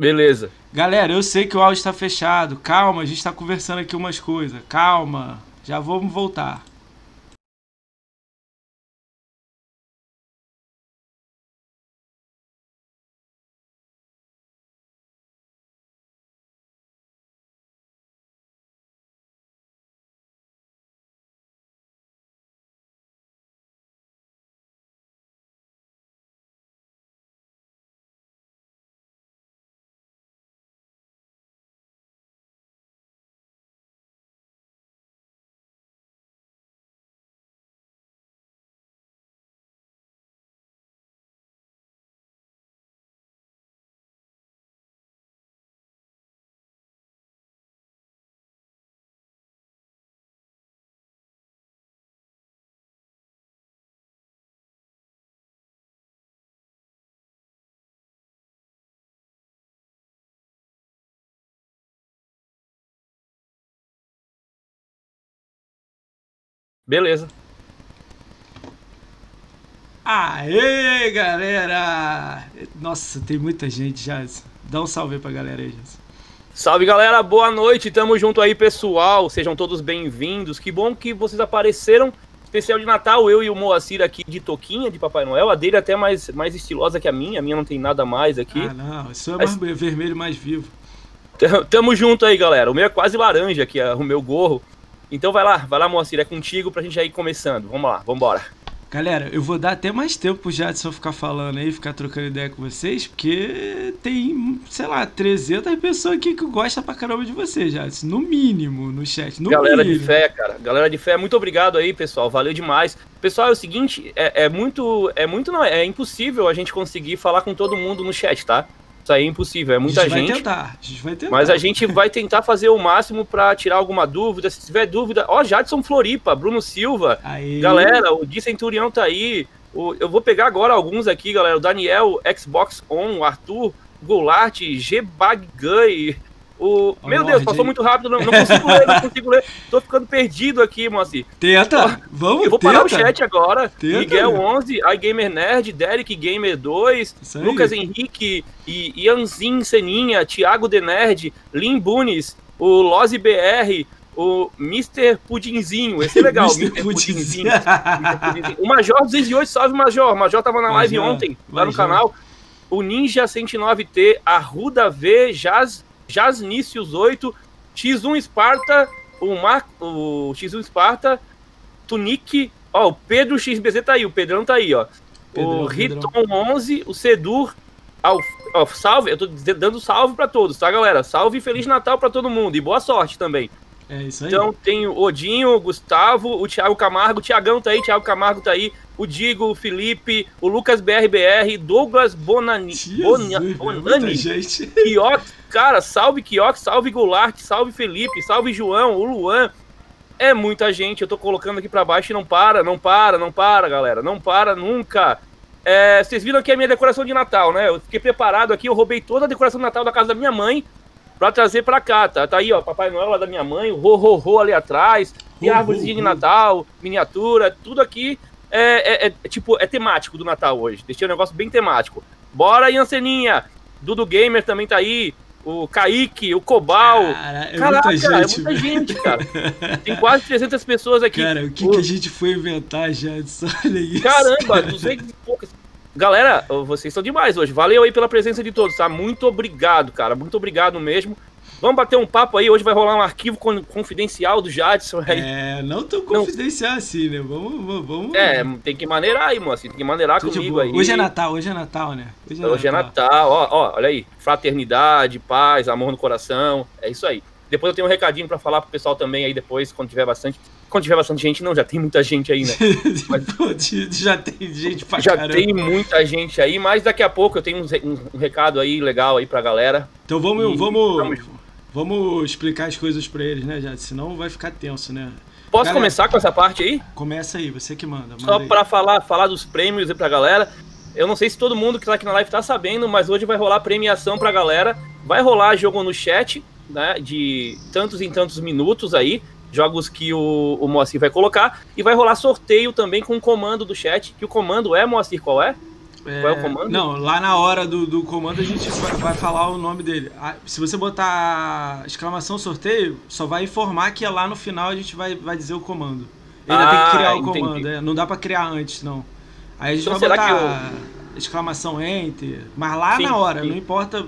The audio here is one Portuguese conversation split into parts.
Beleza. Galera, eu sei que o áudio está fechado. Calma, a gente está conversando aqui umas coisas. Calma. Já vamos voltar. Beleza. Aê, galera! Nossa, tem muita gente já. Dá um salve aí pra galera aí, Jadson. Salve galera, boa noite, tamo junto aí pessoal, sejam todos bem-vindos. Que bom que vocês apareceram. Especial de Natal, eu e o Moacir aqui de Toquinha de Papai Noel. A dele é até mais, mais estilosa que a minha, a minha não tem nada mais aqui. Ah, não, isso é mais Mas- vermelho mais vivo. Tamo junto aí, galera. O meu é quase laranja aqui, é o meu gorro. Então vai lá, vai lá, Moacir, é contigo pra gente já ir começando. Vamos lá, vambora. Galera, eu vou dar até mais tempo pro Jadson ficar falando aí, ficar trocando ideia com vocês, porque tem, sei lá, 300 pessoas aqui que gostam pra caramba de você, Jadson. No mínimo, no chat. No Galera mínimo. de fé, cara. Galera de fé, muito obrigado aí, pessoal. Valeu demais. Pessoal, é o seguinte, é, é muito. É muito, não, é impossível a gente conseguir falar com todo mundo no chat, tá? Isso aí é impossível, é muita a gente gente. vai tentar, a gente vai tentar. Mas a gente vai tentar fazer o máximo pra tirar alguma dúvida. Se tiver dúvida, ó, Jadson Floripa, Bruno Silva, Aí, galera, o Di Centurião tá aí. O- eu vou pegar agora alguns aqui, galera. O Daniel, Xbox On, o Arthur, Goulart, G-Bag o. Meu Lorde Deus, passou muito rápido, não, não consigo ler, não consigo ler. Tô ficando perdido aqui, Moacir. Tenta, vamos, Eu vou tenta. parar o chat agora. Tenta. Miguel 11, iGamer Nerd, Derek Gamer 2, Isso aí. Lucas Henrique e Ianzin Seninha, Thiago The Nerd, Lin Bunes, o Loze BR, o Mr. Pudinzinho. Esse é legal, Mr. Pudinzinho. O Major 208, salve Major. O Major tava na live Major, ontem, lá no Major. canal. O Ninja 109T, a Ruda V, Jazz, Jaznícios 8, X1 Sparta, o, Mar, o X1 Sparta, Tunic, ó, o Pedro XBZ tá aí, o Pedrão tá aí, ó. Pedrão, o Pedrão. Riton 11, o Sedur, ó, salve, eu tô dando salve pra todos, tá, galera? Salve e Feliz Natal pra todo mundo e boa sorte também. É isso aí. Então tem o Odinho, o Gustavo, o Thiago Camargo, o Thiagão tá aí, Thiago Camargo tá aí, o Digo, o Felipe, o Lucas BRBR, Douglas Bonani, Jesus, Bona- muita Bonani, gente. Quioc, cara, salve Quioc, salve Goulart, salve Felipe, salve João, o Luan. É muita gente, eu tô colocando aqui pra baixo e não para, não para, não para, galera, não para nunca. É, vocês viram aqui a minha decoração de Natal, né? Eu fiquei preparado aqui, eu roubei toda a decoração de Natal da casa da minha mãe pra trazer pra cá, tá? Tá aí, ó, Papai Noel lá da minha mãe, o Ro Ro Ro ali atrás, e árvorezinha de. Natal, miniatura, tudo aqui é, é- é, tipo, é temático do Natal hoje. Deixei um negócio bem temático. Bora, Ianceninha! Dudu Gamer também tá aí. O Kaique, o Cobal. Cara, é Caraca, muita gente. é muita gente, cara. Tem quase 300 pessoas aqui. Cara, o que, O- que a gente foi inventar, Jadson? Olha isso. Caramba, 200 e poucas. Galera, vocês são demais hoje. Valeu aí pela presença de todos, tá? Muito obrigado, cara. Muito obrigado mesmo. Vamos bater um papo aí. Hoje vai rolar um arquivo con- confidencial do Jadson. aí. É, não tão confidencial assim, né? Vamos, vamos. vamos. É, tem que maneirar aí, moço. Tem que maneirar Tudo comigo aí. Hoje é Natal, hoje é Natal, né? Hoje é Natal, ó, ó, olha aí. Fraternidade, paz, amor no coração. É isso aí. Depois eu tenho um recadinho pra falar pro pessoal também aí depois, quando tiver bastante. Quando tiver bastante gente, não, já tem muita gente aí, né? Pô, já tem gente pra já caramba. tem muita gente aí, mas daqui a pouco eu tenho um, um- recado aí legal aí pra galera. Então vamos, E- vamos, tamo vamos explicar as coisas pra eles, né, Jadson? Senão vai ficar tenso, né? Posso Galera- começar com essa parte aí? Começa aí, você que manda. manda Só aí. pra falar, falar dos prêmios aí pra galera. Eu não sei se todo mundo que tá aqui na live tá sabendo, mas hoje vai rolar premiação pra galera. Vai rolar jogo no chat, né? De tantos em tantos minutos aí. Jogos que o, o Moacir vai colocar. E vai rolar sorteio também com o comando do chat. Que o comando é, Moacir, qual é? É, Qual é o comando? Não, lá na hora do, do comando a gente vai, vai, falar o nome dele. Se você botar exclamação sorteio, só vai informar que é lá no final a gente vai, vai dizer o comando. Ainda ah, tem que ah, criar o comando, é, não dá pra criar antes, não. Aí a gente então, vai botar eu... exclamação enter, mas lá sim, na hora, sim. não importa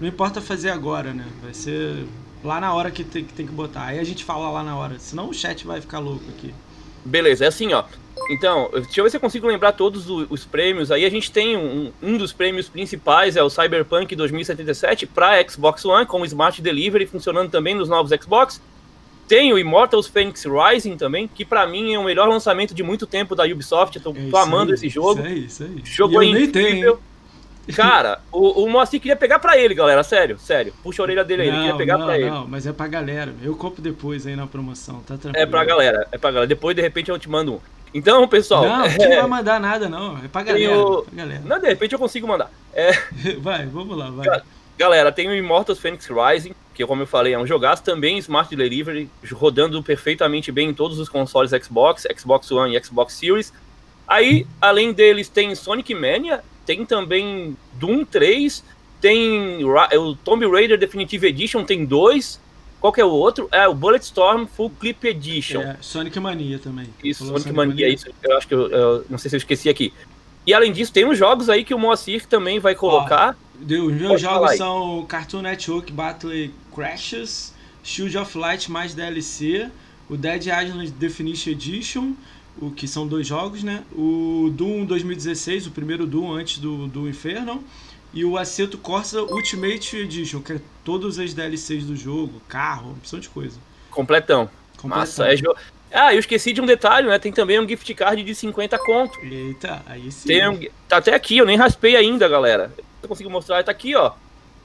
não importa fazer agora, né? Vai ser lá na hora que tem, que tem que botar. Aí a gente fala lá na hora, senão o chat vai ficar louco aqui. Beleza, é assim, ó. Então, deixa eu ver se eu consigo lembrar todos os prêmios. Aí a gente tem um, um dos prêmios principais, é o Cyberpunk 2077 para Xbox One, com Smart Delivery funcionando também nos novos Xbox. Tem o Immortals Phoenix Rising também, que para mim é o melhor lançamento de muito tempo da Ubisoft. Eu tô, é tô amando aí, esse jogo. Isso aí, isso aí. Jogo e eu incrível. Nem tenho, Cara, o, o Moacir queria pegar pra ele, galera. Sério, sério. Puxa a orelha dele aí, ele queria pegar não, pra ele. Não, mas é pra galera. Eu compro depois aí na promoção, tá tranquilo. É pra galera, é pra galera. Depois, de repente, eu te mando um. Então, pessoal. Não, é... não vai mandar nada, não. É pra galera, o... pra galera. Não, de repente eu consigo mandar. É... Vai, vamos lá, vai. Galera, tem o Immortals Phoenix Rising, que, como eu falei, é um jogaço também Smart Delivery, rodando perfeitamente bem em todos os consoles Xbox, Xbox One e Xbox Series. Aí, além deles, tem Sonic Mania, tem também Doom 3, tem o Tomb Raider Definitive Edition, tem dois. Qual que é o outro? É o Bulletstorm Full Clip Edition. É, Sonic Mania também. Isso, Sonic, Sonic Mania, Mania, isso. Eu acho que eu, eu, não sei se eu esqueci aqui. E além disso, tem uns jogos aí que o Moacir também vai colocar. Ó, os meus jogos são Cartoon Network Battle Crashes, Shield of Light mais DLC, o Dead Island Definition Edition, o que são dois jogos, né? O Doom 2016, o primeiro Doom antes do, do Inferno, e o Assetto Corsa Ultimate Edition, que é todas as DLCs do jogo, carro, opção de coisa. Completão. Completão. Massa, é jo... Ah, eu esqueci de um detalhe, né? Tem também um gift card de 50 conto. Eita, aí sim. Tem um... Tá até aqui, eu nem raspei ainda, galera. Eu consigo mostrar, tá aqui, ó.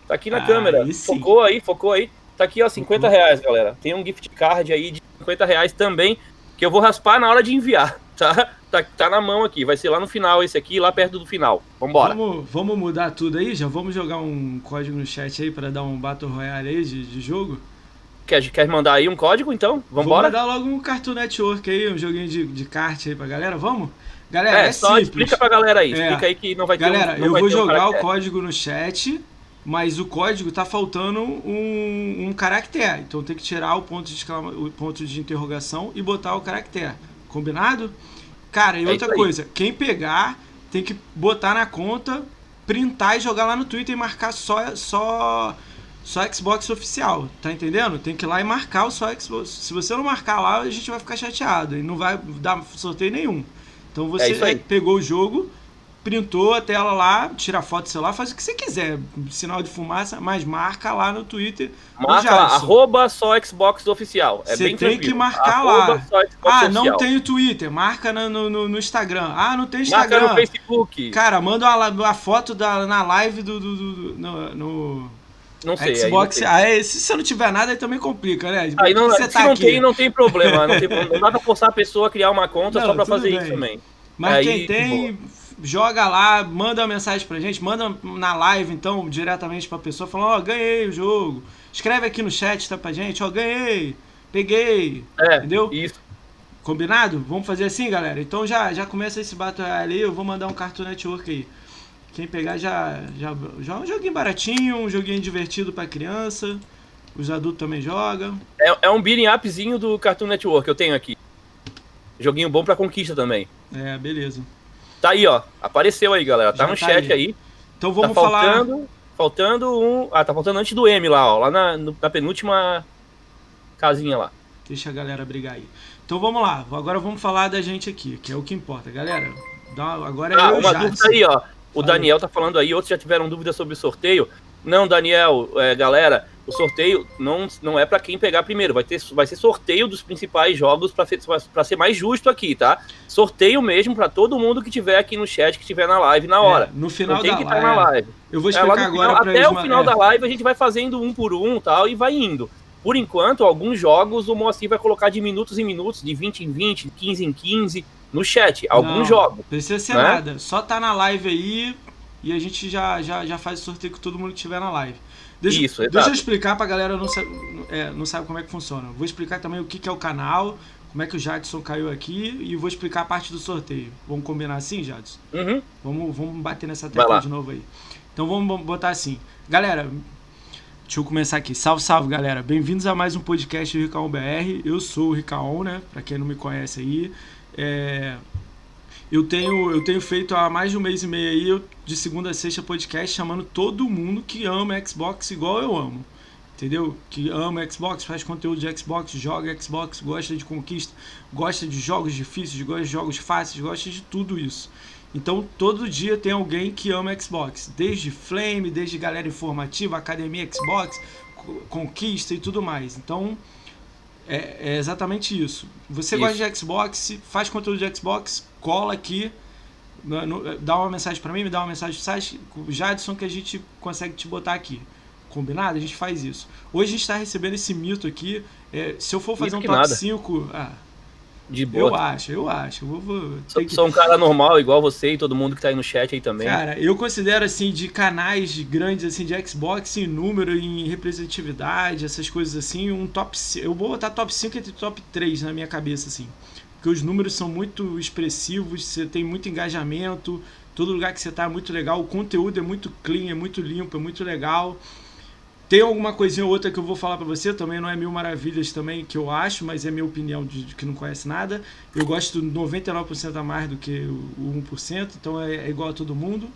Tá aqui na ah, câmera. Aí focou aí, focou aí. Tá aqui, ó, 50 focou. reais, galera. Tem um gift card aí de 50 reais também que eu vou raspar na hora de enviar, tá? Tá, tá na mão aqui, vai ser lá no final esse aqui, lá perto do final. Vambora. Vamos, vamos mudar tudo aí? Já vamos jogar um código no chat aí para dar um Battle Royale aí de, de jogo? Quer, quer mandar aí um código então? Vambora? Vou mandar logo um Cartoon Network aí, um joguinho de, de kart aí pra galera, vamos? Galera, é, é só simples. explica pra galera aí, é. explica aí que não vai galera, ter Galera, eu vou jogar o código no chat, mas o código tá faltando um, um caractere. Então tem que tirar o ponto de o ponto de interrogação e botar o caractere. Combinado? Cara, e é outra coisa, quem pegar tem que botar na conta, printar e jogar lá no Twitter e marcar só só só Xbox oficial, tá entendendo? Tem que ir lá e marcar o só Xbox. Se você não marcar lá, a gente vai ficar chateado e não vai dar sorteio nenhum. Então você é pegou o jogo, printou a tela lá, tira foto do celular, faz o que você quiser. Sinal de fumaça, mas marca lá no Twitter. Marca lá, arroba só Xbox oficial. É você tem que marcar arroba lá. ah, não tem o Twitter, marca no, no, no, Instagram. Ah, não tem Instagram. Marca no Facebook. Cara, manda uma, foto da, na live do. do, do, do no, no... Não sei. Xbox, aí, aí, se você não tiver nada, aí também complica, né? Aí não, se tá não aqui? tem, não tem problema. Não, tem, não dá pra forçar a pessoa a criar uma conta não, só pra fazer bem. isso também. Mas aí, quem tem, joga lá, manda uma mensagem pra gente, manda na live, então, diretamente pra pessoa, falando, ó, oh, ganhei o jogo. Escreve aqui no chat, tá pra gente, ó, oh, ganhei, peguei, é, entendeu? Isso. Combinado? Vamos fazer assim, galera? Então já, já começa esse Battle ali, eu vou mandar um Cartoon Network aí. Quem pegar já, já, já é um joguinho baratinho, um joguinho divertido pra criança. Os adultos também jogam. É, é um beating upzinho do Cartoon Network, eu tenho aqui. Joguinho bom pra conquista também. É, beleza. Tá aí, ó. Apareceu aí, galera. Tá Já no tá chat aí. aí. Então vamos tá faltando, falar. Faltando um. Ah, tá faltando antes do M lá, ó. Lá na, na penúltima casinha lá. Deixa a galera brigar aí. Então vamos lá. Agora vamos falar da gente aqui, que é o que importa. Galera, agora é ah, uma dúvida aí, ó. O Daniel tá falando aí, outros já tiveram dúvida sobre o sorteio. Não, Daniel, é, galera, o sorteio não, não é para quem pegar primeiro, vai, ter, vai ser sorteio dos principais jogos para ser, mais justo aqui, tá? Sorteio mesmo para todo mundo que tiver aqui no chat, que estiver na live na é, hora. É, no final tem da que estar tá na live. Eu vou explicar é, agora final, Até o final é. da live a gente vai fazendo um por um tal e vai indo. Por enquanto, alguns jogos o Moacir vai colocar de minutos em minutos, de 20 em 20, 15 em 15 no chat. Alguns não, jogos. Não precisa ser né? nada. Só tá na live aí e a gente já, já, já faz o sorteio com todo mundo que estiver na live. Deixa, Isso, deixa eu explicar pra galera não sabe, é, não sabe como é que funciona. Vou explicar também o que, que é o canal, como é que o Jadson caiu aqui e vou explicar a parte do sorteio. Vamos combinar assim, Jadson? Uhum. Vamos, vamos bater nessa tecla de novo aí. Então vamos botar assim. Galera, deixa eu começar aqui. Salve, salve, galera. Bem-vindos a mais um podcast do Ricaon BR. Eu sou o Ricaon, né? Pra quem não me conhece aí. É... Eu tenho, eu tenho feito há mais de um mês e meio aí, de segunda a sexta, podcast chamando todo mundo que ama Xbox igual eu amo entendeu? Que ama Xbox, faz conteúdo de Xbox, joga Xbox, gosta de conquista, gosta de jogos difíceis, gosta de jogos fáceis, gosta de tudo isso. Então todo dia tem alguém que ama Xbox, desde Flame, desde galera informativa, Academia Xbox, conquista e tudo mais. Então é, é exatamente isso. Você isso. gosta de Xbox, faz conteúdo de Xbox, cola aqui. dá uma mensagem para mim, me dá uma mensagem pro Jadson que a gente consegue te botar aqui. Combinado? A gente faz isso. Hoje a gente está recebendo esse mito aqui. É, se eu for fazer um top 5. Ah, de boa. Eu acho, eu acho. Eu vou, sou, que... sou, um cara normal, igual você e todo mundo que tá aí no chat aí também. Cara, eu considero assim, de canais grandes assim, de Xbox em número, em representatividade, essas coisas assim, um top. Eu vou botar top 5 entre top 3 na minha cabeça, assim. Porque os números são muito expressivos, você tem muito engajamento, todo lugar que você tá é muito legal, o conteúdo é muito clean, é muito limpo, é muito legal. Tem alguma coisinha ou outra que eu vou falar para você, também não é mil maravilhas também que eu acho, mas é minha opinião de, de que não conhece nada. Eu gosto 99% a mais do que o, 1%, então é, é igual a todo mundo.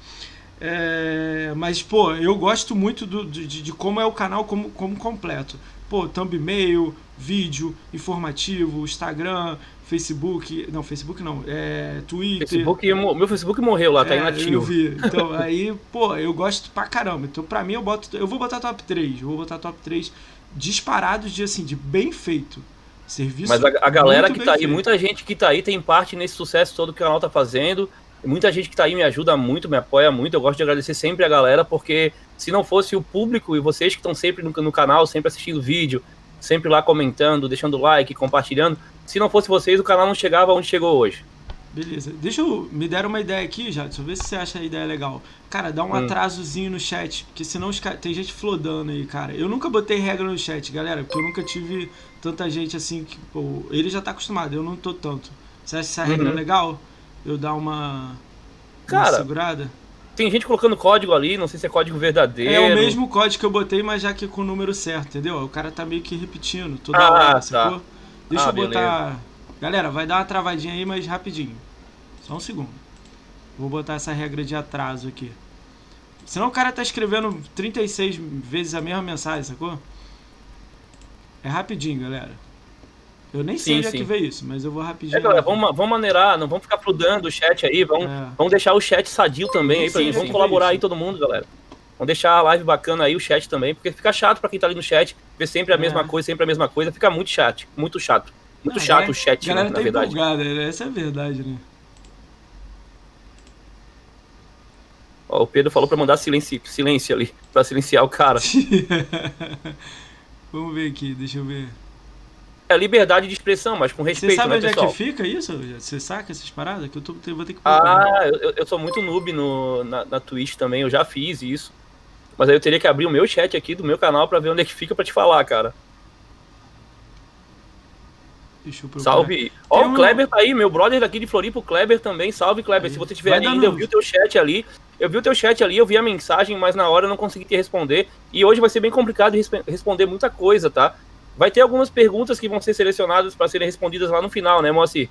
É, mas, pô, eu gosto muito do, de, de, como é o canal como, como completo. Pô, thumbnail, vídeo, informativo, Instagram, Facebook, não, Facebook não, é Twitter. Facebook, meu Facebook morreu lá, tá é, inativo. Eu vi. Então, aí, pô, eu gosto pra caramba. Então, pra mim, eu boto, eu vou botar top 3, eu vou botar top 3 disparados de assim, de bem feito. Serviço Mas a, a galera que tá aí, feito. muita gente que tá aí tem parte nesse sucesso todo que o canal tá fazendo. Muita gente que tá aí me ajuda muito, me apoia muito. Eu gosto de agradecer sempre a galera, porque se não fosse o público e vocês que estão sempre no, no canal, sempre assistindo vídeo, sempre lá comentando, deixando like, compartilhando, se não fosse vocês, o canal não chegava onde chegou hoje. Beleza. Deixa eu me der uma ideia aqui, já. Deixa eu ver se você acha a ideia legal. Cara, dá um hum. atrasozinho no chat, porque senão os tem gente flodando aí, cara. Eu nunca botei regra no chat, galera, porque eu nunca tive tanta gente assim que, pô, ele já tá acostumado, eu não tô tanto. Você acha essa regra uhum. legal? Eu dar uma, cara, uma segurada? Tem gente colocando código ali, não sei se é código verdadeiro. É o mesmo código que eu botei, mas já que com o número certo, entendeu? O cara tá meio que repetindo toda ah, hora, tá. sacou? Deixa ah, eu botar. Beleza. Galera, vai dar uma travadinha aí, mas rapidinho. Só um segundo. Vou botar essa regra de atraso aqui. Senão o cara tá escrevendo 36 vezes a mesma mensagem, sacou? É rapidinho, galera. Eu nem sei sim, onde sim. é que veio isso, mas eu vou rapidinho. É, galera, vamos, vamos maneirar, não vamos ficar fludando o chat aí, vamos, é. vamos deixar o chat sadio também aí pra gente. Vamos colaborar aí todo mundo, galera. Vamos deixar a live bacana aí, o chat também, porque fica chato pra quem tá ali no chat, ver sempre a é. mesma coisa, sempre a mesma coisa, fica muito chato, muito chato. Muito não, chato o chat, galera na tá verdade. Empolgada, né? essa é a verdade, né? Ó, o Pedro falou pra mandar silêncio, silêncio ali, pra silenciar o cara. Vamos ver aqui, deixa eu ver. É liberdade de expressão, mas com respeito, Você sabe né, onde pessoal? é que fica isso? Você saca essas paradas? Que eu tô, vou ter que... Ah, eu, eu, sou muito noob no, na, na Twitch também, eu já fiz isso. Mas aí eu teria que abrir o meu chat aqui do meu canal pra ver onde é que fica pra te falar, cara. Deixa eu Salve. Ó, o Kleber tá aí, meu brother daqui de Floripa, o Kleber também. Salve, Kleber. Aí. Se você tiver ainda, eu vi o teu chat ali. Eu vi o teu chat ali, eu vi a mensagem, mas na hora eu não consegui te responder. E hoje vai ser bem complicado responder muita coisa, tá? Vai ter algumas perguntas que vão ser selecionadas para serem respondidas lá no final, né, Moacir?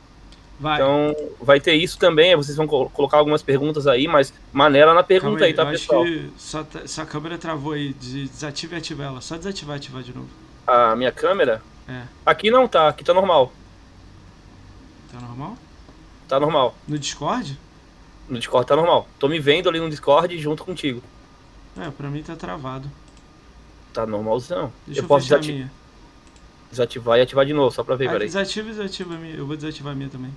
Vai. Então, vai ter isso também. Vocês vão colocar algumas perguntas aí, mas maneira na pergunta aí, aí, tá, pessoal? Acho que sua, sua câmera travou aí. Desativa e ativa ela. Só desativar e ativar de novo. A minha câmera? É. Aqui não tá, aqui tá normal. Tá normal? Tá normal. No Discord? No Discord tá normal. Tô me vendo ali no Discord junto contigo. É, pra mim tá travado. Tá normalzão. Deixa eu, eu posso desativar. Desativar e ativar de novo, só pra ver, ah, peraí. Desativa e desativa a minha. Eu vou desativar a minha também.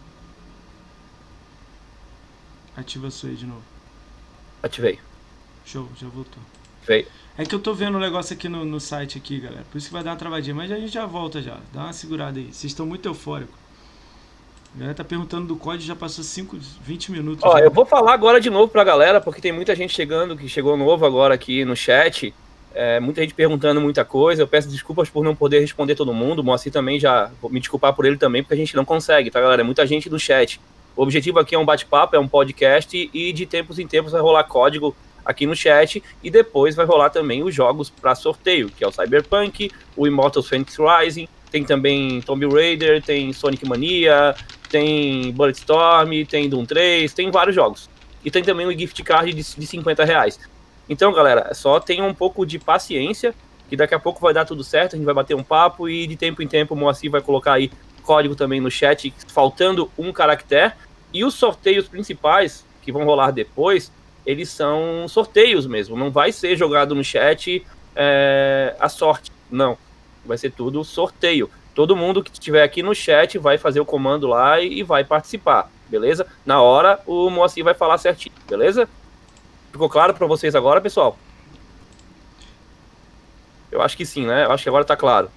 Ativa a sua aí de novo. Ativei. Show, já voltou. Veio. É que eu tô vendo o um negócio aqui no, no site aqui, galera. Por isso que vai dar uma travadinha. Mas a gente já volta já. Dá uma segurada aí. Vocês estão muito eufóricos. A galera tá perguntando do código, já passou 5, 20 minutos. Ó, já. eu vou falar agora de novo pra galera, porque tem muita gente chegando, que chegou novo agora aqui no chat. É, muita gente perguntando muita coisa. Eu peço desculpas por não poder responder todo mundo. O Moacir também já. Vou me desculpar por ele também, porque a gente não consegue, tá, galera? É muita gente no chat. O objetivo aqui é um bate-papo, é um podcast e de tempos em tempos vai rolar código aqui no chat e depois vai rolar também os jogos para sorteio, que é o Cyberpunk, o Immortals Phoenix Rising, tem também Tomb Raider, tem Sonic Mania, tem Bulletstorm, tem Doom 3, tem vários jogos. E tem também o gift card de, de 50 reais. Então, galera, só tenham um pouco de paciência, que daqui a pouco vai dar tudo certo, a gente vai bater um papo e de tempo em tempo o Moacir vai colocar aí código também no chat, faltando um caractere. E os sorteios principais, que vão rolar depois, eles são sorteios mesmo, não vai ser jogado no chat é, a sorte, não. Vai ser tudo sorteio. Todo mundo que estiver aqui no chat vai fazer o comando lá e vai participar, beleza? Na hora o Moacir vai falar certinho, beleza? Ficou claro para vocês agora, pessoal? Eu acho que sim, né? Eu acho que agora tá claro.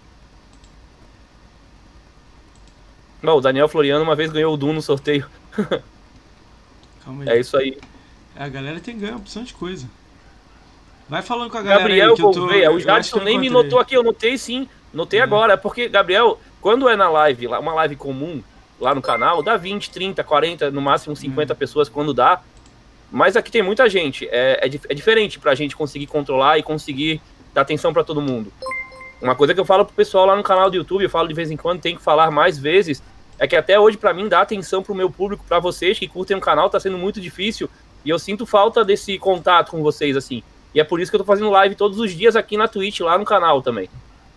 Não, o Daniel Floriano uma vez ganhou o Doom no sorteio. Calma aí. É isso aí. É, a galera tem ganho opção de coisa. Vai falando com a galera Gabriel aí, que eu tô, o Jadson nem me notou aqui, eu notei sim. Notei uhum. agora, porque, Gabriel, quando é na live, uma live comum lá no canal, dá 20, 30, 40, no máximo 50 uhum. pessoas quando dá. Mas aqui tem muita gente. É, é, é diferente pra gente conseguir controlar e conseguir dar atenção para todo mundo. Uma coisa que eu falo pro pessoal lá no canal do YouTube, eu falo de vez em quando, tem que falar mais vezes, é que até hoje, para mim, dar atenção pro meu público, para vocês que curtem o canal, tá sendo muito difícil. E eu sinto falta desse contato com vocês, assim. E é por isso que eu tô fazendo live todos os dias aqui na Twitch, lá no canal também.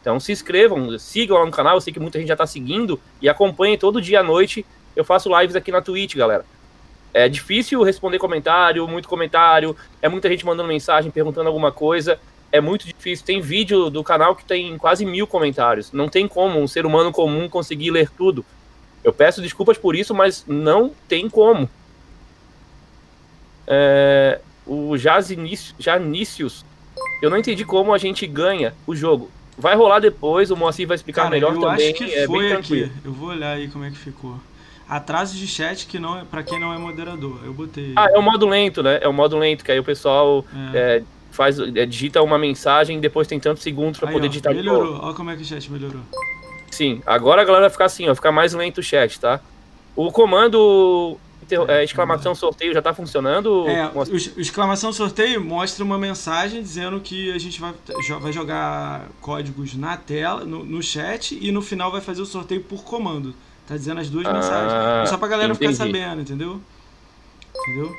Então se inscrevam, sigam lá no canal, eu sei que muita gente já tá seguindo e acompanhem todo dia à noite. Eu faço lives aqui na Twitch, galera. É difícil responder comentário, muito comentário, é muita gente mandando mensagem, perguntando alguma coisa. É muito difícil. Tem vídeo do canal que tem quase mil comentários. Não tem como um ser humano comum conseguir ler tudo. Eu peço desculpas por isso, mas não tem como. É, o Janícios, eu não entendi como a gente ganha o jogo. Vai rolar depois, o Moacir vai explicar Cara, melhor eu também. Acho que é foi aqui. Eu vou olhar aí como é que ficou. Atraso de chat que não é para quem não é moderador. Eu botei. Ah, é o modo lento, né? É o modo lento, que aí o pessoal é. É, faz, é, digita uma mensagem e depois tem tantos segundos para poder ó, digitar Melhorou, olha como é que o chat melhorou. Sim, agora a galera vai ficar assim, ó, ficar mais lento o chat, tá? O comando é, exclamação sorteio já está funcionando? É, o, exclamação sorteio mostra uma mensagem dizendo que a gente vai, vai jogar códigos na tela, no, no chat, e no final vai fazer o sorteio por comando. Tá dizendo as duas ah, mensagens. É só pra galera entendi. ficar sabendo, entendeu? Entendeu?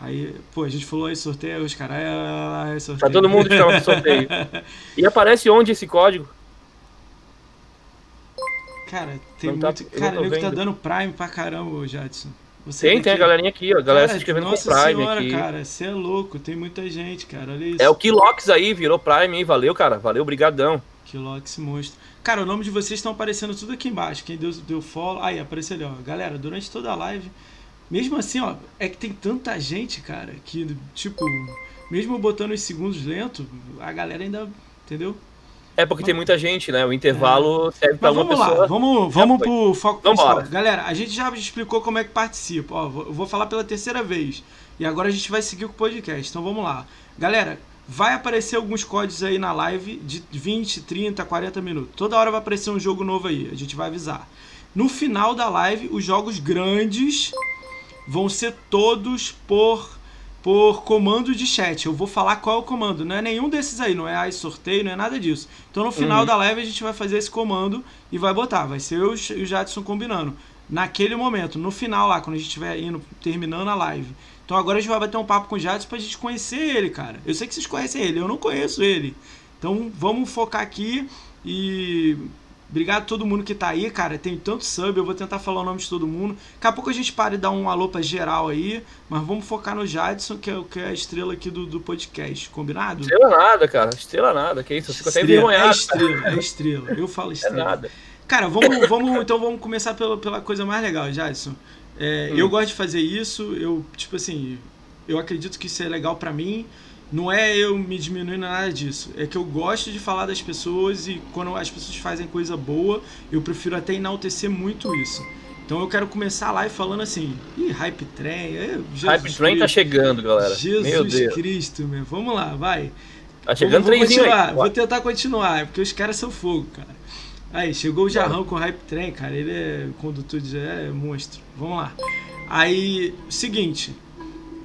Aí, pô, a gente falou aí sorteio, os caras, é, é sorteio. Tá todo mundo que no sorteio. e aparece onde esse código? Cara, tem tá, muito. Cara, ele tá dando Prime pra caramba, Jadson. Você tem, tem a galerinha aqui, ó. A galera cara, se inscrevendo com Prime senhora, aqui. cara, você é louco, tem muita gente, cara, olha isso. É o Kilox aí, virou Prime, hein? Valeu, cara, valeu, brigadão. Kilox monstro. Cara, o nome de vocês estão aparecendo tudo aqui embaixo. Quem deu, deu follow. Aí, apareceu ali, ó. Galera, durante toda a live. Mesmo assim, ó, é que tem tanta gente, cara, que, tipo, mesmo botando os segundos lento, a galera ainda. Entendeu? É porque tem muita gente, né? O intervalo é. serve para uma pessoa. Lá, vamos, vamos pro foco principal. Galera, a gente já explicou como é que participa. Ó, eu vou falar pela terceira vez. E agora a gente vai seguir com o podcast. Então vamos lá. Galera, vai aparecer alguns códigos aí na live de 20, 30, 40 minutos. Toda hora vai aparecer um jogo novo aí. A gente vai avisar. No final da live, os jogos grandes vão ser todos por por comando de chat. Eu vou falar qual é o comando. Não é nenhum desses aí, não é ai sorteio, não é nada disso. Então no final uhum. da live a gente vai fazer esse comando e vai botar. Vai ser eu e o Jadson combinando. Naquele momento, no final lá, quando a gente estiver indo, terminando a live. Então agora a gente vai bater um papo com o Jadson pra gente conhecer ele, cara. Eu sei que vocês conhecem ele, eu não conheço ele. Então vamos focar aqui e Obrigado a todo mundo que tá aí, cara. Tem tanto sub, eu vou tentar falar o nome de todo mundo. Daqui a pouco a gente para e dá um alô pra geral aí, mas vamos focar no Jadson, que é, que é a estrela aqui do, do podcast, combinado? Estrela nada, cara. Estrela nada, que isso? Eu fico estrela, até envergonhado. É estrela, é estrela. Eu falo é estrela. É nada. Cara, vamos, vamos então vamos começar pela, pela coisa mais legal, Jadson. É, hum. Eu gosto de fazer isso, eu, tipo assim, eu acredito que isso é legal para mim. Não é eu me diminuindo nada disso. É que eu gosto de falar das pessoas e quando as pessoas fazem coisa boa, eu prefiro até enaltecer muito isso. Então eu quero começar lá e falando assim, ih, Hype Train, é, Hype Train tá chegando, galera. Jesus Cristo, meu. Vamos lá, vai. Tá chegando vou, vou continuar, aí. Vou tentar continuar, porque os caras são fogo, cara. Aí, chegou o Jarrão com o Hype Train, cara. Ele é condutor de. É monstro. Vamos lá. Aí, seguinte.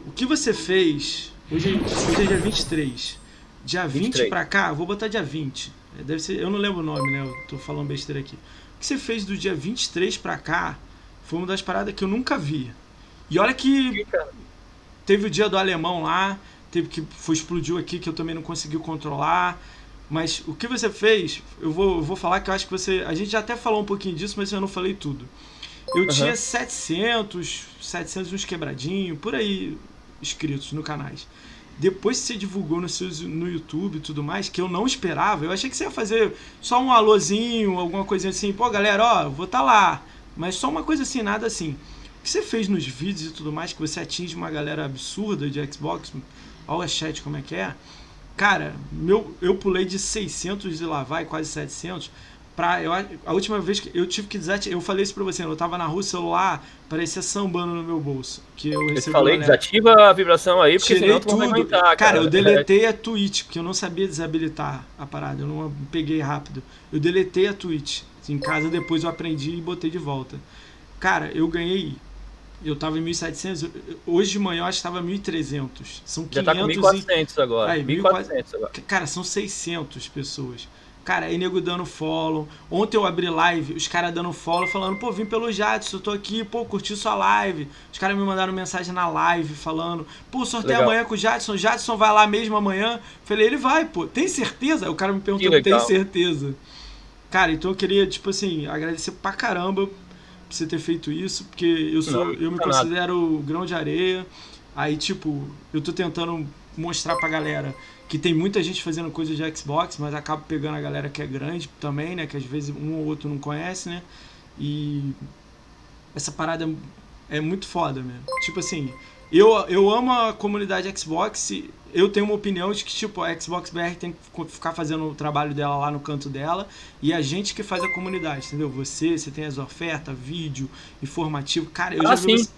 O que você fez. Hoje, hoje é dia 23. Dia 20 23. pra cá, vou botar dia 20. É, Deve ser. Eu não lembro o nome, né? Eu tô falando besteira aqui. O que você fez do dia 23 pra cá foi uma das paradas que eu nunca vi. E olha que teve o dia do alemão lá, teve que foi explodiu aqui que eu também não consegui controlar. Mas o que você fez, eu vou, eu vou falar que eu acho que você. A gente já até falou um pouquinho disso, mas eu não falei tudo. Eu Aham. tinha 700, 700 uns quebradinho, por aí inscritos no canais. Depois que você divulgou no, seus, no YouTube e tudo mais, que eu não esperava, eu achei que você ia fazer só um alôzinho, alguma coisinha assim, pô galera, ó, vou estar lá. Mas só uma coisa assim, nada assim. O que você fez nos vídeos e tudo mais, que você atinge uma galera absurda de Xbox, olha o chat como é que é. Cara, meu, eu pulei de 600 e lá vai, quase 700, pra, eu, a última vez que eu tive que desativar, eu falei isso pra você, eu tava na rua, o celular parecia sambando no meu bolso. Que eu Eu falei, uma desativa a vibração aí, porque Tirei senão tu não vai tudo. aguentar, cara. cara. eu deletei a Twitch, porque eu não sabia desabilitar a parada. Eu não peguei rápido. Eu deletei a Twitch. Em casa depois eu aprendi e botei de volta. Cara, eu ganhei. Eu tava em 1.700. eu- eu- Hoje de manhã eu acho que tava 1.300. São 500 Já tá com e... 1.400 agora. Aí, 1.400 agora. Cara, são 600 pessoas. Cara, aí nego dando follow. Ontem eu abri live, os caras dando follow, falando, pô, vim pelo Jadson, eu tô aqui, pô, curti sua live. Os caras me mandaram mensagem na live falando, pô, sorteio Legal. amanhã com o Jadson, Jadson vai lá mesmo amanhã. Falei, ele vai, pô, tem certeza? O cara me perguntou, tem certeza. Cara, então eu queria, tipo assim, agradecer pra caramba por você ter feito isso, porque eu sou, Não, eu me é considero grão de areia. Aí, tipo, eu tô tentando mostrar pra galera que tem muita gente fazendo coisa de Xbox, mas acaba pegando a galera que é grande também, né? Que às vezes um ou outro não conhece, né? E essa parada é muito foda mesmo. Tipo assim, eu, eu amo a comunidade Xbox. Eu tenho uma opinião de que, tipo, a Xbox BR tem que ficar fazendo o trabalho dela lá no canto dela. E a gente que faz a comunidade, entendeu? Você, você tem as ofertas, vídeo, informativo. Cara, eu Ah, já vi sim. você.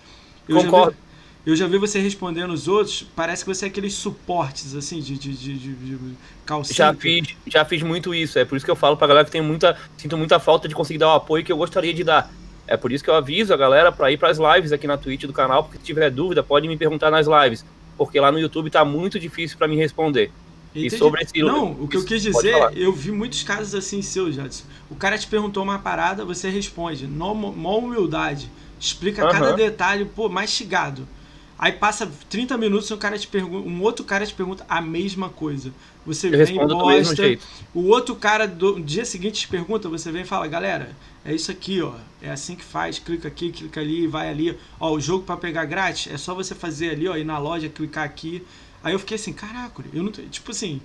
Eu já vi- Concordo. eu já vi você respondendo os outros, parece que você é aqueles suportes, assim, de, de, de, de, calcinha. Já fiz, já fiz muito isso. É por isso que eu falo pra galera que tem muita. Sinto muita falta de conseguir dar o apoio que eu gostaria de dar. É por isso que eu aviso a galera pra ir pras lives aqui na Twitch do canal, porque se tiver dúvida, pode me perguntar nas lives. Porque lá no YouTube tá muito difícil pra me responder. E Entendi. sobre esse- Não, o que eu quis dizer, eu vi muitos casos assim seus, Jadson. O cara te perguntou uma parada, você responde, mó humildade, explica cada Aham. detalhe, pô, mastigado. Aí passa 30 minutos e um, cara te pergunta, um outro cara te pergunta a mesma coisa. Você Eu vem, mesmo posta, o outro cara do no dia seguinte te pergunta, você vem e fala, galera, é isso aqui, ó. É assim que faz, clica aqui, clica ali, vai ali. Ó, o jogo pra pegar grátis, é só você fazer ali, ó, ir na loja, clicar aqui. Aí eu fiquei assim, caraca, eu não tenho, tipo assim,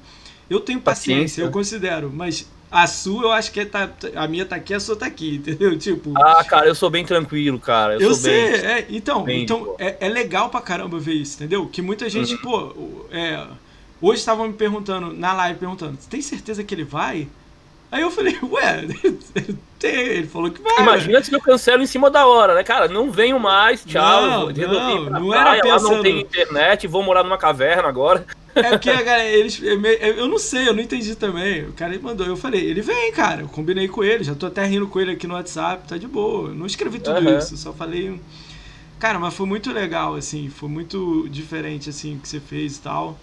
eu tenho paciência, Paciência. eu considero, mas a sua eu acho que tá, a minha tá aqui, a sua tá aqui, entendeu? Tipo, Ah, cara, eu sou bem tranquilo, cara. Eu, eu sou sei, bem. é, então, bem então é, é legal pra caramba ver isso, entendeu? Que muita gente, Uhum. pô, é, hoje estavam me perguntando, na live, perguntando, tem certeza que ele vai? Aí eu falei, ué, tem, ele falou que vai. Imagina se eu cancelo em cima da hora, né, cara? Não venho mais, tchau. Não, resolvi não, não era praia, lá pensando- não tem internet, vou morar numa caverna agora. É porque a galera, eles. é meio- Eu não sei, eu não entendi também. O cara mandou, eu falei, ele vem, cara. Eu combinei com ele, já tô até rindo com ele aqui no WhatsApp, tá de boa. Eu não escrevi tudo Aham. isso, só falei. Cara, mas foi muito legal, assim, foi muito diferente, assim, o que você fez e tal.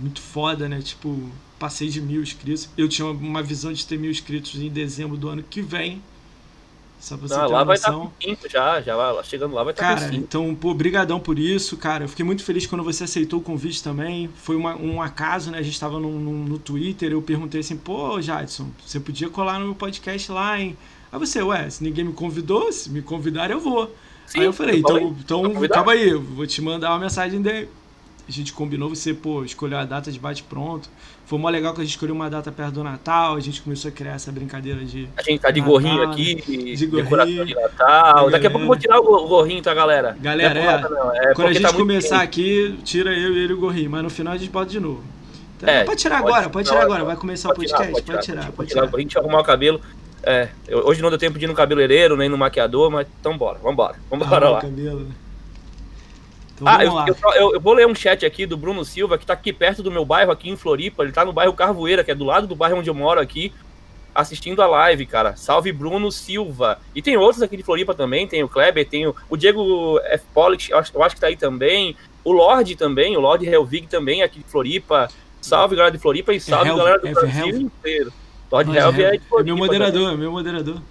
Muito foda, né? Tipo, passei de mil inscritos. Eu tinha uma visão de ter mil inscritos em dezembro do ano que vem. Só pra você Não, ter lá vai estar quinto já, já vai, chegando lá vai estar com Cara, então, pô, brigadão por isso, cara. Eu fiquei muito feliz quando você aceitou o convite também. Foi uma- um acaso, né? A gente tava no, no, no Twitter, eu perguntei assim, pô, Jadson, você podia colar no meu podcast lá, hein? Aí você, ué, se ninguém me convidou, se me convidar eu vou. Sim, aí eu falei, eu então, então tá calma aí, eu vou te mandar uma mensagem de... A gente combinou, você, pô, escolheu a data de bate-pronto. Foi mó legal que a gente escolheu uma data perto do Natal, a gente começou a criar essa brincadeira de... A gente tá de Natal, gorrinho aqui, de de gorrinho. decoração de Natal. Daqui a pouco eu vou tirar o go- o gorrinho, tá, galera? Galera, não é, não. É Quando a gente tá começar aqui, tira eu e ele o gorrinho, mas no final a gente bota de novo. Então, É, pode tirar pode- agora, pode tirar hora, agora. Vai começar o Pode tirar, podcast? Pode tirar, pode pode tirar o tirar. deixa eu arrumar o cabelo. É, eu- hoje não deu tempo de ir no cabeleireiro, nem no maquiador, mas então bora, vambora, vambora Arruma o lá. cabelo, né? Então, ah, eu, eu, eu, vou ler um chat aqui do Bruno Silva, que tá aqui perto do meu bairro, aqui em Floripa. Ele tá no bairro Carvoeira, que é do lado do bairro onde eu moro aqui, assistindo a live, cara. Salve Bruno Silva. E tem outros aqui de Floripa também, tem o Kleber, tem o, o Diego F. Pollitt, eu acho, eu acho que tá aí também. O Lorde também, o Lorde Helvig também, aqui de Floripa. Salve, galera de Floripa, e salve, é galera do é Brasil Helv. inteiro. Lorde Helvig é de Floripa. É meu moderador, também. é meu moderador.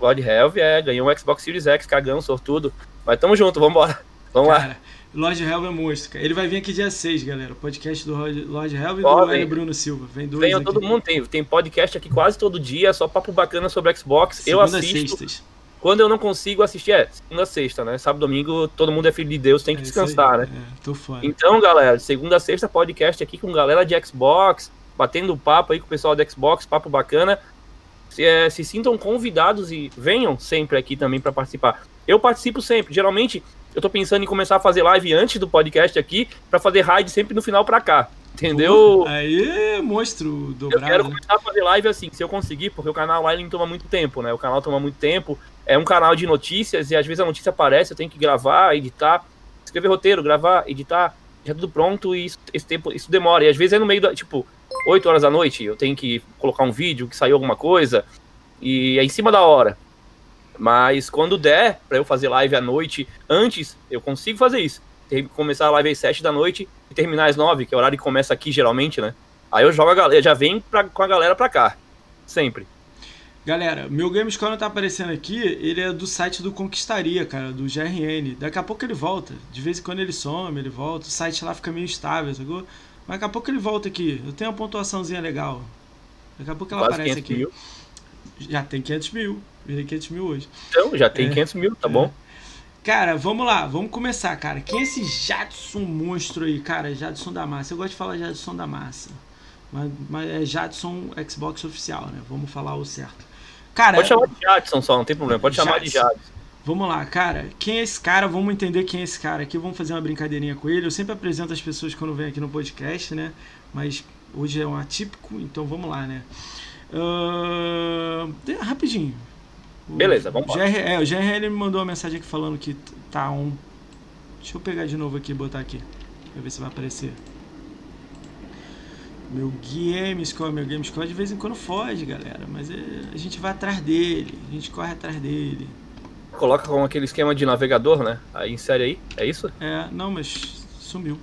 Lorde Helvig é, ganhou um Xbox Series X, cagão, sortudo. Mas tamo junto, vambora. Vamos cara, lá. Lord Helve é monstro. Ele vai vir aqui dia 6, galera. Podcast do Lord Helve e do Hélio Bruno Silva. Vem dois Venham todo mundo, tem, tem podcast aqui quase todo dia, só papo bacana sobre Xbox. Segunda eu assisto. Sextas. Quando eu não consigo assistir, é segunda sexta, né? Sábado domingo, todo mundo é filho de Deus, tem que é descansar, né? É, tô fora. Então, galera, segunda sexta podcast aqui com galera de Xbox, batendo papo aí com o pessoal do Xbox, papo bacana. Se, é, se sintam convidados e venham sempre aqui também para participar. Eu participo sempre. Geralmente, eu tô pensando em começar a fazer live antes do podcast aqui, para fazer raid sempre no final para cá. Entendeu? Aí, monstro dobrado. Eu quero né? começar a fazer live assim, se eu conseguir, porque o canal ele toma muito tempo, né? O canal toma muito tempo. É um canal de notícias e às vezes a notícia aparece, eu tenho que gravar, editar, escrever roteiro, gravar, editar, já tudo pronto e isso, esse tempo, isso demora. E às vezes é no meio da, tipo, 8 horas da noite, eu tenho que colocar um vídeo que saiu alguma coisa e é em cima da hora. Mas quando der para eu fazer live à noite, antes, eu consigo fazer isso. Começar a live às 7 da noite e terminar às 9, que é o horário que começa aqui geralmente, né? Aí eu jogo a galera, já vem pra, com a galera pra cá. Sempre. Galera, meu Gamescore não tá aparecendo aqui, ele é do site do Conquistaria, cara, do GRN. Daqui a pouco ele volta. De vez em quando ele some, ele volta. O site lá fica meio estável, sacou? Mas daqui a pouco ele volta aqui. Eu tenho uma pontuaçãozinha legal. Daqui a pouco ela Quase aparece aqui. Mil. Já tem 500 mil. Virei 500 mil hoje. Então, já tem é, 500 mil, tá é. bom? Cara, vamos lá, vamos começar, cara. Quem é esse Jadson monstro aí, cara? Jadson da Massa. Eu gosto de falar Jadson da Massa. Mas, mas é Jadson Xbox oficial, né? Vamos falar o certo. Cara, pode chamar de Jadson só, não tem problema. Pode Jadson. chamar de Jadson. Vamos lá, cara. Quem é esse cara? Vamos entender quem é esse cara aqui. Vamos fazer uma brincadeirinha com ele. Eu sempre apresento as pessoas quando vem aqui no podcast, né? Mas hoje é um atípico, então vamos lá, né? Uh... Rapidinho. Beleza, vamos lá. É, o GRL me mandou uma mensagem aqui falando que tá um. Deixa eu pegar de novo aqui e botar aqui. Pra ver se vai aparecer. Meu Gamescore, meu Gamescore de vez em quando foge, galera. Mas é, a gente vai atrás dele, a gente corre atrás dele. Coloca com aquele esquema de navegador, né? Aí insere aí, é isso? É, não, mas sumiu.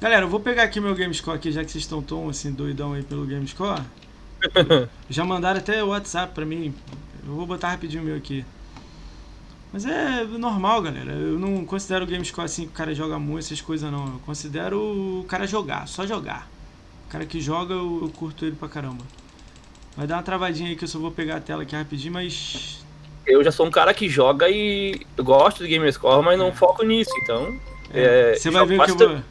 Galera, eu vou pegar aqui meu Gamescore aqui, já que vocês estão tão assim doidão aí pelo Gamescore. Já mandaram até o WhatsApp pra mim. Eu vou botar rapidinho o meu aqui. Mas é normal, galera. Eu não considero o GameScore assim que o cara joga muito, essas coisas não. Eu considero o cara jogar, só jogar. O cara que joga, eu, eu curto ele pra caramba. Vai dar uma travadinha aí que eu só vou pegar a tela aqui rapidinho, mas. Eu já sou um cara que joga e gosto de GameScore, mas não é. foco nisso, então. É, você vai ver que eu vou.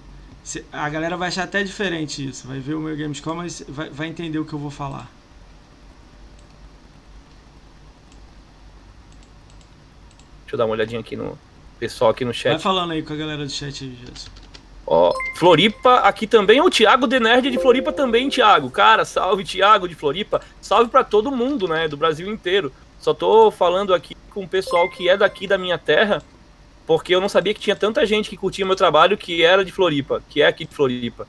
A galera vai achar até diferente isso. Vai ver o meu GameScore, mas vai, vai entender o que eu vou falar. Deixa eu dar uma olhadinha aqui no pessoal aqui no chat. Vai falando aí com a galera do chat aí. Ó, Floripa, aqui também o Thiago The Nerd de Floripa também, Thiago. Cara, salve Thiago de Floripa. Salve para todo mundo, né, do Brasil inteiro. Só tô falando aqui com o pessoal que é daqui da minha terra, porque eu não sabia que tinha tanta gente que curtia meu trabalho que era de Floripa, que é aqui de Floripa.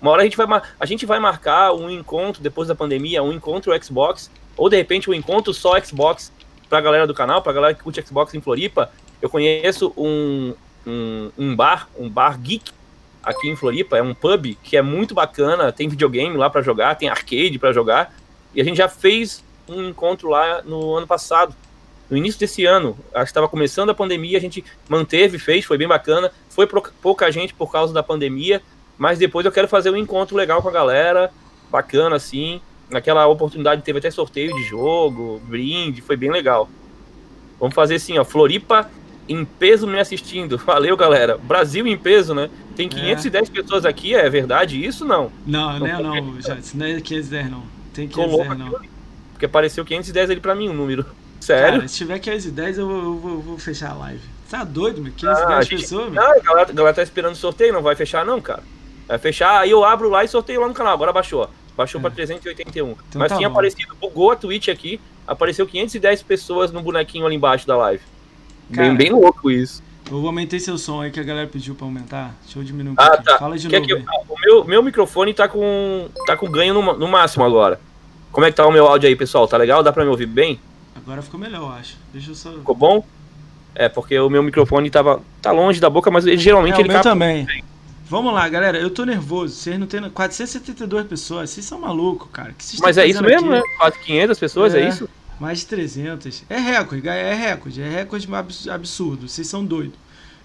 Uma hora a gente vai, a gente vai marcar um encontro depois da pandemia, um encontro Xbox, ou de repente um encontro só Xbox pra galera do canal, pra galera que curte Xbox em Floripa, eu conheço um, um, um bar, um bar geek aqui em Floripa, é um pub que é muito bacana, tem videogame lá para jogar, tem arcade para jogar, e a gente já fez um encontro lá no ano passado, no início desse ano, acho que estava começando a pandemia, a gente manteve, fez, foi bem bacana, foi pouca gente por causa da pandemia, mas depois eu quero fazer um encontro legal com a galera, bacana assim, naquela oportunidade teve até sorteio de jogo, brinde, foi bem legal. Vamos fazer assim, ó, Floripa em peso me assistindo. Valeu, galera. Brasil em peso, né? Tem 510 é. pessoas aqui, é verdade isso não? Não, não, é não, já, não é 510 não. Tem 510 não. Porque apareceu 510 ali pra mim, o um número. Sério? Cara, se tiver 510 eu vou, eu vou, eu vou fechar a live. Tá doido, meu? 510 ah, gente... pessoas, Não, a galera, a galera tá esperando sorteio, não vai fechar não, cara. Vai fechar, aí eu abro lá e sorteio lá no canal. Agora baixou, ó. Baixou é. pra 381. Então Mas tá tinha bom. aparecido, bugou a Twitch aqui, apareceu 510 pessoas no bonequinho ali embaixo da live. Cara, bem, bem louco isso. Eu aumentei seu som aí que a galera pediu pra aumentar. Deixa eu diminuir um Ah, pouquinho. tá. Fala de novo. que eu- aí. ah, o meu, meu microfone tá com, tá com ganho no, no máximo agora. Como é que tá o meu áudio aí, pessoal? Tá legal? Dá pra me ouvir bem? Agora ficou melhor, eu acho. Deixa eu só. Ficou bom? É, porque o meu microfone tava, tá longe da boca, mas ele, geralmente É, o ele meu capta. também. Vamos lá, galera. Eu tô nervoso. Vocês não tem 472 pessoas. Vocês são malucos, cara. Mas é isso mesmo, aqui? né? Quase 500 pessoas, é, É. isso? Mais de 300. É recorde, é recorde. É recorde abs- absurdo. Vocês são doidos.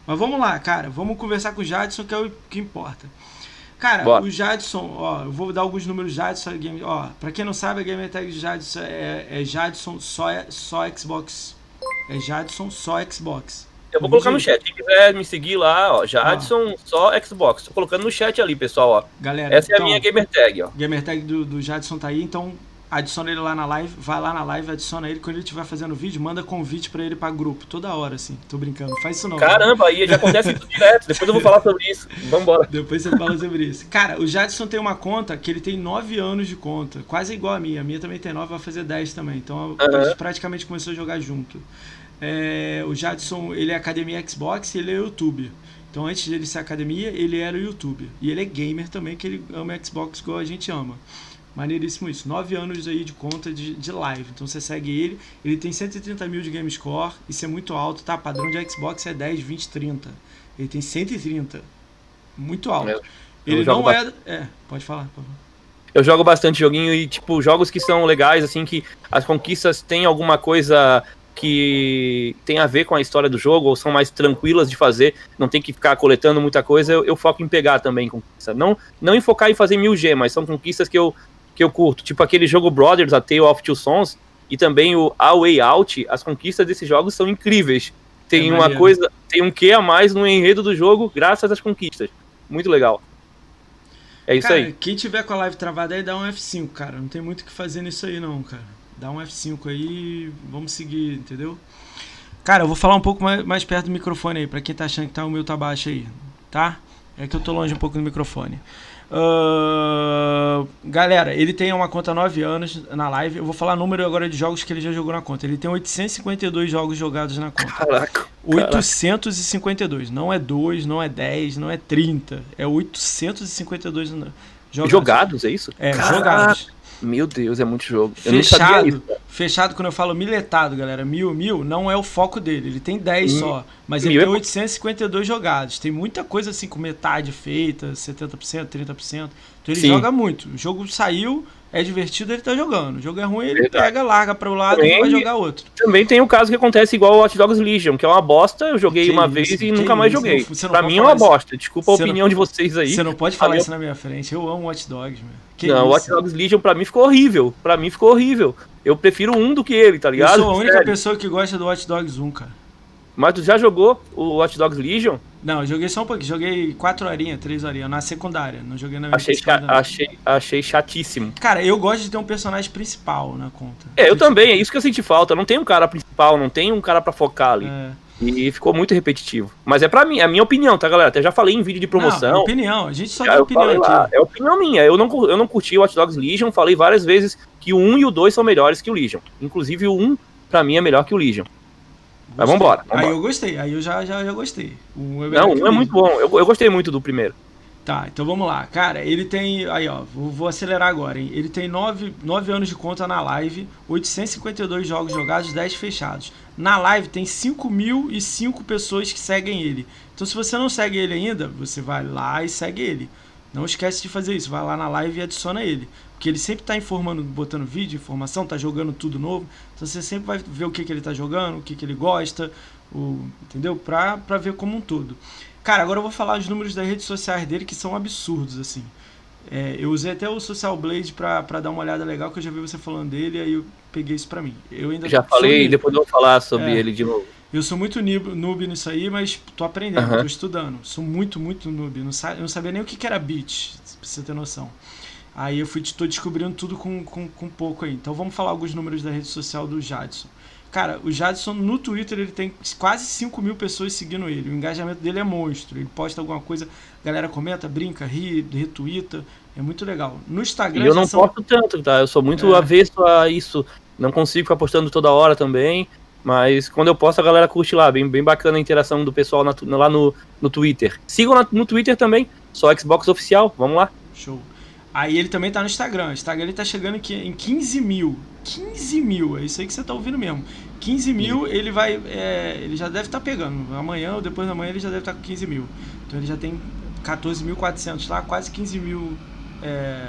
Mas vamos lá, cara. Vamos conversar com o Jadson, que é o que importa. Cara, Bora. o Jadson, ó, eu vou dar alguns números Jadson. Game, ó, pra quem não sabe, a Gamer Tag do Jadson é, é Jadson só, só Xbox. É Jadson só Xbox. Eu vou colocar no chat. Quem quiser me seguir lá, ó, Jadson, só Xbox. Tô colocando no chat ali, pessoal, ó. Galera, Essa é a então, minha gamer tag, ó. Gamer tag do, do Jadson tá aí, então adiciona ele lá na live, vai lá na live, adiciona ele. Quando ele estiver fazendo vídeo, manda convite pra ele pra grupo, toda hora, assim. Tô brincando, faz isso não. Caramba, aí já acontece isso direto. Depois eu vou falar sobre isso. Vambora. Depois você fala sobre isso. Cara, o Jadson tem uma conta que ele tem 9 anos de conta, quase igual a minha. A minha também tem 9, vai fazer 10 também. Então a gente praticamente começou a jogar junto. É, o Jadson, ele é academia Xbox e ele é youtuber. Então antes de ele ser academia, ele era youtuber. E ele é gamer também, que ele ama Xbox igual a gente ama. Maneiríssimo isso. 9 anos aí de conta de, de live. Então você segue ele. Ele tem 130 mil de game score. Isso é muito alto, tá? Padrão de Xbox é 10, 20, 30. Ele tem 130. Muito alto. Eu- ele eu não é. É, pode falar. Por favor. Eu jogo bastante joguinho e, tipo, jogos que são legais, assim, que as conquistas têm alguma coisa que tem a ver com a história do jogo, ou são mais tranquilas de fazer, não tem que ficar coletando muita coisa, eu, eu foco em pegar também conquista. Não, não em focar em fazer 1000G, mas são conquistas que eu, que eu curto. Tipo aquele jogo Brothers, A Tale of Two Sons, e também o A Way Out, as conquistas desses jogos são incríveis. Tem É uma maneiro. coisa, tem um quê a mais no enredo do jogo, graças às conquistas. Muito legal. É isso cara, aí. quem tiver com a live travada aí, dá um F5, cara. Não tem muito o que fazer nisso aí, não, cara. Dá um F5 aí vamos seguir, entendeu? Cara, eu vou falar um pouco mais, mais perto do microfone aí, pra quem tá achando que tá, o meu tá baixo aí, tá? É que eu tô longe um pouco do microfone. Ahn, galera, ele tem uma conta há 9 anos na live. Eu vou falar número agora de jogos que ele já jogou na conta. Ele tem 852 jogos jogados na conta. Caraca. 852. Não é 2, não é 10, não é 30. É 852 no- jogados. Jogados, é isso? É, Caraca. jogados. Meu Deus, é muito jogo. Fechado. Fechado, quando eu falo miletado, galera, mil, mil, não é o foco dele. Ele tem 10 Mil- só. Mas ele é tem pouco. 852 jogados. Tem muita coisa assim com metade feita, 70%, 30%. Então ele Sim. joga muito. O jogo saiu, é divertido, ele tá jogando. O jogo é ruim, ele Verdade. pega, larga para o lado e Também- vai jogar outro. Também tem o caso que acontece igual o Watch Dogs Legion, que é uma bosta, eu joguei Que uma isso, vez e nunca mais isso, joguei. não- pra mim é uma bosta, desculpa a Você não- opinião de vocês aí. Você não pode falar minha- isso na minha frente. Eu amo Watch Dogs, meu. Que não, o Watch? Dogs Legion pra mim ficou horrível. Pra mim ficou horrível. Eu prefiro um do que ele, tá Eu ligado? sou a única Sério. pessoa que gosta do Watch Dogs 1, cara. Mas tu já jogou o Watch Dogs Legion? Não, eu joguei só um pouquinho. Joguei 4 horinhas, 3 horinhas. Na secundária. Não joguei na minha Achei, cha- achei, achei chatíssimo. Cara, eu gosto de ter um personagem principal na conta. É, eu Tipo, também, é isso que eu senti falta. Não tem um cara principal, não tem um cara pra focar ali. É. E ficou muito repetitivo. Mas é pra mim, é a minha opinião, tá, galera? Até já falei em vídeo de Não, é promoção. opinião. A gente só dá eu opinião lá, é opinião minha. Eu não, eu não curti o Watch Dogs Legion. Falei várias vezes que o 1 e o 2 são melhores que o Legion. Inclusive o 1, pra mim, é melhor que o Legion. Mas Gostei. vambora, Aí vambora. eu gostei. Aí eu já, já, já gostei. O Não, o o 1 é muito bom. Eu, eu gostei muito do primeiro. Tá, então vamos lá. Cara, ele tem. Aí, ó, vou, vou acelerar agora, hein? Ele tem 9, nove anos de conta na live, 852 jogos jogados, 10 fechados. Na live tem 5.005 pessoas que seguem ele. Então, se você não segue ele ainda, você vai lá e segue ele. Não esquece de fazer isso. Vai lá na live e adiciona ele. Porque ele sempre tá informando, botando vídeo, informação, tá jogando tudo novo. Então você sempre vai ver o que, que ele tá jogando, o que, que ele gosta, o, entendeu? Pra, pra ver como um todo. Cara, agora eu vou falar os números das redes sociais dele que são absurdos, assim. É, eu usei até o Social Blade pra, pra dar uma olhada legal, que eu já vi você falando dele, aí eu peguei isso pra mim. Eu ainda Já falei, depois eu vou falar sobre É. ele de novo. Eu sou muito noob, nisso aí, mas tô aprendendo, Aham. tô estudando. Sou muito, muito noob. Não eu não sabia nem o que, que era bit, pra você ter noção. Aí eu fui, tô descobrindo tudo com, com, com pouco aí. Então vamos falar alguns números da rede social do Jadson. Cara, o Jadson no Twitter ele tem quase 5 mil pessoas seguindo ele. O engajamento dele é monstro. Ele posta alguma coisa, a galera comenta, brinca, ri, retuita. É muito legal. No Instagram E eu não são- posto tanto, tá? Eu sou muito É. avesso a isso. Não consigo ficar postando toda hora também. Mas quando eu posto, a galera curte lá. Bem, bem bacana a interação do pessoal na, lá no, no Twitter. Sigam na, no Twitter também, só Xbox Oficial. Vamos lá. Show. Aí ele também tá no Instagram. O Instagram ele tá chegando aqui em 15 mil. 15 mil, é isso aí que você tá ouvindo mesmo. 15 mil, ele vai. É, ele já deve estar tá pegando. Amanhã ou depois da manhã ele já deve estar tá com 15 mil. Então ele já tem 14.400 lá, quase 15 mil é,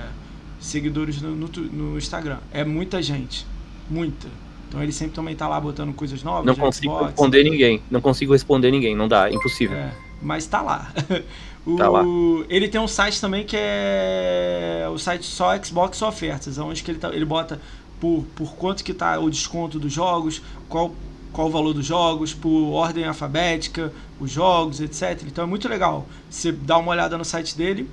seguidores no, no, no, Instagram. É muita gente. Muita. Então ele sempre também tá lá botando coisas novas. Não consigo Xbox, responder ninguém. Não consigo responder ninguém. Não dá, é impossível. É, mas tá lá. o, tá lá. Ele tem um site também que é o site só Xbox Ofertas, onde que ele, tá, ele bota por, por quanto que tá o desconto dos jogos, qual, qual o valor dos jogos, por ordem alfabética, os jogos, etc. Então é muito legal. Você dá uma olhada no site dele,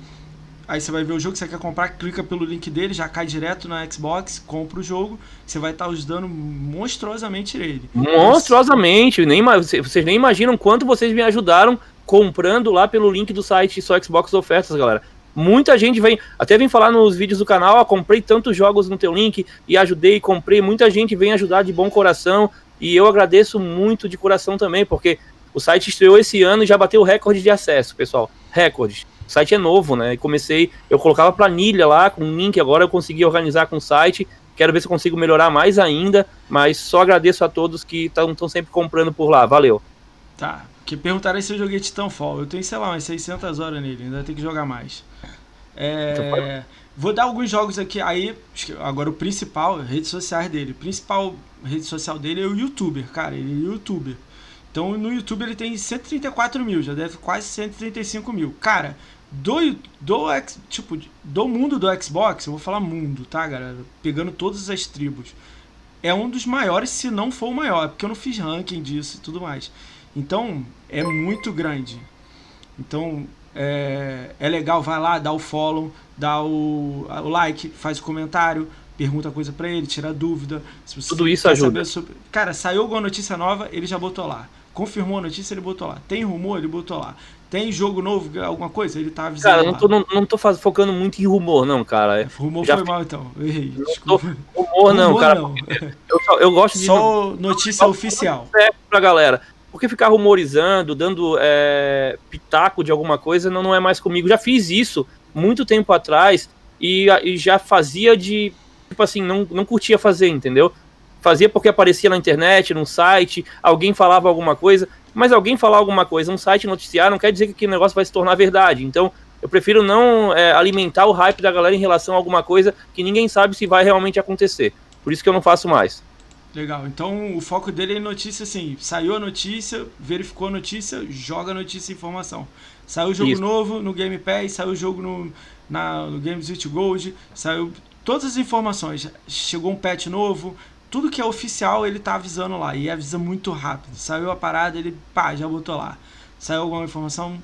aí você vai ver o jogo que você quer comprar, clica pelo link dele, já cai direto na Xbox, compra o jogo, você vai estar ajudando monstruosamente ele. Monstruosamente, nem, vocês nem imaginam quanto vocês me ajudaram comprando lá pelo link do site só Xbox Ofertas, galera. Muita gente vem, até vem falar nos vídeos do canal, ah, comprei tantos jogos no teu link e ajudei, comprei. Muita gente vem ajudar de bom coração e eu agradeço muito de coração também, porque o site estreou esse ano e já bateu recorde de acesso, pessoal. Recordes. O site é novo, né? Comecei, eu colocava planilha lá com link, agora eu consegui organizar com o site. Quero ver se consigo melhorar mais ainda, mas só agradeço a todos que estão sempre comprando por lá. Valeu. Tá. Que perguntaram se eu joguei Titanfall. Eu tenho, sei lá, umas 600 horas nele, ainda tem que jogar mais. É, vou dar alguns jogos aqui. Aí, agora o principal, redes sociais dele. O principal rede social dele é o YouTuber, cara. Ele é YouTuber. Então no YouTube ele tem 134 mil, já deve quase 135 mil. Cara, do, do, tipo, do mundo do Xbox, eu vou falar mundo, tá, galera? Pegando todas as tribos. É um dos maiores, se não for o maior, porque eu não fiz ranking disso e tudo mais. Então, é muito grande. Então, é, é legal, vai lá, dá o follow, dá o, o like, faz o comentário, pergunta coisa para ele, tira dúvida. Tudo isso ajuda. Sobre... Cara, saiu alguma notícia nova, ele já botou lá. Confirmou a notícia, ele botou lá. Tem rumor, ele botou lá. Tem jogo novo, alguma coisa? Ele tá avisando. Cara, não tô, não, não tô focando muito em rumor, não, cara. É, rumor já foi mal, então. Eu errei. Tô, rumor, não, rumor, cara. Não. Eu, eu, gosto de. Só notícia oficial. Pra galera. Porque ficar rumorizando, dando é, pitaco de alguma coisa, não, não é mais comigo. Já fiz isso muito tempo atrás e, e já fazia de. Tipo assim, não, não curtia fazer, entendeu? Fazia porque aparecia na internet, num site, alguém falava alguma coisa, mas alguém falar alguma coisa, um site noticiar, não quer dizer que aquele negócio vai se tornar verdade. Então, eu prefiro não é, alimentar o hype da galera em relação a alguma coisa que ninguém sabe se vai realmente acontecer. Por isso que eu não faço mais. Legal. Então o foco dele é notícia assim. Saiu a notícia, verificou a notícia, joga a notícia e informação. Saiu o jogo Isso. novo no Game Pass, saiu o jogo no, na, no Games with Gold, saiu todas as informações. Chegou um patch novo, tudo que é oficial ele tá avisando lá. E avisa muito rápido. Saiu a parada, ele pá, já botou lá. Saiu alguma informação,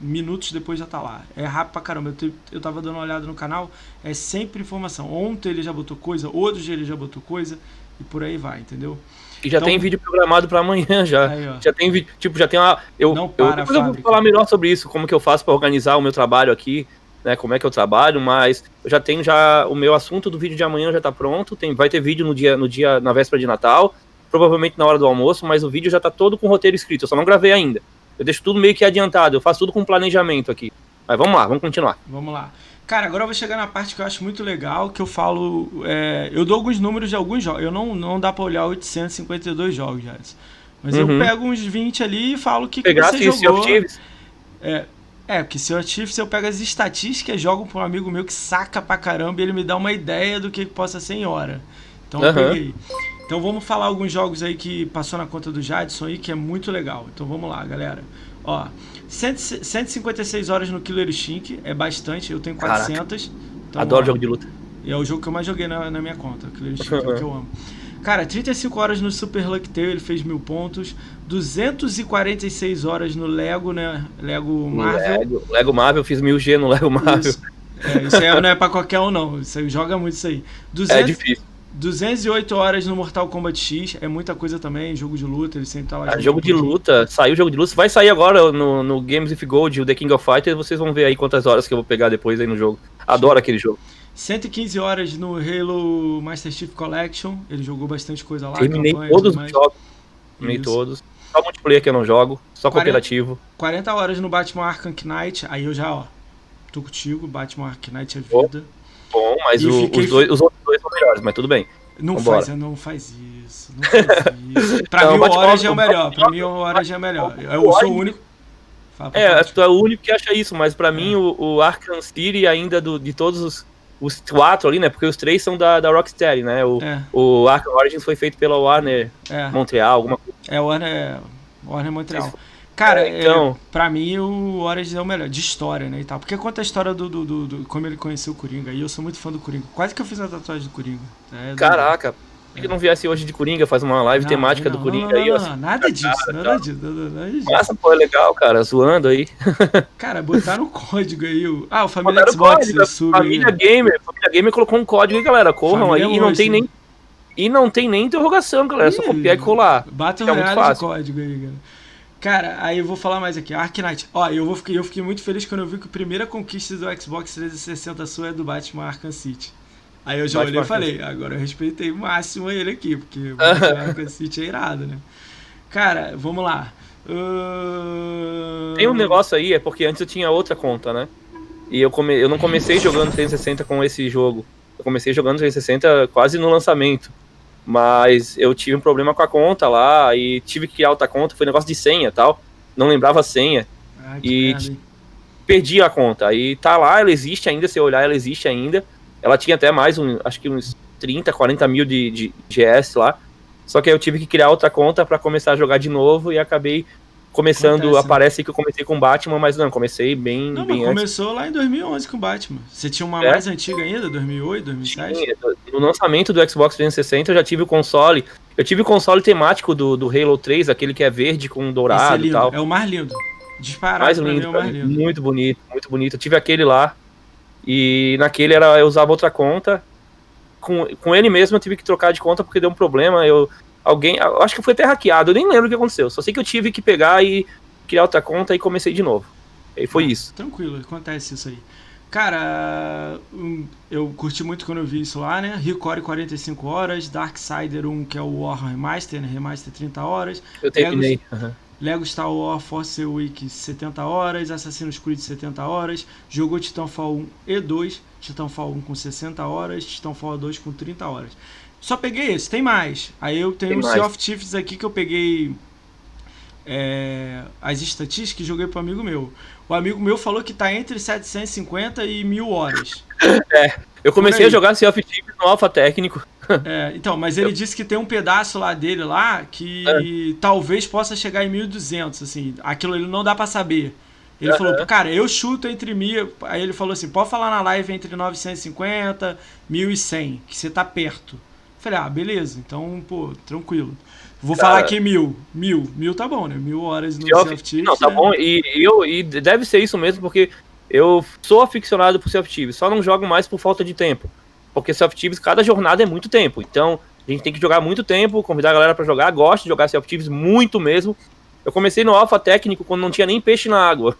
minutos depois já tá lá. É rápido pra caramba. Eu, eu tava dando uma olhada no canal, é sempre informação. Ontem ele já botou coisa, outro dia ele já botou coisa e por aí vai, entendeu? E já então, tem vídeo programado para amanhã já. Aí, já tem vídeo, tipo, já tem uma eu não para, eu, depois eu vou falar melhor sobre isso, como que eu faço para organizar o meu trabalho aqui, né, como é que eu trabalho, mas eu já tenho já o meu assunto do vídeo de amanhã já tá pronto, tem vai ter vídeo no dia no dia na véspera de Natal, provavelmente na hora do almoço, mas o vídeo já tá todo com roteiro escrito, eu só não gravei ainda. Eu deixo tudo meio que adiantado, eu faço tudo com planejamento aqui. Mas vamos lá, vamos continuar. Vamos lá. Cara, agora eu vou chegar na parte que eu acho muito legal, que eu falo. É, eu dou alguns números de alguns jogos. Eu não, não dá pra olhar 852 jogos, já. Mas uhum. eu pego uns 20 ali e falo o que, que você jogou. É, é, porque se eu Chiefs eu pego as estatísticas, jogo pra um amigo meu que saca pra caramba e ele me dá uma ideia do que possa ser em hora. Então uhum. eu peguei. Então vamos falar alguns jogos aí que passou na conta do Jadson aí, que é muito legal. Então vamos lá, galera. Ó, 156 horas no Killer Instinct, é bastante, eu tenho 400. Então, Adoro ó, jogo de luta. É o jogo que eu mais joguei na, na minha conta, Killer Instinct, é o que eu amo. Cara, 35 horas no Super Luck Tail, ele fez mil pontos. 246 horas no Lego, né? Lego Marvel. Lego, Lego Marvel, fiz 1000G no Lego Marvel. Isso, é, isso aí não é pra qualquer um, não. Você joga muito isso aí. 200, é difícil. 208 horas no Mortal Kombat X, é muita coisa também, jogo de luta, ele sempre tá lá. Ah, jogo de luta, saiu jogo de luta, vai sair agora no, no Games of Gold, o The King of Fighters, vocês vão ver aí quantas horas que eu vou pegar depois aí no jogo. Adoro aquele jogo. 115 horas no Halo Master Chief Collection, ele jogou bastante coisa lá. Terminei todos os jogos, Terminei todos. Só multiplayer que eu não jogo, só 40 cooperativo. 40 horas no Batman Arkham Knight, aí eu já, ó, tô contigo, Batman Arkham Knight é vida. Bom, mas o- fiquei- os, dois, os outros dois são melhores, mas tudo bem. Não Vambora. faz, não faz isso, não faz isso. Pra Não, mim o Orange é o Arkham- melhor, pra mim o Orange é o melhor. Eu O sou o único... Fala, É, tu é o único que acha isso, mas pra mim o, o Arkham City ainda do, de todos os, os quatro ali, né? Porque os três são da, da Rocksteady, né? O, É, o Arkham Origins foi feito pela Warner é, Montreal, alguma coisa. é o Warner, Warner Montreal. Cara, É, então- é, pra mim o Orange é o melhor, de história, né, e tal. Porque conta a história do, do, do- do- como ele conheceu o Coringa, e eu sou muito fã do Coringa. Quase que eu fiz a tatuagem do Coringa. É, Caraca, por que não viesse hoje de Coringa, faz uma live Não, temática não, do Coringa não, aí, não, ó. não, nada disso, nada disso, nada, nada disso. Massa, pô, é legal, cara, zoando aí. Cara, botaram o código aí. O... Ah, o Família Botaram Xbox código, sub aí. Família Gamer, Família Gamer colocou um código aí, galera, corram Família aí, e não tem nem... E não tem nem interrogação, galera, é só copiar e colar. Battle É muito Royale de fácil. código aí, cara. Cara, aí eu vou falar mais aqui. Ark Knight. Ó, eu, vou, fiquei- eu fiquei muito feliz quando eu vi que a primeira conquista do Xbox 360 sua é do Batman Arkham City. Aí eu já Batman olhei e falei, agora eu respeitei o máximo ele aqui, porque o Batman Arkham City é irado, né? Cara, vamos lá. Ahn, Tem um negócio aí, é porque antes eu tinha outra conta, né? E eu, come... eu não comecei jogando 360 com esse jogo. Eu comecei jogando 360 quase no lançamento. Mas eu tive um problema com a conta lá e tive que criar outra conta. Foi negócio de senha e tal. Não lembrava a senha. E- merda? Perdi a conta. Aí tá lá, ela existe ainda. Se eu olhar, ela existe ainda. Ela tinha até mais, um, acho que uns 30, 40 mil de, de GS lá. Só que aí eu tive que criar outra conta pra começar a jogar de novo e acabei começando. Acontece, né? Aparece que eu comecei com Batman, mas não, comecei bem, Não, bem antes. começou lá em 2011 com o Batman. Você tinha uma É? mais antiga ainda, 2008, 2007? Sim, No lançamento do Xbox 360 eu já tive o console. Eu tive o console temático do, do Halo 3, aquele que é verde com Esse é dourado e lindo, tal. é o mais lindo. Disparado mais é lindo, o pra mais lindo. muito bonito, muito bonito. Eu tive aquele lá e naquele era eu usava outra conta. Com, com ele mesmo eu tive que trocar de conta porque deu um problema. Eu alguém, eu acho que foi até hackeado, eu nem lembro o que aconteceu. Só sei que eu tive que pegar e criar outra conta e comecei de novo. E foi isso. Tranquilo, acontece isso aí. Cara, hum, eu curti muito quando eu vi isso lá, né? Recore 45 horas, Darksider 1, que é o War Remaster, né? Remaster 30 horas. Eu terminei. Aham. Lego Star Wars Force Week 70 horas, Assassin's Creed 70 horas, jogou Titanfall 1 e 2, Titanfall 1 com 60 horas, Titanfall 2 com 30 horas. Só peguei esse, tem mais. Aí eu tenho Tem o mais. Sea of Thieves aqui que eu peguei é, as estatísticas e joguei pro amigo meu. O amigo meu falou que tá entre 750 e 1000 horas. Eu comecei a jogar Sea of Thieves no Alpha Técnico. É, então, mas ele disse que tem um pedaço lá dele lá que É. talvez possa chegar em 1200, assim. Aquilo ele não dá pra saber. Ele Aham. falou, cara, eu chuto entre mil. Aí ele falou assim: pode falar na live entre 950 1100, que você tá perto. Falei, ah, beleza, então, pô, tranquilo. Vou Cara- falar aqui mil. Mil. Mil tá bom, né? Mil horas no Thieves, Não, tá né? bom. E, eu, e deve ser isso mesmo, porque eu sou aficionado por Thieves, só não jogo mais por falta de tempo. Porque Thieves, cada jornada é muito tempo. Então, a gente tem que jogar muito tempo, convidar a galera pra jogar. Gosto de jogar Thieves muito mesmo. Eu comecei no Alpha Técnico quando não tinha nem peixe na água.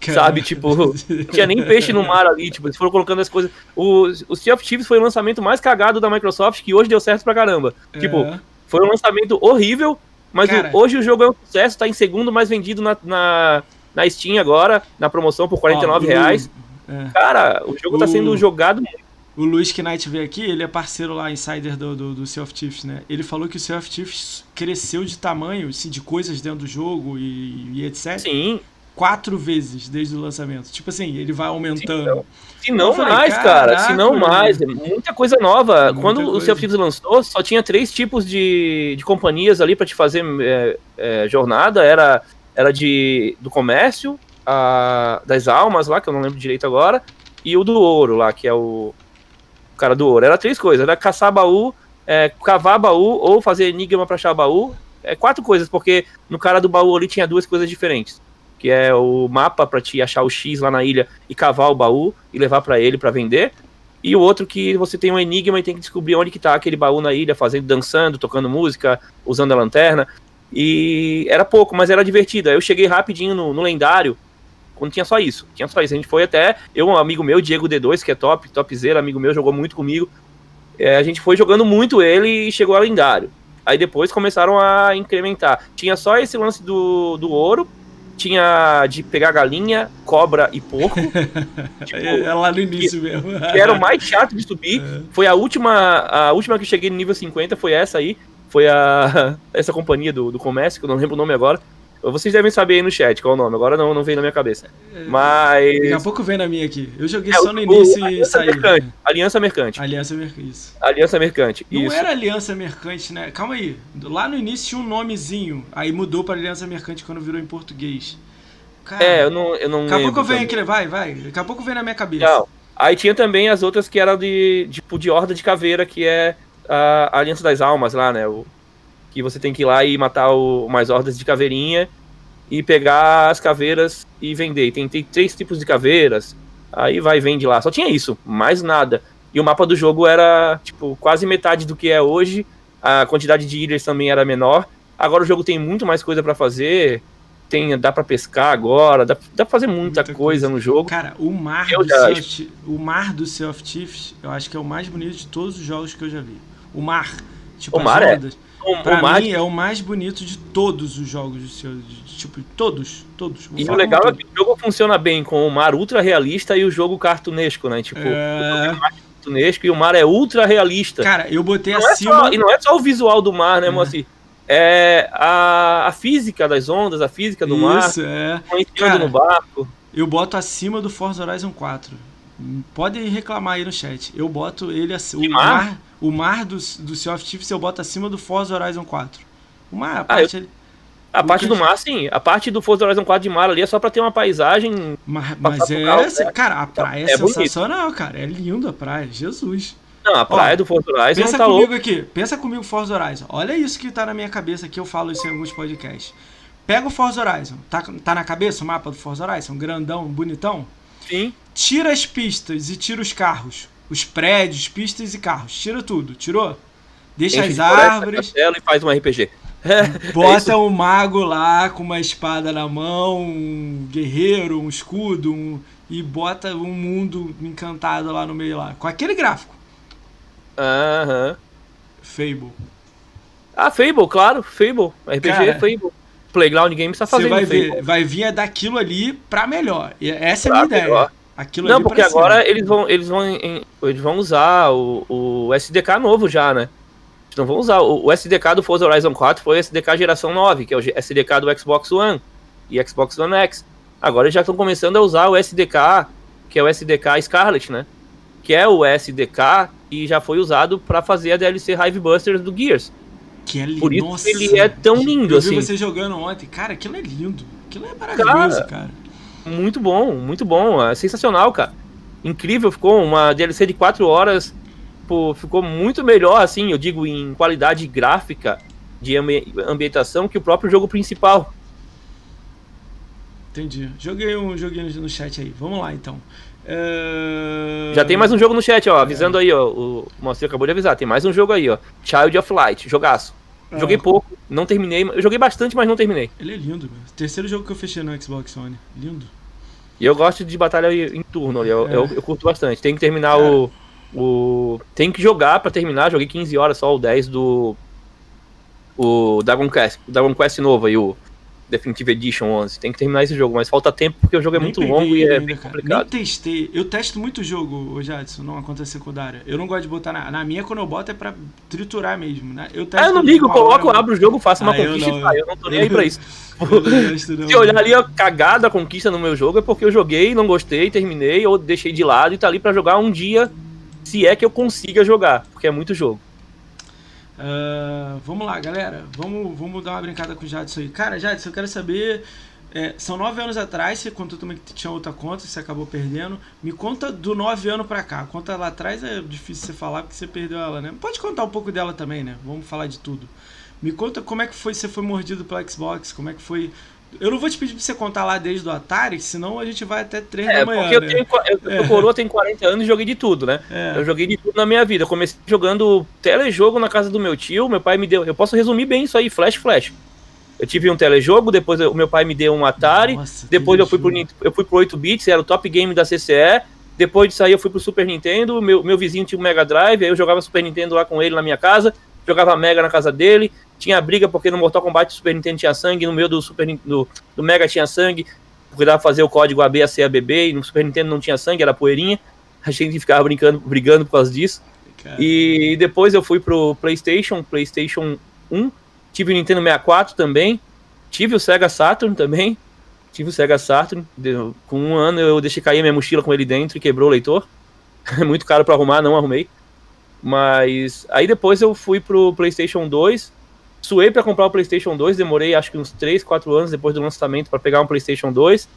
Cara. sabe, tipo, Não tinha nem peixe no mar ali. Tipo, eles foram colocando as coisas. O, o Sea of Thieves foi o lançamento mais cagado da Microsoft, que hoje deu certo pra caramba. É. Tipo, foi um lançamento horrível, mas o- hoje o jogo é um sucesso, tá em segundo mais vendido na, na, na Steam agora, na promoção por R$ 49 Ó, reais. é. Cara, o jogo tá O- sendo jogado muito. O Luiz Knight veio aqui, ele é parceiro lá, insider do, do, do Sea of Thieves, né? Ele falou que o Sea of Thieves cresceu de tamanho, assim, de coisas dentro do jogo e, e etc. Sim, Quatro vezes desde o lançamento. Tipo assim, ele vai aumentando. se não Eu falei, mais, cara, se não mais. Muita coisa nova. Muita Quando o coisa. Sea of lançou, só tinha três tipos de, de companhias ali pra te fazer é, é, jornada. Era, era de do comércio, a, das almas lá, que eu não lembro direito agora, e o do ouro lá, que é o, o cara do ouro. Era três coisas, era caçar baú, é, cavar baú ou fazer enigma pra achar baú. É quatro coisas, porque no cara do baú ali tinha duas coisas diferentes. Que é o mapa pra te achar o X lá na ilha e cavar o baú e levar pra ele pra vender. E o outro que você tem um enigma e tem que descobrir onde que tá aquele baú na ilha, fazendo, dançando, tocando música, usando a lanterna. E era pouco, mas era divertido. Aí eu cheguei rapidinho no, no lendário, quando tinha só isso. Tinha só isso. A gente foi até. Eu, um amigo meu, Diego D2, que é top, topzera, amigo meu, jogou muito comigo. É, a gente foi jogando muito ele e chegou a lendário. Aí depois começaram a incrementar. Tinha só esse lance do, do ouro, tinha de pegar galinha, cobra e porco. tipo, é lá no início que, mesmo. que era o mais chato de subir. É. Foi a última, a última que cheguei no nível 50, foi essa aí. Foi a essa companhia do, do comércio, que eu não lembro o nome agora. Vocês devem saber aí no chat qual é o nome, agora não, não veio na minha cabeça. É, Mas. Daqui a pouco vem na minha aqui. Eu joguei é, só no início o, e saí. Mercante, Aliança Mercante. Aliança Mercante. Isso. Aliança Mercante. Não isso. era Aliança Mercante, né? Calma aí. Lá no início tinha um nomezinho. Aí mudou para Aliança Mercante quando virou em português. Cara, é, eu não. Eu não daqui a pouco venho aqui, vai, vai. Daqui a pouco vem na minha cabeça. Não. Aí tinha também as outras que eram de, tipo, de Horda de Caveira, que é a Aliança das Almas lá, né? O, que você tem que ir lá e matar o, mais hordas de caveirinha e pegar as caveiras e vender. Tem, tem três tipos de caveiras, aí vai e vende lá. Só tinha isso, mais nada. E o mapa do jogo era, tipo, quase metade do que é hoje. A quantidade de ilhas também era menor. Agora o jogo tem muito mais coisa para fazer. Tem, dá para pescar agora, dá, dá pra fazer muita, muita coisa, coisa, no jogo. Cara, o mar, do sea of, o mar do Sea of Thieves, eu acho que é o mais bonito de todos os jogos que eu já vi. O mar. Tipo, o mar ondas. É o, pra o mar... mim é o mais bonito de todos os jogos do seu. De, tipo, todos. Todos. E o legal é que o jogo funciona bem com o mar ultra realista e o jogo cartunesco, né? Tipo, é... o cartunesco e o mar é ultra realista. Cara, eu botei não acima. É só, e não é só o visual do mar, né, é. assim? É a, a física das ondas, a física do Isso, mar. Isso, é. Cara, no barco. Eu boto acima do Forza Horizon 4. Podem reclamar aí no chat. Eu boto ele assim. O mar? mar? O mar do, do Sea of Thieves eu boto acima do Forza Horizon 4. O mar, a parte. Ah, eu... A parte do mar, sim. A parte do Forza Horizon 4 de mar ali é só pra ter uma paisagem. Mas, mas é. Carro, né? Cara, a praia é, é sensacional, bonito. cara. É lindo a praia. Jesus. Não, a praia Ó, do Forza Horizon pensa tá comigo louco. aqui. Pensa comigo, Forza Horizon. Olha isso que tá na minha cabeça aqui. Eu falo isso em alguns podcasts. Pega o Forza Horizon. Tá, tá na cabeça o mapa do Forza Horizon? Grandão, bonitão? Sim. Tira as pistas e tira os carros. Os prédios, pistas e carros. Tira tudo. Tirou? Deixa as árvores. E faz um RPG. Bota é um mago lá com uma espada na mão, um guerreiro, um escudo, um, e bota um mundo encantado lá no meio lá. Com aquele gráfico. Aham. Uhum. Fable. Ah, Fable, claro. Fable. RPG Cara, Fable. Playground Games tá fazendo vai Fable. ver, vai vir daquilo ali pra melhor. Essa é a minha ideia. Melhor. Aquilo Não, porque agora eles vão, eles vão, eles vão usar o, o SDK novo já, né? Eles não vão usar. O, o SDK do Forza Horizon 4 foi o SDK geração 9, que é o SDK do Xbox One e Xbox One X. Agora eles já estão começando a usar o SDK, que é o SDK Scarlet, né? Que é o SDK e já foi usado para fazer a DLC Hive Busters do Gears. Que é lindo. Por isso Nossa, ele é tão lindo eu assim. Eu vi você jogando ontem. Cara, aquilo é lindo. Aquilo é maravilhoso, cara. cara. Muito bom, muito bom. É sensacional, cara. Incrível, ficou uma DLC de 4 horas. Pô, ficou muito melhor, assim, eu digo, em qualidade gráfica de ambi ambientação que o próprio jogo principal. Entendi. Joguei um joguinho no chat aí. Vamos lá, então. É... Já tem mais um jogo no chat, ó. Avisando é. aí, ó. O Monstro acabou de avisar. Tem mais um jogo aí, ó. Child of Light. Jogaço. É. Joguei pouco, não terminei. Eu joguei bastante, mas não terminei. Ele é lindo, meu. Terceiro jogo que eu fechei no Xbox One. Lindo. E eu gosto de batalha em turno ali. Eu, é. eu, eu, curto bastante. Tem que terminar o. O. Tem que jogar pra terminar. Joguei 15 horas só o 10 do. O Dragon Quest. O Dragon Quest novo aí, o. Definitive Edition 11. Tem que terminar esse jogo, mas falta tempo porque o jogo é muito longo e é ainda, bem complicado. Nem testei. Eu testo muito jogo, Jadson, não acontece secundária. Eu não gosto de botar na, na minha, quando eu boto é pra triturar mesmo, né? Eu testo ah, eu não ligo, coloco, hora, abro o jogo, faço ah, uma conquista não, e sai. Eu não tô nem aí pra isso. não, Se olhar ali a cagada a conquista no meu jogo é porque eu joguei, não gostei, terminei ou deixei de lado e tá ali pra jogar um dia, se é que eu consiga jogar, porque é muito jogo. Uh, vamos lá, galera. Vamos, vamos dar uma brincada com o Jadson aí. Cara, Jadson, eu quero saber. É, são nove anos atrás, você contou também que tinha outra conta, você acabou perdendo. Me conta do nove anos pra cá. Conta lá atrás é difícil você falar porque você perdeu ela, né? Pode contar um pouco dela também, né? Vamos falar de tudo. Me conta como é que foi, você foi mordido pelo Xbox, como é que foi eu não vou te pedir pra você contar lá desde o Atari, senão a gente vai até 3 é, da manhã. Porque né? eu tenho. Eu, é. coroa tem 40 anos e joguei de tudo, né? É. Eu joguei de tudo na minha vida. Eu comecei jogando telejogo na casa do meu tio. Meu pai me deu. Eu posso resumir bem isso aí, flash, flash. Eu tive um telejogo, depois o meu pai me deu um Atari. Nossa, depois eu fui, pro, eu fui pro 8 bits, era o top game da CCE. Depois disso aí eu fui pro Super Nintendo. Meu, meu vizinho tinha um Mega Drive, aí eu jogava Super Nintendo lá com ele na minha casa. Jogava Mega na casa dele, tinha briga porque no Mortal Kombat Super Nintendo tinha sangue, no meio do Super do, do Mega tinha sangue, porque dava pra fazer o código AB, AC, ABB, e no Super Nintendo não tinha sangue, era poeirinha. A gente ficava brincando, brigando por causa disso. E depois eu fui pro PlayStation, PlayStation 1, tive o Nintendo 64 também, tive o Sega Saturn também, tive o Sega Saturn, com um ano eu deixei cair minha mochila com ele dentro e quebrou o leitor. Muito caro para arrumar, não arrumei. Mas aí depois eu fui pro PlayStation 2, suei para comprar o PlayStation 2, demorei acho que uns 3, 4 anos depois do lançamento para pegar um PlayStation 2.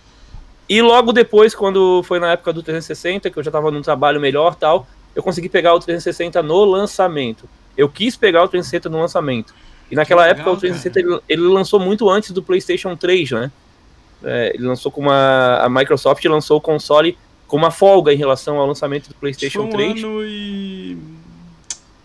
E logo depois, quando foi na época do 360, que eu já tava num trabalho melhor tal, eu consegui pegar o 360 no lançamento. Eu quis pegar o 360 no lançamento. E naquela legal, época o 360 ele, ele, lançou muito antes do PlayStation 3, né? É, ele lançou com uma. A Microsoft lançou o console com uma folga em relação ao lançamento do PlayStation Foi um 3. Ano e...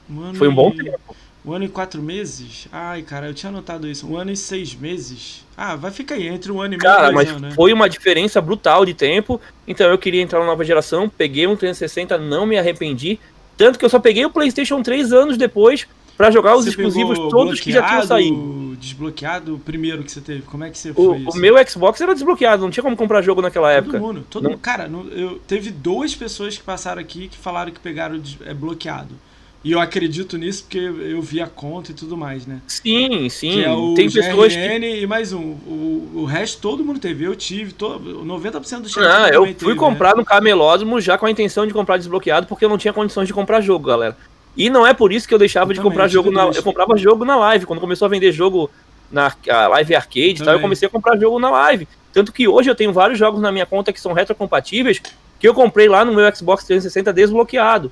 Um Foi um bom tempo. Um ano e quatro meses? Ai, cara, eu tinha anotado isso. Um ano e seis meses? Ah, vai ficar aí, entre um ano e meio Cara, mas anos, né? foi uma diferença brutal de tempo. Então eu queria entrar na nova geração, peguei um 360, não me arrependi. Tanto que eu só peguei o PlayStation 3 anos depois para jogar os você exclusivos todos que já tinham saído. Desbloqueado o primeiro que você teve? Como é que você o, foi isso? O meu Xbox era desbloqueado, não tinha como comprar jogo naquela todo época. Mundo, todo mundo, cara, eu teve duas pessoas que passaram aqui que falaram que pegaram é, bloqueado. E eu acredito nisso porque eu vi a conta e tudo mais, né? Sim, sim. Que é o Tem pessoas que... e mais um. O, o resto todo mundo teve. Eu tive, todo, 90% do chat. Ah, eu fui teve, né? comprar né? no Camelódromo já com a intenção de comprar desbloqueado porque eu não tinha condições de comprar jogo, galera. E não é por isso que eu deixava eu de comprar jogo na. Eu comprava jogo na live. Quando começou a vender jogo na live arcade e tal, eu comecei a comprar jogo na live. Tanto que hoje eu tenho vários jogos na minha conta que são retrocompatíveis que eu comprei lá no meu Xbox 360 desbloqueado.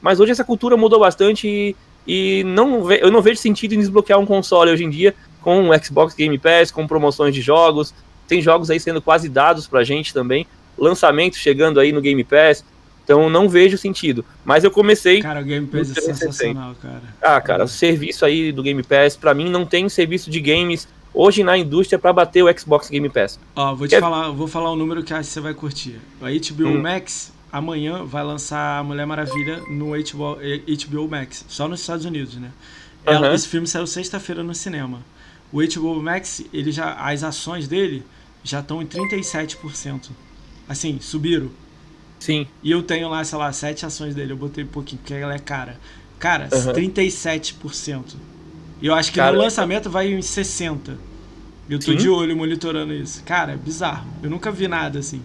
Mas hoje essa cultura mudou bastante e, e não, eu não vejo sentido em desbloquear um console hoje em dia com o Xbox Game Pass, com promoções de jogos. Tem jogos aí sendo quase dados pra gente também. Lançamentos chegando aí no Game Pass. Então não vejo sentido. Mas eu comecei. Cara, o Game Pass é sensacional, cara. Ah, cara, o serviço aí do Game Pass, para mim, não tem serviço de games hoje na indústria para bater o Xbox Game Pass. Ó, vou te é... falar, vou falar um número que acho que você vai curtir. O HBO hum. Max amanhã vai lançar a Mulher Maravilha no HBO, HBO Max, só nos Estados Unidos, né? Ela, uhum. Esse filme saiu sexta-feira no cinema. O HBO Max, ele já, as ações dele já estão em 37%. Assim, subiram. Sim. E eu tenho lá, sei lá, sete ações dele. Eu botei um pouquinho, porque ela é cara. Cara, uhum. 37%. E eu acho que cara, no lançamento vai em 60%. Eu tô Sim? de olho monitorando isso. Cara, é bizarro. Eu nunca vi nada assim.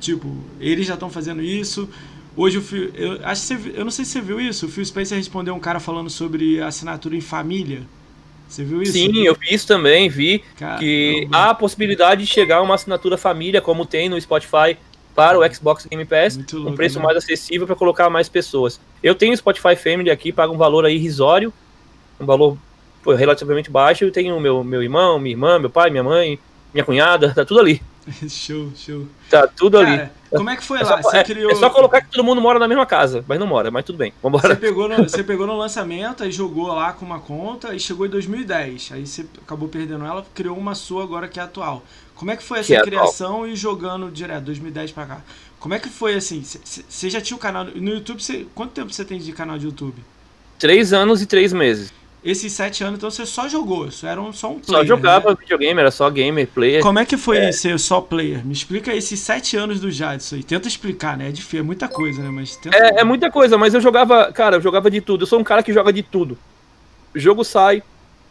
Tipo, eles já estão fazendo isso. Hoje o Phil, eu acho que você, eu não sei se você viu isso. O Phil Spencer respondeu um cara falando sobre assinatura em família. Você viu isso? Sim, eu vi isso também, vi Caramba. que há a possibilidade de chegar a uma assinatura família, como tem no Spotify, para o Xbox Game Pass, louco, um preço né? mais acessível para colocar mais pessoas. Eu tenho o Spotify Family aqui, pago um valor aí irrisório, um valor pô, relativamente baixo, eu tenho meu, meu irmão, minha irmã, meu pai, minha mãe, minha cunhada, tá tudo ali. show, show. Tá tudo Cara, ali. Como é que foi é lá? Só, é, criou... é, só colocar que todo mundo mora na mesma casa, mas não mora, mas tudo bem. Vambora. Você pegou, no, você pegou no lançamento, aí jogou lá com uma conta e chegou em 2010. Aí você acabou perdendo ela, criou uma sua agora que é atual. Como é que foi essa que é criação atual. e jogando direto, 2010 pra cá? Como é que foi assim? Você já tinha o canal no YouTube? Cê, quanto tempo você tem de canal de YouTube? Três anos e três meses esses sete anos, então você só jogou, isso era um, só um player. Só jogava né? videogame, era só gamer, player. Como é que foi é. ser só player? Me explica esses sete anos do Jadson aí. Tenta explicar, né? É difícil, é muita coisa, né? Mas tenta... é, é muita coisa, mas eu jogava, cara, eu jogava de tudo. Eu sou um cara que joga de tudo. O jogo sai,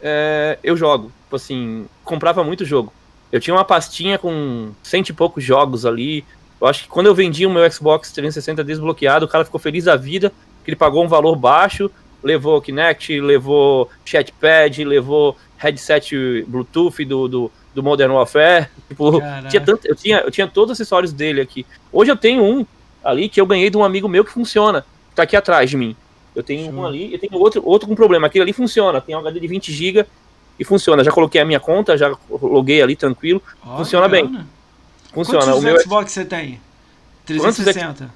é, eu jogo. Tipo assim, comprava muito jogo. Eu tinha uma pastinha com cento e poucos jogos ali. Eu acho que quando eu vendi o meu Xbox 360 desbloqueado, o cara ficou feliz da vida, que ele pagou um valor baixo levou Kinect, levou chatpad, levou headset Bluetooth do, do, do Modern Warfare. Tipo, tinha tanto, eu, tinha, eu tinha todos os acessórios dele aqui. Hoje eu tenho um ali que eu ganhei de um amigo meu que funciona. Tá aqui atrás de mim. Eu tenho Show. um ali e tenho outro, outro com problema. Aquele ali funciona. Tem um HD de 20 GB e funciona. Já coloquei a minha conta, já loguei ali tranquilo. Oh, funciona bem. Funciona. Quantos o meu Xbox você tem? 360.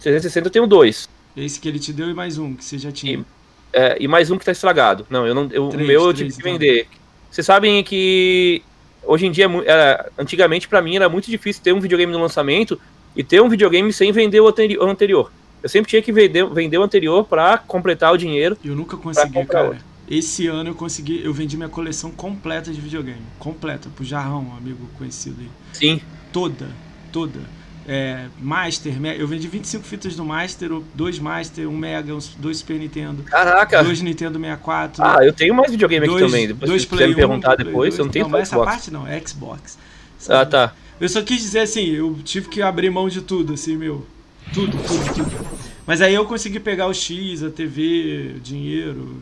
360 eu tenho dois. Esse que ele te deu e mais um que você já tinha. E, é, e mais um que tá estragado. Não, eu não, eu, três, o meu eu tive que vender. Vocês sabem que hoje em dia, era, antigamente para mim era muito difícil ter um videogame no lançamento e ter um videogame sem vender o anterior. Eu sempre tinha que vender, vender o anterior para completar o dinheiro. Eu nunca consegui, cara. Outro. Esse ano eu consegui, eu vendi minha coleção completa de videogame. Completa, pro Jarrão, um amigo conhecido aí. Sim. Toda, toda. É, Master, eu vendi 25 fitas do Master, dois Master, um Mega, dois Super Nintendo. Caraca! Dois Nintendo 64. Ah, eu tenho mais videogame dois, aqui também. Depois dois se você me perguntar depois, dois, eu não tenho não, essa parte não, é Xbox. Sabe? Ah, tá. Eu só quis dizer assim, eu tive que abrir mão de tudo, assim, meu. Tudo, tudo, tudo. Mas aí eu consegui pegar o X, a TV, dinheiro,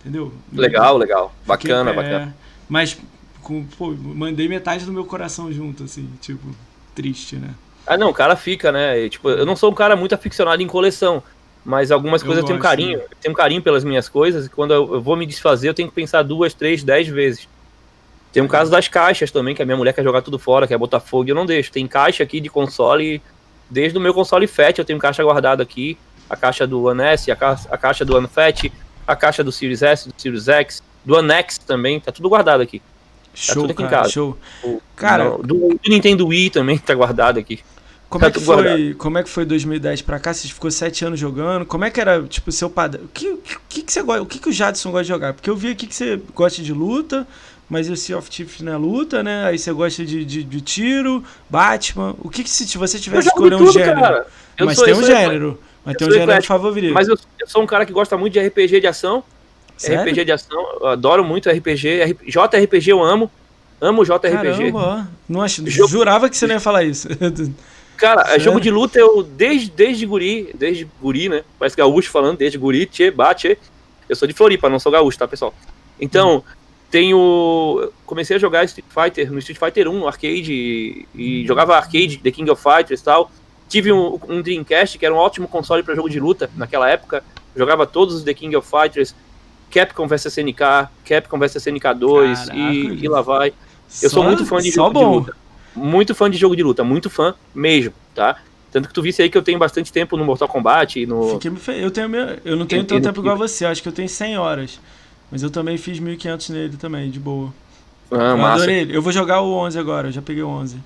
entendeu? Legal, legal. Bacana, é, bacana. Mas, com, pô, mandei metade do meu coração junto, assim, tipo, triste, né? Ah, não, o cara fica, né? E, tipo, eu não sou um cara muito aficionado em coleção, mas algumas eu coisas eu tenho um carinho. Eu tenho um carinho pelas minhas coisas, e quando eu, eu vou me desfazer, eu tenho que pensar duas, três, dez vezes. Tem um caso das caixas também, que a minha mulher quer jogar tudo fora, quer botar fogo, e eu não deixo. Tem caixa aqui de console, desde o meu console FAT eu tenho caixa guardada aqui, a caixa do One S, a, ca a caixa do One Fat, a caixa do Series S, do Series X, do One X também, tá tudo guardado aqui. Tá show, tudo aqui cara, em casa. show. O, cara, do, do, Nintendo Wii também tá guardado aqui. Como, tá é que foi, como é que foi 2010 pra cá? Você ficou sete anos jogando? Como é que era, tipo, o seu padrão? O que, que, que você gosta? O que, que o Jadson gosta de jogar? Porque eu vi aqui que você gosta de luta, mas o Sea of Thieves não é luta, né? Aí você gosta de, de, de tiro, Batman. O que, que se você tivesse escolher um gênero? mas sou, tem um gênero. Mas tem um gênero favorito. Mas eu, eu, sou um cara que gosta muito de RPG de ação. Sério? RPG de ação, eu adoro muito RPG. JRPG eu amo. Amo JRPG. Caramba, não acho, jurava que você não ia falar isso. Cara, Sério? jogo de luta eu, desde, desde guri, desde guri, né? Parece gaúcho falando, desde guri, tchê, bate. Eu sou de Floripa, não sou gaúcho, tá, pessoal? Então, hum. tenho... Comecei a jogar Street Fighter no Street Fighter 1, arcade, e, e jogava arcade, The King of Fighters e tal. Tive um, um, Dreamcast, que era um ótimo console para jogo de luta naquela época. Jogava todos os The King of Fighters, Capcom vs SNK, Capcom vs SNK 2 e, e lá vai. Eu só, sou muito fã de jogo bom. de luta. Muito fã de jogo de luta, muito fã mesmo, tá? Tanto que tu visse aí que eu tenho bastante tempo no Mortal Kombat e no. Eu, tenho meu... eu não tenho tanto tempo igual você, acho que eu tenho 100 horas. Mas eu também fiz 1500 nele também, de boa. Ah, eu massa. adorei ele. Eu vou jogar o 11 agora, eu já peguei o 11.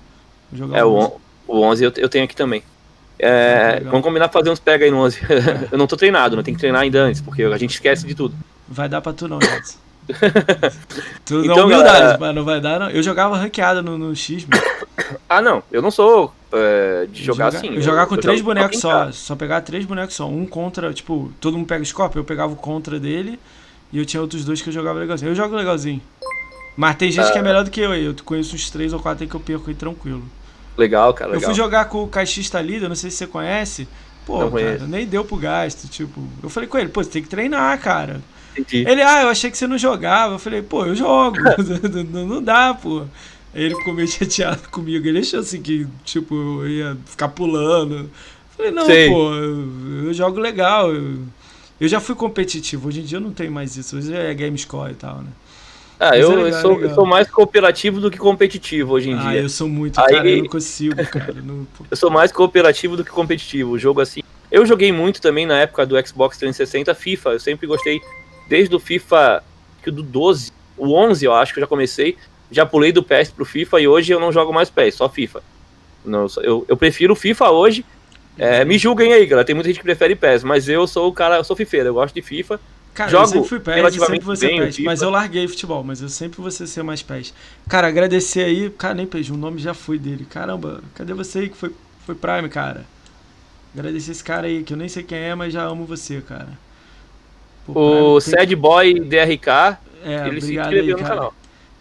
Vou jogar é, o 11. O 11 eu, eu tenho aqui também. É, vamos combinar fazer uns pega aí no 11. eu não tô treinado, não tem que treinar ainda antes, porque a gente esquece de tudo. Vai dar pra tu não, Edson. tu então, não humildade, galera... mas não vai dar não. Eu jogava ranqueada no, no X, mano. Ah, não. Eu não sou é, de jogar, jogar assim. Eu, jogar com eu três bonecos só. Só pegar três bonecos só. Um contra, tipo, todo mundo pega o Scorpio, eu pegava o contra dele. E eu tinha outros dois que eu jogava legalzinho. Eu jogo legalzinho. Mas tem gente que é ah. melhor do que eu aí. Eu conheço uns três ou quatro aí que eu perco aí tranquilo. Legal, cara. Legal. Eu fui jogar com o caixista líder, não sei se você conhece. Pô, cara, nem deu pro gasto. Tipo, eu falei com ele, pô, você tem que treinar, cara. Entendi. Ele, ah, eu achei que você não jogava. Eu falei, pô, eu jogo. não, não dá, pô. Aí ele ficou meio chateado comigo. Ele achou assim que, tipo, eu ia ficar pulando. Eu falei, não, Sei. pô, eu, eu, jogo legal. Eu, eu já fui competitivo. Hoje em dia eu não tenho mais isso. Hoje é game score e tal, né? Ah, eu, é legal, eu, sou, eu, sou, mais cooperativo do que competitivo hoje em ah, dia. Ah, eu sou muito, Aí, cara, eu não consigo, cara. Não... eu sou mais cooperativo do que competitivo. O jogo assim. Eu joguei muito também na época do Xbox 360 FIFA. Eu sempre gostei, desde o FIFA que do 12, o 11 eu acho que eu já comecei. Já pulei do PS pro FIFA e hoje eu não jogo mais PES, só FIFA. Não, eu, eu prefiro o FIFA hoje. É, me julguem aí, galera. Tem muita gente que prefere PES, mas eu sou o cara, eu sou fifeiro, eu gosto de FIFA. Cara, Jogo eu sempre fui PES, sempre você bem, PES, mas eu larguei futebol, mas eu sempre vou ser mais PES. Cara, agradecer aí, cara, nem pedi, o nome já foi dele. Caramba, cadê você aí que foi, foi Prime, cara? Agradecer esse cara aí, que eu nem sei quem é, mas já amo você, cara. Pô, o Sad Boy DRK, é, ele se inscreveu aí, no canal.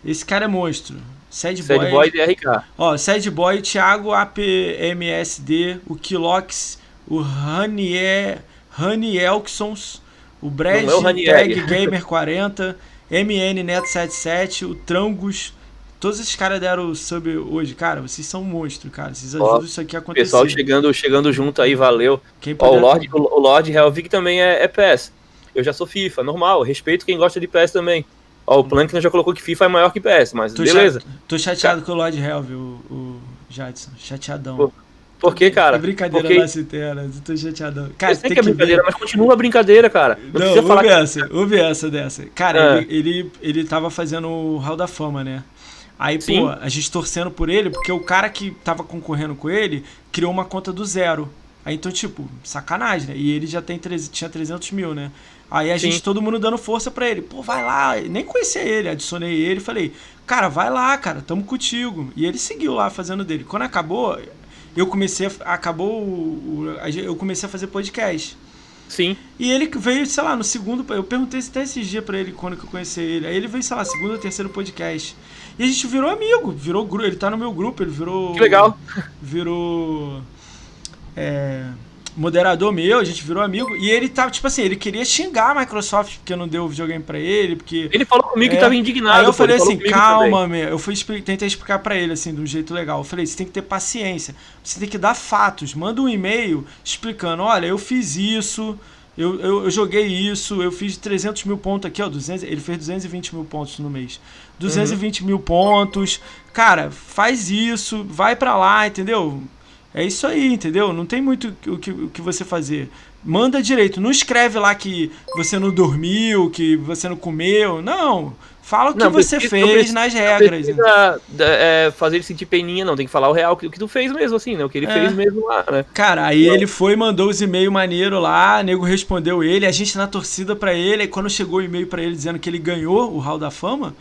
Esse cara é monstro. Sad, Sad Boy, Boy DRK. Ó, Sad Boy, Thiago APMSD, o Kilox, o Ranier, Rani Elksons, o Brad é Tag Gamer 40, MN Neto 77, o Trangus. Todos esses caras deram sub hoje. Cara, vocês são monstros, cara. Vocês ajudam Ó, isso aqui a acontecer. Pessoal chegando, chegando junto aí, valeu. Quem Ó, o Lord, o Lord Helvig também é, é PS. Eu já sou FIFA, normal. Respeito quem gosta de PS também. Ó, o Plankton já colocou que FIFA é maior que PS, mas tô beleza. tô chateado com o Lord Helvig, o, o Jadson. Chateadão. Por que, cara? É brincadeira Porque... interna, eu tô chateadão. Cara, eu sei que é brincadeira, ver. mas continua a brincadeira, cara. Não, não ouve falar essa, que... essa dessa. Cara, é. ele, ele, ele tava fazendo o Hall da Fama, né? Aí, Sim. pô, a gente torcendo por ele, porque o cara que tava concorrendo com ele criou uma conta do zero. Aí então, tipo, sacanagem, né? E ele já tem, tinha 300 mil, né? Aí a Sim. gente, todo mundo dando força para ele. Pô, vai lá. Nem conhecia ele, adicionei ele falei, cara, vai lá, cara, tamo contigo. E ele seguiu lá fazendo dele. Quando acabou, eu comecei a, acabou o, o, eu comecei a fazer podcast. Sim. E ele veio, sei lá, no segundo. Eu perguntei até esses dias pra ele quando que eu conheci ele. Aí ele veio, sei lá, segundo ou terceiro podcast. E a gente virou amigo, virou grupo. Ele tá no meu grupo, ele virou. Que legal. Virou. É, moderador meu, a gente virou amigo. E ele tava, tipo assim, ele queria xingar a Microsoft porque não deu o videogame pra ele. Porque, ele falou comigo é, que tava indignado. Aí eu falei assim, calma, meu. Eu fui tentei explicar pra ele, assim, de um jeito legal. Eu falei, você tem que ter paciência. Você tem que dar fatos. Manda um e-mail explicando: olha, eu fiz isso. Eu, eu, eu, joguei isso, eu fiz 300 mil pontos aqui, ó. 200, ele fez 220 mil pontos no mês. 220 uhum. mil pontos. Cara, faz isso, vai para lá, entendeu? É isso aí, entendeu? Não tem muito o que, o que você fazer. Manda direito. Não escreve lá que você não dormiu, que você não comeu. Não. Fala o que não, você precisa, fez precisa, nas regras. Não precisa, é, fazer ele sentir peninha, não. Tem que falar o real, o que, tu fez mesmo, assim, né? O que ele é. fez mesmo lá, né? Cara, aí ele foi mandou os e-mails maneiro lá, nego respondeu ele, a gente na torcida pra ele, aí quando chegou o e-mail pra ele dizendo que ele ganhou o Hall da Fama,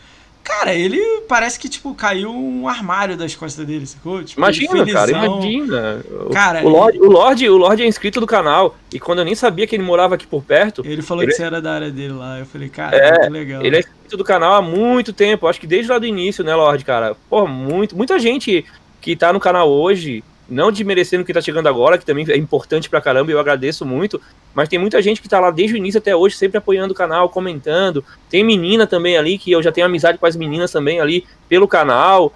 Cara, ele parece que, tipo, caiu um armário das costas dele, sacou? Tipo, imagina, cara, imagina. Cara, o, Lorde, o, Lorde, o Lorde é inscrito do canal. E quando eu nem sabia que ele morava aqui por perto. Ele falou ele... que você era da área dele lá. Eu falei, cara, é, legal. Ele é inscrito do canal há muito tempo. Acho que desde lá do início, né, Lorde, cara? Pô, muito, muita gente que tá no canal hoje não desmerecendo quem tá chegando agora, que também é importante pra caramba, e eu agradeço muito, mas tem muita gente que tá lá desde o início até hoje, sempre apoiando o canal, comentando. Tem menina também ali, que eu já tenho amizade com as meninas também ali pelo canal.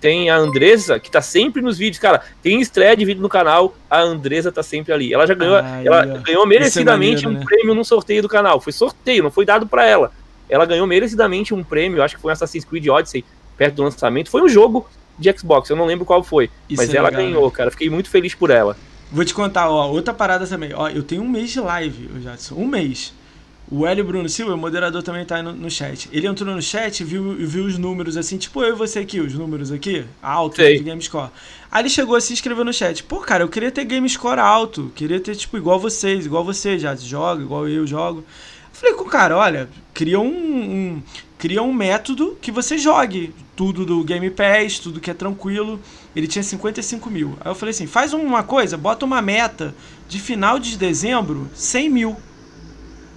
Tem a Andresa, que tá sempre nos vídeos. Cara, tem estreia de vídeo no canal, a Andresa tá sempre ali. Ela já ganhou, ela ganhou merecidamente é maneiro, um né? prêmio no sorteio do canal. Foi sorteio, não foi dado para ela. Ela ganhou merecidamente um prêmio, acho que foi Assassin's Creed Odyssey, perto do lançamento. Foi um jogo de Xbox, eu não lembro qual foi. Isso mas é ela legal, ganhou, né? cara. Fiquei muito feliz por ela. Vou te contar, ó, outra parada também. Ó, eu tenho um mês de live, Jadson. Um mês. O Hélio Bruno Silva, o moderador, também tá no, no chat. Ele entrou no chat e viu, viu os números assim, tipo eu e você aqui, os números aqui, alto de Gamescore. Aí ele chegou assim e escreveu no chat: Pô, cara, eu queria ter Gamescore alto. Queria ter, tipo, igual vocês, igual você, já joga, igual eu jogo. Falei com o cara: olha, cria um, um cria um método que você jogue tudo do Game Pass, tudo que é tranquilo. Ele tinha 55 mil. Aí eu falei assim: faz uma coisa, bota uma meta de final de dezembro, 100 mil.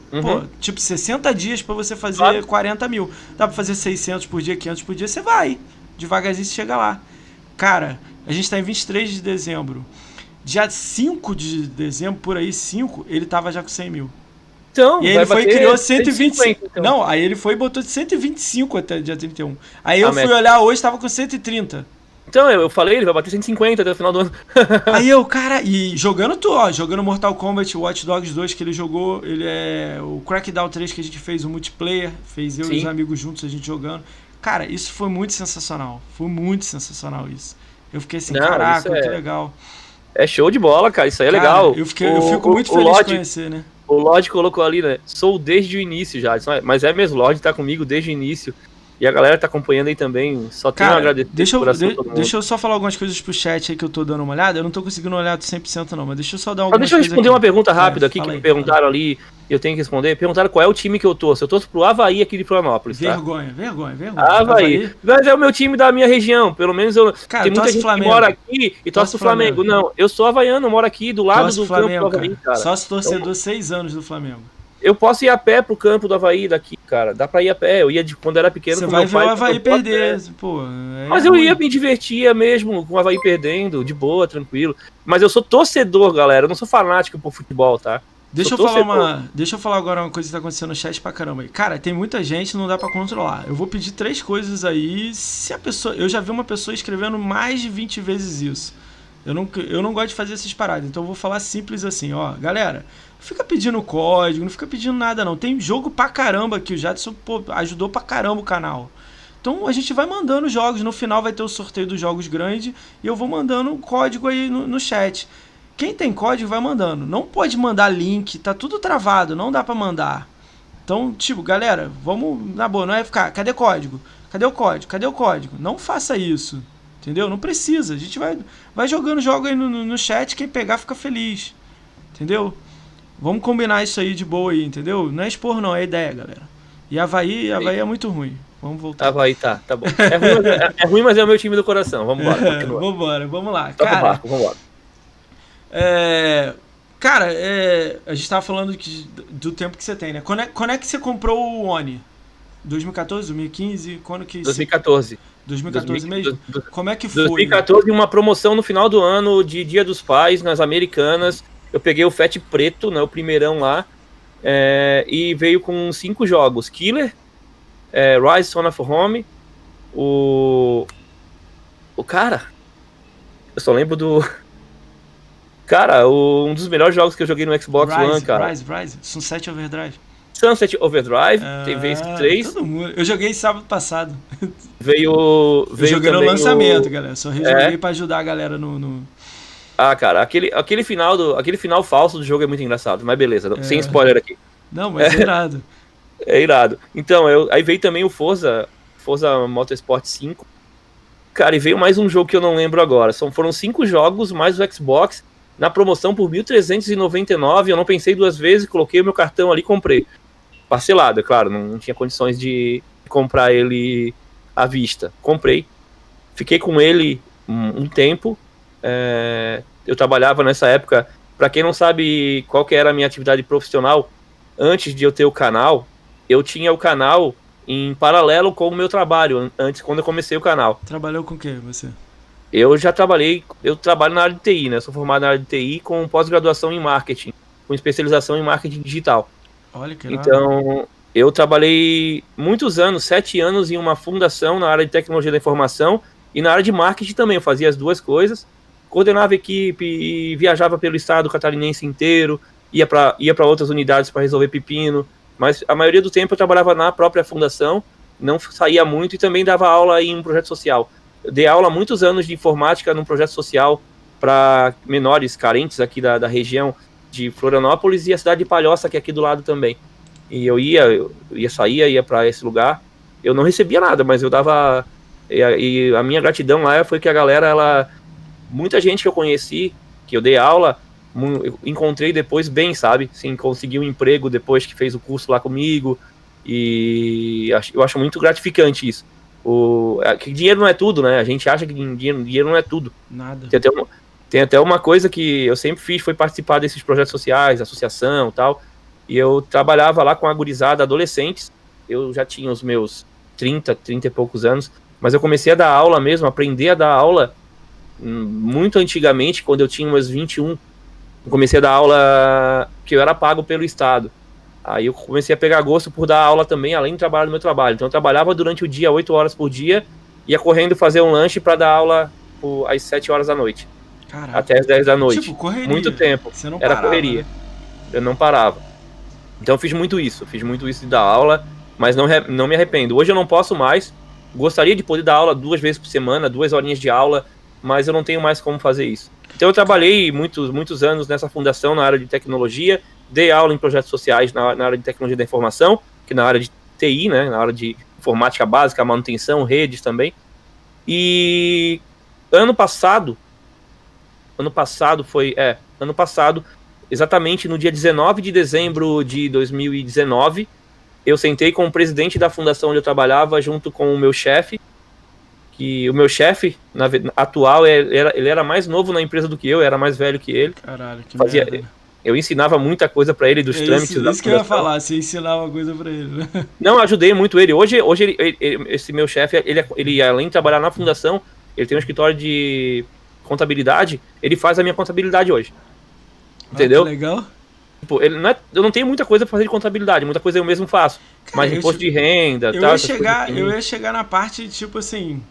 Uhum. Pô, tipo, 60 dias para você fazer claro. 40 mil. Dá pra fazer 600 por dia, 500 por dia, você vai. Devagarzinho você chega lá. Cara, a gente tá em 23 de dezembro. Dia 5 de dezembro, por aí, 5, ele tava já com 100 mil. Então, e ele foi e criou 125. 150, então. Não, aí ele foi e botou de 125 até dia 31. Aí eu fui olhar hoje, tava com 130. Então, eu falei, ele vai bater 150 até o final do ano. aí eu, cara, e jogando tu, ó, jogando Mortal Kombat, Watch Dogs 2 que ele jogou, ele é o Crackdown 3 que a gente fez o multiplayer, fez eu Sim. e os amigos juntos a gente jogando. Cara, isso foi muito sensacional. Foi muito sensacional isso. Eu fiquei assim, Não, caraca, é... que legal. É show de bola, cara, isso aí é cara, legal. Eu, fiquei, o, eu fico muito o, feliz o de conhecer, né? O Lorde colocou ali, né? Sou desde o início já. Mas é mesmo, o Lorde tá comigo desde o início. E a galera tá acompanhando aí também. Só tenho Cara, a agradecer. Deixa eu, de, deixa eu só falar algumas coisas pro chat aí que eu tô dando uma olhada. Eu não tô conseguindo olhar 100% não, mas deixa eu só dar algumas ah, Deixa eu responder aqui. uma pergunta rápida é, aqui que aí, me perguntaram ali eu tenho que responder. Perguntaram qual é o time que eu torço. Eu torço pro Havaí aqui de Florianópolis. Tá? Vergonha, vergonha, vergonha. Havaí. Havaí. Mas é o meu time da minha região. Pelo menos eu. Cara, tem muita gente Flamengo. que mora aqui e torce pro Flamengo. Flamengo. Não, eu sou havaiano, eu moro aqui do lado torce do Flamengo, campo do Havaí, cara. Só se torcedor então, seis anos do Flamengo. Eu posso ir a pé pro campo do Havaí daqui, cara. Dá pra ir a pé. Eu ia de quando era pequeno. Você vai ver pai, o Havaí perder, pô. É Mas eu ia me divertir mesmo com o Havaí perdendo, de boa, tranquilo. Mas eu sou torcedor, galera. Eu não sou fanático por futebol, tá? Deixa eu, falar uma, deixa eu falar agora uma coisa que tá acontecendo no chat pra caramba. Cara, tem muita gente, não dá para controlar. Eu vou pedir três coisas aí. Se a pessoa, eu já vi uma pessoa escrevendo mais de 20 vezes isso. Eu não, eu não gosto de fazer essas paradas, então eu vou falar simples assim, ó. Galera, não fica pedindo código, não fica pedindo nada não. Tem jogo pra caramba que o Jadson pô, ajudou pra caramba o canal. Então a gente vai mandando jogos, no final vai ter o sorteio dos jogos grandes e eu vou mandando o código aí no, no chat. Quem tem código vai mandando. Não pode mandar link, tá tudo travado, não dá para mandar. Então, tipo, galera, vamos na boa, não é ficar, cadê código? Cadê o código? Cadê o código? Não faça isso. Entendeu? Não precisa. A gente vai, vai jogando jogo aí no, no, no chat, quem pegar fica feliz. Entendeu? Vamos combinar isso aí de boa aí, entendeu? Não é expor não, é ideia, galera. E Havaí, Havaí é muito ruim. Vamos voltar. Havaí tá, tá bom. É ruim, mas é, é, ruim, mas é o meu time do coração. Vamos embora. É, vamos embora, vamos lá. Toca cara, o barco, vamos embora. É, cara, é, a gente tava falando que, do tempo que você tem, né? Quando é, quando é que você comprou o Oni? 2014, 2015? Quando que 2014. 2014 mesmo? Como é que foi? 2014, uma promoção no final do ano de Dia dos Pais nas Americanas. Eu peguei o FAT preto, né, o primeirão lá, é, e veio com cinco jogos: Killer, é, Rise Son of Home, o. O cara. Eu só lembro do. Cara, o, um dos melhores jogos que eu joguei no Xbox Rise, One, cara. Rise, Rise, Sunset Overdrive. Sunset Overdrive, ah, tem vezes 3. Eu joguei sábado passado. Veio. veio eu joguei no lançamento, o... galera. Só resolvi é. pra ajudar a galera no, no, Ah, cara, aquele, aquele, final do, aquele final falso do jogo é muito engraçado, mas beleza, é. sem spoiler aqui. Não, mas é, é irado. É irado. Então, eu, aí veio também o Forza, Forza Motorsport 5. Cara, e veio mais um jogo que eu não lembro agora. São, foram cinco jogos, mais o Xbox, na promoção por 1.399. Eu não pensei duas vezes, coloquei o meu cartão ali e comprei. Parcelado, é claro, não, tinha condições de comprar ele à vista. Comprei. Fiquei com ele um, um tempo. É, eu trabalhava nessa época. Para quem não sabe qual que era a minha atividade profissional, antes de eu ter o canal, eu tinha o canal em paralelo com o meu trabalho, antes, quando eu comecei o canal. Trabalhou com o que você? Eu já trabalhei, eu trabalho na área de TI, né? Sou formado na área de TI com pós-graduação em marketing, com especialização em marketing digital. Olha que Então, eu trabalhei muitos anos, sete anos, em uma fundação na área de tecnologia da informação e na área de marketing também. Eu fazia as duas coisas, coordenava equipe e viajava pelo estado catarinense inteiro, ia para ia outras unidades para resolver pepino, mas a maioria do tempo eu trabalhava na própria fundação, não saía muito e também dava aula em um projeto social. Dei aula há muitos anos de informática num projeto social para menores carentes aqui da, da região de Florianópolis e a cidade de Palhoça, que é aqui do lado também. E eu ia, eu ia sair, ia para esse lugar. Eu não recebia nada, mas eu dava. E a, e a minha gratidão lá foi que a galera, ela. Muita gente que eu conheci, que eu dei aula, encontrei depois bem, sabe? Sim, consegui um emprego depois que fez o curso lá comigo. E eu acho muito gratificante isso. O, é, que dinheiro não é tudo, né? A gente acha que dinheiro, dinheiro não é tudo. Nada. Tem até, uma, tem até uma coisa que eu sempre fiz, foi participar desses projetos sociais, associação tal. E eu trabalhava lá com a gurizada adolescentes. Eu já tinha os meus 30, 30 e poucos anos. Mas eu comecei a dar aula mesmo, aprender a dar aula hum, muito antigamente, quando eu tinha umas 21, eu comecei a dar aula que eu era pago pelo Estado. Aí eu comecei a pegar gosto por dar aula também, além de trabalhar no meu trabalho. Então eu trabalhava durante o dia, 8 horas por dia, ia correndo fazer um lanche para dar aula por, às 7 horas da noite. Caraca. Até as 10 da noite. Tipo, correria. Muito tempo. Era parava, correria. Né? Eu não parava. Então eu fiz muito isso, fiz muito isso de dar aula, mas não, não me arrependo. Hoje eu não posso mais. Gostaria de poder dar aula duas vezes por semana, duas horinhas de aula, mas eu não tenho mais como fazer isso. Então eu trabalhei muitos, muitos anos nessa fundação na área de tecnologia, dei aula em projetos sociais na, na área de tecnologia da informação, que na área de TI, né, na área de informática básica, manutenção, redes também. E ano passado, ano passado foi, é, ano passado, exatamente no dia 19 de dezembro de 2019, eu sentei com o presidente da fundação onde eu trabalhava, junto com o meu chefe, que o meu chefe atual ele era, ele era mais novo na empresa do que eu, era mais velho que ele. Caralho, que Fazia, merda. Eu ensinava muita coisa para ele dos é trâmites isso, da isso que eu ia falar, você ensinava coisa para ele, né? Não, ajudei muito ele. Hoje, hoje ele, ele, esse meu chefe, ele, ele além de trabalhar na fundação, ele tem um escritório de contabilidade, ele faz a minha contabilidade hoje. Entendeu? Ah, legal. Tipo, ele não é, eu não tenho muita coisa pra fazer de contabilidade, muita coisa eu mesmo faço. Cara, mas imposto de renda, eu tal. Ia chegar, eu ia chegar na parte, tipo assim,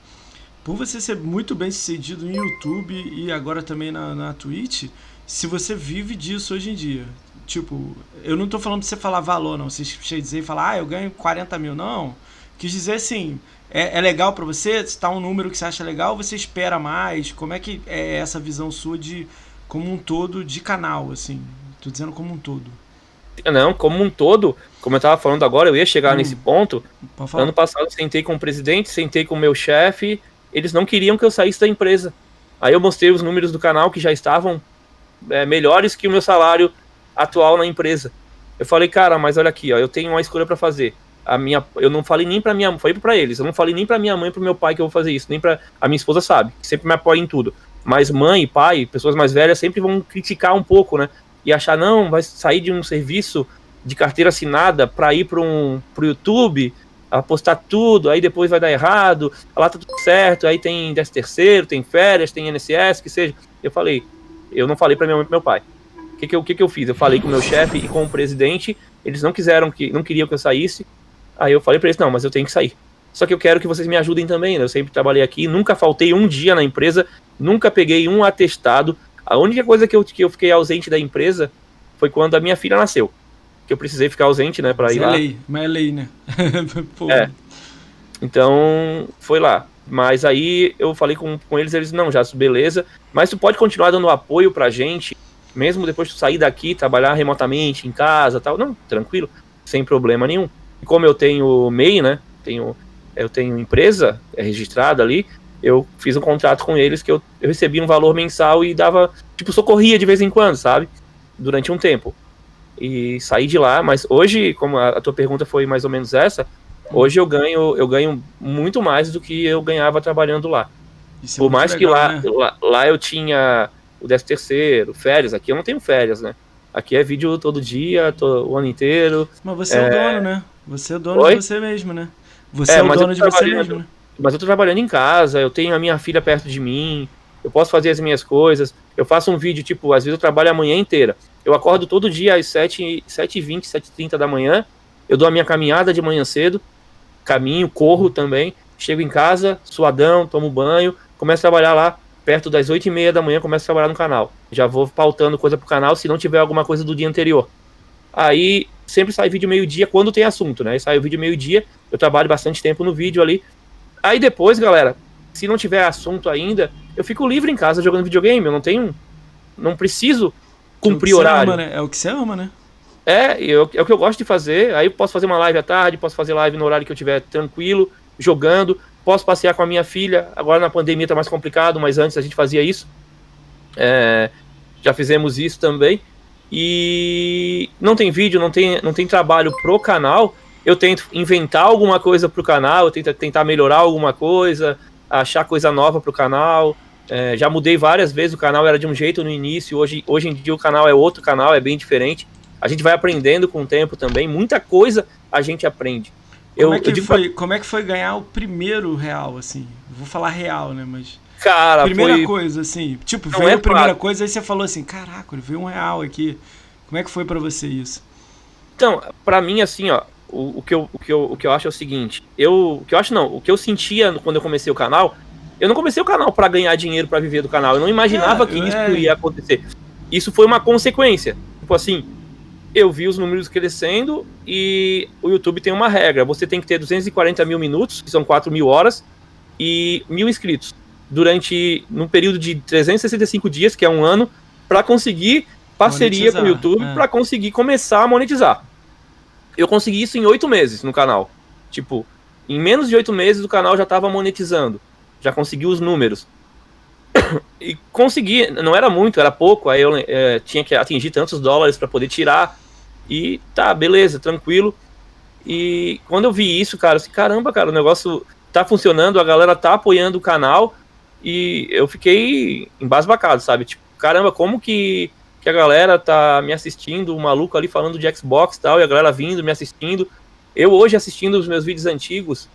por você ser muito bem sucedido no YouTube e agora também na, na Twitch, se você vive disso hoje em dia. Tipo, eu não tô falando pra você falar valor, não. Você chega dizer e falar, ah, eu ganho 40 mil. Não. Quis dizer assim, é, é legal para você? Se tá um número que você acha legal, você espera mais? Como é que é essa visão sua de como um todo de canal, assim? Tô dizendo como um todo. Não, como um todo, como eu tava falando agora, eu ia chegar hum, nesse ponto. Ano passado eu sentei com o presidente, sentei com o meu chefe, eles não queriam que eu saísse da empresa. Aí eu mostrei os números do canal que já estavam é, melhores que o meu salário atual na empresa. Eu falei, cara, mas olha aqui, ó, eu tenho uma escolha para fazer. A minha, eu não falei nem para minha, falei para eles, eu não falei nem para minha mãe, para meu pai que eu vou fazer isso, nem para a minha esposa sabe, que sempre me apoia em tudo. Mas mãe, pai, pessoas mais velhas sempre vão criticar um pouco, né? E achar não, vai sair de um serviço de carteira assinada para ir para um pro YouTube, apostar tudo, aí depois vai dar errado, lá tá tudo certo, aí tem 10 terceiro, tem férias, tem INSS, que seja. Eu falei, eu não falei para minha mãe e meu pai. O que que, eu, que que eu fiz? Eu falei com o meu chefe e com o presidente, eles não quiseram que, não queriam que eu saísse. Aí eu falei para eles, não, mas eu tenho que sair. Só que eu quero que vocês me ajudem também, né? Eu sempre trabalhei aqui, nunca faltei um dia na empresa, nunca peguei um atestado. A única coisa que eu, que eu fiquei ausente da empresa foi quando a minha filha nasceu que eu precisei ficar ausente, né, para ir é lá. lei, mas é lei, né? é. Então, foi lá. Mas aí eu falei com, com eles, eles, não, já, beleza, mas tu pode continuar dando apoio pra gente, mesmo depois de tu sair daqui, trabalhar remotamente, em casa tal. Não, tranquilo, sem problema nenhum. E como eu tenho MEI, né, tenho, eu tenho empresa é registrada ali, eu fiz um contrato com eles que eu, eu recebia um valor mensal e dava, tipo, socorria de vez em quando, sabe? Durante um tempo e sair de lá. Mas hoje, como a, a tua pergunta foi mais ou menos essa, hoje eu ganho eu ganho muito mais do que eu ganhava trabalhando lá. Isso é Por é mais legal, que lá, né? lá, lá eu tinha o 13 terceiro, férias, aqui eu não tenho férias, né? Aqui é vídeo todo dia, todo, o ano inteiro. Mas você é, é o dono, né? Você é o dono Oi? de você mesmo, né? Você é, é o dono de você mesmo, né? Mas eu tô trabalhando em casa, eu tenho a minha filha perto de mim, eu posso fazer as minhas coisas. Eu faço um vídeo, tipo, às vezes eu trabalho a manhã inteira. Eu acordo todo dia às 7, 7h20, 7h30 da manhã. Eu dou a minha caminhada de manhã cedo, caminho, corro também. Chego em casa, suadão, tomo banho, começo a trabalhar lá perto das 8h30 da manhã, começo a trabalhar no canal. Já vou pautando coisa pro canal se não tiver alguma coisa do dia anterior. Aí sempre sai vídeo meio-dia quando tem assunto, né? Aí sai o vídeo meio-dia, eu trabalho bastante tempo no vídeo ali. Aí depois, galera, se não tiver assunto ainda, eu fico livre em casa jogando videogame. Eu não tenho. Não preciso cumprir é horário. Ama, né? É o que você ama, né? É, eu, é o que eu gosto de fazer. Aí posso fazer uma live à tarde, posso fazer live no horário que eu estiver tranquilo, jogando. Posso passear com a minha filha. Agora na pandemia tá mais complicado, mas antes a gente fazia isso. É, já fizemos isso também. E não tem vídeo, não tem, não tem trabalho pro canal. Eu tento inventar alguma coisa pro canal, eu tento tentar melhorar alguma coisa, achar coisa nova pro canal. É, já mudei várias vezes, o canal era de um jeito no início, hoje, hoje em dia o canal é outro canal, é bem diferente. A gente vai aprendendo com o tempo também, muita coisa a gente aprende. Como, eu, é, que foi, pra... como é que foi ganhar o primeiro real, assim? Vou falar real, né, mas... Cara, Primeira foi... coisa, assim, tipo, Não veio é a primeira coisa, aí você falou assim, caraca, veio um real aqui. Como é que foi para você isso? Então, para mim, assim, ó, o, o, que eu, o, que eu, o que eu acho é o seguinte, eu, o que eu acho não, o que eu sentia quando eu comecei o canal eu não comecei o canal para ganhar dinheiro para viver do canal. Eu não imaginava é, que isso é... ia acontecer. Isso foi uma consequência. Tipo assim, eu vi os números crescendo e o YouTube tem uma regra. Você tem que ter 240 mil minutos, que são 4 mil horas, e mil inscritos durante num período de 365 dias, que é um ano, para conseguir parceria monetizar, com o YouTube, é. para conseguir começar a monetizar. Eu consegui isso em oito meses no canal. Tipo, em menos de oito meses o canal já estava monetizando já consegui os números. E consegui, não era muito, era pouco, aí eu é, tinha que atingir tantos dólares para poder tirar. E tá, beleza, tranquilo. E quando eu vi isso, cara, assim, caramba, cara, o negócio tá funcionando, a galera tá apoiando o canal. E eu fiquei embasbacado, sabe? Tipo, caramba, como que, que a galera tá me assistindo, o maluco ali falando de Xbox e tal, e a galera vindo, me assistindo. Eu hoje assistindo os meus vídeos antigos,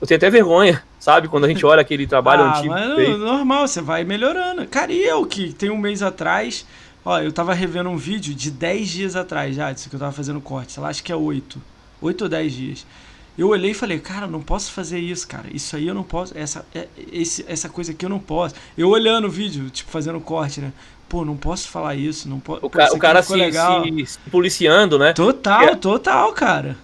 eu tenho até vergonha, sabe? Quando a gente olha aquele trabalho ah, antigo. Mas normal, você vai melhorando. Cara, e eu que tem um mês atrás. Ó, eu tava revendo um vídeo de 10 dias atrás já, disso que eu tava fazendo corte. Sei lá, acho que é 8. 8 ou 10 dias. Eu olhei e falei, cara, não posso fazer isso, cara. Isso aí eu não posso. Essa, é, esse, essa coisa aqui eu não posso. Eu olhando o vídeo, tipo, fazendo corte, né? Pô, não posso falar isso, não posso. O, ca o cara se, se, policiando, né? Total, é. total, cara.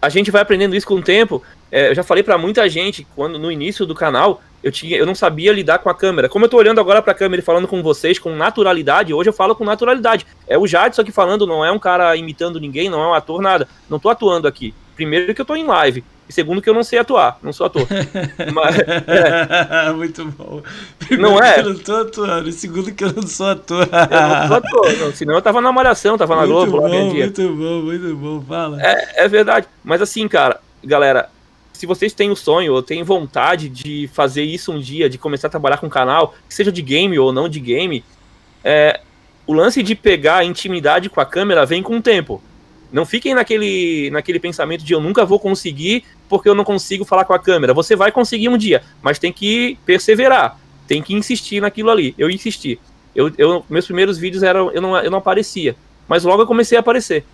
A gente vai aprendendo isso com o tempo. É, eu já falei para muita gente quando no início do canal eu tinha, eu não sabia lidar com a câmera. Como eu tô olhando agora para a câmera e falando com vocês com naturalidade, hoje eu falo com naturalidade. É o Jadson aqui falando, não é um cara imitando ninguém, não é um ator nada. Não tô atuando aqui. Primeiro que eu tô em live. E segundo, que eu não sei atuar, não sou ator. Mas, é. Muito bom. Primeiro não é? que eu não tô atuando, e segundo, que eu não sou ator. eu não sou ator, não, senão eu tava na Malhação, tava na muito Globo. Bom, muito bom, muito bom, fala. É, é verdade. Mas assim, cara, galera, se vocês têm o sonho ou têm vontade de fazer isso um dia, de começar a trabalhar com um canal, seja de game ou não de game, é, o lance de pegar a intimidade com a câmera vem com o tempo. Não fiquem naquele, naquele pensamento de eu nunca vou conseguir porque eu não consigo falar com a câmera. Você vai conseguir um dia, mas tem que perseverar, tem que insistir naquilo ali. Eu insisti. Eu, eu, meus primeiros vídeos eram eu não, eu não aparecia, mas logo eu comecei a aparecer.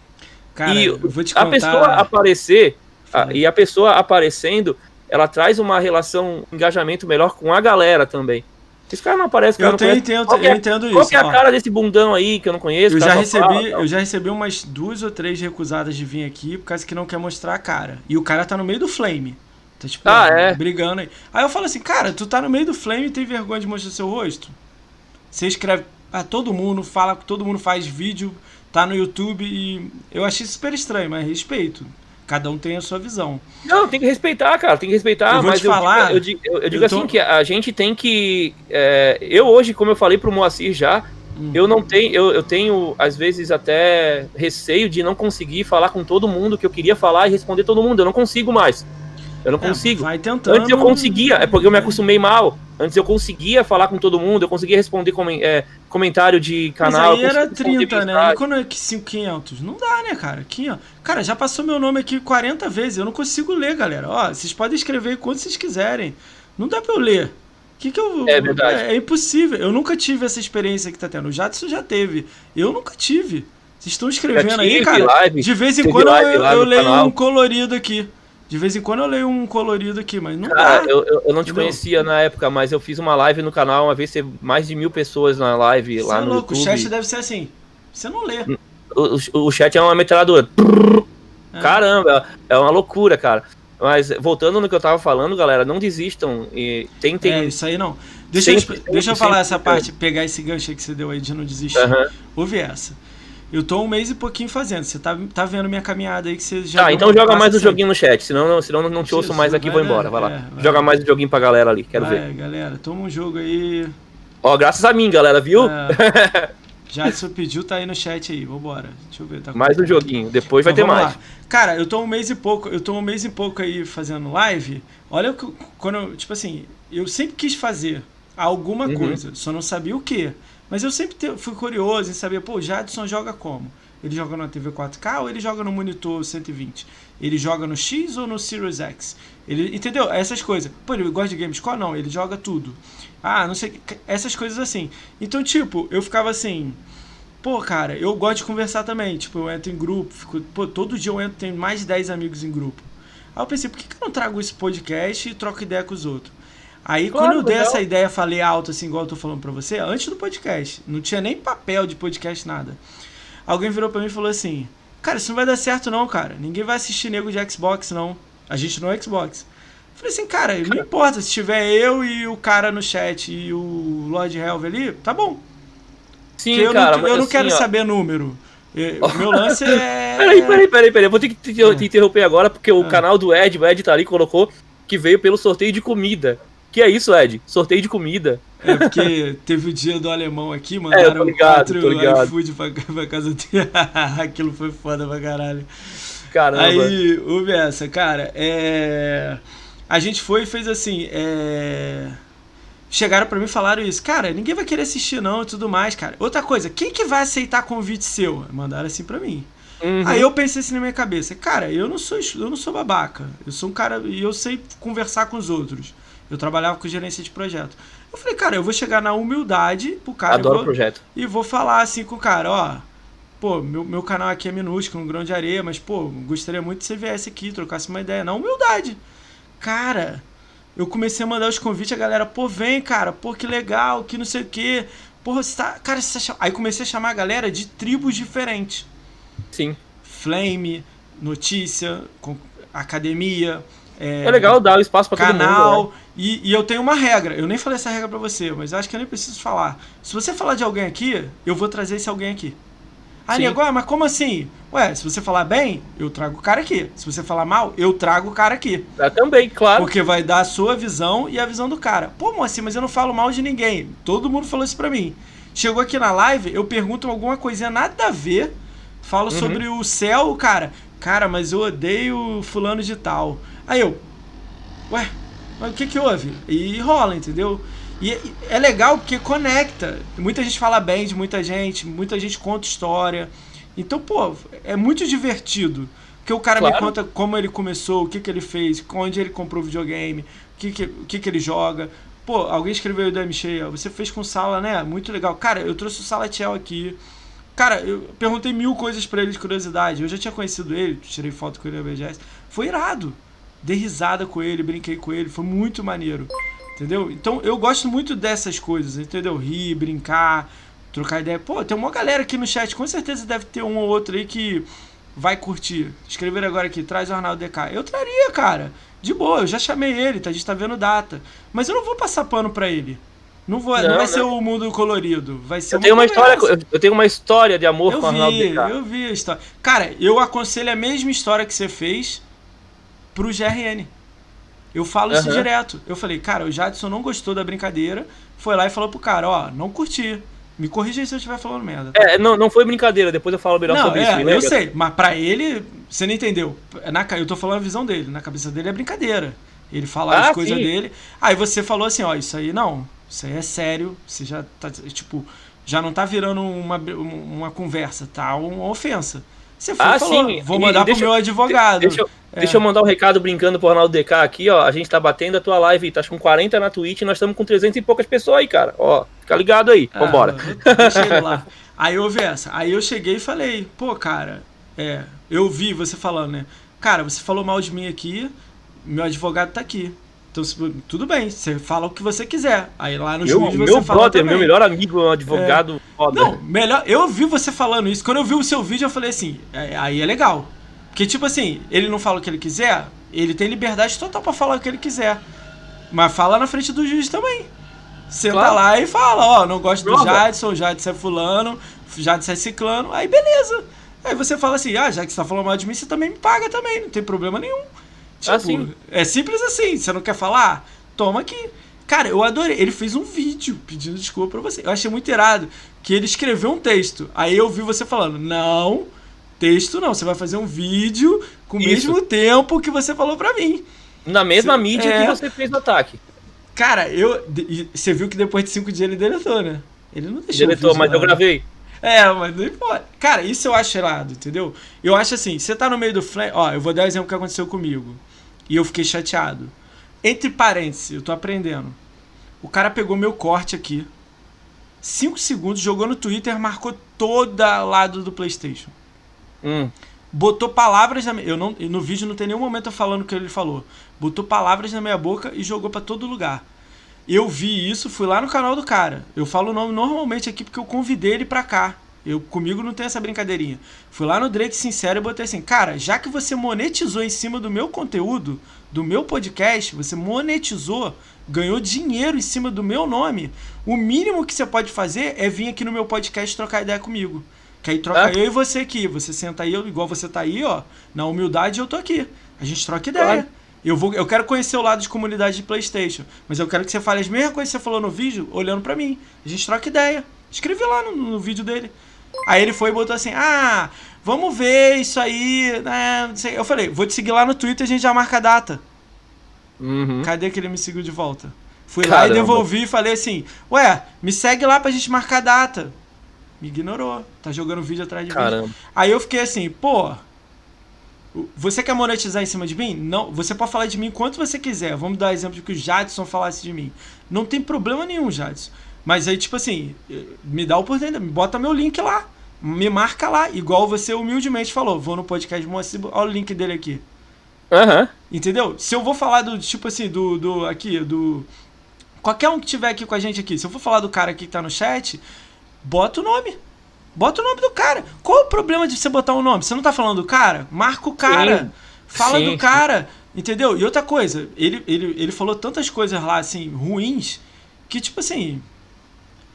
Cara, e a pessoa aparecer a, e a pessoa aparecendo, ela traz uma relação, um engajamento melhor com a galera também. Esse cara não aparece, cara. Eu, tenho, entendo, qual eu é, entendo isso. Qual é a cara desse bundão aí que eu não conheço? Eu já, recebi, fala, eu já recebi umas duas ou três recusadas de vir aqui por causa que não quer mostrar a cara. E o cara tá no meio do flame. Tá tipo, ah, é? brigando aí. Aí eu falo assim, cara, tu tá no meio do flame e tem vergonha de mostrar seu rosto? Você escreve a todo mundo, fala que todo mundo faz vídeo, tá no YouTube e eu achei super estranho, mas respeito. Cada um tem a sua visão. Não, tem que respeitar, cara, tem que respeitar. Eu vou mas te falar. Eu digo, eu, eu, eu digo tô... assim que a gente tem que. É, eu hoje, como eu falei pro Moacir já, hum. eu não tenho. Eu, eu tenho, às vezes, até receio de não conseguir falar com todo mundo que eu queria falar e responder todo mundo. Eu não consigo mais. Eu não é, consigo. Vai tentando. Antes eu conseguia, é porque eu me acostumei mal. Antes eu conseguia falar com todo mundo, eu conseguia responder com, é, comentário de canal. Mas aí era 30, né? E quando é 500? Não dá, né, cara? Aqui, ó. Cara, já passou meu nome aqui 40 vezes. Eu não consigo ler, galera. Ó, vocês podem escrever quanto vocês quiserem. Não dá pra eu ler. Que que eu, é verdade. É, é, impossível. Eu nunca tive essa experiência que tá tendo. O Jadson já teve. Eu nunca tive. Vocês estão escrevendo aí, cara. Live, de vez em quando live, eu, eu leio um colorido aqui. De vez em quando eu leio um colorido aqui, mas não Cara, dá. Eu, eu, eu não te conhecia na época, mas eu fiz uma live no canal, uma vez teve mais de mil pessoas na live Você lá é no louco, YouTube. O chat deve ser assim. Você não lê. O, o, o chat é uma metralhadora. É. Caramba, é uma loucura, cara. Mas voltando no que eu tava falando, galera, não desistam e tentem. É, isso aí não. Deixa, sempre, eu, deixa eu falar essa parte, pegar esse gancho que você deu aí de não desistir. Uhum. Ouve essa. Eu tô um mês e pouquinho fazendo. Você tá, tá vendo minha caminhada aí que você já. Ah, então joga mais o joguinho no chat. Senão, não, senão não te ouço mais aqui vou embora. Vai lá. É, vai. Joga mais o joguinho pra galera ali. Quero vai, ver. galera. Toma um jogo aí. Ó, graças a mim, galera, viu? É. Jadson pediu, tá aí no chat aí. Vambora. Deixa eu ver. Tá mais um joguinho. Depois então, vai ter mais. Lá. Cara, eu tô um mês e pouco. Eu tô um mês e pouco aí fazendo live. Olha quando eu, tipo assim, eu sempre quis fazer alguma uhum. coisa. Só não sabia o que. Mas eu sempre fui curioso em saber, pô, o Jadson joga como? Ele joga na TV 4K ou ele joga no monitor 120? Ele joga no X ou no Series X? Ele, entendeu? Essas coisas. Pô, ele gosta de games qual não? Ele joga tudo. Ah, não sei. Essas coisas assim. Então, tipo, eu ficava assim. Pô, cara, eu gosto de conversar também. Tipo, eu entro em grupo. Fico, pô, todo dia eu entro, tenho mais de 10 amigos em grupo. Aí eu pensei, por que, que eu não trago esse podcast e troco ideia com os outros? Aí claro, quando eu dei essa ideia, falei alto, assim, igual eu tô falando pra você, antes do podcast. Não tinha nem papel de podcast, nada alguém virou para mim e falou assim: Cara, isso não vai dar certo, não, cara. Ninguém vai assistir nego de Xbox, não. A gente não é Xbox. falei assim, cara, não importa. Se tiver eu e o cara no chat e o Lord Helve ali, tá bom. Sim, eu cara. Não, eu não assim, quero ó... saber número. O meu lance é. peraí, peraí, peraí, peraí. Eu vou ter que te, te é. interromper agora, porque o é. canal do Ed, o Ed tá ali, colocou que veio pelo sorteio de comida. Que é isso, Ed? Sorteio de comida. É porque teve o dia do alemão aqui, mandaram é, ligado, quatro iFood pra, pra casa dele. Aquilo foi foda pra caralho. Caramba. Aí, ouve essa, cara, é... A gente foi e fez assim, é... Chegaram pra mim e falaram isso. Cara, ninguém vai querer assistir não e tudo mais, cara. Outra coisa, quem que vai aceitar convite seu? Mandaram assim pra mim. Uhum. Aí eu pensei assim na minha cabeça, cara, eu não sou eu não sou babaca. Eu sou um cara e eu sei conversar com os outros. Eu trabalhava com gerência de projeto. Eu falei, cara, eu vou chegar na humildade pro cara. Adoro e vou, projeto. E vou falar assim com o cara, ó. Pô, meu, meu canal aqui é minúsculo, um grão de areia, mas, pô, gostaria muito que você viesse aqui, trocasse uma ideia. Na humildade. Cara, eu comecei a mandar os convites, a galera, pô, vem, cara, pô, que legal, que não sei o quê. Porra, você tá. Cara, você tá... Aí comecei a chamar a galera de tribos diferentes. Sim. Flame, notícia, academia. É, é legal dar o espaço para todo mundo. Canal. Né? E, e, eu tenho uma regra, eu nem falei essa regra para você, mas acho que eu nem preciso falar. Se você falar de alguém aqui, eu vou trazer esse alguém aqui. Nego, ah, mas como assim? Ué, se você falar bem, eu trago o cara aqui. Se você falar mal, eu trago o cara aqui. Eu também, claro. Porque vai dar a sua visão e a visão do cara. Pô, Moacir, mas eu não falo mal de ninguém. Todo mundo falou isso pra mim. Chegou aqui na live, eu pergunto alguma coisinha nada a ver. Falo Uhum. sobre o céu, o cara. Cara, mas eu odeio fulano de tal. Aí eu. Ué, mas o que que houve? E rola, entendeu? E e é legal porque conecta. Muita gente fala bem de muita gente, muita gente conta história. Então, pô, é muito divertido. Porque o cara me Claro. conta como ele começou, o que, que ele fez, onde ele comprou videogame, o que, que, o que, que ele joga. Pô, alguém escreveu aí do MX, ó, você fez com Sala, né? Muito legal. Cara, eu trouxe o Salatiel aqui. Cara, eu perguntei mil coisas pra ele de curiosidade. Eu já tinha conhecido ele, tirei foto com ele na BGS. Foi irado. Dei risada com ele, brinquei com ele, foi muito maneiro. Entendeu? Então eu gosto muito dessas coisas, entendeu? Rir, brincar, trocar ideia. Pô, tem uma galera aqui no chat, com certeza deve ter um ou outro aí que vai curtir. Escrever agora aqui, traz o Arnaldo DK. Eu traria, cara. De boa, eu já chamei ele, tá? a gente tá vendo data. Mas eu não vou passar pano pra ele. Não, vou, não, Não, vai não. ser o mundo colorido. Vai ser Eu tenho uma história, eu tenho uma história de amor Eu com o Arnaldo vi, DK. eu vi a história. Cara, eu aconselho a mesma história que você fez pro GRN. Eu falo isso Aham. direto. Eu falei, cara, o Jadson não gostou da brincadeira, foi lá e falou pro cara, ó, não curti. Me corrija aí se eu estiver falando merda. tá? É, não, não foi brincadeira, depois eu falo melhor não, sobre é, isso. eu lembra? sei, mas pra ele, você não entendeu. Na, eu tô falando a visão dele, na cabeça dele é brincadeira. Ele fala Ah, as coisas dele. Aí você falou assim, ó, isso aí não, isso aí é sério, você já tá, tipo, já não tá virando uma, uma conversa, tá uma ofensa. Você foi e Ah, falou, sim, vou e mandar deixa- pro meu advogado. Deixa eu, É. deixa eu mandar um recado brincando pro Arnaldo DK aqui, ó. A gente tá batendo a tua live, tá com 40 na Twitch e nós estamos com 300 e poucas pessoas aí, cara. Ó, fica ligado aí. Ah, Vambora. Deixa ele lá. Aí houve essa. Aí eu cheguei e falei, pô, cara, é, eu vi você falando, né? Cara, você falou mal de mim aqui, meu advogado tá aqui. Então, tudo bem, você fala o que você quiser. Aí lá no Meu, juiz meu você fala brother, também. meu melhor amigo, é um advogado foda. Não, melhor. Eu vi você falando isso. Quando eu vi o seu vídeo, eu falei assim: é, aí é legal. Porque, tipo assim, ele não fala o que ele quiser, ele tem liberdade total pra falar o que ele quiser. Mas fala na frente do juiz também. Senta Claro. lá e fala: ó, não gosto do Prova. Jadson, o Jadson é fulano, Jadson é ciclano. Aí beleza. Aí você fala assim: ah, já que você tá falando mal de mim, você também me paga também, não tem problema nenhum. Tipo, Assim. É simples assim. Você não quer falar? Toma aqui. Cara, eu adorei. Ele fez um vídeo pedindo desculpa pra você. Eu achei muito irado que ele escreveu um texto. Aí eu vi você falando: não, texto não. Você vai fazer um vídeo com o Isso. mesmo tempo que você falou pra mim. Na mesma Cê- mídia é. que você fez o ataque. Cara, eu. Você viu que depois de cinco dias ele deletou, né? Ele não deixou. o Deletou, mas lá, eu né? gravei. É, mas não importa. Cara, isso eu acho errado, entendeu? Eu acho assim, você tá no meio do flash. Ó, eu vou dar um exemplo que aconteceu comigo. E eu fiquei chateado. Entre parênteses, eu tô aprendendo. O cara pegou meu corte aqui. 5 segundos, jogou no Twitter, marcou todo lado do PlayStation. Hum. Botou palavras na minha. Eu não, no vídeo não tem nenhum momento eu falando o que ele falou. Botou palavras na minha boca e jogou pra todo lugar. Eu vi isso, fui lá no canal do cara. Eu falo o nome normalmente aqui porque eu convidei ele pra cá. Eu comigo não tem essa brincadeirinha. Fui lá no Drake Sincero e botei assim: "Cara, já que você monetizou em cima do meu conteúdo, do meu podcast, você monetizou, ganhou dinheiro em cima do meu nome, o mínimo que você pode fazer é vir aqui no meu podcast trocar ideia comigo. Que aí troca Ah. eu e você aqui. Você senta aí, eu- igual você tá aí, ó. Na humildade eu tô aqui. A gente troca ideia. Claro. Eu, vou, eu quero conhecer o lado de comunidade de Playstation. Mas eu quero que você fale as mesmas coisas que você falou no vídeo, olhando pra mim. A gente troca ideia. Escrevi lá no, no vídeo dele. Aí ele foi e botou assim: Ah, vamos ver isso aí. né, não sei." Eu falei, vou te seguir lá no Twitter e a gente já marca a data. Uhum. Cadê que ele me seguiu de volta? Fui lá e Caramba. devolvi e falei assim: Ué, me segue lá pra gente marcar a data. Me ignorou. Tá jogando vídeo atrás de mim. Caramba. Aí eu fiquei assim, pô. Você quer monetizar em cima de mim? Não. Você pode falar de mim quanto você quiser. Vamos dar exemplo de que o Jadson falasse de mim. Não tem problema nenhum, Jadson. Mas aí, tipo assim, me dá a oportunidade, bota meu link lá. Me marca lá. Igual você humildemente falou. Vou no podcast Moacir, olha o link dele aqui. Aham. Entendeu? Se eu vou falar do, tipo assim, do, do, aqui, do... Qualquer um que tiver aqui com a gente aqui, se eu for falar do cara aqui que tá no chat, bota o nome. Bota o nome do cara. Qual o problema de você botar um nome? Você não tá falando do cara? Marca o cara. Sim. Fala Sim, do sim. cara. Entendeu? E outra coisa, ele, ele, ele falou tantas coisas lá, assim, ruins, que tipo assim.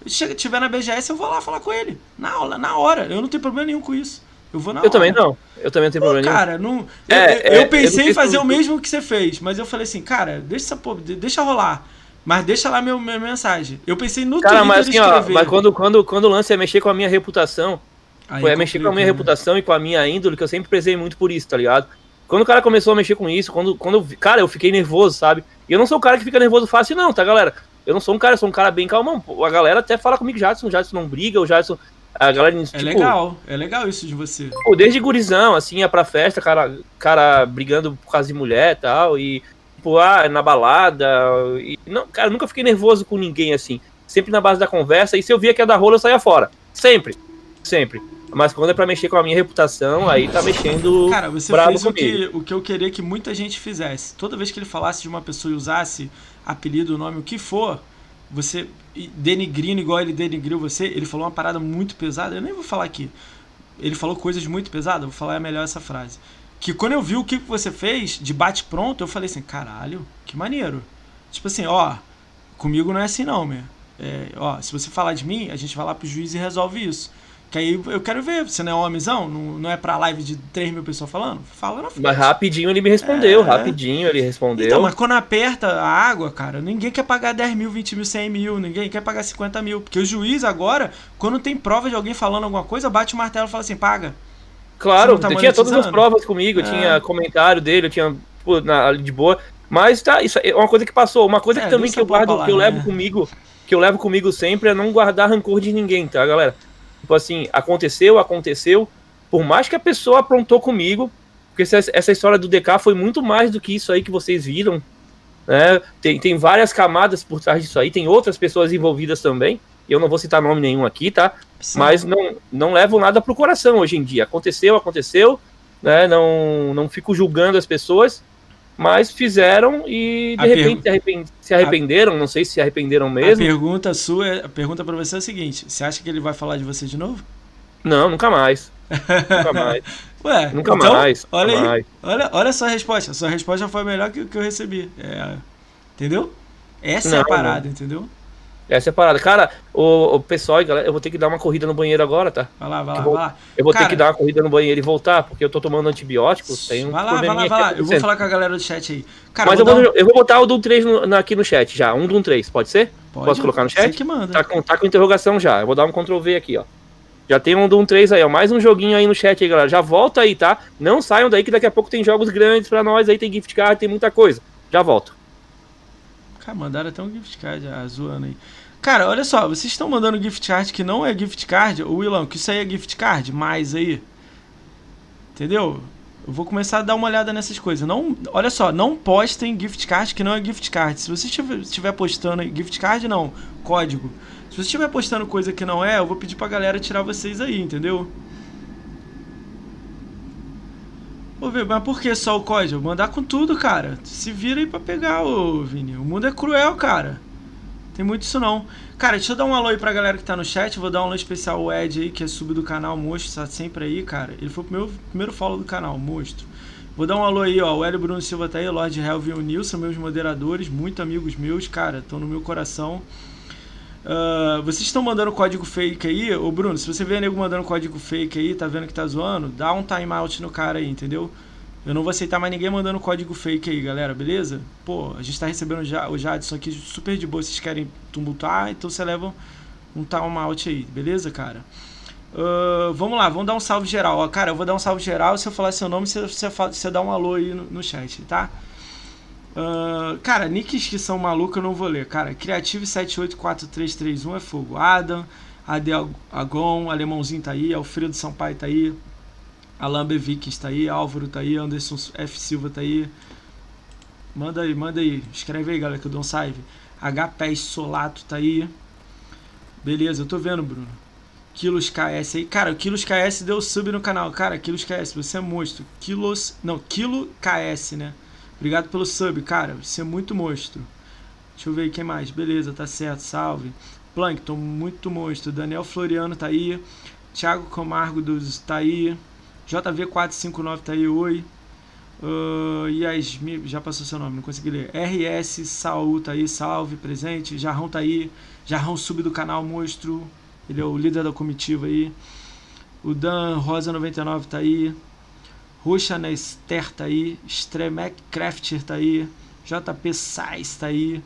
Chega, tiver na BGS, eu vou lá falar com ele. Na aula, na hora. Eu não tenho problema nenhum com isso. Eu vou na Eu hora. também não. Eu também não tenho Pô, problema nenhum. cara, não. Eu, É, eu- é, eu pensei eu em fazer não o mesmo que você fez, mas eu falei assim, cara, deixa essa deixa rolar. Mas deixa lá meu, minha mensagem. Eu pensei no Cara, Twitter mas assim, ó, mas quando, quando, quando o lance é mexer com a minha reputação, Aí foi é mexer com a minha né? reputação e com a minha índole, que eu sempre prezei muito por isso, tá ligado? Quando o cara começou a mexer com isso, quando, quando eu cara, eu fiquei nervoso, sabe? E eu não sou um cara que fica nervoso fácil, não, tá, galera? Eu não sou um cara, eu sou um cara bem calmão. A galera até fala comigo, Jadson, o Jadson não briga, o Jadson. A galera, É tipo, legal, é legal isso de você. Pô, desde gurizão, assim, ia pra festa, cara, cara brigando por causa de mulher e tal, e, tipo, ah, na balada, e, não, cara, nunca fiquei nervoso com ninguém, assim, sempre na base da conversa, e se eu via que ia dar rola, eu saía fora, sempre, sempre, mas quando é pra mexer com a minha reputação, aí tá mexendo Cara, você fez o que, o que eu queria que muita gente fizesse. Toda vez que ele falasse de uma pessoa e usasse apelido, nome, o que for, você denigrindo igual ele denigriu você, ele falou uma parada muito pesada, eu nem vou falar aqui. Ele falou coisas muito pesadas, vou falar melhor essa frase. Que quando eu vi o que você fez de bate pronto, eu falei assim, caralho, que maneiro. Tipo assim, ó, comigo não é assim não, meu. É, ó, se você falar de mim, a gente vai lá pro juiz e resolve isso. Que aí eu quero ver, você não é homenzão? Não, não é pra live de 3 mil pessoas falando? Fala na frente. Mas rapidinho ele me respondeu, É. rapidinho ele respondeu. Então, mas quando aperta a água, cara, ninguém quer pagar 10 mil, 20 mil, 100 mil, ninguém quer pagar 50 mil. Porque o juiz agora, quando tem prova de alguém falando alguma coisa, bate o martelo e fala assim, paga. Claro, tá eu tinha todas as provas comigo, eu É. tinha comentário dele, eu tinha pô, na, de boa. Mas tá, isso é uma coisa que passou. Uma coisa É, que também que eu guardo, lá, que eu né? levo comigo, que eu levo comigo sempre é não guardar rancor de ninguém, tá, galera? Tipo assim, aconteceu, aconteceu. Por mais que a pessoa aprontou comigo, porque essa, história do DK foi muito mais do que isso aí que vocês viram. Né? Tem, tem várias camadas por trás disso aí, tem outras pessoas envolvidas também. Eu não vou citar nome nenhum aqui, tá? Mas não, não levo nada pro coração hoje em dia. Aconteceu, aconteceu, né? Não, não fico julgando as pessoas, mas fizeram e de A repente se, arrepen- se arrependeram, não sei se arrependeram A mesmo. pergunta sua, é- a pergunta pra você é a seguinte: você acha que ele vai falar de você de novo? Não, nunca mais. Nunca mais. Ué, Nunca então, mais. Olha nunca aí, mais. olha, olha a sua resposta. A sua resposta foi a melhor que, que eu recebi. É, entendeu? Essa é a Não, parada, entendeu? Essa é a parada. Cara, o, o pessoal e galera, eu vou ter que dar uma corrida no banheiro agora, tá? Vai lá, vai lá, Eu vou- vai lá. Eu vou Cara- ter que dar uma corrida no banheiro e voltar, porque eu tô tomando antibióticos. Tem um vai lá, vai lá, vai lá. Eu vou falar com a galera do chat aí. Cara, Mas eu dar vou, um- eu vou botar o Doom 3 no- na- aqui no chat já. Um Doom 3, pode ser? Pode, Posso colocar no Você chat? que manda. Tá com, tá com interrogação já. Eu vou dar um Ctrl V aqui, ó. Já tem um Doom 3 aí, ó. Mais um joguinho aí no chat aí, galera. Já volta aí, tá? Não saiam daí que daqui a pouco tem jogos grandes pra nós aí, tem gift card, tem muita coisa. Já volto. Cara, mandaram até um gift card ah, zoando aí. Cara, olha só, vocês estão mandando gift card que não é gift card, ô Willão, que isso aí é gift card, mais aí. Entendeu? Eu vou começar a dar uma olhada nessas coisas. Não, olha só, não postem gift card que não é gift card. Se você estiver- postando gift card não, código. Se você estiver postando coisa que não é, eu vou pedir pra galera tirar vocês aí, entendeu? Ô, Vê, mas por que só o código? Mandar com tudo, cara. Se vira aí pra pegar, ô Vini. O mundo é cruel, cara. Tem muito isso não. Cara, deixa eu dar um alô aí pra galera que tá no chat. Vou dar um alô especial ao Ed aí, que é sub do canal Monstro, tá sempre aí, cara. Ele foi o meu primeiro follow do canal, Monstro. Vou dar um alô aí, ó. O Hélio Bruno Silva tá aí, o Lord Helvin e o Nilson, meus moderadores, muito amigos meus, cara, estão no meu coração. Ah, vocês estão mandando código fake aí, ô Bruno, se você vê nego mandando código fake aí, tá vendo que tá zoando, dá um timeout no cara aí, entendeu? Eu não vou aceitar mais ninguém mandando código fake aí, galera, beleza? Pô, a gente tá recebendo já, o Jadson aqui super de boa, vocês querem tumultuar, então você leva um timeout aí, beleza, cara? Ah, vamos lá, vamos dar um salve geral. Ó, cara, eu vou dar um salve geral. Se eu falar seu nome, você, você, você dá um alô aí no, no chat, tá? Ah, cara, nicks que são malucos eu não vou ler. Cara, Creative 784331 é fogo. Adam, Adel Agon, Alemãozinho tá aí, Alfredo Sampaio tá aí, Alan B. Vikings tá aí, Álvaro tá aí, Anderson F. Silva tá aí. Manda aí, manda aí. Escreve aí, galera, que eu dou um salve. HP Solato tá aí. Beleza, eu tô vendo, Bruno. Quilos KS aí. Cara, o Quilos KS deu sub no canal. Cara, Quilos KS, você é monstro. Quilos. Não, Quilo KS, né? Obrigado pelo sub, cara. Você é muito monstro. Deixa eu ver quem mais. Beleza, tá certo. Salve. Plankton, muito monstro. Daniel Floriano tá aí. Thiago Camargo dos tá aí. JV459 tá aí, oi. Uh, Yasmin, já passou seu nome, não consegui ler. RS Saul tá aí, salve, presente. Jarrão tá aí. Jarrão sub do canal Monstro. Ele é o líder da comitiva aí. O Dan Rosa 99 tá aí. Ruxa Nester tá aí. Stremek Crafter tá aí. JP Sais tá aí.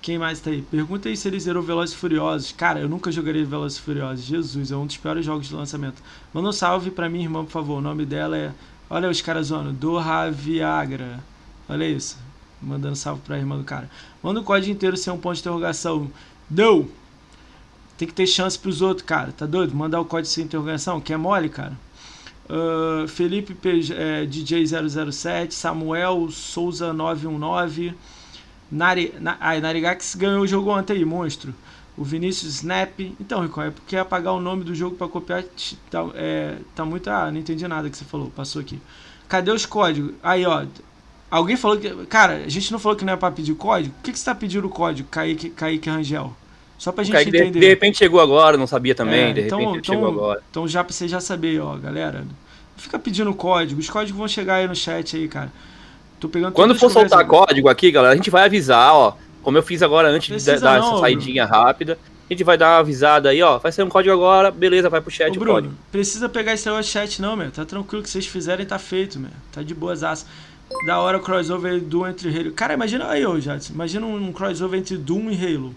Quem mais tá aí? Pergunta aí se ele zerou Velozes e Furiosos. Cara, eu nunca jogaria Velozes e Furiosos. Jesus, é um dos piores jogos de lançamento. Manda um salve pra minha irmã, por favor. O nome dela é Olha os caras zoando. Doha Viagra. Olha isso. Mandando salve pra irmã do cara. Manda o código inteiro sem um ponto de interrogação. Não! Tem que ter chance pros outros, cara. Tá doido? Mandar o código sem interrogação. Quer mole, cara? Uh, Felipe é, DJ 007. Samuel Souza 919. Nari, na, ai, Narigax ganhou o jogo ontem aí, monstro. O Vinícius Snap. Então, Rico, é porque apagar o nome do jogo para copiar tá, é, tá muito. Ah, não entendi nada que você falou. Passou aqui. Cadê os códigos? Aí, ó. Alguém falou que. Cara, a gente não falou que não é pra pedir código? Por que, que você tá pedindo o código, Kaique, Kaique Rangel? Só pra gente Kaique, entender. De, de, repente chegou agora, não sabia também. É, de então, repente então, chegou agora. Então já pra você já saber, ó, galera. Fica pedindo código. Os códigos vão chegar aí no chat aí, cara. Quando for soltar código aqui, galera, a gente vai avisar, ó como eu fiz agora antes de dar essa saidinha Bruno. rápida. A gente vai dar uma avisada aí, ó. Vai sair um código agora, beleza, vai pro chat Ô, Bruno, código. Precisa pegar esse negócio de chat, não, meu. Tá tranquilo que vocês fizerem, tá feito, meu. Tá de boas aças. Da hora o crossover do entre Halo. Cara, imagina aí, ô, Jadson. Imagina um crossover entre Doom e Halo.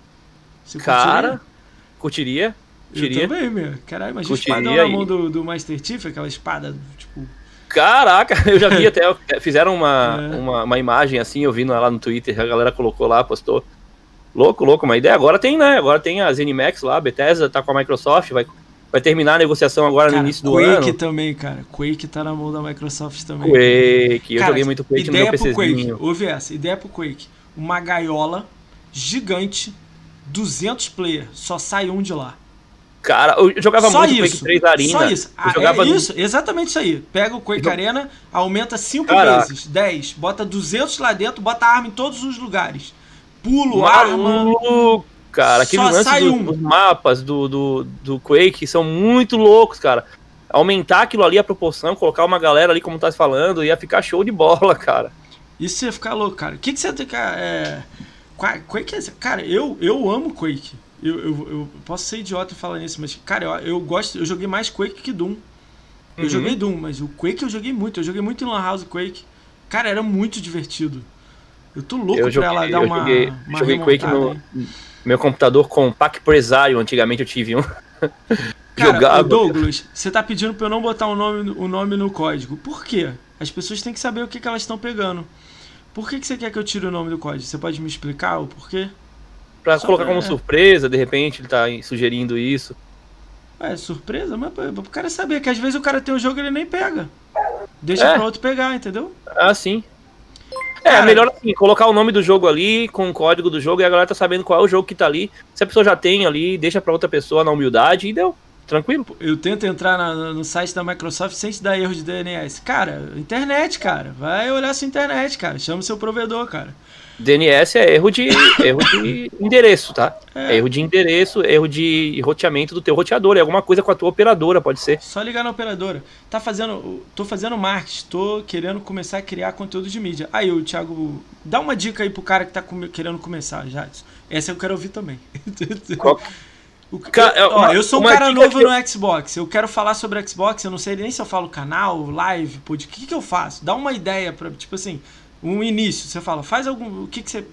Você Cara, curtiria? curtiria? Eu também, meu. Caralho, imagina curtiria espadão na mão do, do Master Chief, aquela espada. Caraca, eu já vi até. Fizeram uma, é. uma, uma, imagem assim, eu vi lá no Twitter, a galera colocou lá, postou. Louco, louco, uma ideia. Agora tem, né? Agora tem a ZeniMax lá, a Bethesda tá com a Microsoft, vai, vai terminar a negociação agora cara, no início do Quake ano. Quake também, cara. Quake tá na mão da Microsoft também. Quake, eu joguei muito Quake no meu PCzinho. Quake, ouve essa, ideia pro Quake. Uma gaiola gigante, 200 players, só sai um de lá. Cara, eu jogava só muito isso, Quake 3 Arena. Só isso. Ah, é isso, exatamente isso aí. Pega o Quake Arena, aumenta 5 vezes, 10, bota 200 lá dentro, bota arma em todos os lugares. Pulo, Maluco, arma. Cara, aquele lance do, um. dos mapas do, do, do Quake são muito loucos, cara. Aumentar aquilo ali, a proporção, colocar uma galera ali, como tá falando, ia ficar show de bola, cara. Isso ia ficar louco, cara. O que, que você tem que. É... Quake é. Cara, eu, eu amo Quake. Eu, eu, eu, posso ser idiota e falar nisso, mas, cara, eu, eu gosto. Eu joguei mais Quake que Doom. Eu uhum. joguei Doom, mas o Quake eu joguei muito. Eu joguei muito em Lan House Quake. Cara, era muito divertido. Eu tô louco eu joguei, pra ela dar eu uma. Joguei, uma joguei Quake no meu computador com Pac Presário, antigamente eu tive um. Cara, Jogava. Douglas, você tá pedindo pra eu não botar o nome, o nome no código. Por quê? As pessoas têm que saber o que, que elas estão pegando. Por que, que você quer que eu tire o nome do código? Você pode me explicar o porquê? Pra colocar como surpresa, de repente ele tá sugerindo isso. É, surpresa? Mas pro cara saber que às vezes o cara tem um jogo e ele nem pega. Deixa é. pra outro pegar, entendeu? Ah, sim. É, cara, melhor assim, colocar o nome do jogo ali, com o código do jogo, e a galera tá sabendo qual é o jogo que tá ali. Se a pessoa já tem ali, deixa pra outra pessoa na humildade e deu. Tranquilo? Eu tento entrar na, no site da Microsoft sem se dar erro de DNS. Cara, internet, cara. Vai olhar sua internet, cara. Chama o seu provedor, cara. DNS é erro de, erro de endereço, tá? É. é. erro de endereço, erro de roteamento do teu roteador. É alguma coisa com a tua operadora, pode ser. Só ligar na operadora. Tá fazendo. Tô fazendo marketing, tô querendo começar a criar conteúdo de mídia. Aí, o Thiago, dá uma dica aí pro cara que tá querendo começar, Jadson. Essa eu quero ouvir também. Qual? O, eu, ó, eu sou um cara novo que... no Xbox. Eu quero falar sobre Xbox. Eu não sei nem se eu falo canal, live, podcast. O que, que eu faço? Dá uma ideia pra, tipo assim, um início. Você fala, faz algum. O que, que você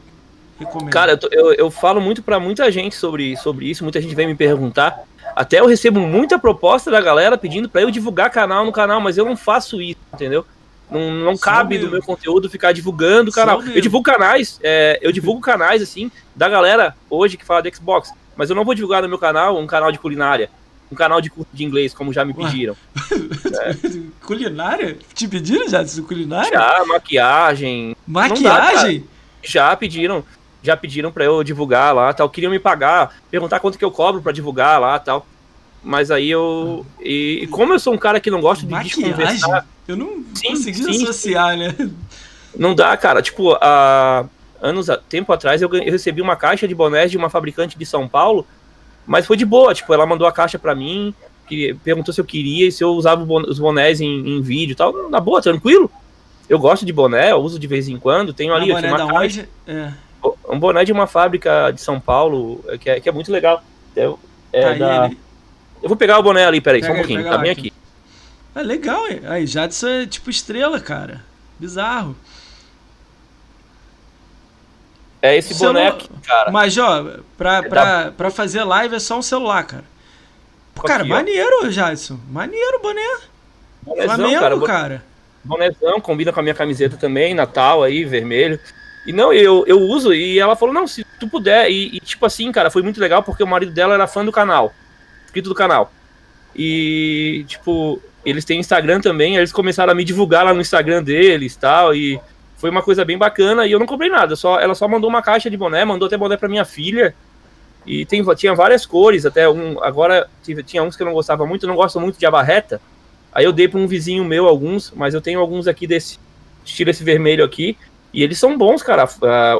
recomenda? Cara, eu, tô, eu, eu falo muito para muita gente sobre, sobre isso, muita gente vem me perguntar. Até eu recebo muita proposta da galera pedindo para eu divulgar canal no canal, mas eu não faço isso, entendeu? Não, não cabe do meu conteúdo ficar divulgando o canal. Eu divulgo canais, é, eu divulgo canais, assim, da galera hoje que fala de Xbox. Mas eu não vou divulgar no meu canal um canal de culinária um canal de curso de inglês, como já me pediram. é. Culinária? Te pediram já de culinária? Já, maquiagem. Maquiagem? Dá, já pediram. Já pediram para eu divulgar lá, tal. Queriam me pagar, perguntar quanto que eu cobro para divulgar lá, tal. Mas aí eu. E, e, como eu sou um cara que não gosta de maquiagem? Eu não sim, consegui sim. associar, né? Não dá, cara. Tipo, há anos, tempo atrás, eu, eu recebi uma caixa de bonés de uma fabricante de São Paulo mas foi de boa, tipo, ela mandou a caixa pra mim, que, perguntou se eu queria e se eu usava os bonés em, em vídeo e tal. Na boa, tranquilo. Eu gosto de boné, eu uso de vez em quando. Tenho ali boné uma caixa, é. um boné de uma fábrica de São Paulo, que é, que é muito legal. É, é tá da... Eu vou pegar o boné ali, peraí, pega só um pouquinho, tá bem aqui. É legal, aí, Jadson é tipo estrela, cara. Bizarro. É esse boneco, cara. Mas, ó, pra, é pra, da... pra fazer live é só um celular, cara. cara, aqui, maneiro, Jadson. Maneiro boné. Bonézão, Flamengo, cara. cara. Bonézão, combina com a minha camiseta também, Natal aí, vermelho. E não, eu, eu uso, e ela falou, não, se tu puder. E, e, tipo assim, cara, foi muito legal porque o marido dela era fã do canal. Inscrito do canal. E, tipo, eles têm Instagram também, eles começaram a me divulgar lá no Instagram deles tal, e foi uma coisa bem bacana, e eu não comprei nada, só, ela só mandou uma caixa de boné, mandou até boné pra minha filha, e tem, tinha várias cores, até um, agora tinha uns que eu não gostava muito, eu não gosto muito de abarreta, aí eu dei pra um vizinho meu alguns, mas eu tenho alguns aqui desse estilo esse vermelho aqui, e eles são bons, cara,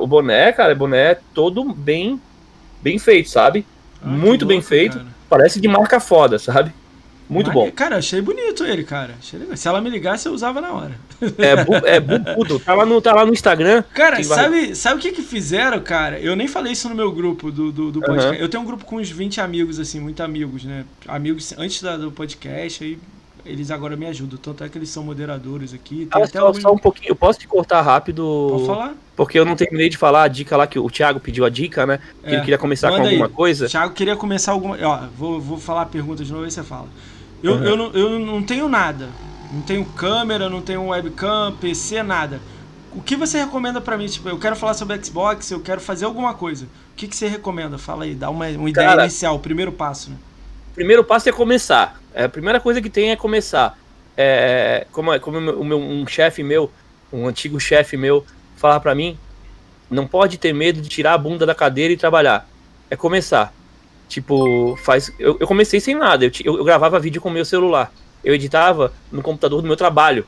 o boné, cara, boné é todo bem, bem feito, sabe? Ah, muito louco, bem feito, cara. parece de marca foda, sabe? Muito bom. Cara, achei bonito ele, cara. Se ela me ligasse, eu usava na hora. É, bu, é bubudo. Tá lá, no, tá lá no Instagram. Cara, sabe, vai... sabe o que que fizeram, cara? Eu nem falei isso no meu grupo do, do, do podcast. Uhum. Eu tenho um grupo com uns 20 amigos, assim, muito amigos, né? Amigos antes da, do podcast, aí eles agora me ajudam. Tanto é que eles são moderadores aqui. Ah, até só, só um pouquinho. Eu posso te cortar rápido? Pode falar? Porque eu não terminei de falar a dica lá, que o Thiago pediu a dica, né? Que é. ele queria começar Manda com alguma aí. coisa. Thiago queria começar alguma. Ó, vou, vou falar a pergunta de novo e você fala. Eu, uhum. eu, não, eu não tenho nada. Não tenho câmera, não tenho webcam, PC, nada. O que você recomenda para mim? Tipo, eu quero falar sobre Xbox, eu quero fazer alguma coisa. O que, que você recomenda? Fala aí, dá uma, uma ideia Cara, inicial, o primeiro passo, né? O primeiro passo é começar. É, a primeira coisa que tem é começar. É, como como o meu, um chefe meu, um antigo chefe meu, falar para mim, não pode ter medo de tirar a bunda da cadeira e trabalhar. É começar. Tipo, faz. Eu, eu comecei sem nada. Eu, eu, eu gravava vídeo com o meu celular. Eu editava no computador do meu trabalho.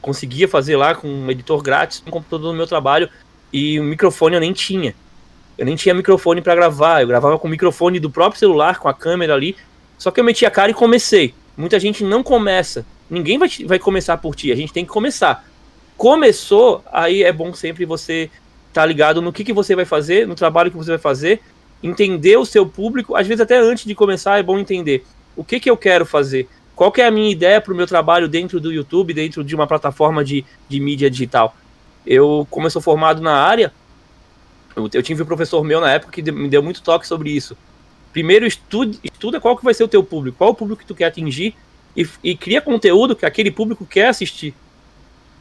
Conseguia fazer lá com um editor grátis no computador do meu trabalho. E o microfone eu nem tinha. Eu nem tinha microfone para gravar. Eu gravava com o microfone do próprio celular, com a câmera ali. Só que eu meti a cara e comecei. Muita gente não começa. Ninguém vai, vai começar por ti. A gente tem que começar. Começou, aí é bom sempre você tá ligado no que, que você vai fazer, no trabalho que você vai fazer entender o seu público, às vezes até antes de começar é bom entender o que, que eu quero fazer, qual que é a minha ideia para o meu trabalho dentro do YouTube, dentro de uma plataforma de, de mídia digital. Eu, como eu sou formado na área, eu, eu tive um professor meu na época que me deu muito toque sobre isso. Primeiro, estude, estuda qual que vai ser o teu público, qual o público que tu quer atingir e, e cria conteúdo que aquele público quer assistir.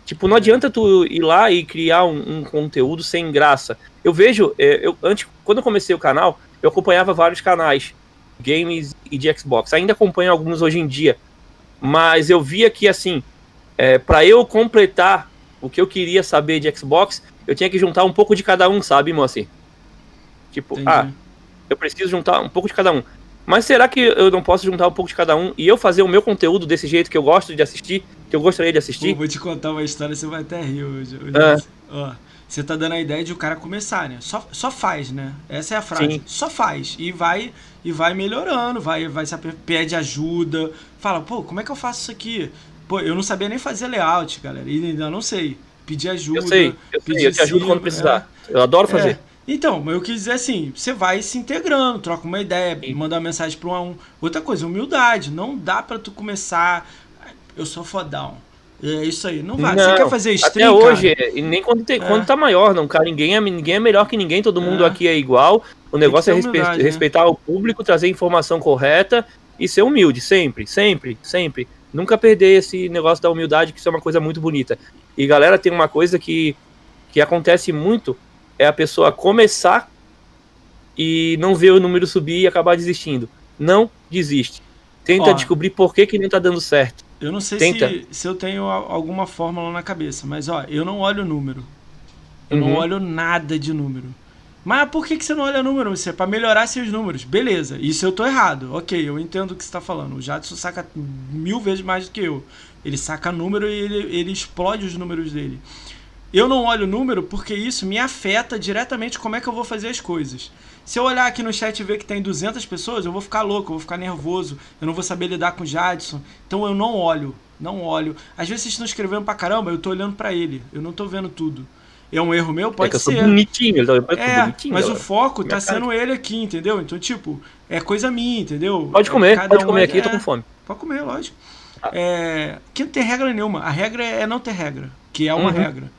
Tipo, não adianta tu ir lá e criar um, um conteúdo sem graça. Eu vejo, é, eu, antes, quando eu comecei o canal, eu acompanhava vários canais, games e de Xbox. Ainda acompanho alguns hoje em dia. Mas eu via que, assim, é, para eu completar o que eu queria saber de Xbox, eu tinha que juntar um pouco de cada um, sabe, Moacir? Tipo, Entendi. ah, eu preciso juntar um pouco de cada um. Mas será que eu não posso juntar um pouco de cada um e eu fazer o meu conteúdo desse jeito que eu gosto de assistir, que eu gostaria de assistir? Pô, vou te contar uma história, você vai até rir hoje. é. Ó, você tá dando a ideia de o cara começar, né? Só, só faz, né? Essa é a frase. Sim. Só faz. E vai e vai melhorando, vai, vai se pede ajuda. Fala, pô, como é que eu faço isso aqui? Pô, eu não sabia nem fazer layout, galera. E ainda não sei. Pedir ajuda. Eu sei, eu, sei, eu te ajudo quando precisar. É. Eu adoro fazer. É. Então, eu quis dizer assim, você vai se integrando, troca uma ideia, Sim. manda uma mensagem para um a um. Outra coisa, humildade. Não dá para tu começar, eu sou fodão. É isso aí, não vai. Não, você quer fazer stream, Até hoje, cara? e nem quando, tem, é. quando tá maior, não, cara. Ninguém é, ninguém é melhor que ninguém, todo mundo é. aqui é igual. O negócio é respe humildade, né? respeitar o público, trazer informação correta e ser humilde, sempre, sempre, sempre. Nunca perder esse negócio da humildade, que isso é uma coisa muito bonita. E galera, tem uma coisa que, que acontece muito é a pessoa começar e não ver o número subir e acabar desistindo. Não desiste. Tenta Ó, descobrir por que, que não tá dando certo. Eu não sei se, se eu tenho alguma fórmula na cabeça, mas ó, eu não olho o número. Eu uhum. não olho nada de número. Mas por que, que você não olha número? Você é para melhorar seus números. Beleza, isso eu tô errado. Ok, eu entendo o que você tá falando. O Jadson saca mil vezes mais do que eu. Ele saca número e ele, ele explode os números dele. Eu não olho o número porque isso me afeta diretamente como é que eu vou fazer as coisas. Se eu olhar aqui no chat e ver que tem 200 pessoas, eu vou ficar louco, eu vou ficar nervoso, eu não vou saber lidar com o Jadson. Então eu não olho, não olho. Às vezes vocês estão escrevendo pra caramba, eu tô olhando para ele, eu não tô vendo tudo. É um erro meu? Pode é ser. bonitinho, ele tá é, bonitinho, mas o foco tá sendo cara. ele aqui, entendeu? Então, tipo, é coisa minha, entendeu? Pode comer, Cada pode um comer é, aqui, é, tô com fome. Pode comer, lógico. Ah. É, que não tem regra nenhuma. A regra é não ter regra, que é uma uhum. regra.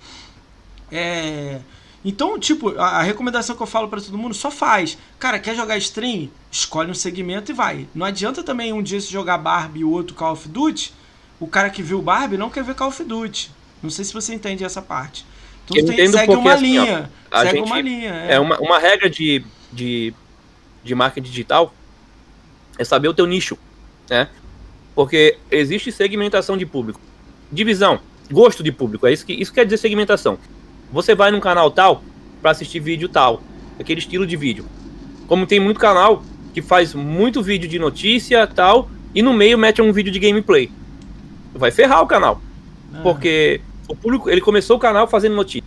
É, então, tipo, a, a, recomendação que eu falo para todo mundo, só faz. Cara, quer jogar stream? Escolhe um segmento e vai. Não adianta também um dia se jogar Barbie e o outro Call of Duty. O cara que viu Barbie não quer ver Call of Duty. Não sei se você entende essa parte. Então eu tem, segue uma assim, linha. Ó, segue gente, uma linha. É, é uma, uma regra de, de, de marketing digital é saber o teu nicho, né? Porque existe segmentação de público. Divisão, gosto de público, é isso que isso quer dizer segmentação. Você vai num canal tal para assistir vídeo tal, aquele estilo de vídeo. Como tem muito canal que faz muito vídeo de notícia tal e no meio mete um vídeo de gameplay. Vai ferrar o canal. Ah. Porque o público, ele começou o canal fazendo notícia.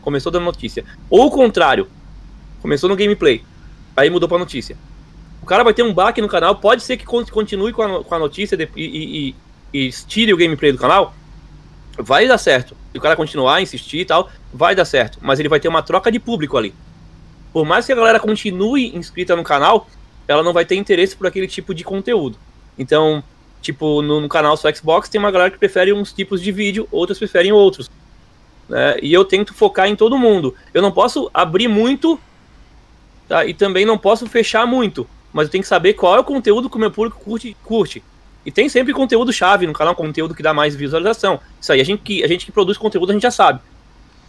Começou dando notícia. Ou o contrário, começou no gameplay, aí mudou para notícia o cara vai ter um baque no canal, pode ser que continue com a, com a notícia de, e, e, e, tire o gameplay do canal, vai dar certo. Se o cara continuar, insistir e tal, vai dar certo. Mas ele vai ter uma troca de público ali. Por mais que a galera continue inscrita no canal, ela não vai ter interesse por aquele tipo de conteúdo. Então, tipo, no, no canal só Xbox tem uma galera que prefere uns tipos de vídeo, outras preferem outros. Né? E eu tento focar em todo mundo. Eu não posso abrir muito tá? e também não posso fechar muito mas eu tenho que saber qual é o conteúdo que o meu público curte. curte. E tem sempre conteúdo chave no canal, conteúdo que dá mais visualização. Isso aí, a gente que, a gente que produz conteúdo, a gente já sabe.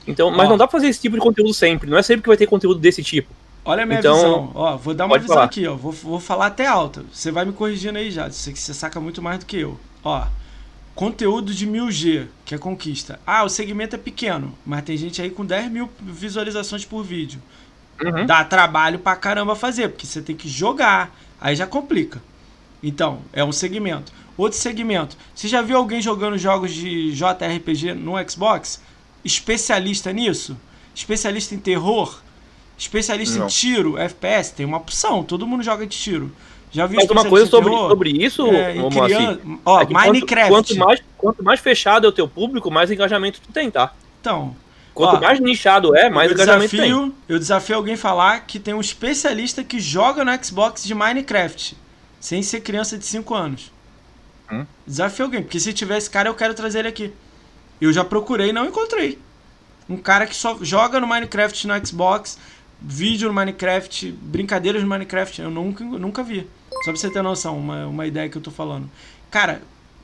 Então, mas Ó. não dá pra fazer esse tipo de conteúdo sempre. Não é sempre que vai ter conteúdo desse tipo. Olha a minha então, visão. Ó, vou dar uma visão falar. aqui, ó. Vou, vou falar até alta. Você vai me corrigindo aí já. Você, você saca muito mais do que eu. Ó, conteúdo de 1000G, que é conquista. Ah, o segmento é pequeno, mas tem gente aí com 10 mil visualizações por vídeo. Uhum. Dá trabalho pra caramba fazer, porque você tem que jogar. Aí já complica. Então, é um segmento. Outro segmento. Você já viu alguém jogando jogos de JRPG no Xbox? Especialista nisso? Especialista em terror? Especialista Não. em tiro, FPS? Tem uma opção. Todo mundo joga de tiro. Já viu Mas uma coisa sobre, sobre isso, é, criança, assim, Ó, é Minecraft. Quanto, quanto, mais, quanto mais fechado é o teu público, mais engajamento tu tem, tá? Então, Quanto Ó, mais nichado é, mais engajamento desafio, tem. Eu desafio alguém falar que tem um especialista que joga no Xbox de Minecraft, sem ser criança de 5 anos. Hum? Desafio alguém, porque se tiver esse cara, eu quero trazer ele aqui. Eu já procurei e não encontrei. Um cara que só joga no Minecraft no Xbox, vídeo no Minecraft, brincadeiras no Minecraft, eu nunca, nunca vi. Só pra você ter noção, uma, uma ideia que eu tô falando. Cara,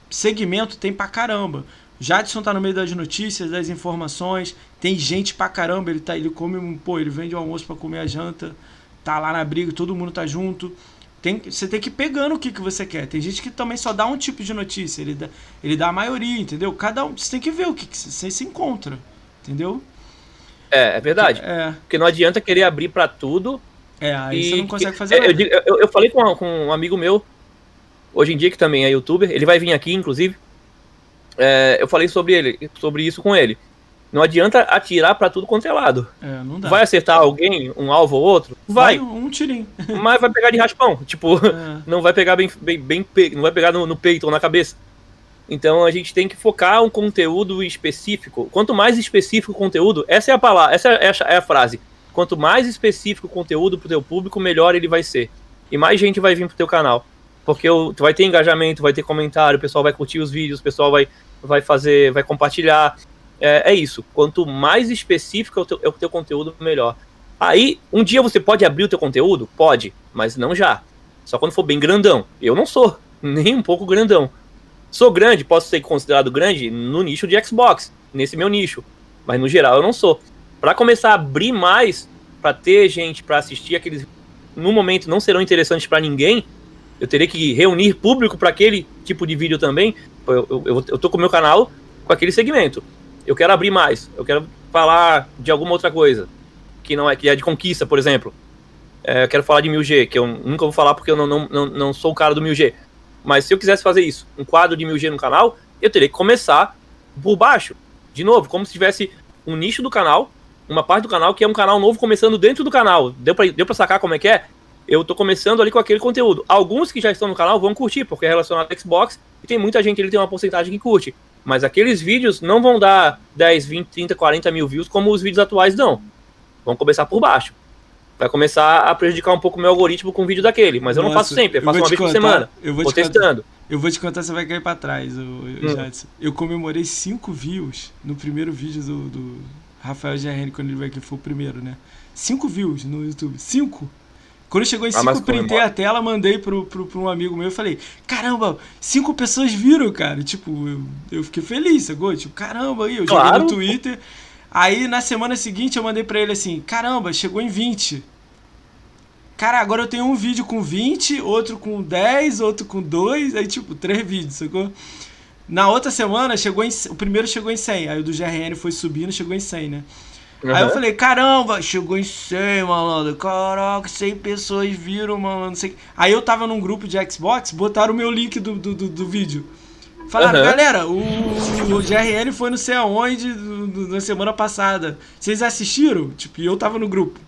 segmento tem pra caramba. Jadson tá no meio das notícias, das informações. Tem gente pra caramba, ele tá, ele come, pô, ele vende o almoço para comer a janta, tá lá na briga, todo mundo tá junto. Tem, você tem que ir pegando o que, que você quer. Tem gente que também só dá um tipo de notícia, ele dá, ele dá a maioria, entendeu? Cada um, você tem que ver o que, que você se encontra, entendeu? É, é verdade. É. Porque não adianta querer abrir para tudo. É, aí e, você não consegue fazer é, nada. Eu, eu, eu falei com, com um amigo meu, hoje em dia que também é youtuber, ele vai vir aqui, inclusive é, eu falei sobre ele, sobre isso com ele. Não adianta atirar para tudo quanto é lado. É, não dá. Vai acertar alguém, um alvo ou outro? Vai. vai um tirinho. mas vai pegar de raspão. Tipo, é. não vai pegar bem, bem, bem não vai pegar no, no, peito ou na cabeça. Então a gente tem que focar um conteúdo específico. Quanto mais específico o conteúdo, essa é a palavra, essa é a, é a frase. Quanto mais específico o conteúdo pro teu público, melhor ele vai ser. E mais gente vai vir pro teu canal. Porque o, tu vai ter engajamento, vai ter comentário, o pessoal vai curtir os vídeos, o pessoal vai vai fazer, vai compartilhar. É, é isso. Quanto mais específico é o, teu, é o teu conteúdo, melhor. Aí, um dia você pode abrir o teu conteúdo? Pode, mas não já. Só quando for bem grandão. Eu não sou, nem um pouco grandão. Sou grande, posso ser considerado grande no nicho de Xbox, nesse meu nicho. Mas no geral eu não sou. Para começar a abrir mais, para ter gente para assistir aqueles no momento não serão interessantes para ninguém, eu teria que reunir público para aquele tipo de vídeo também. Eu, eu, eu, eu tô com o meu canal com aquele segmento. Eu quero abrir mais. Eu quero falar de alguma outra coisa. Que não é que é de conquista, por exemplo. É, eu quero falar de 1000G, que eu nunca vou falar porque eu não, não, não, não sou o cara do 1000G. Mas se eu quisesse fazer isso, um quadro de 1000G no canal, eu teria que começar por baixo. De novo, como se tivesse um nicho do canal, uma parte do canal que é um canal novo começando dentro do canal. Deu pra, deu pra sacar como é que é? Eu tô começando ali com aquele conteúdo. Alguns que já estão no canal vão curtir, porque é relacionado ao Xbox, e tem muita gente, ele tem uma porcentagem que curte. Mas aqueles vídeos não vão dar 10, 20, 30, 40 mil views como os vídeos atuais dão. Vão começar por baixo. Vai começar a prejudicar um pouco o meu algoritmo com o vídeo daquele. Mas eu não faço sempre, eu faço uma vez por semana. Eu vou, vou te testando. Contar, eu vou te contar, você vai cair pra trás, o, hum. Jadson. Eu comemorei 5 views no primeiro vídeo do, do Rafael GRN, quando ele veio aqui, foi o primeiro, né? 5 views no YouTube. 5. Quando chegou em 5, ah, printei a tela, mandei pro, pro, pro, um amigo meu e falei: Caramba, cinco pessoas viram, cara. Tipo, eu, eu fiquei feliz, sacou? Tipo, caramba, aí, eu claro. joguei no Twitter. Aí na semana seguinte eu mandei pra ele assim: Caramba, chegou em 20. Cara, agora eu tenho um vídeo com 20, outro com 10, outro com 2, aí tipo, três vídeos, sacou? Na outra semana chegou em, o primeiro chegou em 100, aí o do GRN foi subindo, chegou em 100, né? Uhum. Aí eu falei, caramba, chegou em 100, malandro. Caraca, 100 pessoas viram, malandro. Sei... Aí eu tava num grupo de Xbox, botaram o meu link do, do, do, do vídeo. Falaram, uhum. galera, o, o GRN foi não sei aonde do, do, na semana passada. Vocês assistiram? Tipo, e eu tava no grupo.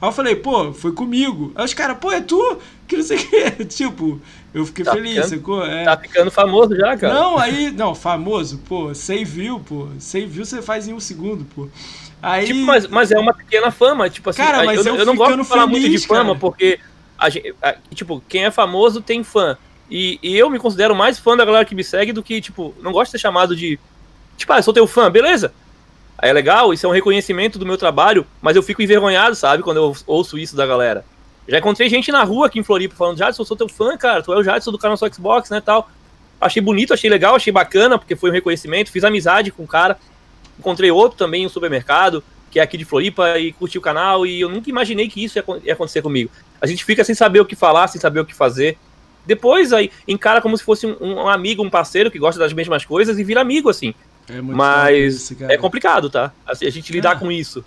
Aí eu falei, pô, foi comigo. Aí os caras, pô, é tu? Que não sei o que. Tipo, eu fiquei tá feliz, ficando, sacou? É. Tá ficando famoso já, cara. Não, aí, não, famoso, pô, 100 view, pô. 100 view você faz em um segundo, pô. Aí... Tipo, mas, mas é uma pequena fama, tipo assim, cara, mas eu, eu, eu não gosto de falar feliz, muito de fama, cara. porque, a gente, a, tipo, quem é famoso tem fã. E, e, eu me considero mais fã da galera que me segue do que, tipo, não gosto de ser chamado de. Tipo, ah, eu sou teu fã, beleza. Aí é legal, isso é um reconhecimento do meu trabalho, mas eu fico envergonhado, sabe, quando eu ouço isso da galera. Já encontrei gente na rua aqui em Floripa falando, Jadson, eu sou teu fã, cara, tu é o Jadson do canal só Xbox, né, tal. Achei bonito, achei legal, achei bacana, porque foi um reconhecimento, fiz amizade com o cara. Encontrei outro também em um supermercado, que é aqui de Floripa, e curti o canal, e eu nunca imaginei que isso ia acontecer comigo. A gente fica sem saber o que falar, sem saber o que fazer. Depois aí encara como se fosse um, um amigo, um parceiro que gosta das mesmas coisas e vira amigo, assim. É Mas isso, é complicado, tá? Assim, a gente lidar é. com isso.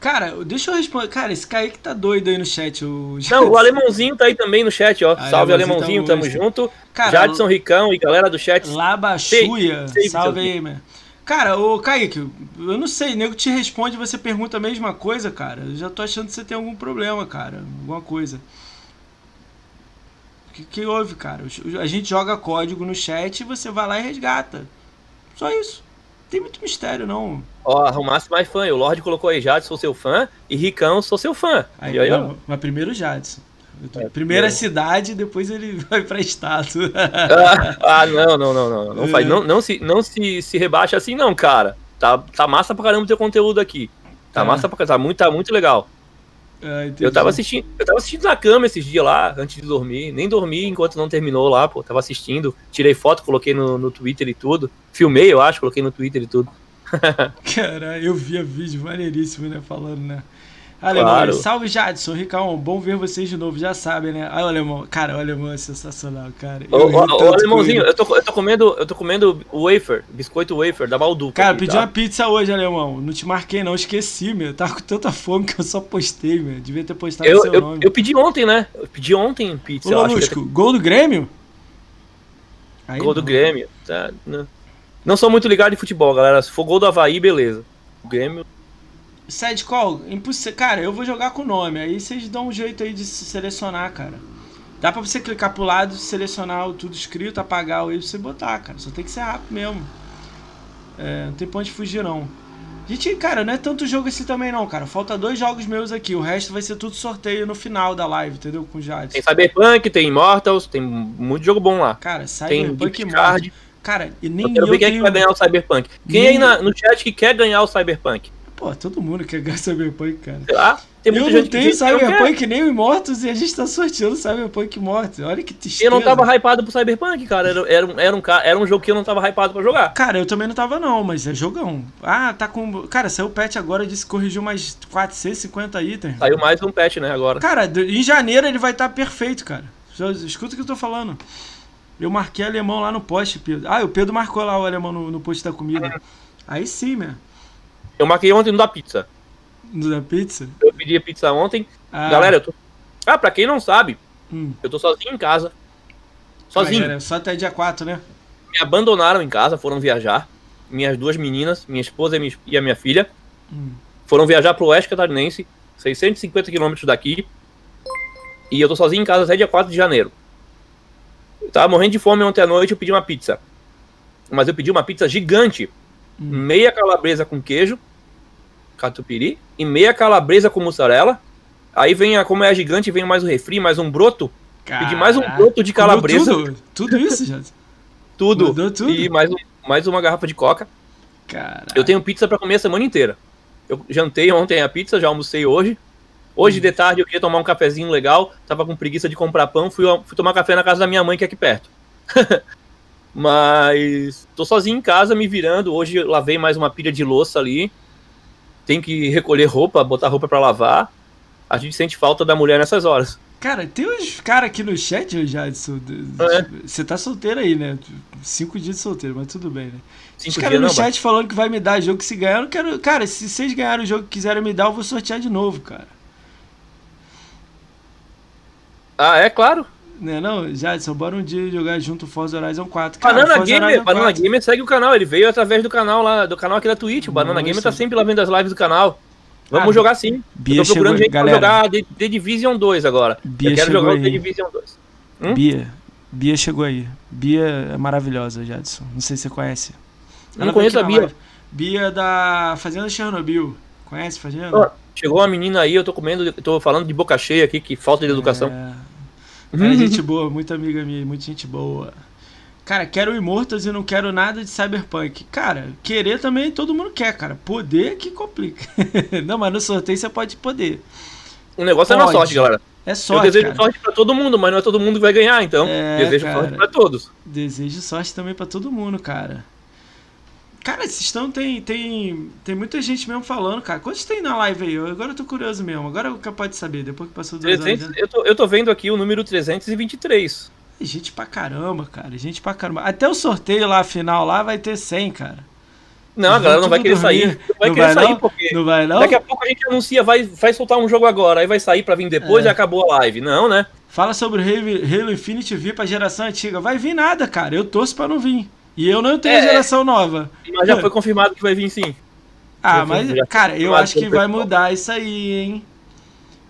Cara, deixa eu responder. Cara, esse Kaique tá doido aí no chat. O... Não, o Alemãozinho tá aí também no chat, ó. Ah, salve, Alemãozinho, tá tamo junto. Cara, Jadson Ricão e galera do chat. Labachuia, salve aí, mano. Cara, ô Kaique, eu não sei, nego te responde você pergunta a mesma coisa, cara. Eu já tô achando que você tem algum problema, cara. Alguma coisa. O que, que houve, cara? A gente joga código no chat e você vai lá e resgata. Só isso. Não tem muito mistério, não. Ó, arrumasse mais fã. O Lorde colocou aí Jadson, sou seu fã. E Ricão, sou seu fã. Aí, aí ó. Mas primeiro Jadson. É, Primeira é. cidade, depois ele vai para estado. ah, ah, não, não, não, não. Não, é. faz, não, não, se, não se, se rebaixa assim, não, cara. Tá, tá massa pra caramba o teu conteúdo aqui. Tá é. massa pra. Tá muito, tá muito legal. Ah, eu tava assistindo, eu tava assistindo na cama esses dias lá, antes de dormir. Nem dormi enquanto não terminou lá, pô. Tava assistindo, tirei foto, coloquei no, no Twitter e tudo. Filmei, eu acho, coloquei no Twitter e tudo. Caralho, eu via vídeo maneiríssimo, né? Falando, né? Alemão, claro. salve Jadson, Ricão, bom ver vocês de novo, já sabem, né? Olha o alemão, cara, o alemão é sensacional, cara. Ô, ô, alemãozinho, eu tô, eu tô comendo, eu tô comendo wafer, biscoito wafer da Balduca. Cara, aqui, pedi tá? uma pizza hoje, alemão. Não te marquei, não, esqueci, meu. Tava com tanta fome que eu só postei, meu. Devia ter postado eu, seu eu, nome. Eu pedi ontem, né? Eu pedi ontem pizza. Ô, Lusco, ter... gol do Grêmio? Aí gol não. do Grêmio, tá? Não. não sou muito ligado em futebol, galera. Se for gol do Havaí, beleza. O Grêmio Side call, impossível. Cara, eu vou jogar com o nome. Aí vocês dão um jeito aí de se selecionar, cara. Dá pra você clicar pro lado, selecionar o tudo escrito, apagar o e você botar, cara. Só tem que ser rápido mesmo. É, não tem ponto de fugir, não. Gente, cara, não é tanto jogo assim também, não, cara. Falta dois jogos meus aqui. O resto vai ser tudo sorteio no final da live, entendeu? Com o Jades. Tem Cyberpunk, tem Immortals, tem muito jogo bom lá. Cara, Cyberpunk e Immortals. Cara, e nem eu, quero eu ver quem tenho... é que vai ganhar o Cyberpunk. Quem nem... aí na, no chat que quer ganhar o Cyberpunk? Pô, todo mundo quer ganhar Cyberpunk, cara. Ah, tem eu não tenho Cyberpunk nem o Immortus e a gente tá sorteando Cyberpunk Immortus. Olha que tristeza. Eu não tava hypado pro Cyberpunk, cara. Era, era, um, era, um, era um jogo que eu não tava hypado pra jogar. Cara, eu também não tava não, mas é jogão. Ah, tá com... Cara, saiu o patch agora, disse que corrigiu mais 450 itens. Saiu mais um patch, né, agora. Cara, em janeiro ele vai estar tá perfeito, cara. Escuta o que eu tô falando. Eu marquei alemão lá no post, Pedro. Ah, o Pedro marcou lá o alemão no, no post da comida. Aí sim, meu. Eu marquei ontem no da pizza. No da pizza? Eu pedi a pizza ontem. Ah. Galera, eu tô. Ah, pra quem não sabe, hum. eu tô sozinho em casa. Sozinho. Ah, só até dia 4, né? Me abandonaram em casa, foram viajar. minhas duas meninas, minha esposa e minha- e a minha filha, Hum. foram viajar pro oeste catarinense, 650 quilômetros daqui, e eu tô sozinho em casa até dia 4 de janeiro. Eu tava morrendo de fome ontem à noite, eu pedi uma pizza. Mas eu pedi uma pizza gigante, Hum. meia calabresa com queijo, catupiry, e meia calabresa com mussarela. Aí vem a, como é gigante, vem mais um refri, mais um broto. Pedi mais um Caraca. broto de Comeu calabresa, Tudo, tudo isso, Jadson? tudo. Mandou tudo? E mais, um, mais uma garrafa de coca. Cara. Eu tenho pizza pra comer a semana inteira. Eu jantei ontem a pizza, já almocei hoje. Hoje de tarde eu queria tomar um cafezinho legal, tava com preguiça de comprar pão, fui, fui tomar café na casa da minha mãe que é aqui perto. Mas tô sozinho em casa, me virando. Hoje lavei mais uma pilha de louça ali. Tem que recolher roupa, botar roupa pra lavar. A gente sente falta da mulher nessas horas. Cara, tem uns caras aqui no chat, Jadson. É. Você tá solteiro aí, né? Cinco dias de solteiro, mas tudo bem, né? Os Cinco caras dias no não, chat falando que vai me dar jogo que se ganhar, eu não quero. Cara, se vocês ganharem o jogo que quiserem me dar, eu vou sortear de novo, cara. Ah, é claro. Né não? Jadson, bora um dia jogar junto Forza Horizon 4. Cara, Banana Forza Gamer, Banana 4. Gamer segue o canal, ele veio através do canal lá, do canal aqui da Twitch. O Banana Nossa. Gamer tá sempre lá vendo as lives do canal. Vamos Ah, jogar sim. Bia Eu tô procurando chegou, gente galera. pra jogar The, The Division 2 agora. Bia eu quero jogar o aí. The Division 2. Hum? Bia. Bia chegou aí. Bia é maravilhosa, Jadson. Não sei se você conhece. Eu não Ela conheço a Bia. live. Bia da Fazenda Chernobyl. Conhece Fazenda? Chegou uma menina aí, eu tô comendo, tô falando de boca cheia aqui, que falta de educação. É, é gente boa, muita amiga minha, muita gente boa. Cara, quero Immortals e não quero nada de Cyberpunk. Cara, querer também todo mundo quer, cara. Poder que complica. não, mas no sorteio você pode poder. O negócio é na Pode. sorte, galera. É eu sorte, desejo cara. sorte pra todo mundo, mas não é todo mundo que vai ganhar, então É, desejo cara. sorte pra todos. Desejo sorte também pra todo mundo, cara. Cara, vocês estão. Tem, tem, tem muita gente mesmo falando, cara. Quantos tem na live aí? Eu- agora eu tô curioso mesmo. Agora eu capaz de saber, depois que passou duas 300, horas. eu, tô, eu tô vendo aqui o número 323. Tem Gente pra caramba, cara. Gente pra caramba. Até o sorteio lá, final lá, vai ter 100, cara. Não, a galera não vai querer sair. dormir. Não vai Não querer vai sair não? porque Não vai não? daqui a pouco a gente anuncia, vai, vai soltar um jogo agora, aí vai sair pra vir depois É. e acabou a live. Não, né? Fala sobre o Halo, Halo Infinite vir pra geração antiga. Vai vir nada, cara. Eu torço pra não vir. E eu não tenho É. a geração nova. Mas já foi confirmado que vai vir sim. Ah, Já mas, foi cara, eu acho que vai mudar isso aí, hein?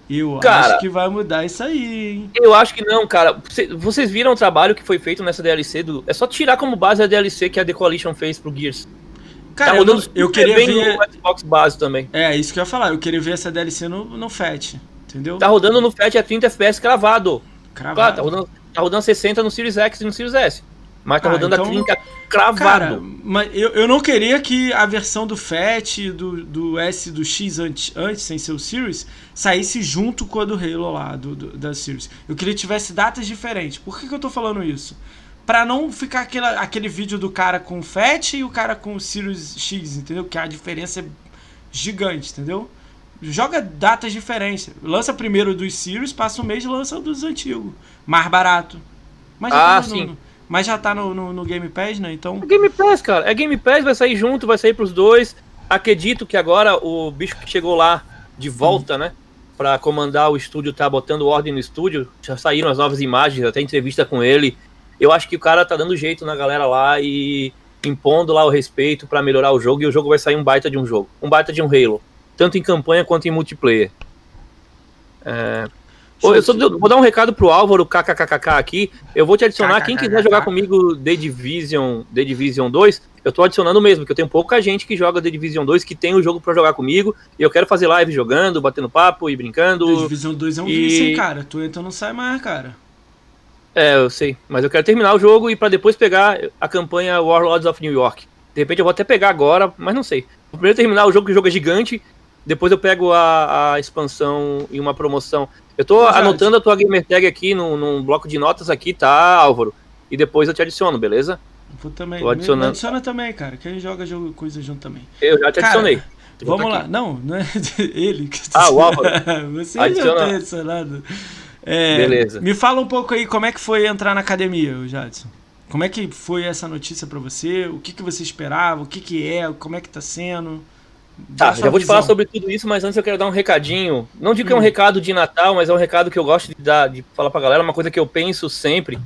Eu Cara. acho que vai mudar isso aí, hein? Eu acho que não, cara. Cê- Vocês viram o trabalho que foi feito nessa DLC do. É só tirar como base a DLC que a The Coalition fez pro Gears. Cara, tá eu, não- eu queria bem ver. no Xbox base também. É, isso que eu ia falar. Eu queria ver essa DLC no, no FAT. Entendeu? Tá rodando no FAT a 30 FPS cravado. Cravado. Claro, tá rodando, tá rodando 60 no Series X e no Series S. Mas tá Ah, rodando então- a 30 Cara, cravado. mas eu, eu não queria que a versão do FAT, do, do S do X antes, antes, sem ser o Series, saísse junto com a do Halo lá, do, do- da Series. Eu queria que tivesse datas diferentes. Por que, que eu tô falando isso? Pra não ficar aquela, aquele vídeo do cara com o FAT e o cara com o Series X, entendeu? Que a diferença é gigante, entendeu? Joga datas diferentes. Lança primeiro dos Series, passa um mês e lança dos antigos. Mais barato. Mas Ah, sim. Mas já tá no, no, no Game Pass, né? Então. É Game Pass, cara. É Game Pass, vai sair junto, vai sair pros dois. Acredito que agora o bicho que chegou lá de volta, né? Pra comandar o estúdio, tá botando ordem no estúdio. Já saíram as novas imagens, até entrevista com ele. Eu acho que o cara tá dando jeito na galera lá e impondo lá o respeito pra melhorar o jogo. E o jogo vai sair um baita de um jogo. Um baita de um Halo. Tanto em campanha quanto em multiplayer. É, eu só vou dar um recado pro Álvaro KKKK aqui. Eu vou te adicionar. Quem quiser jogar comigo The Division, The Division 2, eu tô adicionando mesmo, porque eu tenho pouca gente que joga The Division 2 que tem o jogo pra jogar comigo. E eu quero fazer live jogando, batendo papo e The brincando. Division 2 é um e- vício, hein, cara. Tu entra não sai mais, cara. É, eu sei. Mas eu quero terminar o jogo e pra depois pegar a campanha Warlords of New York. De repente eu vou até pegar agora, mas não sei. Vou primeiro terminar o jogo, que o jogo é gigante. Depois eu pego a, a expansão e uma promoção. Eu tô anotando a tua gamer tag aqui num, num bloco de notas aqui, tá, Álvaro? E depois eu te adiciono, beleza? Vou também. Tô adicionando. Me adiciona também, cara. Quem joga jogo, coisa junto também. Eu já te Cara, adicionei. Vamos lá. aqui. Não, não é ele. que Ah, o Álvaro. Você Adiciona. já tem adicionado. É, Beleza. Me fala um pouco aí como é que foi entrar na academia, Jadson. Como é que foi essa notícia pra você? O que, que você esperava? O que, que é? Como é que tá sendo? Tá, já vou te falar sobre tudo isso, mas antes eu quero dar um recadinho. Não digo que é um Hum. recado de Natal, mas é um recado que eu gosto de dar, de falar pra galera, uma coisa que eu penso sempre.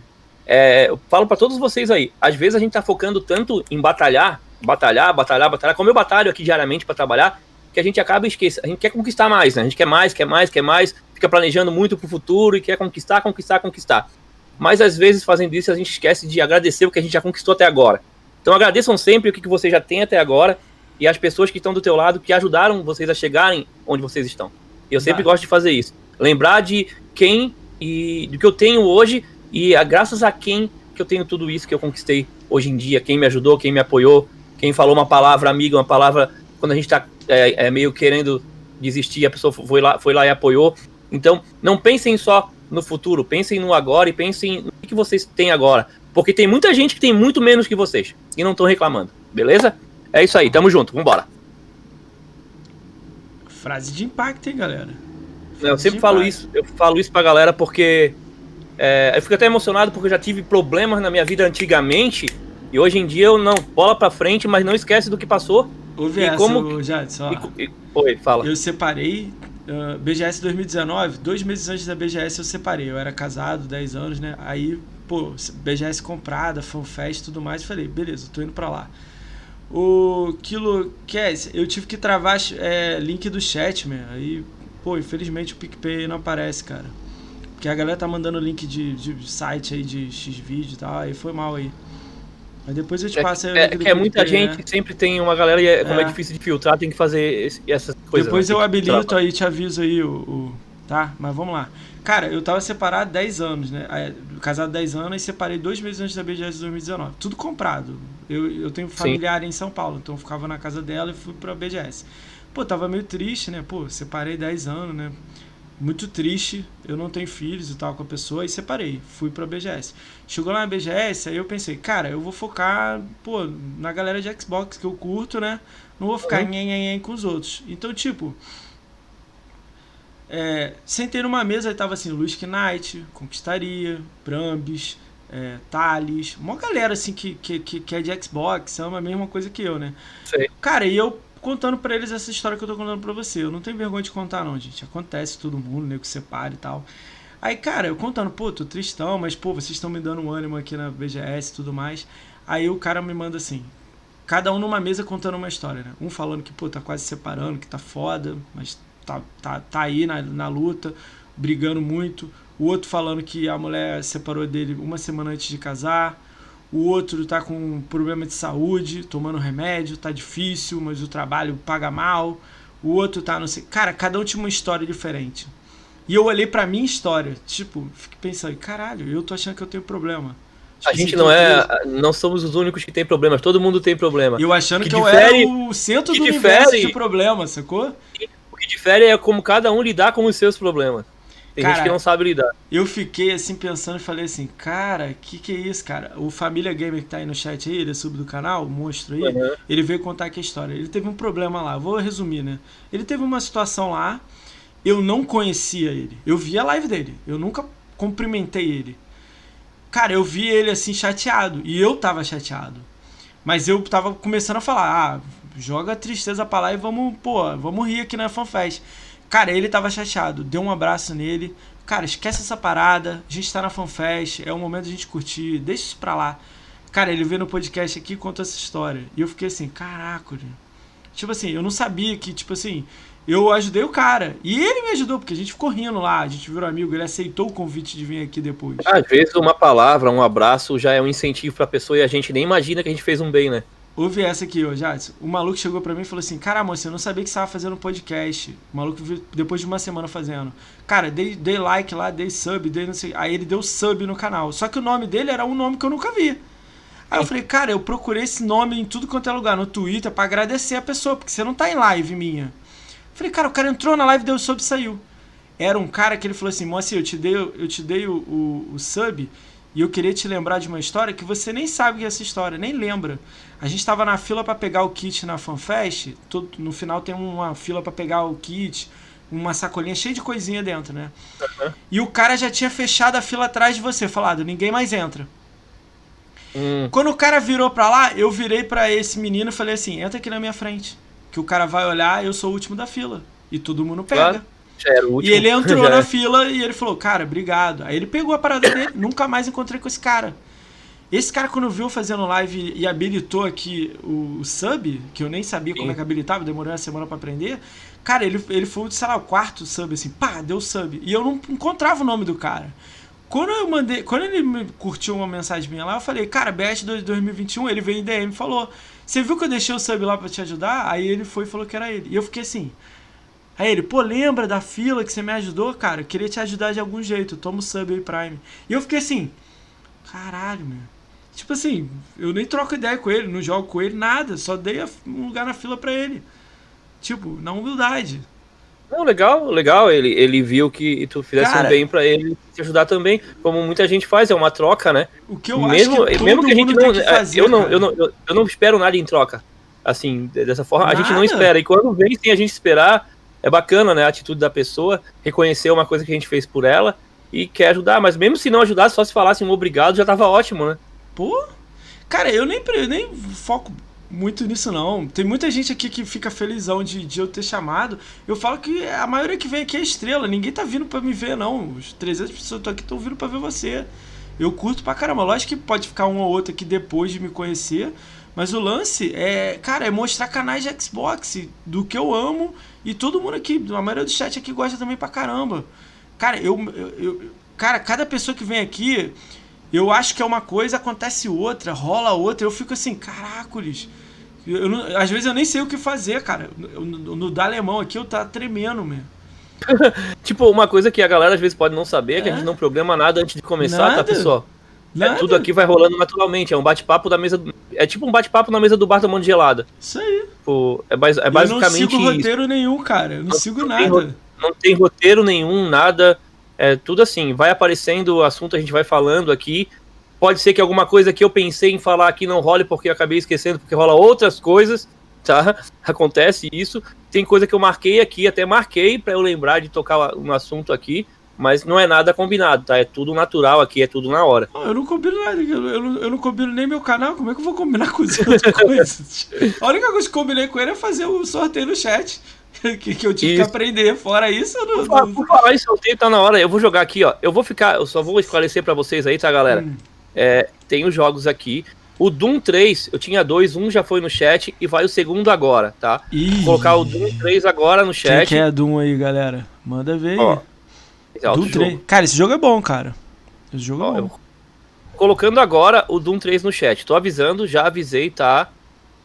É, eu falo pra todos vocês aí, às vezes a gente tá focando tanto em batalhar batalhar, batalhar, batalhar, como eu batalho aqui diariamente para trabalhar, que a gente acaba esquecendo. A gente quer conquistar mais, né? A gente quer mais, quer mais, quer mais, fica planejando muito pro futuro e quer conquistar, conquistar, conquistar. Mas às vezes, fazendo isso, a gente esquece de agradecer o que a gente já conquistou até agora. Então agradeçam sempre o que você já tem até agora e as pessoas que estão do teu lado que ajudaram vocês a chegarem onde vocês estão. Eu sempre gosto de fazer isso. Lembrar de quem e do que eu tenho hoje e a, graças a quem que eu tenho tudo isso que eu conquistei hoje em dia, quem me ajudou, quem me apoiou, quem falou uma palavra amiga, uma palavra quando a gente está é, é, meio querendo desistir, a pessoa foi lá, foi lá e apoiou. Então, não pensem só no futuro, pensem no agora e pensem no que vocês têm agora. Porque tem muita gente que tem muito menos que vocês e não estão reclamando, beleza? É isso aí, tamo junto, vambora. Frase de impacto, hein, galera? eu sempre falo isso, eu falo isso pra galera porque é, eu fico até emocionado porque eu já tive problemas na minha vida antigamente e hoje em dia eu não bola pra frente, mas não esquece do que passou. Ouve e essa, como... Jadson, e, e, Oi, fala. Eu separei uh, BGS 2019, dois meses antes da BGS eu separei. Eu era casado, 10 anos, né? Aí, pô, BGS comprada, FanFest e tudo mais. Falei, beleza, tô indo pra lá. O Kilo Cass, eu tive que travar é, link do chat, man. Aí, pô, infelizmente o PicPay não aparece, cara. Porque a galera tá mandando link de, de site aí de X-Vídeo e tal, aí foi mal aí. Mas depois eu te é passo é, aí o link é, é muita gente né? sempre tem uma galera e é, como é. é difícil de filtrar, tem que fazer esse, essas coisas. Depois né? eu habilito aí, te aviso aí o, o, Tá? Mas vamos lá. Cara, eu tava separado 10 anos, né? Casado 10 anos e separei dois meses antes da BGS 2019. Tudo comprado. Eu, eu tenho familiar Sim. em São Paulo, então eu ficava na casa dela e fui pra BGS. Pô, tava meio triste, né? Pô, separei 10 anos, né? Muito triste, eu não tenho filhos e tal com a pessoa, e separei, fui pra BGS. Chegou lá na BGS, aí eu pensei, cara, eu vou focar, pô, na galera de Xbox que eu curto, né? Não vou ficar uhum. com os outros. Então, tipo, é, sentei numa mesa e tava assim, Luiz Knight, Conquistaria, Brambis, é, Thales, uma galera assim que, que, que, é de Xbox, ama a mesma coisa que eu, né? Sei. Cara, e eu contando para eles essa história que eu tô contando pra você. Eu não tenho vergonha de contar, não, gente. Acontece todo mundo, nego que separa e tal. Aí, cara, eu contando, pô, tô tristão, mas, pô, vocês estão me dando um ânimo aqui na BGS e tudo mais. Aí o cara me manda assim, cada um numa mesa contando uma história, né? Um falando que, pô, tá quase separando, que tá foda, mas tá, tá, tá aí na, na luta, brigando muito. O outro falando que a mulher separou dele uma semana antes de casar. O outro tá com um problema de saúde, tomando remédio, tá difícil, mas o trabalho paga mal. O outro tá, não sei. Cara, cada um tinha uma história diferente. E eu olhei pra minha história, tipo, fiquei pensando, caralho, eu tô achando que eu tenho problema. Tipo, a gente não é. Não somos os únicos que tem problemas, todo mundo tem problema. Eu achando que, que difere, eu era o centro do difere, universo de problema, sacou? Difere é como cada um lidar com os seus problemas. Tem cara, gente que não sabe lidar. Eu fiquei assim pensando e falei assim, cara, que que é isso, cara? O Família Gamer que tá aí no chat aí, ele é sub do canal, o monstro aí, uhum. ele veio contar aqui a história. Ele teve um problema lá, vou resumir, né? Ele teve uma situação lá, eu não conhecia ele. Eu vi a live dele, eu nunca cumprimentei ele. Cara, eu vi ele assim chateado, e eu tava chateado. Mas eu tava começando a falar, ah, joga a tristeza pra lá e vamos, pô, vamos rir aqui na FanFest. Cara, ele tava chateado, deu um abraço nele. Cara, esquece essa parada, a gente tá na FanFest, é o momento de a gente curtir, deixa isso pra lá. Cara, ele veio no podcast aqui e contou essa história. E eu fiquei assim, caraca, tipo assim, eu não sabia que, tipo assim, eu ajudei o cara. E ele me ajudou, porque a gente ficou rindo lá, a gente virou amigo, ele aceitou o convite de vir aqui depois. Às vezes uma palavra, um abraço já é um incentivo pra pessoa e a gente nem imagina que a gente fez um bem, né? Ouve essa aqui, ô Jadson. O maluco chegou pra mim e falou assim: Cara, moça, eu não sabia que você tava fazendo um podcast. O maluco viu depois de uma semana fazendo. Cara, dei, dei like lá, dei sub, dei não sei. Aí ele deu sub no canal. Só que o nome dele era um nome que eu nunca vi. Aí eu falei, cara, eu procurei esse nome em tudo quanto é lugar, no Twitter, para agradecer a pessoa, porque você não tá em live minha. falei, cara, o cara entrou na live, deu sub e saiu. Era um cara que ele falou assim, moça, eu te dei, eu te dei o, o, o sub e eu queria te lembrar de uma história que você nem sabe que é essa história, nem lembra. A gente estava na fila para pegar o kit na FanFest. Todo, no final tem uma fila para pegar o kit, uma sacolinha cheia de coisinha dentro, né? Uhum. E o cara já tinha fechado a fila atrás de você, falado: ninguém mais entra. Hum. Quando o cara virou pra lá, eu virei para esse menino e falei assim: entra aqui na minha frente. Que o cara vai olhar, eu sou o último da fila. E todo mundo pega. Claro. E ele entrou na fila e ele falou, cara, obrigado. Aí ele pegou a parada dele, nunca mais encontrei com esse cara. Esse cara, quando viu fazendo live e habilitou aqui o, o sub, que eu nem sabia Sim. como é que habilitava, demorou uma semana para aprender. Cara, ele, ele foi, sei lá, o quarto sub, assim, pá, deu sub. E eu não encontrava o nome do cara. Quando eu mandei, quando ele me curtiu uma mensagem minha lá, eu falei, cara, BS 2021, ele veio em DM e falou: Você viu que eu deixei o sub lá pra te ajudar? Aí ele foi e falou que era ele. E eu fiquei assim. Aí ele, pô, lembra da fila que você me ajudou, cara? Eu queria te ajudar de algum jeito, toma o sub aí, Prime. E eu fiquei assim, caralho, meu. Tipo assim, eu nem troco ideia com ele, não jogo com ele, nada, só dei um lugar na fila pra ele. Tipo, na humildade. Não, legal, legal. Ele, ele viu que tu fizesse Cara, um bem para ele te ajudar também, como muita gente faz, é uma troca, né? O que eu mesmo, acho que mesmo que a gente não, fazer, eu não, eu não, eu, eu, não espero nada em troca. Assim, dessa forma, nada. a gente não espera. E quando vem sem a gente esperar, é bacana, né? A atitude da pessoa, reconhecer uma coisa que a gente fez por ela e quer ajudar. Mas mesmo se não ajudar, só se falasse um obrigado, já tava ótimo, né? Pô, cara, eu nem, eu nem foco muito nisso não. Tem muita gente aqui que fica felizão de, de eu ter chamado. Eu falo que a maioria que vem aqui é estrela. Ninguém tá vindo para me ver, não. Os 300 pessoas que estão aqui estão vindo para ver você. Eu curto pra caramba. Lógico que pode ficar um ou outro aqui depois de me conhecer. Mas o lance é, cara, é mostrar canais de Xbox do que eu amo. E todo mundo aqui, a maioria do chat aqui gosta também pra caramba. Cara, eu, eu, eu cara, cada pessoa que vem aqui, eu acho que é uma coisa, acontece outra, rola outra. Eu fico assim, caracoles. Eu não, às vezes eu nem sei o que fazer, cara. No, no da alemão aqui eu tá tremendo, mesmo. tipo, uma coisa que a galera às vezes pode não saber, é que a gente é? não programa nada antes de começar, tá, nada. tá, pessoal? É, tudo aqui vai rolando naturalmente, é um bate-papo da mesa. Do, é tipo um bate-papo na mesa do bar da mão de gelada. Isso aí. Tipo, é, é basicamente. Eu não sigo roteiro nenhum, cara. Eu não, não sigo não nada. Tem, não tem roteiro nenhum, nada. É tudo assim, vai aparecendo o assunto, a gente vai falando aqui. Pode ser que alguma coisa que eu pensei em falar aqui não role porque eu acabei esquecendo, porque rola outras coisas, tá? Acontece isso. Tem coisa que eu marquei aqui, até marquei para eu lembrar de tocar um assunto aqui, mas não é nada combinado, tá? É tudo natural aqui, é tudo na hora. eu não combino nada, eu, não, eu não combino nem meu canal, como é que eu vou combinar com outras coisas? A única coisa que combinei com ele é fazer o sorteio no chat. Que, que eu tive isso. que aprender. Fora isso, eu não. Por, por falar em sorteio, tá na hora. Eu vou jogar aqui, ó. Eu vou ficar. Eu só vou esclarecer para vocês aí, tá, galera? Hum é, tem os jogos aqui. O Doom 3, eu tinha dois, um já foi no chat e vai o segundo agora, tá? Ih. Vou colocar o Doom 3 agora no chat. Quem é Doom aí, galera? Manda ver. Ó, Doom 3. Jogo. Cara, esse jogo é bom, cara. Esse jogo Ó, é bom. Colocando agora o Doom 3 no chat. Tô avisando, já avisei, tá?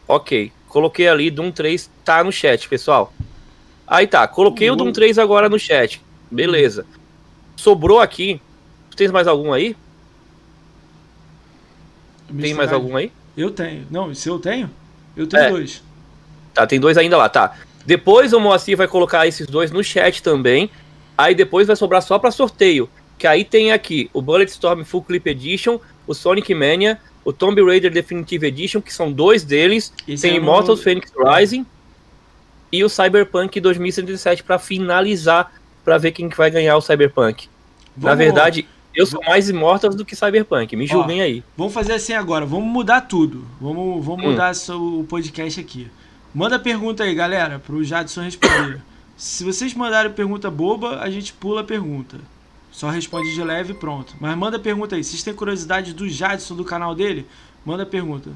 Ok. Coloquei ali, Doom 3 tá no chat, pessoal. Aí tá, coloquei o Doom 3 agora no chat. Beleza. Sobrou aqui. Tens mais algum aí? Tem mais algum aí? Eu tenho. Não, se eu tenho, eu tenho é. dois. Tá, tem dois ainda lá, tá. Depois o Moacir vai colocar esses dois no chat também. Aí depois vai sobrar só para sorteio. Que aí tem aqui o Bulletstorm Full Clip Edition, o Sonic Mania, o Tomb Raider Definitive Edition, que são dois deles. Esse tem Immortals Phoenix Rising e o Cyberpunk 2077 para finalizar, para ver quem que vai ganhar o Cyberpunk. Vamos... Na verdade, eu sou mais Immortals do que Cyberpunk, me julguem Ó, aí. Vamos fazer assim agora, vamos mudar tudo. Vamos, vamos hum. mudar o podcast aqui. Manda pergunta aí, galera, pro Jadson responder. Se vocês mandarem pergunta boba, a gente pula a pergunta. Só responde de leve e pronto. Mas manda pergunta aí. Vocês têm curiosidade do Jadson, do canal dele? Manda pergunta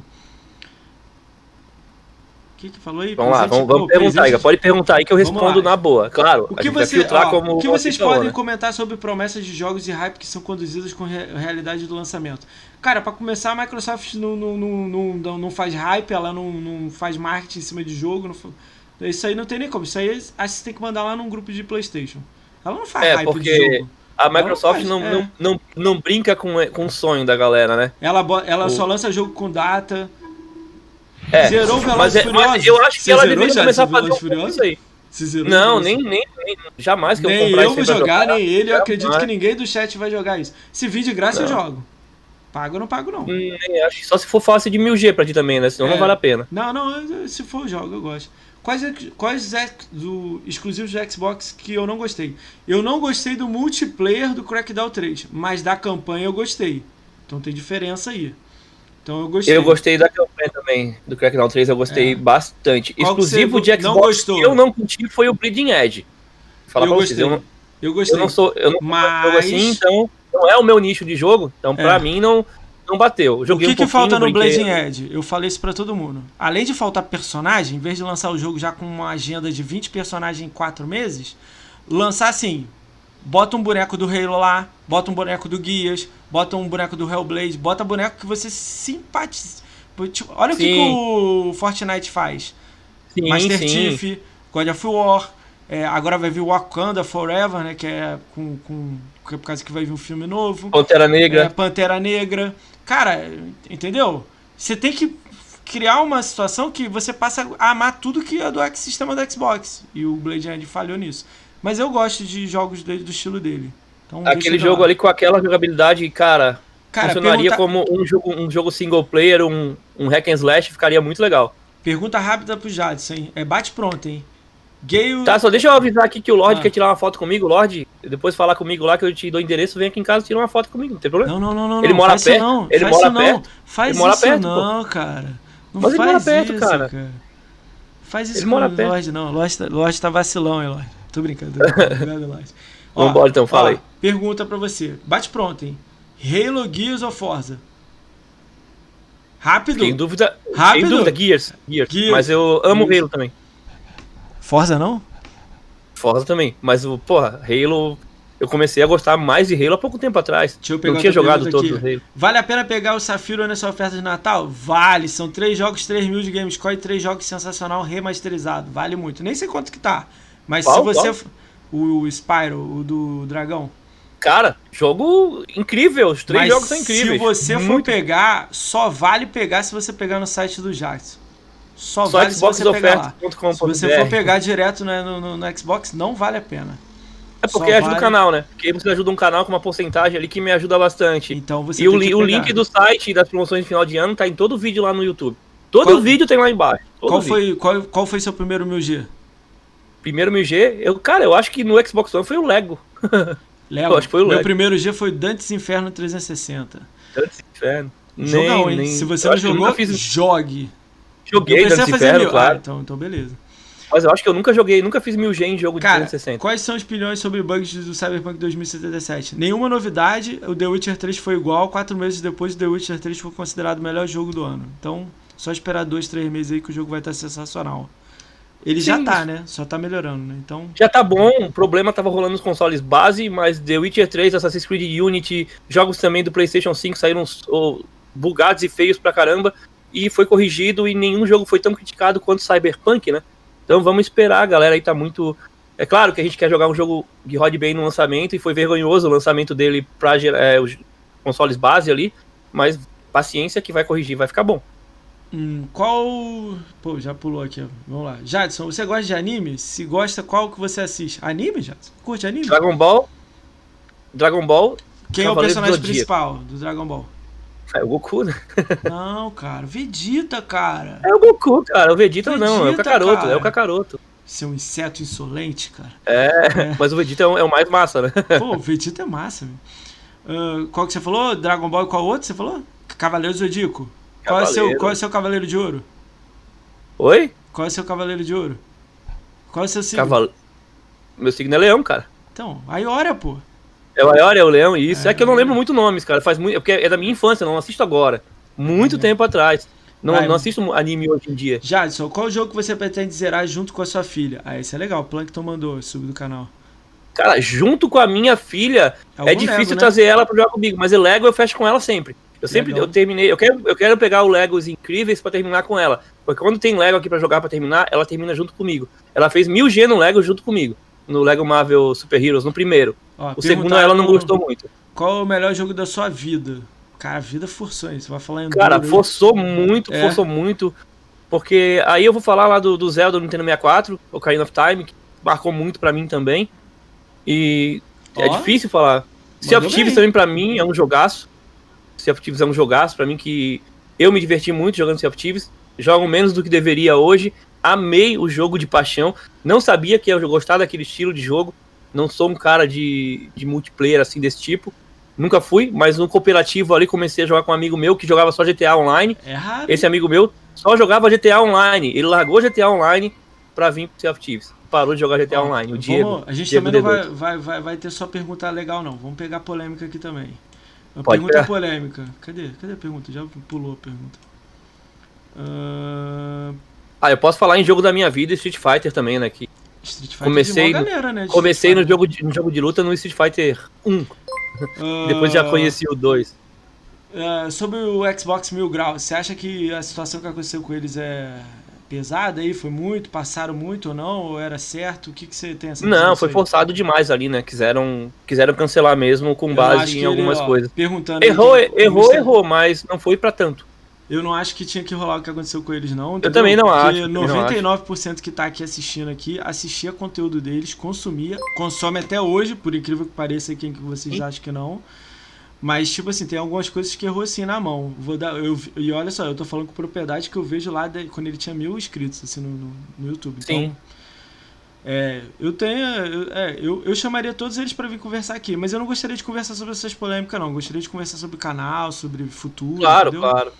que, que falou aí? Vamos lá, vamos, vamos perguntar aí. Pode perguntar aí que eu respondo na boa. Claro, o que, você, ó, como o que vocês podem né? comentar sobre promessas de jogos e hype que são conduzidas com a realidade do lançamento? Cara, para começar, a Microsoft não, não, não, não, não faz hype, ela não, não faz marketing em cima de jogo. Não, isso aí não tem nem como. Isso aí acho que você tem que mandar lá num grupo de PlayStation. Ela não faz é, hype porque... de jogo. A Microsoft não, faz, não, é. não, não, não, brinca com, com o sonho da galera, né? Ela, ela o... só lança jogo com data, é, zerou Velozes é, Furiosos. Eu acho que Você ela deveria começar a fazer um isso aí. Não, nem, nem, nem, jamais que nem eu comprar eu vou jogar, nem ele. Eu acredito que ninguém do chat vai jogar isso. Se vir de graça, não. eu jogo. Pago ou não pago, não. Acho. Só se for fácil de 1000G pra ti também, né? Senão é. não vale a pena. Não, não, se for, eu jogo, eu gosto. Quais, quais do, exclusivos do Xbox que eu não gostei? Eu não gostei do multiplayer do Crackdown 3, mas da campanha eu gostei. Então tem diferença aí. Então eu gostei. Eu gostei da campanha também, do Crackdown 3, eu gostei é. bastante. Qual Exclusivo de Xbox não gostou? que eu não curti foi o Bleeding Edge. Eu gostei. Vocês, eu, não, eu gostei. Eu não sou, eu não Mas... jogo assim, então não é o meu nicho de jogo. Então, pra é. mim, não, não bateu. Joguei o que, um que falta no. Blazing Edge? Eu falei isso pra todo mundo. Além de faltar personagem, em vez de lançar o jogo já com uma agenda de 20 personagens em 4 meses, lançar assim: bota um boneco do Halo lá, bota um boneco do Guias, bota um boneco do Hellblade, bota boneco que você simpatiza. Tipo, olha o que, que Sim. o Fortnite faz. Sim, Master sim. Chief, God of War. é, agora vai vir Wakanda Forever, né? Que é com, com, que é por causa que vai vir um filme novo. Pantera Negra. É, Pantera Negra. Cara, entendeu? Você tem que criar uma situação que você passa a amar tudo que é do sistema do Xbox. E o Blade End falhou nisso. Mas eu gosto de jogos dele, do estilo dele. Então, Aquele eu jogo lá. ali com aquela jogabilidade, cara, Cara, funcionaria pergunta, como um jogo, um jogo single player, um, um hack and slash, ficaria muito legal. pergunta rápida pro Jadson, hein? É bate pronto, hein? Gale. Tá, só deixa eu avisar aqui que o Lorde Ah. quer tirar uma foto comigo, Lorde. Depois falar comigo lá que eu te dou o endereço, vem aqui em casa e tira uma foto comigo, não tem problema. Não, não, não, não. Ele mora faz perto? Não. Ele faz mora isso não. perto? Faz Ele mora isso perto, pô. não, cara. Não Mas ele faz mora perto, isso, cara. Faz isso Ele com mora o perto. Lorde, não. Lorde tá, Lorde tá vacilão, hein, Lorde. Tô brincando. Tô brincando. Obrigado, Lorde. Ó, Vambora então, fala ó, aí. Pergunta pra você. Bate pronto, hein? Halo, Gears ou Forza? Rápido. Sem dúvida, Rápido? sem dúvida, Gears, Gears. Gears. Mas eu amo Gears. Halo também. Forza não? Forza também. Mas, o porra, Halo. Eu comecei a gostar mais de Halo há pouco tempo atrás. Deixa eu pegar Não tinha jogado aqui. Halo. Vale a pena pegar o Safiro nessa oferta de Natal? Vale. São três jogos, 3 mil de Gamescore e três jogos sensacional remasterizado. Vale muito. Nem sei quanto que tá. Mas Qual, se você. qual? O Spyro, o do Dragão. Cara, jogo incrível. Os três Mas jogos são incríveis. Se você for Muito. pegar, só vale pegar se você pegar no site do Jackson. Só, Só vale se você pegar lá. Se você for pegar direto né, no, no- no Xbox, não vale a pena. É porque só ajuda vale- o canal, né? Porque você ajuda um canal com uma porcentagem ali que me ajuda bastante. Então você E o, li- o link do site das promoções de final de ano tá em todo vídeo lá no YouTube. Todo Qual- vídeo tem lá embaixo. Todo Qual vídeo. foi, qual, qual foi seu primeiro 1000G? Primeiro 1000G, eu, cara, eu acho que no Xbox One foi o Lego. Lego. acho que foi o Meu Lego. primeiro G foi Dantes Inferno 360. Dantes Inferno. Jogão, Nem- hein? nem- Se você eu não eu jogou, fiz- jogue. Joguei Eu Dantes Inferno, mil. Ah, claro. então, então beleza. Mas eu acho que eu nunca joguei, nunca fiz 1000G em jogo de Cara, 360. quais são as opiniões sobre bugs do Cyberpunk 2077? Nenhuma novidade, o The Witcher 3 foi igual, quatro meses depois o The Witcher 3 foi considerado o melhor jogo do ano. Então, só esperar dois, três meses aí que o jogo vai estar sensacional. Ele já Sim. tá, né? Só tá melhorando, né? Então, Já tá bom, o problema tava rolando nos consoles base, mas The Witcher 3, Assassin's Creed Unity, jogos também do PlayStation 5 saíram oh, bugados e feios pra caramba, e foi corrigido e nenhum jogo foi tão criticado quanto Cyberpunk, né? Então vamos esperar, a galera aí tá muito. É claro que a gente quer jogar um jogo que rode bem no lançamento, e foi vergonhoso o lançamento dele pra é, os consoles base ali, mas paciência que vai corrigir, vai ficar bom. Hum, qual. Pô, já pulou aqui, ó. Vamos lá. Jadson, você gosta de anime? Se gosta, qual que você assiste? Anime, Jadson? Curte anime? Dragon Ball. Dragon Ball Quem é o Cavaleiro do personagem Zodíaco. principal do Dragon Ball? é o Goku, né? Não, cara. Vegeta, cara. É o Goku, cara. O Vegeta, não, é o Vegeta, Kakaroto, cara. é o Kakaroto. Seu inseto insolente, cara. É, mas o Vegeta é o, é o mais massa, né? Pô, o Vegeta é massa. Ah, qual que você falou? Dragon Ball e qual outro você falou? Cavaleiro Zodíaco. Qual é, seu, qual é seu Cavaleiro de Ouro? Oi? Qual é seu Cavaleiro de Ouro? Qual é seu signo? Cavalo. Meu signo é leão, cara. Então, aí olha, pô. É o maior, é o leão, isso. É, É. que eu não lembro muito nomes, cara. Faz muito. é Porque é da minha infância, não assisto agora. Muito É. tempo atrás. Não, Vai. não assisto anime hoje em dia. Jadson, qual jogo que você pretende zerar junto com a sua filha? Ah, esse é legal. O Plankton mandou, sub do canal. Cara, junto com a minha filha, Algum é difícil Lego, né? trazer ela pra jogar comigo, mas Lego eu fecho com ela sempre. Eu sempre Legal. eu terminei, eu quero, eu quero pegar o Legos incríveis pra terminar com ela. Porque quando tem Lego aqui pra jogar pra terminar, ela termina junto comigo. Ela fez 1000G no Lego junto comigo. No Lego Marvel Super Heroes, no primeiro. Ó, O segundo ela não gostou muito. Qual é o melhor jogo da sua vida? Cara, a vida forçou isso. Você vai falar em Cara, aí. forçou muito, É. forçou muito. Porque aí eu vou falar lá do, do Zelda do Nintendo 64, Ocarina of Time, que marcou muito pra mim também. E é Ó, difícil falar. Sea of Thieves também pra mim é um jogaço. Sea of Thieves é um jogaço pra mim que eu me diverti muito jogando Sea of Thieves. Jogo menos do que deveria hoje. Amei o jogo de paixão. Não sabia que eu gostar daquele estilo de jogo. Não sou um cara de, de multiplayer assim desse tipo. Nunca fui, mas no cooperativo ali comecei a jogar com um amigo meu que jogava só GTA Online. É. Esse amigo meu só jogava GTA Online. Ele largou GTA Online pra vir pro Sea of Thieves. Parou de jogar GTA Ó, Online. O vamos- Diego. a gente Diego também não vai, D2. vai, vai, vai ter só pergunta legal, não. Vamos pegar polêmica aqui também. Uma Pode pergunta pegar. polêmica. Cadê? Cadê a pergunta? Já pulou a pergunta. Ah, Ah, eu posso falar em jogo da minha vida e Street Fighter também, né? Que Street Fighter Comecei galera, né? comecei no jogo, de, no jogo de luta no Street Fighter 1. Fighter. Depois já Ah, conheci o 2. ah, sobre o Xbox Mil Grau, você acha que a situação que aconteceu com eles é pesada aí? Foi muito? Passaram muito ou não? Ou era certo? O que, que você tem essa Não, foi aí? forçado demais ali, né? Quiseram, quiseram cancelar mesmo com Eu acho base em ele, algumas ó, coisas. Perguntando aí Errou, quem- errou, errou, mas não foi pra tanto. Eu não acho que tinha que rolar o que aconteceu com eles, não. entendeu? também não Porque acho, não 99% que tá aqui assistindo aqui, assistia conteúdo deles, consumia, consome até hoje, por incrível que pareça, quem que vocês acham que não. Mas, tipo assim, tem algumas coisas que errou assim na mão. Vou dar, eu, e olha só, eu tô falando com propriedade que eu vejo lá de- quando ele tinha mil inscritos, assim, no, no, no YouTube. Sim. Então, é, eu tenho. Eu, é, eu, eu chamaria todos eles pra vir conversar aqui, mas eu não gostaria de conversar sobre essas polêmicas, não. Eu gostaria de conversar sobre o canal, sobre futuro. Claro, entendeu? claro.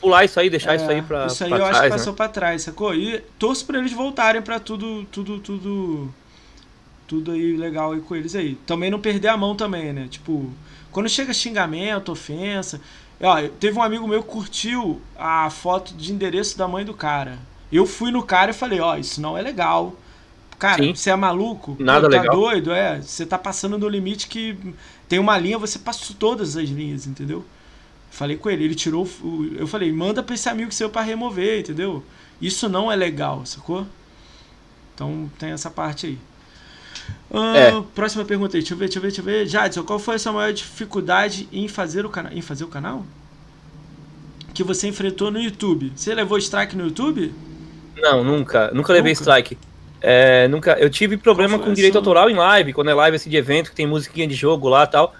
Pular isso aí, deixar É, isso aí pra, Isso aí pra eu acho trás, que né? passou pra trás, sacou? E torço pra eles voltarem pra tudo, tudo, tudo. Tudo aí legal aí com eles aí. Também não perder a mão também, né? Tipo, quando chega xingamento, ofensa. Ó, teve um amigo meu que curtiu a foto de endereço da mãe do cara. Eu fui no cara e falei, ó, isso não é legal. Cara, Sim. você é maluco? Nada Pô, tá legal. doido, é. Você tá passando do limite que tem uma linha, você passou todas as linhas, entendeu? Falei com ele, ele tirou. o- Eu falei, manda pra esse amigo seu pra remover, entendeu? Isso não é legal, sacou? Então tem essa parte aí. Ah, É. Próxima pergunta aí, deixa eu ver, deixa eu ver, deixa eu ver. Jadson, qual foi a sua maior dificuldade em fazer o canal? Em fazer o canal? Que você enfrentou no YouTube. Você levou strike no YouTube? Não, nunca. Nunca levei Nunca? strike. É, nunca, eu tive problema com direito autoral em live, quando é live assim de evento, que tem musiquinha de jogo lá e tal.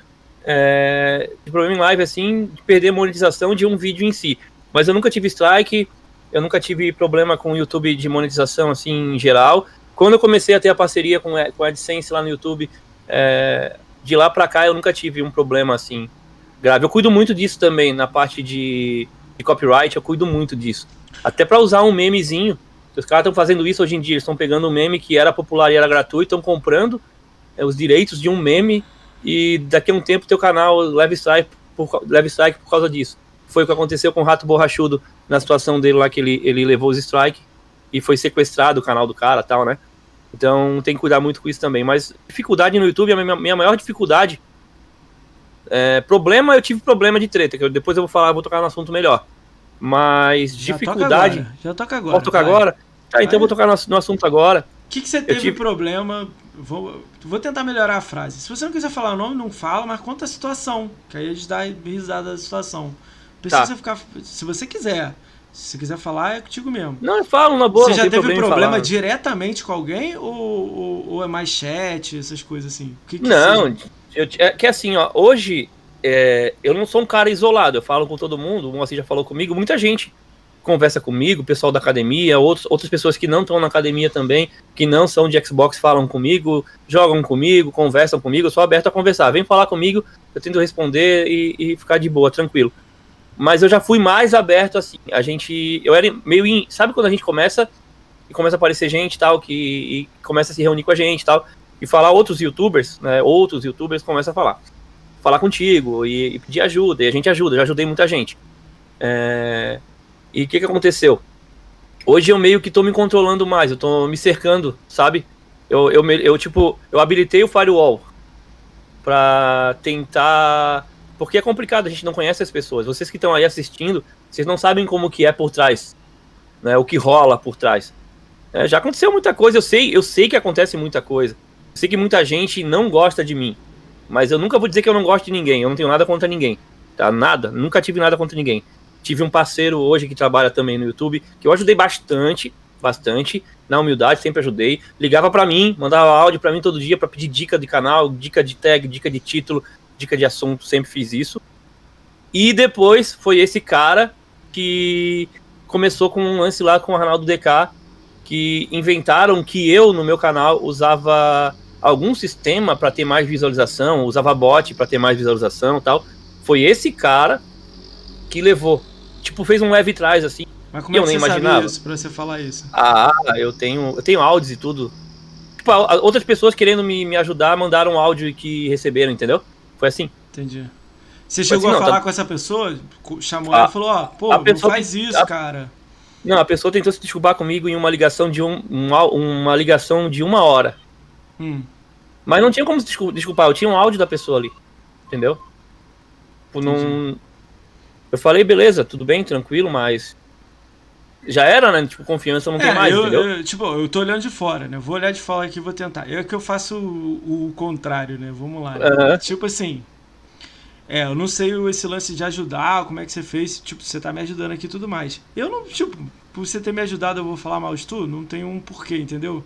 É, tive problema em live assim, de perder a monetização de um vídeo em si. Mas eu nunca tive strike, eu nunca tive problema com o YouTube de monetização assim em geral. Quando eu comecei a ter a parceria com, a- AdSense lá no YouTube, é, de lá pra cá eu nunca tive um problema assim grave. Eu cuido muito disso também, na parte de, de copyright, eu cuido muito disso. Até pra usar um memezinho. Os caras estão fazendo isso hoje em dia, eles estão pegando um meme que era popular e era gratuito, estão comprando é, os direitos de um meme e daqui a um tempo teu canal leva strike por, leva strike por causa disso. Foi o que aconteceu com o Rato Borrachudo na situação dele lá que ele, ele levou os strike e foi sequestrado o canal do cara tal, né? Então tem que cuidar muito com isso também. Mas dificuldade no YouTube, a minha, minha maior dificuldade. É, problema, eu tive problema de treta, que eu- depois eu vou falar, eu vou tocar no assunto melhor. Mas Já toca dificuldade. agora, Já toca agora. Posso tocar vai. agora? Tá, então eu vou tocar no, no assunto agora. O que, que você teve tive- problema? Vou, vou tentar melhorar a frase. Se você não quiser falar o nome, não fala, mas conta a situação. Que aí a gente dá risada da situação. Não Precisa Tá. ficar. Se você quiser. Se quiser falar, é contigo mesmo. Não, eu falo na boa, você já teve problema, em problema diretamente com alguém ou, ou, ou é mais chat, essas coisas assim? O que que Não, seja? eu, é que assim, ó, hoje é, eu não sou um cara isolado, eu falo com todo mundo, o Moacir já falou comigo, muita gente conversa comigo, pessoal da academia, outros, outras pessoas que não estão na academia também, que não são de Xbox, falam comigo, jogam comigo, conversam comigo, eu sou aberto a conversar. Vem falar comigo, eu tento responder e, e ficar de boa, tranquilo. Mas eu já fui mais aberto assim. A gente. Eu era meio. In, sabe quando a gente começa e começa a aparecer gente tal, que começa a se reunir com a gente tal, e falar outros youtubers, né? Outros youtubers começam a falar. Falar contigo e, e pedir ajuda, e a gente ajuda, eu já ajudei muita gente. É, e o que, que aconteceu? Hoje eu meio que tô me controlando mais, eu tô me cercando, sabe? Eu, eu, eu tipo, eu habilitei o firewall pra tentar. Porque é complicado, a gente não conhece as pessoas. Vocês que estão aí assistindo, vocês não sabem como que é por trás, né? O que rola por trás. É, já aconteceu muita coisa, eu sei, eu sei que acontece muita coisa. Eu sei que muita gente não gosta de mim. Mas eu nunca vou dizer que eu não gosto de ninguém. Eu não tenho nada contra ninguém. Tá? Nada. Nunca tive nada contra ninguém. Tive um parceiro hoje que trabalha também no YouTube, que eu ajudei bastante, bastante, na humildade, sempre ajudei. Ligava pra mim, mandava áudio pra mim todo dia pra pedir dica de canal, dica de tag, dica de título, dica de assunto, sempre fiz isso. E depois foi esse cara que começou com um lance lá com o Ronaldo DK, que inventaram que eu no meu canal usava algum sistema para ter mais visualização, usava bot para ter mais visualização, e tal. Foi esse cara que levou, tipo, fez um leve trás assim. Mas como eu é que nem você imaginava. isso pra você falar isso? Ah, eu tenho, eu tenho áudios e tudo. Tipo, outras pessoas querendo me, me ajudar mandaram um áudio que receberam, entendeu? Foi assim. Entendi. Você chegou assim, a falar tá- com essa pessoa? Co- Chamou A- ela e falou, ó, pô, a não pessoa faz isso, a- cara. Não, a pessoa tentou se desculpar comigo em uma ligação de um, um au- uma ligação de uma hora. Hum. Mas não tinha como se descul- desculpar, eu tinha um áudio da pessoa ali. Entendeu? Tipo, não... Eu falei, beleza, tudo bem, tranquilo, mas. Já era, né? Tipo, confiança não tem É, mais, eu, entendeu? eu- tipo, eu tô olhando de fora, né? Vou olhar de fora aqui e vou tentar. Eu é que eu faço o, o contrário, né? Vamos lá. né? Aham. Tipo assim. É, eu não sei esse lance de ajudar, como é que você fez, tipo, você tá me ajudando aqui e tudo mais. Eu não, tipo, por você ter me ajudado eu vou falar mal de tu? Não tem um porquê, entendeu?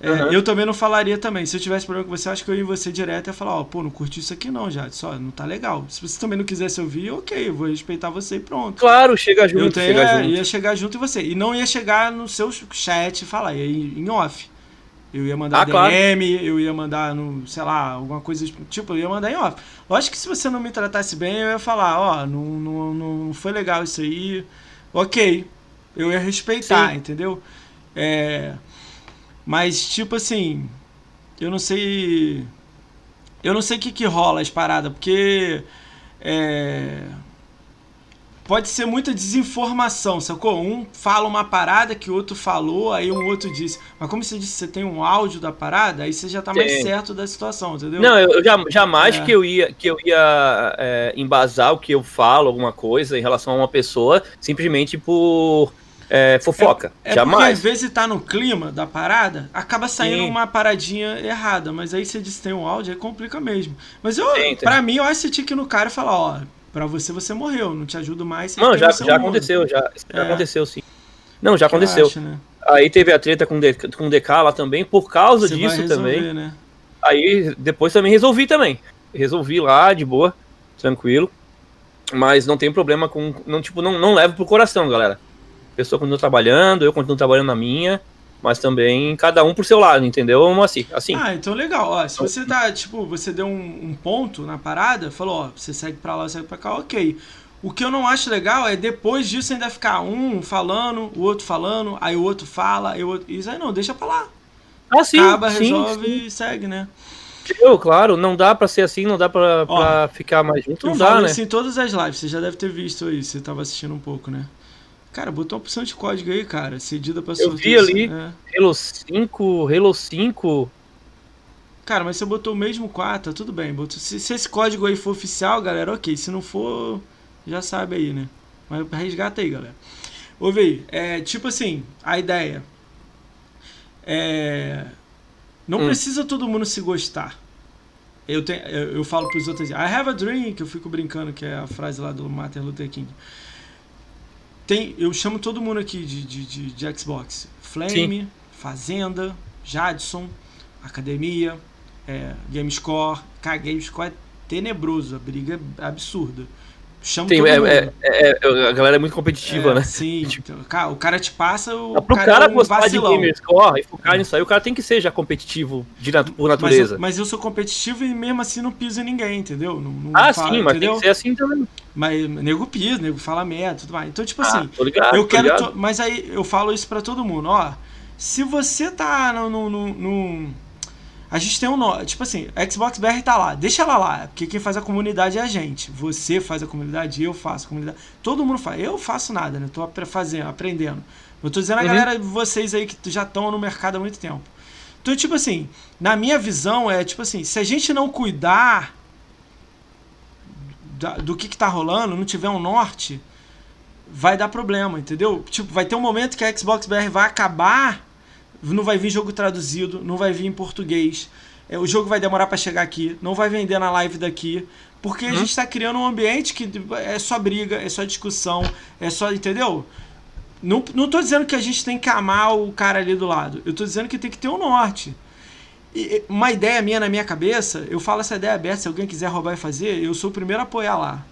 É, Aham. Eu também não falaria também. Se eu tivesse problema com você, acho que eu ia em você direto e ia falar, ó, pô, não curti isso aqui não, já. Só, não tá legal. Se você também não quisesse ouvir, ok, eu vou respeitar você e pronto. Claro, chega junto, Eu tenho, chega é, junto. ia chegar junto em você. E não ia chegar no seu chat e falar, ia ir em off. Eu ia mandar Ah, claro. DM, eu ia mandar no, sei lá, alguma coisa, tipo, eu ia mandar em off. Lógico que se você não me tratasse bem, eu ia falar, ó, não, não, não foi legal isso aí. Ok. Eu ia respeitar, Sim. entendeu? É, mas, tipo assim, eu não sei. Eu não sei o que, que rola as paradas, porque. É, pode ser muita desinformação, sacou? Um fala uma parada que o outro falou, aí um outro disse. Mas como você disse, você tem um áudio da parada, aí você já tá mais Tem. certo da situação, entendeu? Não, eu, eu já- jamais É. que eu ia, que eu ia é, embasar o que eu falo, alguma coisa em relação a uma pessoa, simplesmente por é, fofoca. É porque jamais. às vezes tá no clima da parada, acaba saindo Sim. uma paradinha errada, mas aí você diz tem um áudio, aí complica mesmo. Mas eu, tem. pra mim, eu acho que no cara e falar, ó, pra você você morreu, não te ajudo mais. Não, já, já mundo. aconteceu, já, já É. aconteceu sim. Não, já Que eu aconteceu. acho, né? Aí teve a treta com, com o DK lá também, por causa Você disso resolver, também. Né? Aí depois também resolvi também. Resolvi lá, de boa, tranquilo. Mas não tem problema com. Não, tipo, não, não levo pro coração, galera. A pessoa continua trabalhando, eu continuo trabalhando na minha, mas também cada um por seu lado, entendeu? Assim, assim. Ah, então legal. Ó, se você tá, tipo, você deu um, um ponto na parada, falou, ó, você segue pra lá, segue pra cá, ok. O que eu não acho legal é depois disso ainda ficar um falando, o outro falando, aí o outro fala, o outro. Isso aí não, deixa pra lá. Ah, sim, Acaba, sim, resolve sim. e segue, né? Eu, claro, não dá pra ser assim, não dá pra, Ó, pra ficar mais junto, não dá, né? isso em todas as lives, você já deve ter visto aí, você tava assistindo um pouco, né? Cara, botou uma opção de código aí, cara, cedida pra Eu vi ali. é. Halo 5, Halo 5. Cara, mas você botou o mesmo 4, tá tudo bem. Botou, se, se esse código aí for oficial, galera, ok. Se não for, já sabe aí, né? Mas resgata aí, galera. Ouve aí, é, tipo assim, a ideia é. Não Hum. precisa todo mundo se gostar. Eu, tenho, eu, eu falo pros outros, I have a dream, que eu fico brincando, que é a frase lá do Martin Luther King. Tem, eu chamo todo mundo aqui de, de, de, de Xbox. Flame, Fazenda, Jadson, Academia, é, GameScore. Cara, GameScore é tenebroso, a briga é absurda. Chamo Tem, é, é- é- é- a galera é muito competitiva, É, né? Sim, cara, o cara te passa, o Pro cara, cara, é um gostar vacilão. de gamerscore e focar nisso aí, o cara tem que ser já competitivo de nat por Mas natureza. eu, mas eu sou competitivo e mesmo assim não piso em ninguém, entendeu? Não, não ah, falo, sim, mas entendeu? tem que ser assim também. Mas nego pisa, nego fala merda, tudo mais. Então, tipo Ah, assim, ligado, eu quero. to- Mas aí eu falo isso pra todo mundo, ó. Se você tá no. no, no- no- a gente tem um. nó- Tipo assim, a Xbox BR tá lá. Deixa ela lá. Porque quem faz a comunidade é a gente. Você faz a comunidade, eu faço a comunidade. Todo mundo faz. Eu faço nada, né? Tô fazendo, aprendendo. Eu tô dizendo a Uhum. galera, vocês aí que já estão no mercado há muito tempo. Então, tipo assim, na minha visão é tipo assim, se a gente não cuidar da- do que, que tá rolando, não tiver um norte, vai dar problema, entendeu? Tipo, vai ter um momento que a Xbox BR vai acabar, não vai vir jogo traduzido, não vai vir em português. é, o jogo vai demorar para chegar aqui, não vai vender na live daqui, porque a Uhum. gente tá criando um ambiente que é só briga, é só discussão, é só, entendeu? Não, não tô dizendo que a gente tem que amar o cara ali do lado. Eu tô dizendo que tem que ter um norte. E, uma ideia minha na minha cabeça, eu falo essa ideia aberta, se alguém quiser roubar e fazer, eu sou o primeiro a apoiar lá.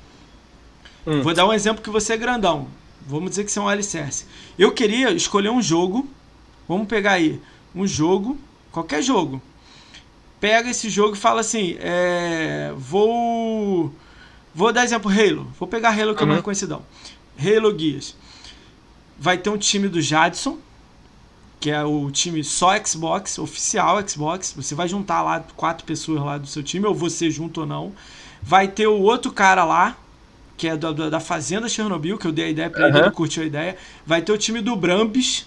Hum. Vou dar um exemplo que você é grandão. Vamos dizer que você é um alicerce. Eu queria escolher um jogo. Vamos pegar aí um jogo, qualquer jogo. Pega esse jogo e fala assim: é, vou. Vou dar exemplo Halo. Vou pegar Halo que é Uhum. mais conhecidão. Halo Guias. Vai ter um time do Jadson. que é o time só Xbox, oficial Xbox. Você vai juntar lá quatro pessoas lá do seu time, ou você junto ou não. Vai ter o outro cara lá, que é da, da Fazenda Chernobyl, que eu dei a ideia pra ele, ele curtiu a ideia. Vai ter o time do Brambis.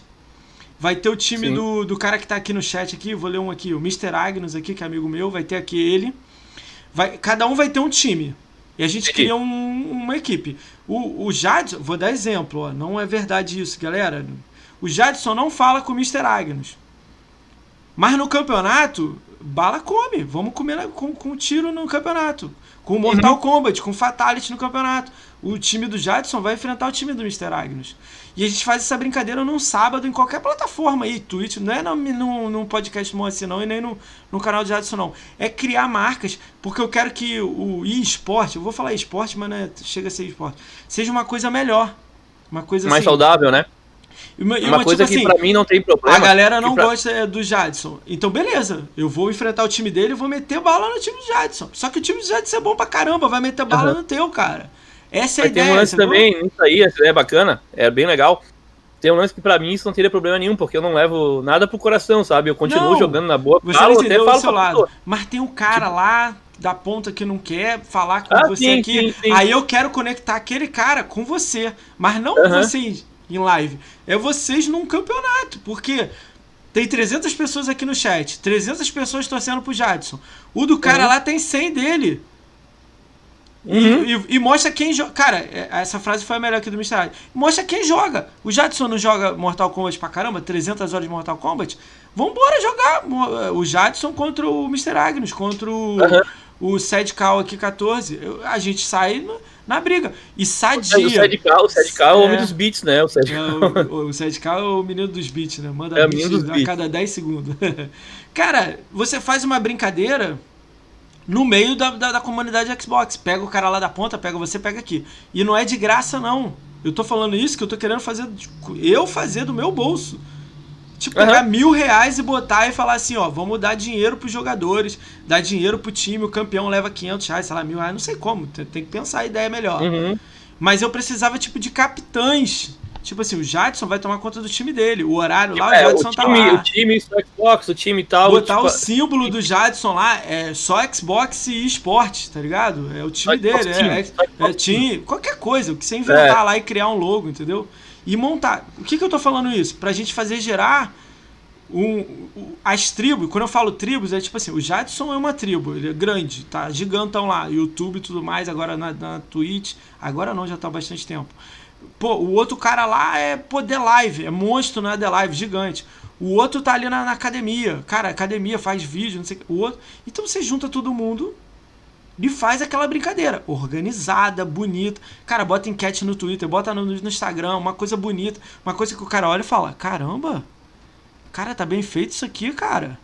Vai ter o time do, do cara que tá aqui no chat aqui, vou ler um aqui, o Mr. Agnus aqui, que é amigo meu, vai ter aqui ele. Vai, cada um vai ter um time. E a gente cria um, uma equipe. O, o Jadson, vou dar exemplo, ó, não é verdade isso, galera. O Jadson não fala com o Mr. Agnus. Mas no campeonato, bala come. Vamos comer com, com tiro no campeonato. Com Mortal uhum. Kombat, com Fatality no campeonato. O time do Jadson vai enfrentar o time do Mr. Agnus. E a gente faz essa brincadeira num sábado em qualquer plataforma aí, Twitch, não é no podcast Moacir não, e nem no, no canal de Jadson não. É criar marcas, porque eu quero que o eSport, eu vou falar eSport, mas não é, chega a ser eSport, seja uma coisa melhor. Uma coisa Mais assim, saudável, né? Uma, uma, uma coisa tipo que assim, pra mim não tem problema. A galera não pra... gosta é, do Jadson. Então, beleza. Eu vou enfrentar o time dele e vou meter bala no time do Jadson. Só que o time do Jadson é bom pra caramba. Vai meter bala uhum. no teu, cara. Essa é a ideia. Tem um lance também, viu? isso aí, essa ideia é bacana. É bem legal. Tem um lance que pra mim isso não teria problema nenhum, porque eu não levo nada pro coração, sabe? Eu continuo não, jogando na boa. Você falo, até falo seu lado. Mas tem um cara tipo... lá da ponta que não quer falar com ah, você sim, aqui. Sim, sim. Aí eu quero conectar aquele cara com você. Mas não uhum. vocês em live. É vocês num campeonato. Porque tem 300 pessoas aqui no chat. 300 pessoas torcendo pro Jadson. O do cara uhum. lá tem 100 dele. Uhum. E, e, e, mostra quem joga. Cara, é, essa frase foi a melhor aqui do Mr. Mostra quem joga. O Jadson não joga Mortal Kombat pra caramba? 300 horas de Mortal Kombat? Vambora jogar o Jadson contra o Mr. Agnus, contra o, uhum. o Sad Cal aqui 14. A gente sai no, na briga. E sadia. O Sad Cal, o Sad Cal é, o homem dos beats, né? O Sad Cal. É, o, é o menino dos beats, né? Manda é, beats a cada 10 segundos. Cara, você faz uma brincadeira no meio da, da, da, comunidade Xbox. Pega o cara lá da ponta, pega você, pega aqui. E não é de graça, não. Eu tô falando isso que eu tô querendo fazer. Eu fazer do meu bolso. Tipo, pegar uhum. mil reais e botar e falar assim, ó, vamos dar dinheiro pros jogadores, dar dinheiro pro time, o campeão leva 500 reais, sei lá, mil reais, não sei como, tem, tem que pensar a ideia melhor. Uhum. Mas eu precisava, tipo, de capitães Tipo assim, o Jadson vai tomar conta do time dele. O horário lá, é, o Jadson o tá time, tá lá. O time só Xbox, o time tal. Botar tipo... o símbolo do Jadson lá é só Xbox e esporte, tá ligado? É o time só dele. Time, é, é, é time, qualquer coisa. O que você inventar é. lá e criar um logo, entendeu? E montar. O que, que eu tô falando isso? Pra gente fazer gerar um, um, as tribos, quando eu falo tribos, é tipo assim, o Jadson é uma tribo, ele é grande, tá gigantão lá, YouTube e tudo mais, agora na, na Twitch, agora não, já tá há bastante tempo. Pô, o outro cara lá é poder live, é monstro na The Live, gigante. O outro tá ali na, na, academia. Cara, academia faz vídeo, não sei o outro. Então você junta todo mundo e faz aquela brincadeira. Organizada, bonita. Cara, bota enquete no Twitter, bota no, no Instagram, uma coisa bonita. Uma coisa que o cara olha e fala: caramba, cara, tá bem feito isso aqui, cara.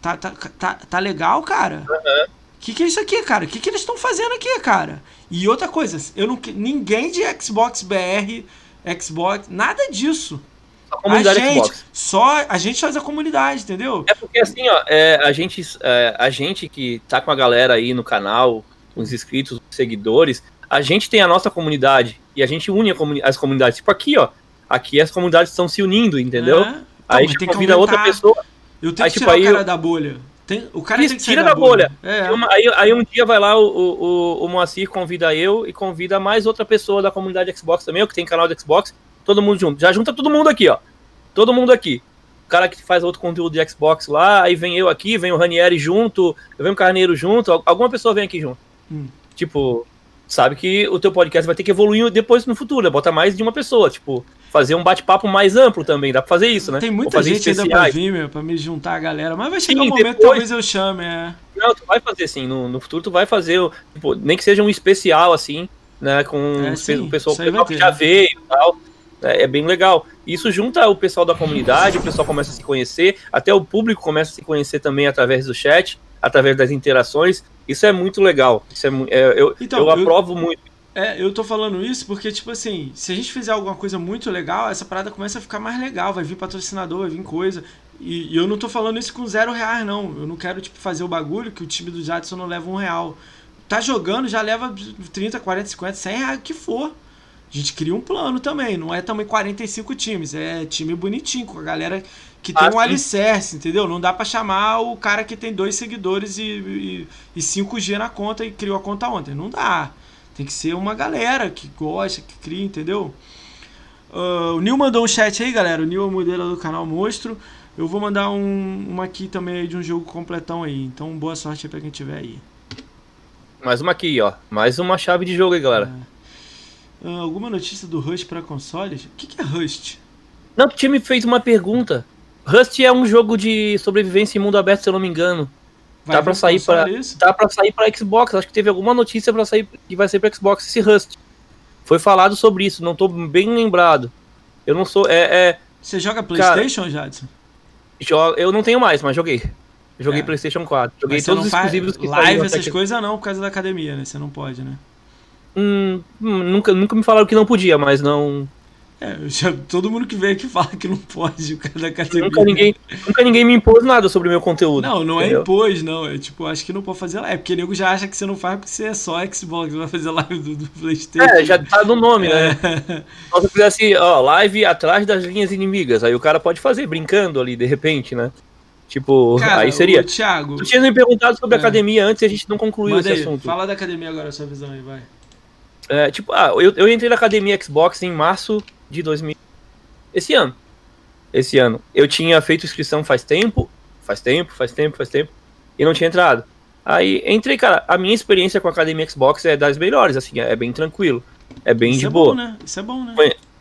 Tá, tá, tá, tá legal, cara. Uhum. Que que é isso aqui, cara? O que, que eles estão fazendo aqui, cara? E outra coisa, eu não ninguém de Xbox BR, Xbox, nada disso. A comunidade a gente, Xbox. Só a gente faz a comunidade, entendeu? É porque assim, ó, é, a gente é, a gente que tá com a galera aí no canal, os inscritos, os seguidores, a gente tem a nossa comunidade e a gente une a comuni as comunidades. Tipo aqui, ó. Aqui as comunidades estão se unindo, entendeu? É. Então, aí a gente convida outra pessoa. Eu tenho aí, que tipo, tirar aí, o cara da bolha. Tem, o cara tira da, bolha. bolha. É. Uma, aí, aí, um dia vai lá o, o, o Moacir convida eu e convida mais outra pessoa da comunidade Xbox também, que tem canal de Xbox, todo mundo junto. Já junta todo mundo aqui, ó. Todo mundo aqui. O cara que faz outro conteúdo de Xbox lá, aí vem eu aqui, vem o Ranieri junto, vem o Carneiro junto, alguma pessoa vem aqui junto. Hum. Tipo, sabe que o teu podcast vai ter que evoluir depois no futuro, né? bota mais de uma pessoa, tipo, fazer um bate-papo mais amplo também, dá pra fazer isso, né? Tem muita gente ainda pra vir, meu, pra me juntar a galera, mas vai chegar sim, um momento depois... talvez eu chame, é. Não, tu vai fazer sim, no, no futuro tu vai fazer, tipo, nem que seja um especial assim, né, com é, sim, o pessoal, o pessoal que já veio e tal, é, é, bem legal. Isso junta o pessoal da comunidade, o pessoal começa a se conhecer, até o público começa a se conhecer também através do chat, através das interações, isso é muito legal, isso é, é eu, então, eu aprovo eu... muito é, eu tô falando isso porque, tipo assim, se a gente fizer alguma coisa muito legal, essa parada começa a ficar mais legal, vai vir patrocinador, vai vir coisa. E, e eu não tô falando isso com zero reais, não. Eu não quero, tipo, fazer o bagulho que o time do Jadson não leva um real. Tá jogando, já leva 30, 40, 50, 100 reais, o que for. A gente cria um plano também, não é também 45 times, é time bonitinho, com a galera que tem ah, um alicerce, entendeu? Não dá para chamar o cara que tem dois seguidores e, e, e 5G na conta e criou a conta ontem. Não dá. Tem que ser uma galera que gosta, que cria, entendeu? Uh, o Nil mandou um chat aí, galera. O Nil é o modelo do canal Monstro. Eu vou mandar um, uma aqui também de um jogo completão aí. Então, boa sorte aí pra quem tiver aí. Mais uma aqui, ó. Mais uma chave de jogo aí, galera. É. Uh, alguma notícia do Rust para consoles? O que, que é Rust? Não, o time fez uma pergunta. Rust é um jogo de sobrevivência em mundo aberto, se eu não me engano. Vai tá para sair para tá para sair para Xbox. Acho que teve alguma notícia para sair que vai sair para Xbox esse Rust. Foi falado sobre isso, não tô bem lembrado. Eu não sou é, é... Você joga PlayStation, Cara, Jadson? Eu não tenho mais, mas joguei. Joguei é. PlayStation 4. Joguei todos os exclusivos que Live, essas que... coisas não, por causa da academia, né? Você não pode, né? Hum, hum, nunca, nunca me falaram que não podia, mas não. É, já, todo mundo que vem aqui fala que não pode o cara da academia. Nunca ninguém, nunca ninguém me impôs nada sobre o meu conteúdo. Não, não é entendeu? é impôs, não. É tipo, acho que não pode fazer live. É porque o nego já acha que você não faz porque você é só Xbox, vai fazer live do, do Playstation. É, já tá no nome, né? é. né? Se você fizesse, ó, live atrás das linhas inimigas, aí o cara pode fazer, brincando ali, de repente, né? Tipo, cara, aí seria. Thiago. Tu tinha me perguntado sobre é. academia antes e a gente não concluiu Manda esse aí, assunto. Fala da academia agora, a sua visão aí, vai. É, tipo, ah, eu, eu entrei na academia Xbox em março de 2000. Esse ano. Esse ano. Eu tinha feito inscrição faz tempo, faz tempo, faz tempo, faz tempo, e não tinha entrado. Aí entrei, cara. A minha experiência com a academia Xbox é das melhores, assim, é bem tranquilo. É bem Isso de é boa. Bom, né? Isso é bom, né?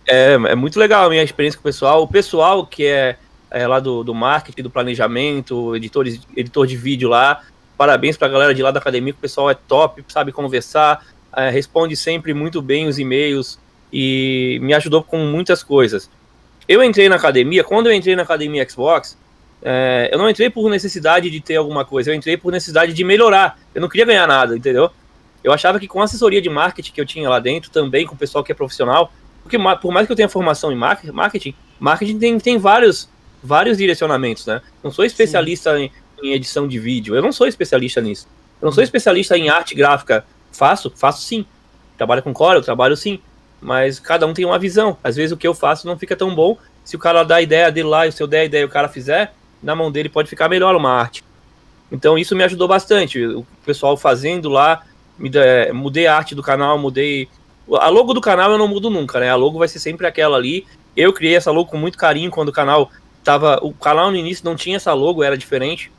É, é muito legal a minha experiência com o pessoal. O pessoal que é é, lá do, do marketing, do planejamento, editores, editor de vídeo lá. Parabéns pra galera de lá da academia, o pessoal é top, sabe conversar, é, responde sempre muito bem os e-mails e me ajudou com muitas coisas. Eu entrei na academia, quando eu entrei na academia Xbox, é, eu não entrei por necessidade de ter alguma coisa, eu entrei por necessidade de melhorar. Eu não queria ganhar nada, entendeu? Eu achava que com a assessoria de marketing que eu tinha lá dentro, também com o pessoal que é profissional, porque por mais que eu tenha formação em marketing, marketing tem, tem vários vários direcionamentos, né? Não sou especialista em, em, edição de vídeo, eu não sou especialista nisso. Eu não sou especialista em arte gráfica. Faço? Faço sim. Trabalho com Corel, trabalho sim. Mas cada um tem uma visão. Às vezes o que eu faço não fica tão bom. Se o cara dá a ideia dele lá e se eu der a ideia e o cara fizer, na mão dele pode ficar melhor uma arte. Então isso me ajudou bastante. O pessoal fazendo lá, de, mudei a arte do canal, mudei. A logo do canal eu não mudo nunca, né? A logo vai ser sempre aquela ali. Eu criei essa logo com muito carinho quando o canal tava o canal no início não tinha essa logo, era diferente.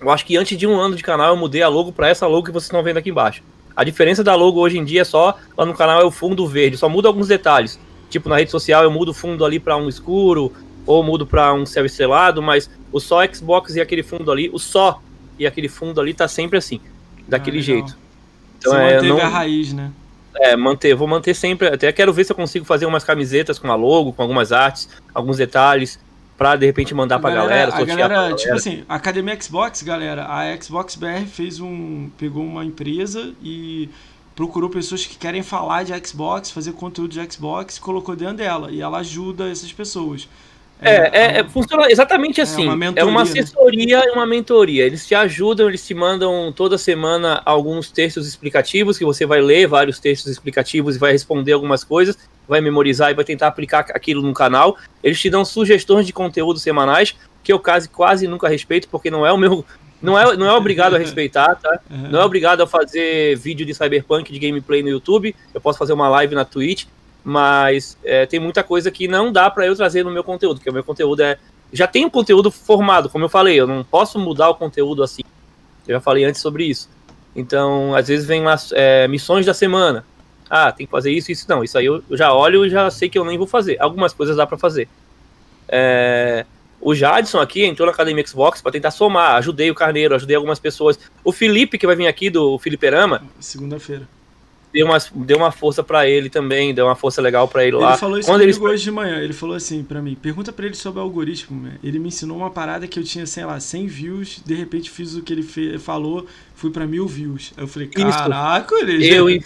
Eu acho que antes de um ano de canal eu mudei a logo para essa logo que vocês estão vendo aqui embaixo. A diferença da logo hoje em dia é só lá no canal é o fundo verde, só muda alguns detalhes. Tipo na rede social eu mudo o fundo ali para um escuro ou mudo para um céu estrelado, mas o só Xbox e aquele fundo ali, o só e aquele fundo ali tá sempre assim, daquele ah, jeito. Então Você é não a raiz, né? É, manter, vou manter sempre. Até quero ver se eu consigo fazer umas camisetas com a logo, com algumas artes, alguns detalhes pra de repente mandar a pra galera, galera, a galera, galera, tipo assim, a Academia Xbox, galera, a Xbox BR fez um. pegou uma empresa e procurou pessoas que querem falar de Xbox, fazer conteúdo de Xbox, colocou dentro dela. E ela ajuda essas pessoas. É, é, é, é, funciona exatamente assim. É uma, mentoria, é uma assessoria né? e uma mentoria. Eles te ajudam, eles te mandam toda semana alguns textos explicativos que você vai ler, vários textos explicativos e vai responder algumas coisas, vai memorizar e vai tentar aplicar aquilo no canal. Eles te dão sugestões de conteúdo semanais que eu quase quase nunca respeito porque não é o meu não é, não é obrigado a respeitar, tá? Não é obrigado a fazer vídeo de Cyberpunk de gameplay no YouTube. Eu posso fazer uma live na Twitch mas é, tem muita coisa que não dá para eu trazer no meu conteúdo, porque o meu conteúdo é. Já tem um conteúdo formado, como eu falei, eu não posso mudar o conteúdo assim. Eu já falei antes sobre isso. Então, às vezes vem lá é, missões da semana. Ah, tem que fazer isso, isso não. Isso aí eu, já olho e já sei que eu nem vou fazer. Algumas coisas dá para fazer. É, o Jadson aqui entrou na Academia Xbox para tentar somar. Ajudei o Carneiro, ajudei algumas pessoas. O Felipe, que vai vir aqui do Felipe Erama. Segunda-feira deu uma, deu uma força para ele também, deu uma força legal para ele, ele lá. Ele falou isso Quando comigo ele... hoje de manhã, ele falou assim para mim, pergunta para ele sobre o algoritmo, né? ele me ensinou uma parada que eu tinha, sei lá, 100 views, de repente fiz o que ele fe... falou, fui para mil views. Eu falei, caraca, ele eu, eu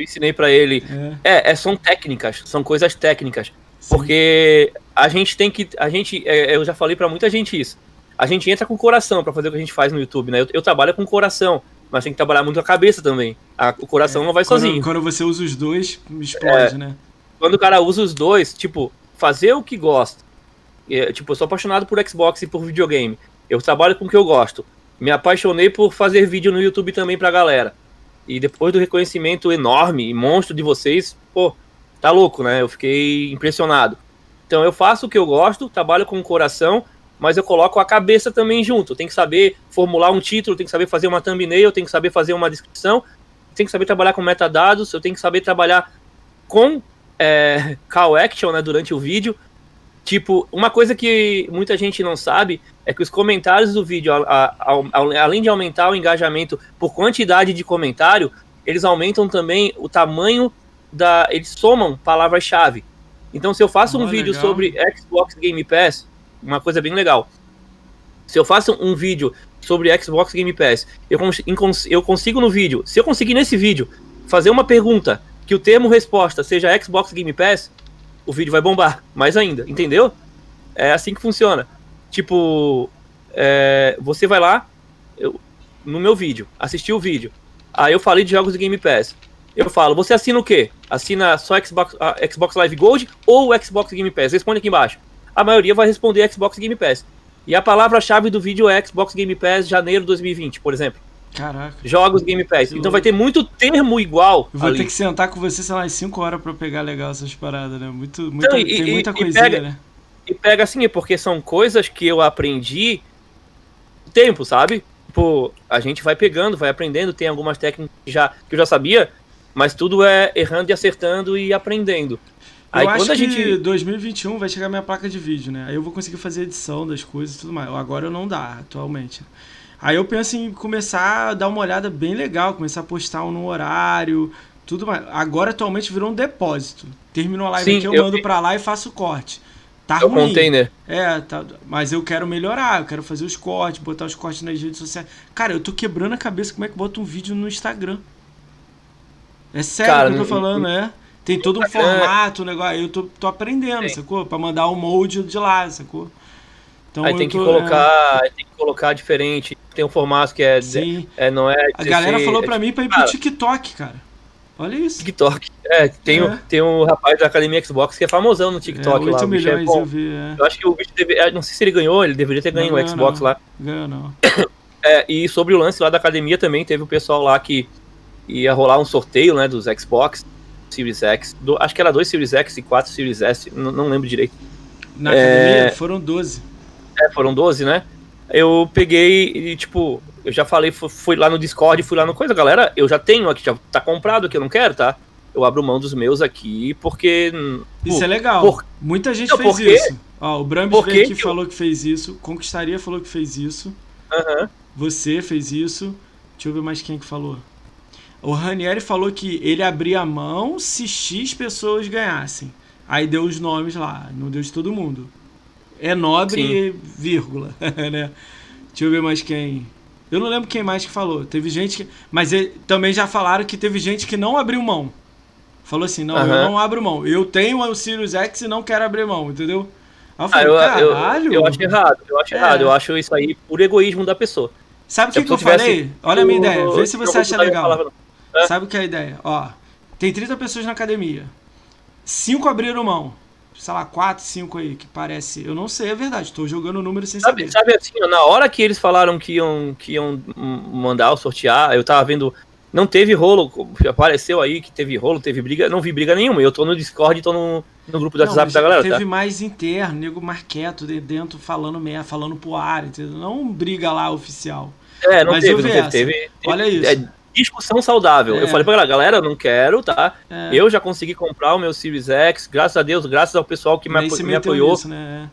ensinei para ele. É. é. É, são técnicas, são coisas técnicas. Sim. Porque a gente tem que, a gente, é, eu já falei para muita gente isso, a gente entra com o coração para fazer o que a gente faz no YouTube, né? Eu, eu trabalho com o coração mas tem que trabalhar muito a cabeça também. A, o coração é, não vai quando, sozinho. Quando você usa os dois, explode, é, né? Quando o cara usa os dois, tipo, fazer o que gosta É, tipo, eu sou apaixonado por Xbox e por videogame. Eu trabalho com o que eu gosto. Me apaixonei por fazer vídeo no YouTube também pra galera. E depois do reconhecimento enorme e monstro de vocês, pô, tá louco, né? Eu fiquei impressionado. Então eu faço o que eu gosto, trabalho com o coração, mas eu coloco a cabeça também junto. Tem que saber formular um título, tem que saber fazer uma thumbnail, tem que saber fazer uma descrição, tem que saber trabalhar com metadados, eu tenho que saber trabalhar com é, call action né, durante o vídeo. Tipo, uma coisa que muita gente não sabe é que os comentários do vídeo, a, a, a, além de aumentar o engajamento por quantidade de comentário, eles aumentam também o tamanho da. Eles somam palavras-chave. Então, se eu faço oh, um vídeo legal. sobre Xbox Game Pass, uma coisa bem legal. Se eu faço um vídeo sobre Xbox Game Pass, eu, cons eu consigo no vídeo, se eu conseguir nesse vídeo fazer uma pergunta que o termo resposta seja Xbox Game Pass, o vídeo vai bombar mais ainda, entendeu? É assim que funciona. Tipo, é, você vai lá eu, no meu vídeo, assistiu o vídeo, aí eu falei de jogos de Game Pass. Eu falo, você assina o quê? Assina só Xbox, Xbox Live Gold ou Xbox Game Pass? Responde aqui embaixo. A maioria vai responder Xbox Game Pass. E a palavra-chave do vídeo é Xbox Game Pass janeiro 2020, por exemplo. Caraca. Jogos Game Pass. Então vai ter muito termo igual. Eu vou ali. ter que sentar com você, sei lá, 5 horas pra pegar legal essas paradas, né? Muito, muita, então, e, tem muita e, coisinha, pega, né? E pega assim, porque são coisas que eu aprendi tempo, sabe? Pô, a gente vai pegando, vai aprendendo, tem algumas técnicas que, já, que eu já sabia, mas tudo é errando e acertando e aprendendo. Aí, eu acho a gente... que 2021 vai chegar minha placa de vídeo, né? Aí eu vou conseguir fazer edição das coisas e tudo mais. Agora eu não dá, atualmente. Aí eu penso em começar a dar uma olhada bem legal, começar a postar no horário, tudo mais. Agora atualmente virou um depósito. Terminou a live Sim, aqui, eu, eu mando pra lá e faço o corte. Tá é ruim. container. É, tá, mas eu quero melhorar, eu quero fazer os cortes, botar os cortes nas redes sociais. Cara, eu tô quebrando a cabeça como é que bota um vídeo no Instagram. É sério Cara, que eu tô falando, é. Tem todo um formato, um negócio. Eu tô, tô aprendendo, Sim. sacou? Pra mandar o molde de lá, sacou? Então, aí tem tô, que colocar, é... tem que colocar diferente. Tem um formato que é, Sim. é não é. A galera falou é, pra mim pra ir pro TikTok, cara. Olha isso. TikTok. É, tem, é. tem um rapaz da Academia Xbox que é famosão no TikTok é, 8 lá. 8 milhões é eu vi, é. Eu acho que o bicho deve, é, não sei se ele ganhou, ele deveria ter ganho o Xbox não. lá. Ganhou não. É, e sobre o lance lá da academia também teve o pessoal lá que ia rolar um sorteio, né, dos Xbox Series X. Do, acho que era dois Series X e quatro Series S, não, não lembro direito. Na academia foram 12. É, foram 12, né? Eu peguei e, tipo, eu já falei, fui lá no Discord, fui lá no coisa, galera, eu já tenho aqui, já tá comprado aqui, eu não quero, tá? Eu abro mão dos meus aqui, porque. Isso pô, é legal. Por... Muita gente não, fez porque... isso. Ó, o Brambis veio aqui eu... falou que fez isso. Conquistaria falou que fez isso. Uhum. Você fez isso. Deixa eu ver mais quem que falou. O Ranieri falou que ele abria a mão se X pessoas ganhassem. Aí deu os nomes lá, não deu de todo mundo. É nobre, Sim. vírgula, né? Deixa eu ver mais quem. Eu não lembro quem mais que falou. Teve gente que. Mas ele, também já falaram que teve gente que não abriu mão. Falou assim: não, uhum. eu não abro mão. Eu tenho o Sirius X e não quero abrir mão, entendeu? Aí eu falei, ah, eu, caralho. Eu, eu, acho errado, eu acho é. errado. Eu acho isso aí por egoísmo da pessoa. Sabe o que, que eu falei? Olha a minha ideia, vê se você acha legal. Sabe o que é a ideia? Ó, tem 30 pessoas na academia. Cinco abriram mão sei lá, 4, 5 aí, que parece. Eu não sei, é verdade, tô jogando o número sem sabe, saber. Sabe assim, na hora que eles falaram que iam, que iam mandar o sortear, eu tava vendo. Não teve rolo, apareceu aí que teve rolo, teve briga, não vi briga nenhuma. Eu tô no Discord, tô no, no grupo do não, WhatsApp da galera. Teve tá? mais interno, nego marqueto de dentro falando merda, falando pro ar, entendeu? Não briga lá oficial. É, não Mas teve, não teve, teve, teve, Olha isso. É, discussão saudável. É. Eu falei pra galera, galera, não quero, tá? É. Eu já consegui comprar o meu Series X, graças a Deus, graças ao pessoal que me, me apoiou. Nisso, né?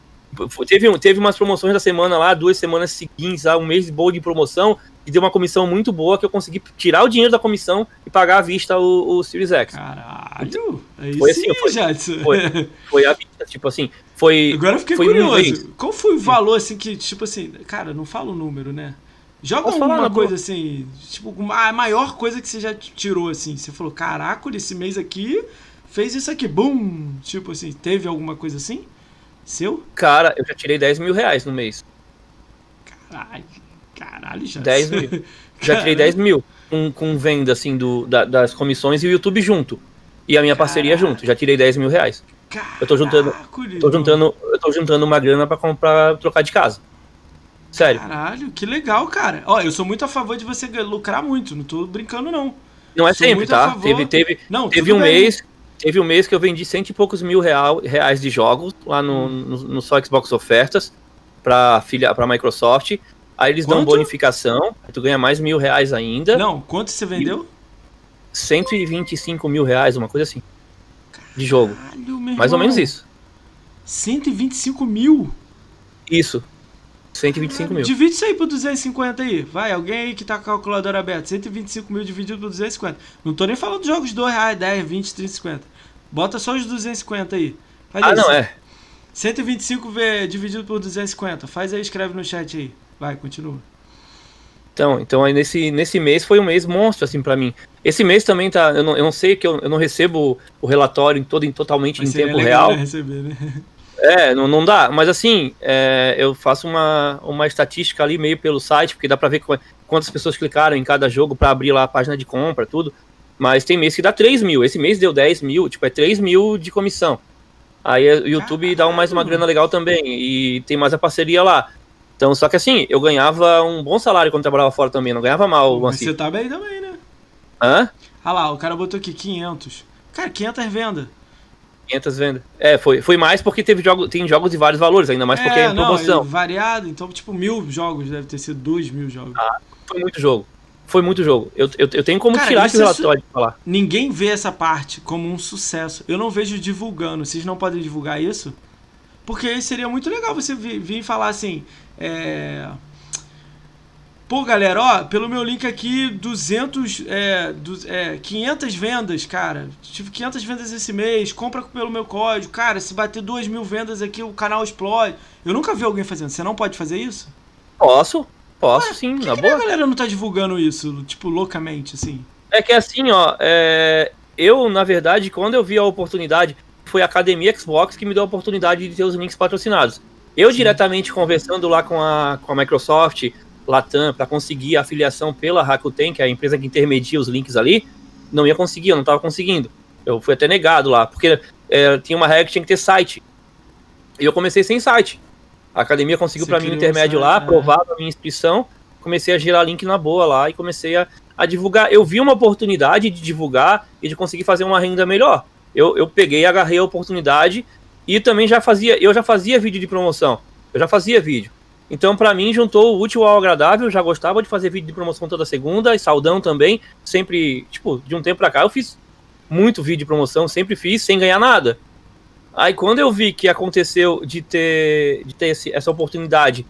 Teve, teve umas promoções da semana lá, duas semanas seguintes, um mês bom de promoção, e deu uma comissão muito boa que eu consegui tirar o dinheiro da comissão e pagar à vista o, o Series X. Caralho! Aí foi sim, assim, foi, foi, foi à vista, tipo assim, foi. Agora eu fiquei foi curioso. Qual foi o valor, assim, que, tipo assim, cara, não fala o número, né? Joga Posso uma coisa assim, tipo, a maior coisa que você já tirou, assim. Você falou, caraca, esse mês aqui fez isso aqui, bum! Tipo assim, teve alguma coisa assim? Seu? Cara, eu já tirei 10 mil reais no mês. Caralho, caralho, já. 10 mil. Já tirei 10 mil com, com venda, assim, do, da, das comissões e o YouTube junto. E a minha caralho. parceria junto. Já tirei 10 mil reais. eu tô juntando, tô juntando, eu tô juntando uma grana para comprar, trocar de casa. Sério. Caralho, que legal, cara. Ó, eu sou muito a favor de você lucrar muito, não tô brincando não. Não é sou sempre, tá? Teve, teve, não, teve um bem. mês, teve um mês que eu vendi cento e poucos mil real, reais de jogos lá no, no, no só Xbox Ofertas para filha, para Microsoft. Aí eles quanto? dão bonificação, aí tu ganha mais mil reais ainda. Não, quanto você vendeu? 125 mil reais, uma coisa assim. De jogo. Caralho, mais ou menos isso. 125 mil? Isso. 125 mil. Divide isso aí por 250 aí. Vai, alguém aí que tá com a calculadora aberta. 125 mil dividido por 250. Não tô nem falando de jogos de 2 reais, 10, 20, 30, 50. Bota só os 250 aí. Faz ah, aí, não, é. 125 v dividido por 250. Faz aí, escreve no chat aí. Vai, continua. Então, então aí nesse, nesse mês foi um mês monstro, assim, para mim. Esse mês também tá. Eu não, eu não sei que eu, eu não recebo o relatório todo em, totalmente Mas em tempo real. Receber, né? É, não, não dá. Mas assim, é, eu faço uma, uma estatística ali meio pelo site, porque dá pra ver quantas pessoas clicaram em cada jogo para abrir lá a página de compra, tudo. Mas tem mês que dá 3 mil. Esse mês deu 10 mil, tipo, é 3 mil de comissão. Aí o YouTube dá mais uma grana legal também. E tem mais a parceria lá. Então, só que assim, eu ganhava um bom salário quando trabalhava fora também, não ganhava mal. Mas assim. você tá bem também, né? Hã? Ah lá, o cara botou aqui 500. Cara, 500 vendas. 500 vendas. É, foi, foi mais porque teve jogo, tem jogos de vários valores, ainda mais porque é, em promoção. Não, variado, então tipo mil jogos, deve ter sido dois mil jogos. Ah, foi muito jogo. Foi muito jogo. Eu, eu, eu tenho como Cara, tirar esse relatório de falar. Ninguém vê essa parte como um sucesso. Eu não vejo divulgando. Vocês não podem divulgar isso? Porque seria muito legal você vir, vir falar assim. É Pô, galera, ó, pelo meu link aqui, 200, é, du, é, 500 vendas, cara. Tive 500 vendas esse mês, compra pelo meu código. Cara, se bater 2 mil vendas aqui, o canal explode. Eu nunca vi alguém fazendo. Você não pode fazer isso? Posso, posso Ué, sim, que na que boa. a galera não tá divulgando isso, tipo, loucamente, assim? É que assim, ó, é... eu, na verdade, quando eu vi a oportunidade, foi a Academia Xbox que me deu a oportunidade de ter os links patrocinados. Eu sim. diretamente conversando lá com a, com a Microsoft, Latam para conseguir a afiliação pela Rakuten, que é a empresa que intermedia os links ali, não ia conseguir, eu não estava conseguindo. Eu fui até negado lá, porque é, tinha uma regra que tinha que ter site. E eu comecei sem site. A academia conseguiu para mim um intermédio lá, aprovava a minha inscrição, comecei a gerar link na boa lá e comecei a, a divulgar. Eu vi uma oportunidade de divulgar e de conseguir fazer uma renda melhor. Eu, eu peguei, agarrei a oportunidade e também já fazia, eu já fazia vídeo de promoção. Eu já fazia vídeo. Então, para mim, juntou o útil ao agradável. Já gostava de fazer vídeo de promoção toda segunda, e saudão também. Sempre, tipo, de um tempo pra cá, eu fiz muito vídeo de promoção, sempre fiz, sem ganhar nada. Aí, quando eu vi que aconteceu de ter, de ter esse, essa oportunidade,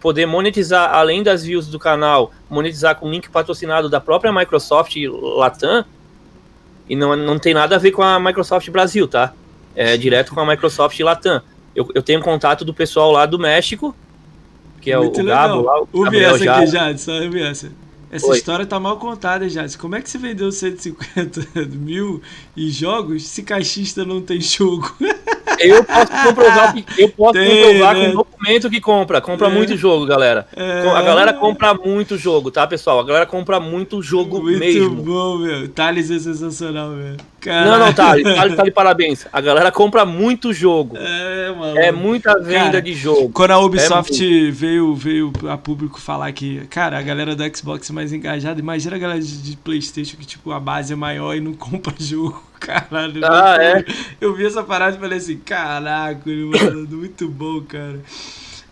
poder monetizar, além das views do canal, monetizar com link patrocinado da própria Microsoft Latam, e não, não tem nada a ver com a Microsoft Brasil, tá? É direto com a Microsoft Latam. Eu, eu tenho contato do pessoal lá do México, que é Muito o, o Gabo lá. O ouve essa aqui, Jadson, ouve essa. Essa Oi. história tá mal contada, Jadson. Como é que você vendeu 150 mil em jogos se caixista não tem jogo? Eu posso comprovar que, eu posso Tem, comprovar né? com documento que compra. Compra é. muito jogo, galera. É. A galera compra muito jogo, tá, pessoal? A galera compra muito jogo muito mesmo. Muito bom, meu. Thales é sensacional, velho. Não, não, Thales, Thales, Thales, parabéns. A galera compra muito jogo. É, mano. É muita venda cara, de jogo. Quando a Ubisoft é veio, veio a público falar que, cara, a galera do Xbox é mais engajada, imagina a galera de, de Playstation que, tipo, a base é maior e não compra jogo. Caralho. Ah, é? Eu vi essa parada e falei assim, caraca, mano, muito bom, cara.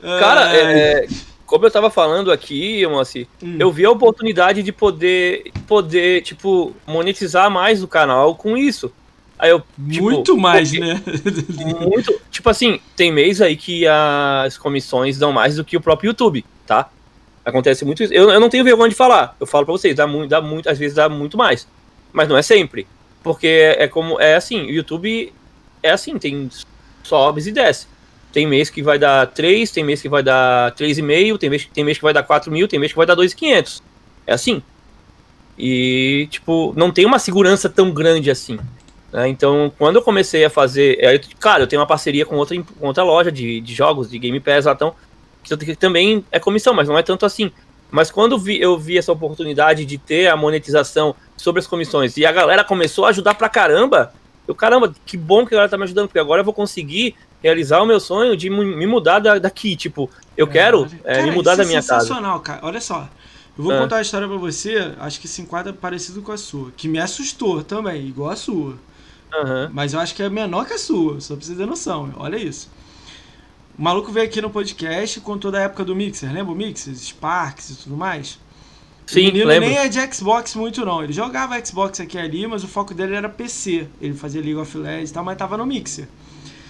Cara, é, como eu tava falando aqui, Moacir, hum. eu vi a oportunidade de poder, poder, tipo, monetizar mais o canal com isso. Aí eu, tipo, muito mais, porque, né? muito, tipo assim, tem mês aí que as comissões dão mais do que o próprio YouTube, tá? Acontece muito isso. Eu, eu não tenho vergonha de falar. Eu falo pra vocês, dá muito, dá muito, às vezes dá muito mais. Mas não é sempre. Porque é como. É assim, o YouTube é assim, tem sobes e desce. Tem mês que vai dar 3, tem mês que vai dar 3,5, tem mês, tem mês que vai dar 4 mil, tem mês que vai dar 2,500. É assim. E, tipo, não tem uma segurança tão grande assim. Né? Então, quando eu comecei a fazer. É, claro, eu tenho uma parceria com outra, com outra loja de, de jogos, de Game Pass lá, então, que também é comissão, mas não é tanto assim. Mas quando vi, eu vi essa oportunidade de ter a monetização sobre as comissões e a galera começou a ajudar pra caramba, Eu, caramba, que bom que a galera tá me ajudando, porque agora eu vou conseguir realizar o meu sonho de me mudar daqui. Tipo, eu é, quero é, cara, me mudar da minha é sensacional, casa. cara. Olha só. Eu vou ah. contar uma história pra você, acho que se enquadra parecido com a sua. Que me assustou também, igual a sua. Uhum. Mas eu acho que é menor que a sua, só pra você ter noção. Olha isso. O maluco veio aqui no podcast e contou da época do Mixer. Lembra o Mixer? Sparks e tudo mais? Sim, o menino lembro. nem é de Xbox muito, não. Ele jogava Xbox aqui e ali, mas o foco dele era PC. Ele fazia League of Legends e tal, mas tava no Mixer.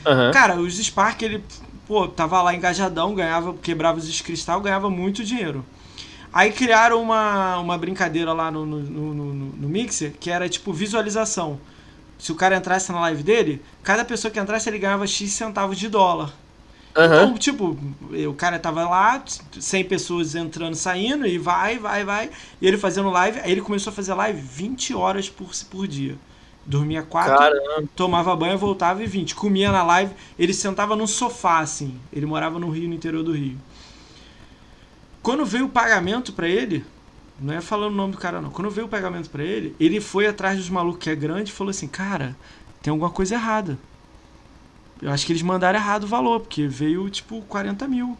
Uhum. Cara, os Spark, ele, pô, tava lá engajadão, ganhava, quebrava os cristal, ganhava muito dinheiro. Aí criaram uma, uma brincadeira lá no, no, no, no, no Mixer, que era tipo visualização. Se o cara entrasse na live dele, cada pessoa que entrasse ele ganhava X centavos de dólar. Uhum. Então, tipo, o cara tava lá, 100 pessoas entrando, saindo, e vai, vai, vai. E ele fazendo live, aí ele começou a fazer live 20 horas por, por dia. Dormia 4, tomava banho, voltava e 20. Comia na live, ele sentava num sofá, assim. Ele morava no Rio, no interior do Rio. Quando veio o pagamento para ele, não é falando o nome do cara não. Quando veio o pagamento para ele, ele foi atrás dos malucos que é grande e falou assim: "Cara, tem alguma coisa errada. Eu acho que eles mandaram errado o valor, porque veio tipo 40 mil.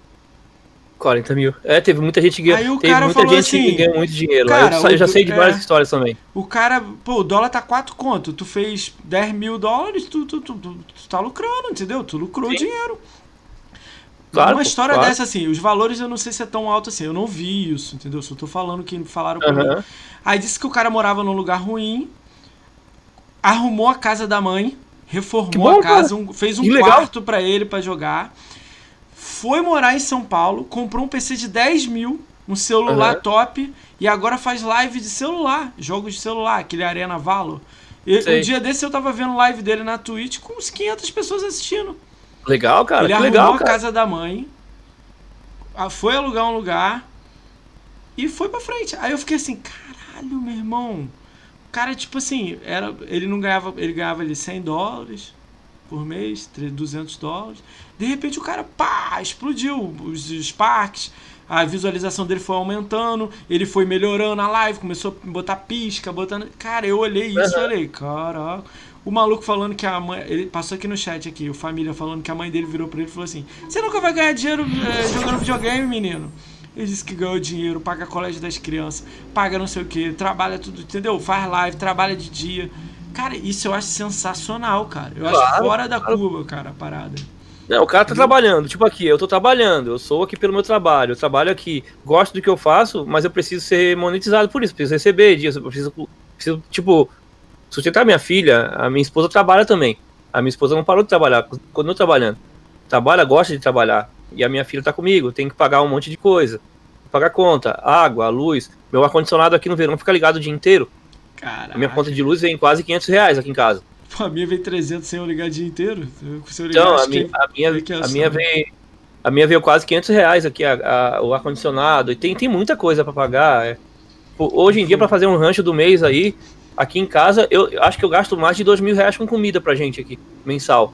40 mil. É, teve muita gente que ganhou. Teve muita gente assim, que ganhou muito dinheiro. Cara, eu, eu, já sei de várias é, histórias também. O cara, pô, o dólar tá 4 conto. Tu fez 10 mil dólares, tu, tu, tu, tu, tá lucrando, entendeu? Tu lucrou Sim. dinheiro. Claro, Uma história claro. dessa, assim, os valores eu não sei se é tão alto assim. Eu não vi isso, entendeu? Só tô falando que falaram uhum. Aí disse que o cara morava num lugar ruim, arrumou a casa da mãe reformou bom, a casa, um, fez um quarto para ele para jogar, foi morar em São Paulo, comprou um PC de 10 mil, um celular uhum. top, e agora faz live de celular, jogos de celular, aquele Arena Valo. E, um dia desse eu tava vendo live dele na Twitch com uns 500 pessoas assistindo. Legal, cara. Ele arrumou legal, a casa da mãe, foi alugar um lugar e foi pra frente. Aí eu fiquei assim, caralho, meu irmão cara, tipo assim, era, ele não ganhava, ele ganhava ali 100 dólares por mês, 200 dólares. De repente o cara, pá, explodiu os, parques, a visualização dele foi aumentando, ele foi melhorando a live, começou a botar pisca, botando. Cara, eu olhei isso e uhum. falei, caraca. O maluco falando que a mãe. Ele passou aqui no chat aqui, o família falando que a mãe dele virou pra ele e falou assim: Você nunca vai ganhar dinheiro é, jogando videogame, menino? Ele disse que ganhou dinheiro, paga colégio das crianças, paga não sei o que, trabalha tudo, entendeu? Faz live, trabalha de dia. Cara, isso eu acho sensacional, cara. Eu claro, acho fora da claro. curva, cara, a parada. Não, o cara tá trabalhando, tipo aqui, eu tô trabalhando, eu sou aqui pelo meu trabalho, eu trabalho aqui, gosto do que eu faço, mas eu preciso ser monetizado por isso, preciso receber dias, eu preciso, preciso, tipo, sustentar minha filha, a minha esposa trabalha também. A minha esposa não parou de trabalhar, continua trabalhando. Trabalha, gosta de trabalhar. E a minha filha tá comigo, tem que pagar um monte de coisa. Pagar conta, água, luz. Meu ar-condicionado aqui no verão fica ligado o dia inteiro. Caraca. A minha conta de luz vem quase 500 reais aqui em casa. Pô, a minha vem 300 sem eu ligar o dia inteiro. Eu ligar, então, a minha, a minha, a minha vem... A minha veio quase 500 reais aqui, a, a, o ar-condicionado. E tem, tem muita coisa para pagar. É. Hoje em dia, para fazer um rancho do mês aí, aqui em casa, eu acho que eu gasto mais de dois mil reais com comida pra gente aqui, mensal.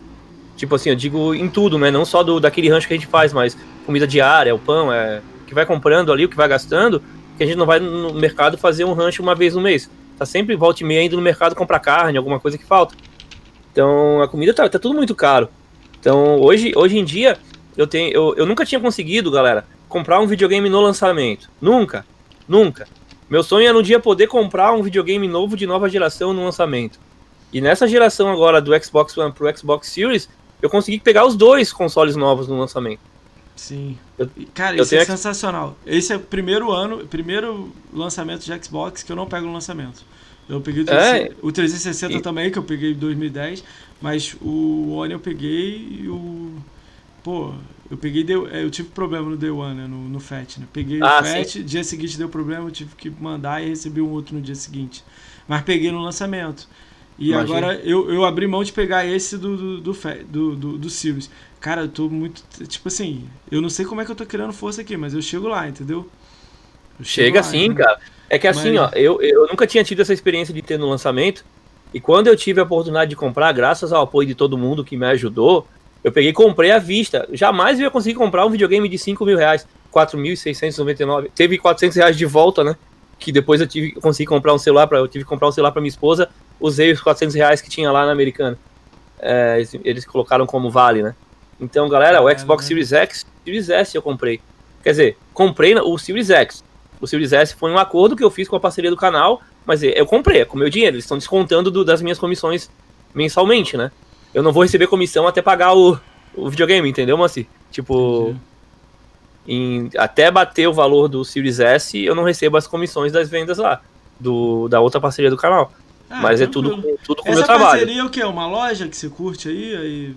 Tipo assim, eu digo em tudo, né? Não só do, daquele rancho que a gente faz, mas comida diária, o pão, é, que vai comprando ali, o que vai gastando, que a gente não vai no mercado fazer um rancho uma vez no mês. Tá sempre volta e meia indo no mercado comprar carne, alguma coisa que falta. Então a comida tá, tá tudo muito caro. Então hoje, hoje em dia, eu, tenho, eu, eu nunca tinha conseguido, galera, comprar um videogame no lançamento. Nunca. Nunca. Meu sonho é no dia poder comprar um videogame novo de nova geração no lançamento. E nessa geração agora do Xbox One pro Xbox Series, eu consegui pegar os dois consoles novos no lançamento. Sim. Eu, Cara, eu isso é sensacional. Esse é o primeiro ano, primeiro lançamento de Xbox que eu não pego no lançamento. Eu peguei o 360, é, o 360 e... também, que eu peguei em 2010, mas o One eu peguei e o. Pô, eu peguei. É, eu tive problema no Day One, né? No, no FAT, né? Peguei ah, o FAT, sim. dia seguinte deu problema, eu tive que mandar e recebi um outro no dia seguinte. Mas peguei no lançamento. E Imagina. agora eu, eu abri mão de pegar esse do, do, do, do, do, do Sirius. Cara, eu tô muito. Tipo assim, eu não sei como é que eu tô criando força aqui, mas eu chego lá, entendeu? Chega sim, né? cara. É que assim, mas... ó, eu, eu nunca tinha tido essa experiência de ter no lançamento. E quando eu tive a oportunidade de comprar, graças ao apoio de todo mundo que me ajudou, eu peguei e comprei à vista. Jamais eu ia conseguir comprar um videogame de 5 mil reais, 4.699. Teve 400 reais de volta, né? Que depois eu tive consegui comprar um celular para eu tive que comprar um celular para minha esposa usei os 400 reais que tinha lá na Americana. É, eles, eles colocaram como vale, né? Então, galera, o Xbox né? Series X, Series S eu comprei. Quer dizer, comprei o Series X. O Series S foi um acordo que eu fiz com a parceria do canal, mas eu comprei, é com o meu dinheiro. Eles estão descontando do- das minhas comissões mensalmente, né? Eu não vou receber comissão até pagar o, o videogame, entendeu, Moacir? Tipo, em- até bater o valor do Series S, eu não recebo as comissões das vendas lá, do, da outra parceria do canal. Ah, mas é tranquilo. tudo, com- tudo com o Essa meu trabalho. parceria é o quê? Uma loja que você curte aí? aí...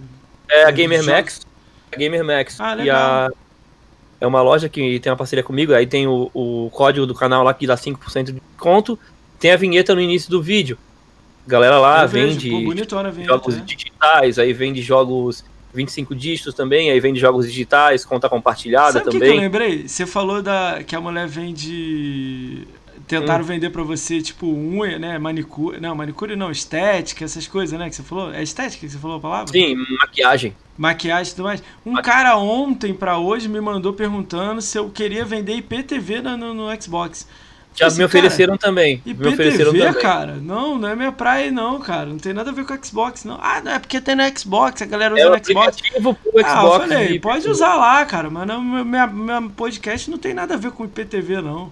É a Gamer Max. A Gamer Max. Ah, e a, é uma loja que tem uma parceria comigo, aí tem o, o código do canal lá que dá 5% de desconto. Tem a vinheta no início do vídeo. Galera lá Eu vejo, vende bonitona a vinheta, jogos né? digitais, aí vende jogos 25 dígitos também, aí vende jogos digitais, conta compartilhada Sabe o que, que também. eu lembrei? Você falou da, que a mulher vende. Tentaram vender pra você, tipo, unha, né? Manicure. Não, manicure não, estética, essas coisas, né? Que você falou? É estética que você falou a palavra? Sim, maquiagem. Maquiagem e tudo mais. Um cara ontem pra hoje me mandou perguntando se eu queria vender IPTV na- no, no Xbox. Já Falei me assim, cara, ofereceram também. Me ofereceram IPTV, também. cara? Não, não é minha praia, não, cara. Não tem nada a ver com o Xbox, não. Ah, não, é porque tem no Xbox, a galera usa É o no Xbox. pro Ah, eu Xbox. falei, de- pode usar lá, cara, mas não, meu, minha, minha podcast não tem nada a ver com IPTV, não.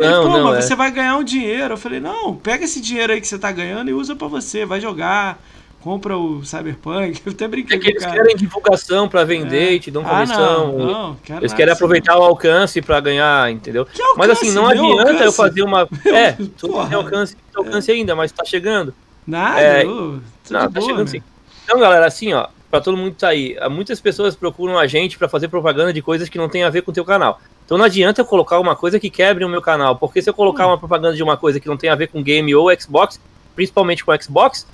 Não, não, mas é. você vai ganhar um dinheiro. Eu falei, não, pega esse dinheiro aí que você tá ganhando e usa pra você, vai jogar, compra o Cyberpunk. Eu até brinquei É que eles cara. querem divulgação pra vender, É. e te dão Ah, comissão. não, não, quero Eles nada querem aproveitar o alcance pra ganhar, entendeu? Alcance, Mas assim, não adianta eu alcance? fazer uma. Meu, é, tu porra. tem alcance, tem alcance ainda, mas tá chegando. Nada, É, eu, Não, tá boa, chegando né? sim. Então, galera, assim, ó, pra todo mundo tá aí, ah, muitas pessoas procuram a gente pra fazer propaganda de coisas que não tem a ver com o teu canal. Então não adianta eu colocar uma coisa que quebre o meu canal, porque se eu colocar uma propaganda de uma coisa que não tem a ver com game ou Xbox, principalmente com Xbox,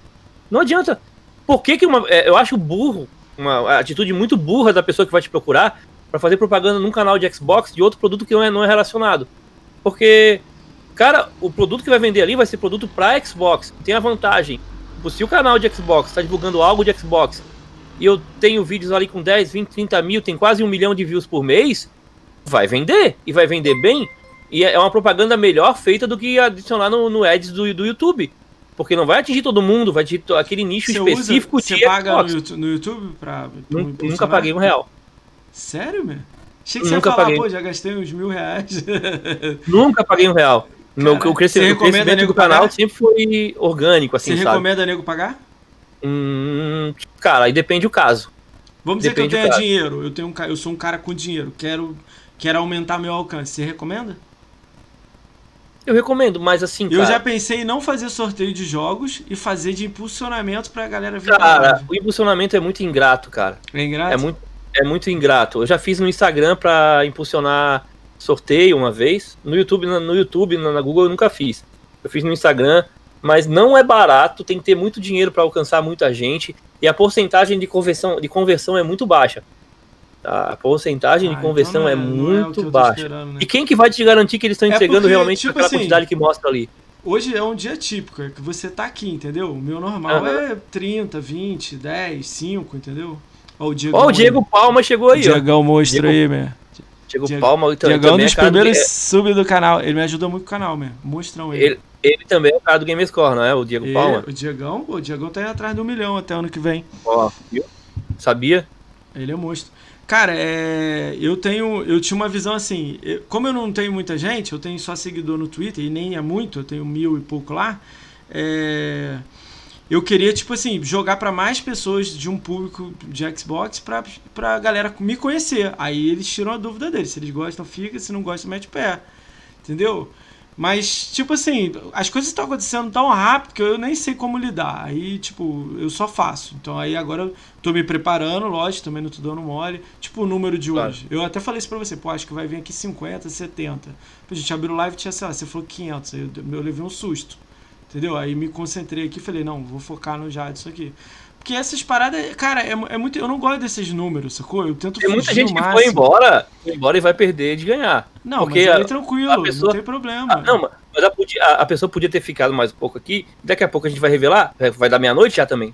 não adianta. Por que que uma, é, eu acho burro, uma atitude muito burra da pessoa que vai te procurar pra fazer propaganda num canal de Xbox de outro produto que não é, não é relacionado? Porque, cara, o produto que vai vender ali vai ser produto pra Xbox, tem a vantagem. Se o canal de Xbox está divulgando algo de Xbox e eu tenho vídeos ali com 10, 20, 30 mil, tem quase um milhão de views por mês, vai vender. E vai vender bem. E é uma propaganda melhor feita do que adicionar no, no ads do, do YouTube. Porque não vai atingir todo mundo, vai atingir aquele nicho Você específico usa, de você paga Xbox. no YouTube, pra, pra Nun- Nunca impulsionar? paguei um real. Sério, meu? Achei que você Nunca ia falar, paguei. pô, já gastei uns mil reais. Nunca paguei um real. Meu, Cara, o, cresci- você o crescimento do canal pagar? sempre foi orgânico, assim, você sabe? recomenda nego pagar? Hum, cara, aí depende do caso. Vamos dizer Depende que eu tenho dinheiro, eu, tenho um, eu sou um cara com dinheiro, quero, quero aumentar meu alcance. Você recomenda? Eu recomendo, mas assim, Eu cara, já pensei em não fazer sorteio de jogos e fazer de impulsionamento pra galera vir cara, o impulsionamento é muito ingrato, cara. É ingrato? É muito, é muito ingrato. Eu já fiz no Instagram pra impulsionar sorteio uma vez. No YouTube, no YouTube, na, na Google eu nunca fiz. Eu fiz no Instagram, mas não é barato, tem que ter muito dinheiro pra alcançar muita gente e a porcentagem de conversão, de conversão é muito baixa. Tá? A porcentagem Ah, de conversão então é, é que muito eu tô baixa. né? E quem que vai te garantir que eles estão É entregando porque, realmente tipo aquela assim, quantidade que mostra ali? Hoje é um dia típico, é que você tá aqui, entendeu? O meu normal Aham. é 30, 20, 10, 5, entendeu? Ó, o Diego. Ó, o Diego Palma chegou aí. Diegão monstro Diego- aí, meu. Diego, Diego- Palma então, Diegão também é dos cara do primeiros Ga- sub do canal. Ele me ajuda muito com o canal, meu. Mostrão ele. ele, ele também é o cara do Gamerscore, não é? O Diego E Palma. O Diegão, o Diegão tá aí atrás do milhão até ano que vem. Ó, viu? Sabia? Ele é monstro. Cara, é, eu tenho. Eu tinha uma visão assim. eu- como eu não tenho muita gente, eu tenho só seguidor no Twitter, e nem é muito, eu tenho mil e pouco lá. é, eu queria, tipo assim, jogar pra mais pessoas de um público de Xbox pra, pra galera me conhecer. Aí eles tiram a dúvida deles. Se eles gostam, fica. Se não gostam, mete o pé. Entendeu? Mas, tipo assim, as coisas estão acontecendo tão rápido que eu nem sei como lidar. Aí, tipo, eu só faço. Então aí agora eu tô me preparando, lógico, também não tô dando mole. Tipo, o número de Claro. hoje. Eu até falei isso pra você, pô, acho que vai vir aqui 50, 70. Pô, a gente abriu live e tinha, sei lá, você falou 500. Aí eu, eu levei um susto. Entendeu? Aí me concentrei aqui e falei, não, vou focar no já disso aqui. Porque essas paradas, cara, é, é muito. Eu não gosto desses números, sacou? Eu tento Tem muita gente que foi embora, foi embora e vai perder de ganhar. Não, porque mas aí a- tranquilo, a pessoa- não tem problema. Ah, não, mas a, a- pessoa podia ter ficado mais um pouco aqui, daqui a pouco a gente vai revelar, vai- vai dar meia-noite já também.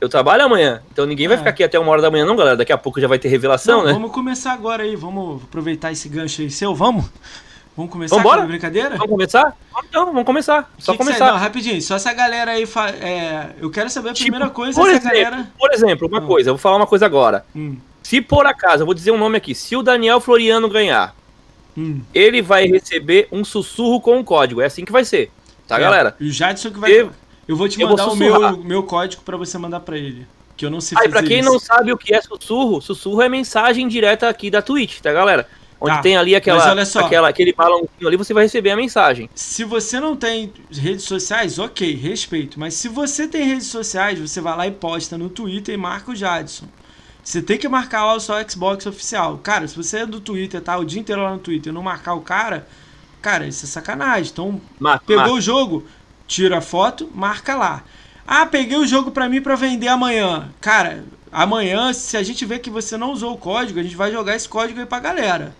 Eu trabalho amanhã, então ninguém vai É. ficar aqui até uma hora da manhã, não, galera. Daqui a pouco já vai ter revelação, Não, né? Vamos começar agora aí, vamos aproveitar esse gancho aí seu, vamos? Vamos começar Vambora? com a brincadeira? Vamos começar? Então, vamos começar. Só Que que começar. você- Não, rapidinho, só essa galera aí. fa- é, eu quero saber a Tipo, primeira coisa, por, essa exemplo, galera. por exemplo, uma Hum. coisa, eu vou falar uma coisa agora. Hum, Se por acaso, eu vou dizer um nome aqui, se o Daniel Floriano ganhar, hum. ele vai receber um sussurro com o código. É assim que vai ser. Tá, É, galera? E o Jadson que vai. Eu- Eu, vou te eu vou mandar o meu, meu código pra você mandar pra ele. Que eu não sei Aí, fazer pra quem isso. não sabe o que é sussurro, sussurro é mensagem direta aqui da Twitch, tá, galera? Onde Tá, tem ali aquela, só. aquela, aquele balãozinho ali, você vai receber a mensagem. Se você não tem redes sociais, ok, respeito. Mas se você tem redes sociais, você vai lá e posta no Twitter e marca o Jadson. Você tem que marcar lá o seu Xbox oficial. Cara, se você é do Twitter, tá o dia inteiro lá no Twitter e não marcar o cara, cara, isso é sacanagem. Então, Marca, pegou marca. o jogo, tira a foto, marca lá. Ah, peguei o jogo pra mim pra vender amanhã. Cara, amanhã, se a gente ver que você não usou o código, a gente vai jogar esse código aí pra galera.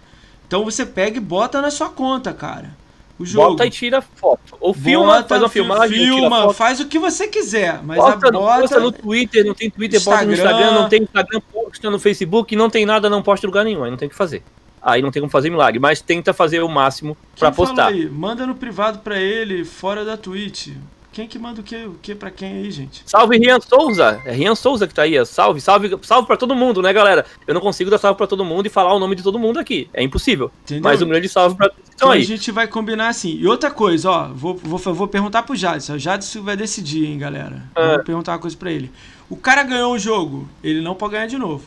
Então você pega e bota na sua conta, cara. O jogo. Bota e tira foto. Ou filma, Bota, faz uma fi- filmagem, filma, faz o que você quiser, mas Posta, a bota posta no Twitter, não tem Twitter, posta no Instagram. Instagram, não tem Instagram, posta no Facebook, não tem nada, não posta em lugar nenhum, aí não tem o que fazer. Aí não tem como fazer milagre, mas tenta fazer o máximo falou postar. aí? Manda no privado pra ele, fora da Twitch. Quem que manda o que, o que pra quem aí, gente? Salve Rian Souza, é Rian Souza que tá aí, ó. salve, salve, salve pra todo mundo, né, galera? Eu não consigo dar salve pra todo mundo e falar o nome de todo mundo aqui, é impossível. Entendeu? Mas um grande salve pra todos que Então estão a aí. gente vai combinar assim. E outra coisa, ó, vou, vou, vou perguntar pro Jadson. O Jadson vai decidir, hein, galera. Ah. Vou perguntar uma coisa pra ele. O cara ganhou o jogo, ele não pode ganhar de novo.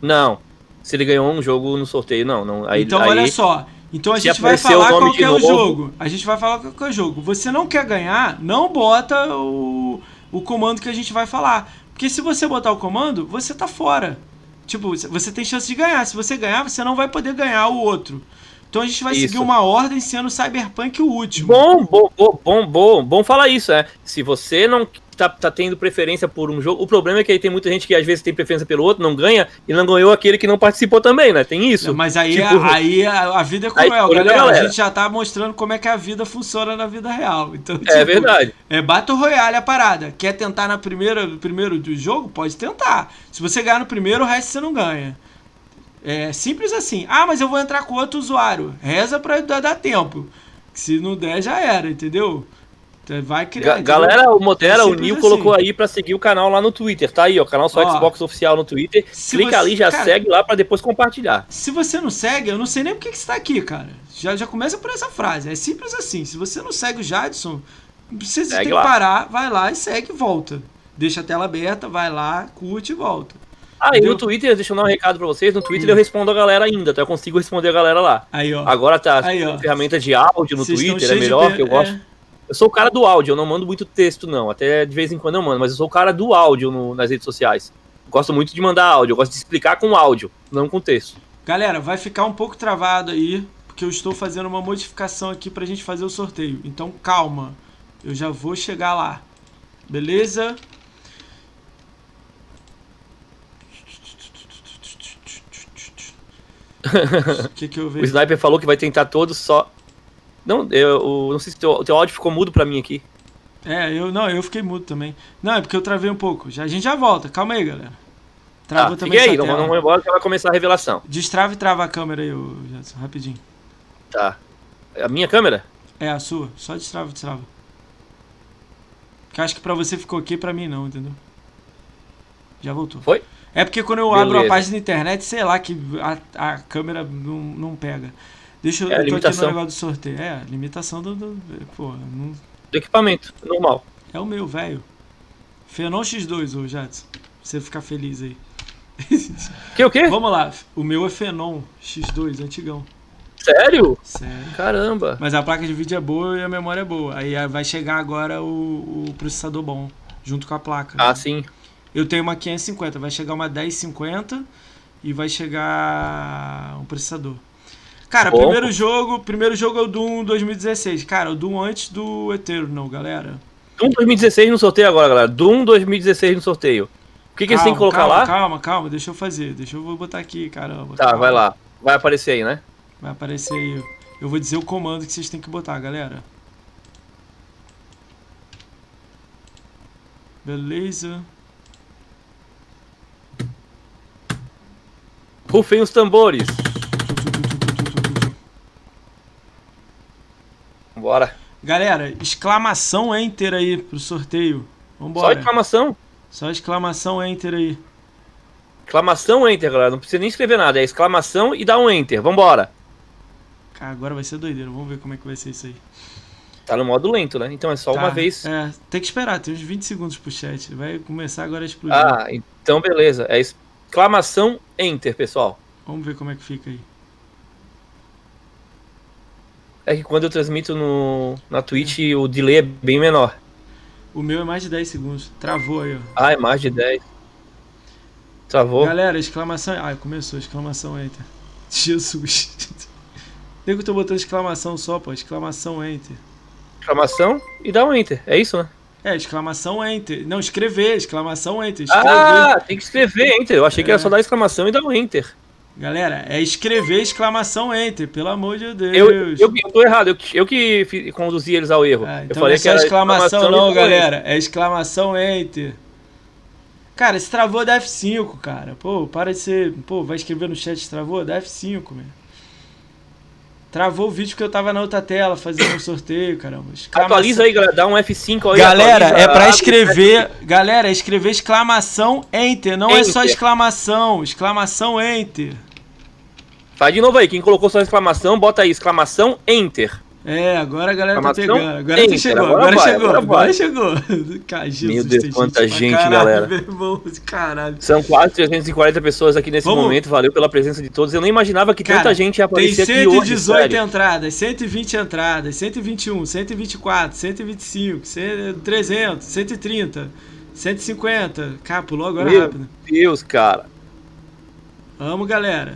Não, se ele ganhou um jogo no sorteio, não, não. Aí, então aí, olha só. Então a gente vai falar qual é o jogo. A gente vai falar qual é o jogo. Você não quer ganhar, não bota o, o comando que a gente vai falar. Porque se você botar o comando, você tá fora. Tipo, você tem chance de ganhar. Se você ganhar, você não vai poder ganhar o outro. Então a gente vai Isso. seguir uma ordem sendo Cyberpunk o último. Bom, bom, bom, bom, bom, bom falar isso, é. Se você não tá, tá tendo preferência por um jogo, o problema é que aí tem muita gente que às vezes tem preferência pelo outro, não ganha, e não ganhou aquele que não participou também, né? Tem isso. Mas aí, Tipo, a, aí a, a vida é cruel, da galera. A galera. gente já tá mostrando como é que a vida funciona na vida real. Então, É verdade. É Battle Royale a parada. Quer tentar na primeira, no primeiro do jogo? Pode tentar. Se você ganhar no primeiro, o resto você não ganha. É simples assim. Ah, mas eu vou entrar com outro usuário. Reza pra dar, tempo. Se não der, já era, entendeu? Então, Vai criar. Galera, o Motera, o Nil assim. colocou aí pra seguir o canal lá no Twitter, tá aí, ó, canal só Ó, Xbox oficial no Twitter. Clica você- ali, já cara- segue lá pra depois compartilhar. Se você não segue, eu não sei nem por que você tá aqui, cara. Já, já começa por essa frase. É simples assim. Se você não segue o Jadson, você Segue tem lá. que parar, vai lá e segue e volta. Deixa a tela aberta, vai lá, curte e volta. Ah, e no Twitter, deixa eu dar um recado pra vocês, no Twitter eu respondo a galera ainda, tá? Eu consigo responder a galera lá. Aí, ó. Agora tá Aí, ó. ferramenta de áudio no Vocês Twitter, é de melhor, pe- que eu gosto. é. Eu sou o cara do áudio, eu não mando muito texto, não. Até de vez em quando eu mando, mas eu sou o cara do áudio no- nas redes sociais. Gosto muito de mandar áudio, eu gosto de explicar com áudio, não com texto. Galera, vai ficar um pouco travado aí, porque eu estou fazendo uma modificação aqui pra gente fazer o sorteio. Então calma, eu já vou chegar lá. Beleza? O que que eu O? Sniper falou que vai tentar todos só. Não, eu, o- não sei se teu, teu áudio ficou mudo pra mim aqui. É, eu não, eu fiquei mudo também. Não, é porque eu travei um pouco. Já, a gente já volta. Calma aí, galera. Travou Tá, também fique aí, não, não vou embora que vai começar a revelação. Destrava e trava a câmera aí, Jadson, rapidinho. Tá. A minha câmera? É, a sua. Só destrava, destrava. Que eu acho que pra você ficou ok, pra mim não, entendeu? Já voltou. Foi? É porque quando eu abro uma Beleza. página na internet, sei lá, que a, a câmera não, não pega. Deixa eu. É, eu tô aqui no limitação. negócio do sorteio. É, limitação do. do pô, não, Do equipamento, normal. é o meu, velho. Fenon X2, ô Jadson. Pra você ficar feliz aí. Que o quê? Vamos lá. O meu é Fenon X2, antigão. Sério? Sério. Caramba. Mas a placa de vídeo é boa e a memória é boa. Aí vai chegar agora o, o processador bom, junto com a placa. Ah, sim. Eu tenho uma 550, vai chegar uma 1050 e vai chegar um processador. Cara, Bom, primeiro jogo, primeiro jogo é o Doom 2016. Cara, o Doom antes do Eternal, galera. Doom 2016 no sorteio agora, galera. Doom 2016 no sorteio. O que, que eles têm que colocar calma, lá? Calma, calma, deixa eu fazer. Deixa eu vou botar aqui, caramba. Tá, calma. vai lá. Vai aparecer aí, né? Vai aparecer aí. Eu vou dizer o comando que vocês têm que botar, galera. Beleza. Rufem os tambores. Galera, exclamação enter aí pro sorteio. Vambora. Só exclamação. Só exclamação enter aí. Exclamação enter, galera. Não precisa nem escrever nada. É exclamação e dá um enter. Vambora. Cara, agora vai ser doideira. Vamos ver como é que vai ser isso aí. Tá no modo lento, né? Então é só Tá, uma vez. É, tem que esperar, tem uns 20 segundos pro chat. Vai começar agora a explodir. Ah, então beleza. É exclamação enter, pessoal. Vamos ver como é que fica aí. É que quando eu transmito no, na Twitch, o delay é bem menor. O meu é mais de 10 segundos. Travou aí, ó. Ah, é mais de 10. Travou? Galera, exclamação. Ah, começou, exclamação enter. Jesus. Nego, tô botando exclamação só, pô. Exclamação enter. Exclamação e dá um enter. É isso, né? É, exclamação enter. Não, escrever, exclamação enter. Escrever. Ah, tem que escrever enter. Eu achei que É. era só dar exclamação e dar um enter. Galera, é escrever exclamação enter, pelo amor de Deus. Eu, eu, eu tô errado, eu, que- eu que conduzi eles ao erro. Ah, eu então falei não é só era exclamação, e não, dá galera. É exclamação enter. Cara, esse travou da F5, cara. Pô, para de ser. Pô, vai escrever no chat travou da F5, meu. Travou o vídeo que eu tava na outra tela fazendo um sorteio, caramba. enter. Exclamação- Atualiza aí, galera. Dá um F5 aí. Galera, atualiza, é pra escrever. Galera, é escrever exclamação enter. Não é só Enter. exclamação. Exclamação enter. Faz de novo aí. Quem colocou só exclamação, bota aí exclamação enter. É, agora a galera tá pegando. Agora tu chegou, agora agora, vai, chegou, agora chegou. Cara, Jesus, Meu Deus, tem quanta pra gente, caralho, galera. Meu irmão, caralho. São quase 340 pessoas aqui nesse Vamos. momento. Valeu pela presença de todos. Eu nem imaginava que Cara, tanta gente ia Tem aparecer aqui hoje. 118 sério. entradas, 120 entradas, 121, 124, 125, 100, 300, 130, 150. Cara, pulou agora Meu rápido. Deus, cara. Vamos, galera.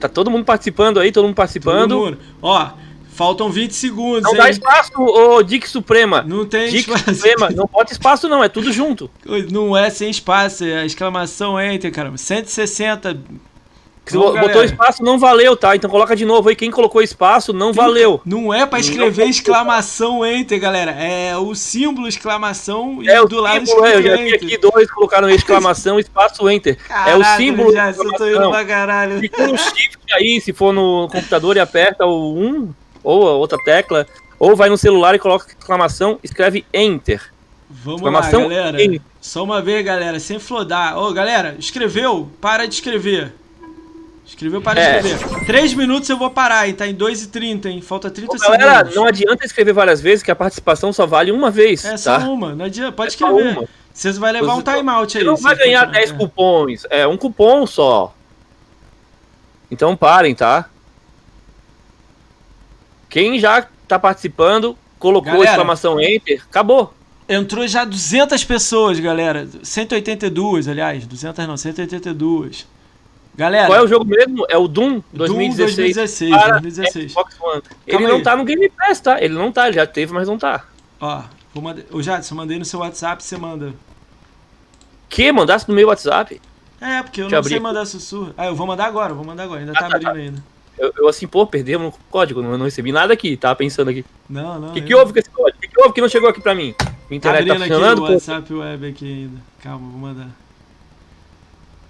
Tá todo mundo participando aí, todo mundo Todo participando. mundo. Ó, faltam 20 segundos, Não hein? dá espaço, ô Dick Suprema. Não tem Dick espaço. Suprema, não bota espaço não, é tudo junto. Não é sem espaço, é a exclamação enter, caramba. 160. Se Vamos, botou galera. espaço, não valeu, tá? Então coloca de novo aí. Quem colocou espaço, não valeu. Não é pra Não escrever exclamação enter, galera. É o símbolo exclamação e É o do lado símbolo, é, eu escrito já vi aqui dois colocaram exclamação, espaço, enter. é o símbolo Já, eu tô indo pra caralho. Clica no shift aí, se for no computador e aperta o 1 ou a outra tecla, ou vai no celular e coloca exclamação, escreve enter. Vamos lá, Exclamação galera. enter. Só uma vez, galera, sem flodar. Ô, galera, escreveu? Para de escrever. Escreveu, para É. de escrever. Três minutos eu vou parar, hein? Tá em 2h30, hein? Falta 30 Ô, galera, segundos. não adianta escrever várias vezes, que a participação só vale uma vez, É só tá? uma, não adianta. Pode É só escrever. uma. Você vai levar um Você- timeout aí. Você não vai ganhar continuar. 10 É. cupons, é um cupom só. Então parem, tá? Quem já tá participando, colocou Galera. exclamação enter, acabou. Entrou já 200 pessoas, galera. 182, aliás. 200 não, 182. Galera, Qual é o jogo mesmo? É o Doom Doom 2016. 2016, para 2016. Xbox One. Ele Calma não aí. tá no Game Pass, tá? Ele não tá, ele já teve, mas não tá. Ó, vou mandar... Ô, Jadson, mandei no seu WhatsApp, você manda. Que? Mandasse no meu WhatsApp? É, porque eu Deixa não sei abrir. mandar sussurro. Ah, eu vou mandar agora, eu vou mandar agora. Ainda Ah, tá tá, abrindo ainda. Eu, eu assim, pô, perdemos o código, não, não recebi nada aqui, tava pensando aqui. Não, não. O que, eu- que houve com esse código? O que, que houve que não chegou aqui pra mim? Tá internet tá abrindo aqui funcionando, o? WhatsApp web aqui ainda. Calma, vou mandar.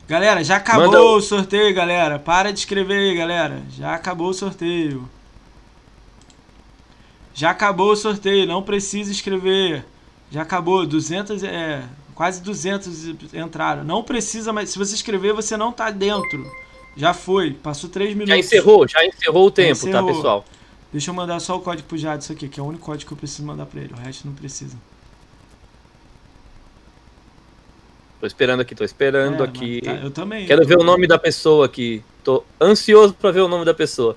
Galera, já acabou Manda o- o sorteio, galera. Para de escrever aí, galera. Já acabou o sorteio. Já acabou o sorteio, não precisa escrever. Já acabou, 200, é, quase 200 entraram. Não precisa mais, se você escrever, você não tá dentro. Já foi, passou 3 minutos. Já encerrou, já encerrou o tempo, tá, encerrou. pessoal? Deixa eu mandar só o código pro Jadson aqui, que é o único código que eu preciso mandar pra ele. O resto não precisa. Tô esperando aqui, tô esperando É, aqui. tá- eu também. Quero eu ver tô- o nome da pessoa aqui. Tô ansioso pra ver o nome da pessoa.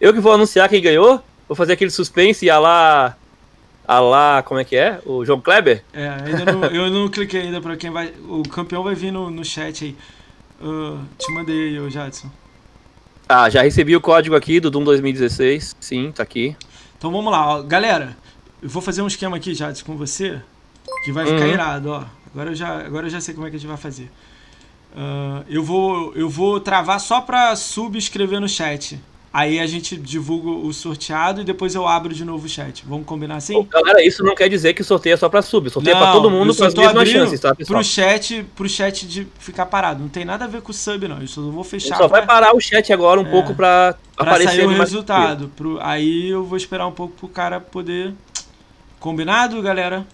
Eu que vou anunciar quem ganhou. Vou fazer aquele suspense a lá. A lá, como é que é? O João Kleber? É, ainda não, eu não cliquei ainda pra quem vai. O campeão vai vir no, no chat aí. Ah, te mandei aí, ô Jadson. Ah, já recebi o código aqui do Doom 2016. Sim, tá aqui. Então vamos lá, ó. Galera, eu vou fazer um esquema aqui, Jadson, com você. Que vai ficar Uhum. irado, ó. Agora eu, já, agora eu já sei como é que a gente vai fazer. Ah, eu, vou, eu vou travar só pra subscrever no chat. Aí a gente divulga o sorteado e depois eu abro de novo o chat. Vamos combinar assim? Galera, isso não quer dizer que sorteio é só pra sub. Sorteio é pra todo mundo com as mesmas chances, tá, pessoal? Pro chat, pro chat de ficar parado. Não tem nada a ver com o sub, não. Eu vou fechar. Só pra... vai parar o chat agora um é, pouco pra, pra aparecer sair o resultado. Pro... Aí eu vou esperar um pouco pro cara poder. Combinado, galera?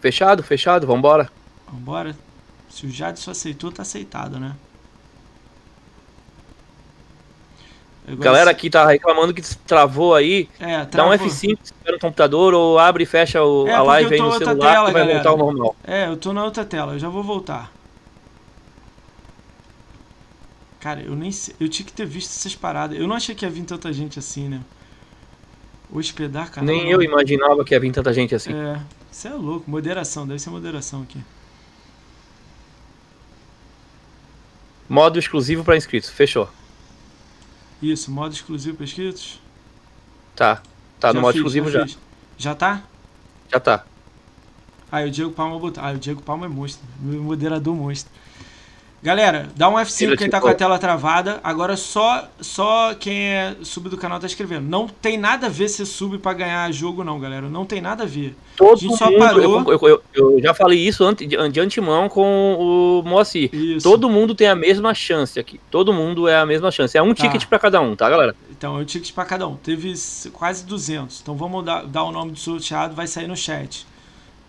Fechado, fechado, vambora. Vambora. Se o Jadson aceitou, tá aceitado, né? Galera aqui tá reclamando que travou aí. É, Dá um F5 no computador ou abre e fecha o, é, a live aí no celular tela, que vai galera. voltar ao normal. É, eu tô na outra tela, eu já vou voltar. Cara, eu nem sei, eu tinha que ter visto essas paradas. Eu não achei que ia vir tanta gente assim, né? Hospedar, cara. Nem eu imaginava que ia vir tanta gente assim. É, você é louco, moderação, deve ser moderação aqui. Modo exclusivo para inscritos, fechou. Isso, modo exclusivo para inscritos? Tá. Tá já no modo fiz, exclusivo já. Já. já tá? Já tá. Ah, o Diego Palma botou. Ah, o Diego Palma é monstro. Meu moderador monstro. Galera, dá um F5 quem tá com a tela travada. Agora só só quem é sub do canal tá escrevendo. Não tem nada a ver ser sub para ganhar jogo, não, galera. Não tem nada a ver. Todo a gente só parou. Eu, eu, eu, já falei isso de antemão com o Moacir. Isso. Todo mundo tem a mesma chance aqui. Todo mundo é a mesma chance. É um tá. ticket para cada um, tá, galera? Então, é um ticket para cada um. Teve quase 200. Então vamos dar, dar o nome do sorteado, vai sair no chat.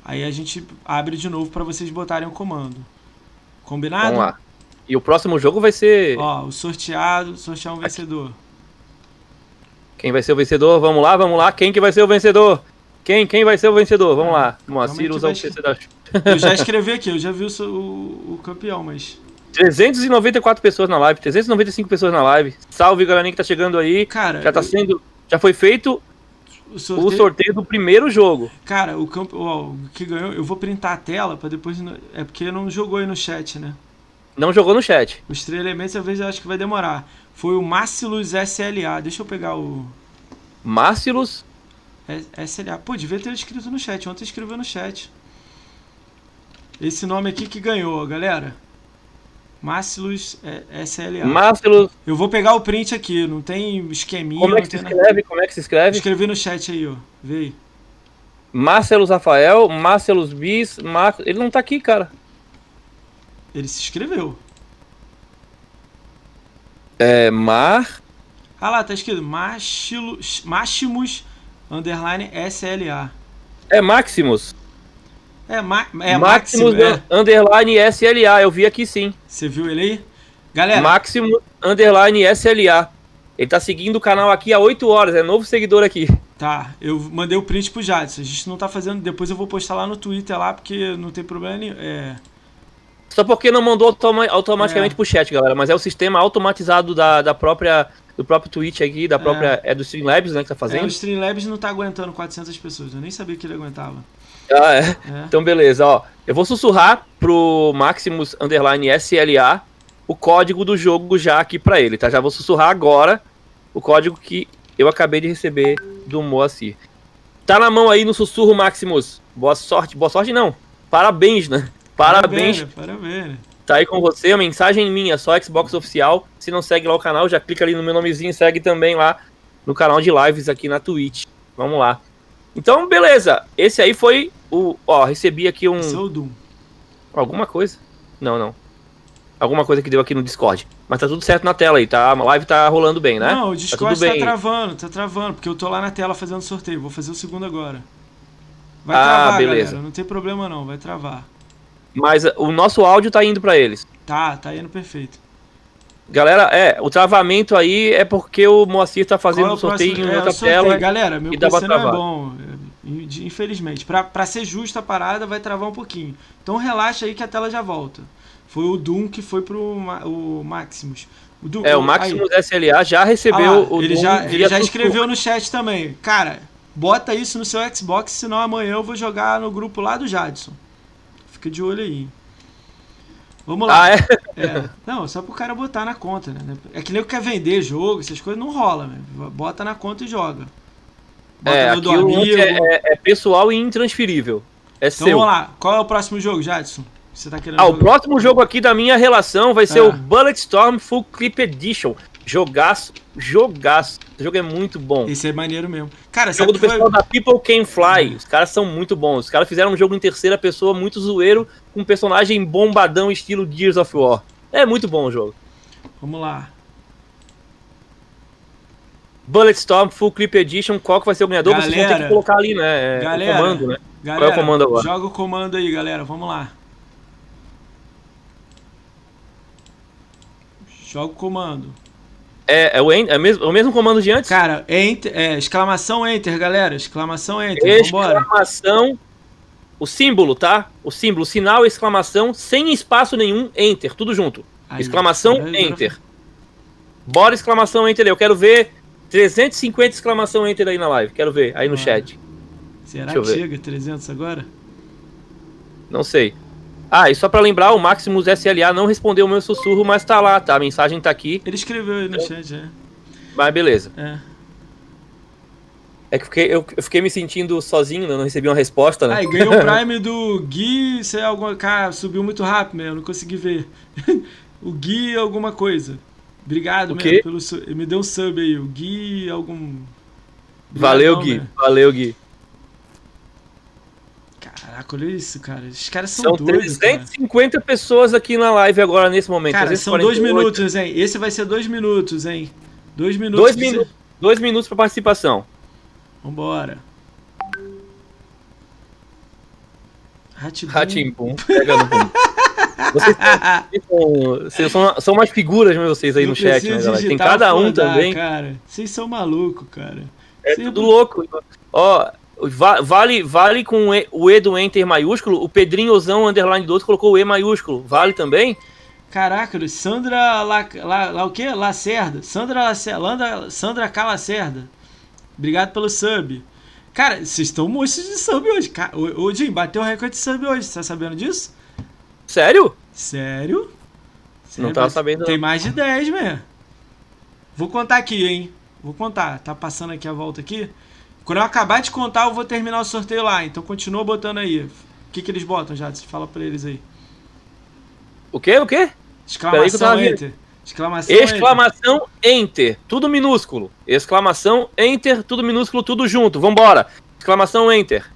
Aí a gente abre de novo para vocês botarem o comando. Combinado? Vamos lá. E o próximo jogo vai ser. Ó, o sorteado, sortear um Aqui. vencedor. Quem vai ser o vencedor? Vamos lá, vamos lá. Quem que vai ser o vencedor? Quem? Quem vai ser o vencedor? Vamos lá. Moacir usa o PC da. Eu já escrevi aqui, eu já vi o, o, o campeão, mas. 394 pessoas na live, 395 pessoas na live. Salve, galerinha que tá chegando aí. Cara, já tá sendo. Já foi feito o sorteio, o sorteio do primeiro jogo. Cara, o campo, ó, o que ganhou, eu vou printar a tela para depois. É porque não jogou aí no chat, né? Não jogou no chat. Os três elementos às vezes eu acho que vai demorar. Foi o Marcilus SLA. Deixa eu pegar o. Marcilus? SLA. Pô, devia ter escrito no chat. Ontem escreveu no chat. Esse nome aqui que ganhou, galera. Marcilus é, SLA. Marcilus. Eu vou pegar o print aqui, não tem esqueminha. Como é que se escreve? Nada. Como é que se escreve? Escrevi no chat aí, ó. Vê aí. Marcelus Rafael, Marcelus Bis, Mar... ele não tá aqui, cara. Ele se inscreveu. É, Mar... Ah lá, tá escrito Maximus, Maximus underline SLA. É Maximus. É, ma é Maximus, Maximus é. underline SLA, eu vi aqui sim. Você viu ele aí? Galera. Maximus underline SLA. Ele tá seguindo o canal aqui há 8 horas, é novo seguidor aqui. Tá, eu mandei o print pro Jadson. A gente não tá fazendo. Depois eu vou postar lá no Twitter lá, porque não tem problema nenhum. É. Só porque não mandou automa automaticamente é. pro chat, galera. Mas é o sistema automatizado da, da própria do próprio Twitch aqui, da própria. É, é do Streamlabs, né, que tá fazendo? É, o Streamlabs não tá aguentando 400 pessoas. Eu nem sabia que ele aguentava. Ah, é? é. Então, beleza, ó. Eu vou sussurrar pro Maximus Underline SLA o código do jogo já aqui pra ele, tá? Já vou sussurrar agora o código que eu acabei de receber do Moacir. Tá na mão aí no sussurro, Maximus. Boa sorte. Boa sorte, não. Parabéns, né? Parabéns. Parabéns. Tá aí com você, a mensagem minha, só Xbox Oficial. Se não segue lá o canal, já clica ali no meu nomezinho e segue também lá no canal de lives aqui na Twitch. Vamos lá. Então, beleza. Esse aí foi o. Ó, recebi aqui um. Esse é o Doom. Alguma coisa? Não, não. Alguma coisa que deu aqui no Discord. Mas tá tudo certo na tela aí, tá? A live tá rolando bem, né? Não, o tá Discord tá, tá travando, tá travando, porque eu tô lá na tela fazendo sorteio. Vou fazer o segundo agora. Vai ah, travar, beleza. galera. Não tem problema não, vai travar. Mas o nosso áudio tá indo para eles. Tá, tá indo perfeito. Galera, é, o travamento aí é porque o Moacir tá fazendo o sorteio em é, outra tela. Galera, meu PC não é bom, infelizmente. Pra, pra ser justa a parada, vai travar um pouquinho. Então relaxa aí que a tela já volta. Foi o Doom que foi pro o Maximus. O Doom, é, o Maximus aí. SLA já recebeu ah, o ele Doom Já, ele já escreveu no chat também. Cara, bota isso no seu Xbox, senão amanhã eu vou jogar no grupo lá do Jadson. Fica de olho aí. Vamos lá. Ah, é? é? Não, só pro cara botar na conta, né? É que nem o quer vender jogo, essas coisas não rola, né? Bota na conta e joga. Bota é, aqui amigo. É, é, pessoal e intransferível. É então seu. vamos lá. Qual é o próximo jogo, Jadson? Você tá querendo ah, jogar? o próximo jogo aqui da minha relação vai ser ah. o Bulletstorm Full Clip Edition. Jogaço, jogaço. Esse jogo é muito bom. Esse é maneiro mesmo. Cara, O jogo do pessoal foi... da People Can Fly. Os caras são muito bons. Os caras fizeram um jogo em terceira pessoa muito zoeiro, com um personagem bombadão estilo Gears of War. É muito bom o jogo. Vamos lá. Bulletstorm Full Clip Edition, qual que vai ser o ganhador? Vocês vão ter Galera, que colocar ali, né? é, galera, comando, né? Galera, é o comando agora? joga o comando aí, galera. Vamos lá. Joga o comando. É, é, o, é, mesmo, é o mesmo comando de antes? Cara, enter, é, exclamação enter, galera. Exclamação enter. Vambora. Exclamação. O símbolo, tá? O símbolo, sinal, exclamação, sem espaço nenhum, enter, tudo junto. Aí, exclamação, enter. Bora exclamação enter. Eu quero ver 350 exclamação enter aí na live. Quero ver aí no Ah. chat. Será eu que ver. chega 300 agora? Não sei. Ah, e só pra lembrar, o Maximus SLA não respondeu o meu sussurro, mas tá lá, tá? A mensagem tá aqui, Ele escreveu aí no chat, é. mas beleza. É. É que eu fiquei, eu, eu fiquei me sentindo sozinho, né? Eu não recebi uma resposta, né? Ah, ganhou o Prime do Gui, sei alguma. Cara, subiu muito rápido mesmo, não consegui ver. o Gui alguma coisa. Obrigado O mesmo quê? pelo Me deu um sub aí, o Gui algum. Valeu, Gui. né? Valeu, Gui. Caraca, olha isso, cara. Esses caras são, São doidos, cara. 350 pessoas aqui na live agora, nesse momento. Cara, são dois 348. minutos, hein? Esse vai ser dois minutos, hein? Dois minutos. Dois minutos. Dois minutos pra participação. Vambora. Ratibum. Ratimbum, pega no. Vocês são, vocês são, são mais figuras, né, vocês aí Eu no chat, né, galera? Tem cada um também. Cara, vocês são malucos, cara. É Vocês- tudo louco. Ó, va- vale, vale com o E- do Enter maiúsculo. O Pedrinhozão Underline 12 colocou o E maiúsculo. Vale também? Caraca, Sandra La, La, La- o quê? Lacerda. Sandra Lacerda. Sandra K. Lacerda. Obrigado pelo sub. Cara, vocês estão monstros de sub hoje. Ô, Jim, bateu o recorde de sub hoje. Você tá sabendo disso? Sério? Sério? Sério, tava mas sabendo, Tem não. mais de 10, mesmo. Vou contar aqui, hein? Vou contar. Tá passando aqui a volta aqui. Quando eu acabar de contar, eu vou terminar o sorteio lá. Então continua botando aí. O que, que eles botam, Jadson? Fala pra eles aí. O quê? O quê? Peraí que eu Exclamação tava enter. Exclamação enter. Exclamação Enter. Tudo minúsculo. Exclamação Enter. Tudo minúsculo, tudo junto. Vambora. Exclamação Enter.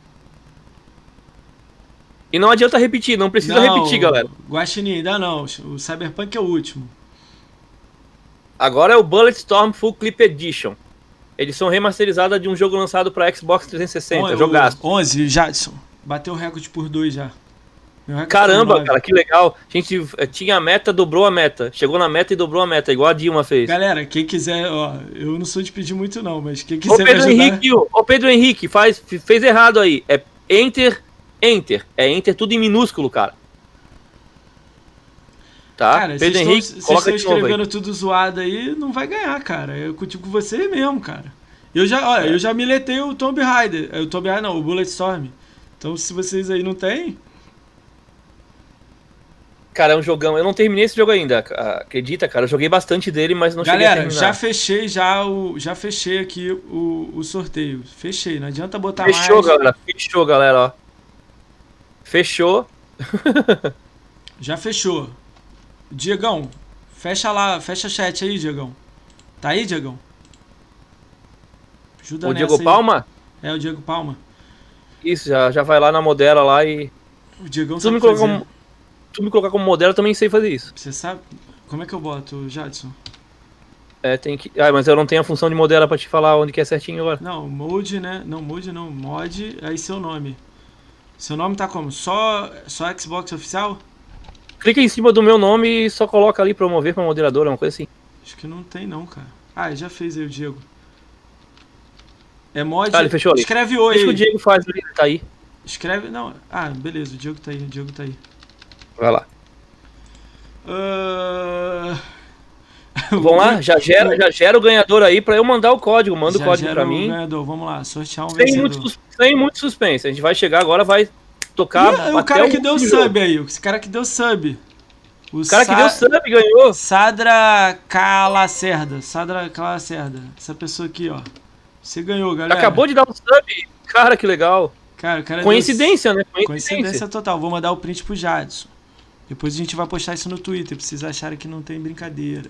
E não adianta repetir, não precisa Não, repetir, galera. Guaxinim, ainda não. O Cyberpunk é o último. Agora é o Bulletstorm Full Clip Edition. Edição remasterizada de um jogo lançado para Xbox 360. On- Jogaço. o 11, Jadson. Bateu o recorde por dois já. Meu recorde Caramba, cara, que legal. A gente eh, tinha a meta, dobrou a meta. Chegou na meta e dobrou a meta, igual a Dilma fez. Galera, quem quiser, ó, eu não sou de pedir muito não, mas quem Ô quiser me Pedro ajudar... Henrique, ô ô, Pedro Henrique, faz, fez errado aí. É Enter, Enter. É Enter tudo em minúsculo, cara. Tá? Cara, Pedro vocês Henrique, estão coloca novo aí. escrevendo tudo zoado aí, não vai ganhar, cara. Eu contigo com você mesmo, cara. Eu já, olha, eu já miletei o Tomb Raider. eh, O Tomb Raider não, o Bulletstorm. Então se vocês aí não tem, Cara, é um jogão. Eu não terminei esse jogo ainda, acredita, cara. Eu joguei bastante dele, mas não cheguei a galera, terminar. já fechei já o já fechei aqui o, o sorteio. Fechei, não adianta botar Fechou, mais. galera. Fechou, galera, ó. Fechou. Já fechou. Diegão, fecha lá, fecha chat aí, Diegão. Tá aí, Diegão? Ajuda O Diego aí. Palma? É, o Diego Palma. Isso, já, já vai lá na Modera lá e. O Diegão tu me, colocar como, tu me colocar como Modera, eu também sei fazer isso. Você sabe? Como é que eu boto, Jadson? É, tem que. Ah, mas eu não tenho a função de Modera pra te falar onde que é certinho agora. Não, mode, né? Não, mode não, mod, aí seu nome. Seu nome tá como? Só, só Xbox oficial? Clica em cima do meu nome e só coloca ali promover pra moderador, uma coisa assim. Acho que não tem não, cara. Ah, já fez aí o Diego. É mod. Ah, ele fechou ali. Escreve oi. Deixa que o. Diego faz ali, tá aí. Escreve. Não. Ah, beleza, o Diego tá aí, o Diego tá aí. Vai lá. Ah, Vamos lá, já gera, já gera o ganhador aí pra eu mandar o código. Manda o já código gera pra o mim. Ganhador. Vamos lá, sortear um Sem vencedor. muito, sem muito suspense. A gente vai chegar agora, vai tocar. Ih, o cara que deu jogo. sub aí, esse cara que deu sub. O O cara que Sa- deu sub ganhou. Sadra Calacerda. Sadra Calacerda. Essa pessoa aqui, ó. Você ganhou, galera. Acabou de dar um sub. Cara, que legal. Cara, o cara deu- Coincidência, né? Coincidência. Coincidência total. Vou mandar o print pro Jadson. Depois a gente vai postar isso no Twitter, pra vocês acharem que não tem brincadeira.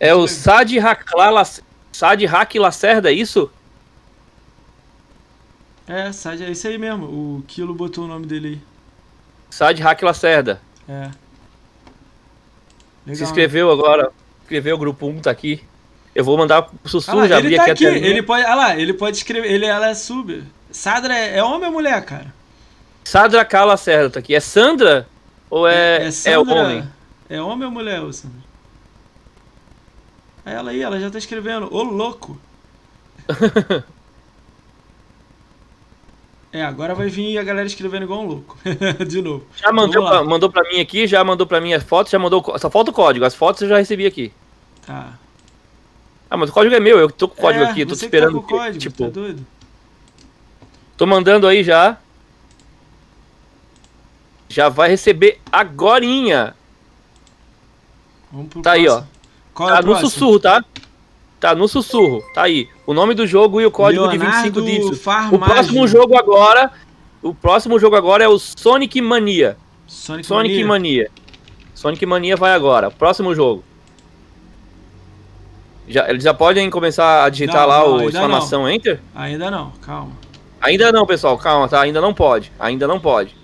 É o Sad Hakla, Sad Hak Lacerda, é isso? É, Sad, é isso aí mesmo. O Kilo botou o nome dele aí. Sad Hak Lacerda. É. Legal, Se inscreveu né? agora. Inscreveu, o grupo 1 tá aqui. Eu vou mandar pro Sussu, ah, já ele tá aqui. Ele pode, ah lá, ele pode escrever. Ele, ela é sub. Sadra é, é homem ou mulher, cara? Sadra Cala Lacerda tá aqui. É Sandra? Ou é, é, é, Sandra, é homem? É homem ou mulher, Sandra? É ela aí, ela já tá escrevendo. Ô, louco! é, agora vai vir a galera escrevendo igual um louco. De novo. Já mandou pra, mandou pra mim aqui, já mandou pra mim as fotos, já mandou. Só falta o código. As fotos eu já recebi aqui. Tá. Ah, mas o código é meu, eu tô com o código é, aqui, tô te esperando. Tá com o código, tipo, tá doido? Tô mandando aí já. Já vai receber agorinha. Vamos pro tá próximo. aí, ó. Qual tá é no próximo? sussurro, tá? Tá no sussurro. Tá aí. O nome do jogo e o código Leonardo de 25 dígitos. O próximo jogo agora. O próximo jogo agora é o Sonic Mania. Sonic, Sonic Mania. Mania. Sonic Mania vai agora. Próximo jogo. Já, eles já podem começar a digitar não, lá não, o exclamação não. Enter? Ainda não, calma. Ainda não, pessoal, calma, tá? Ainda não pode. Ainda não pode.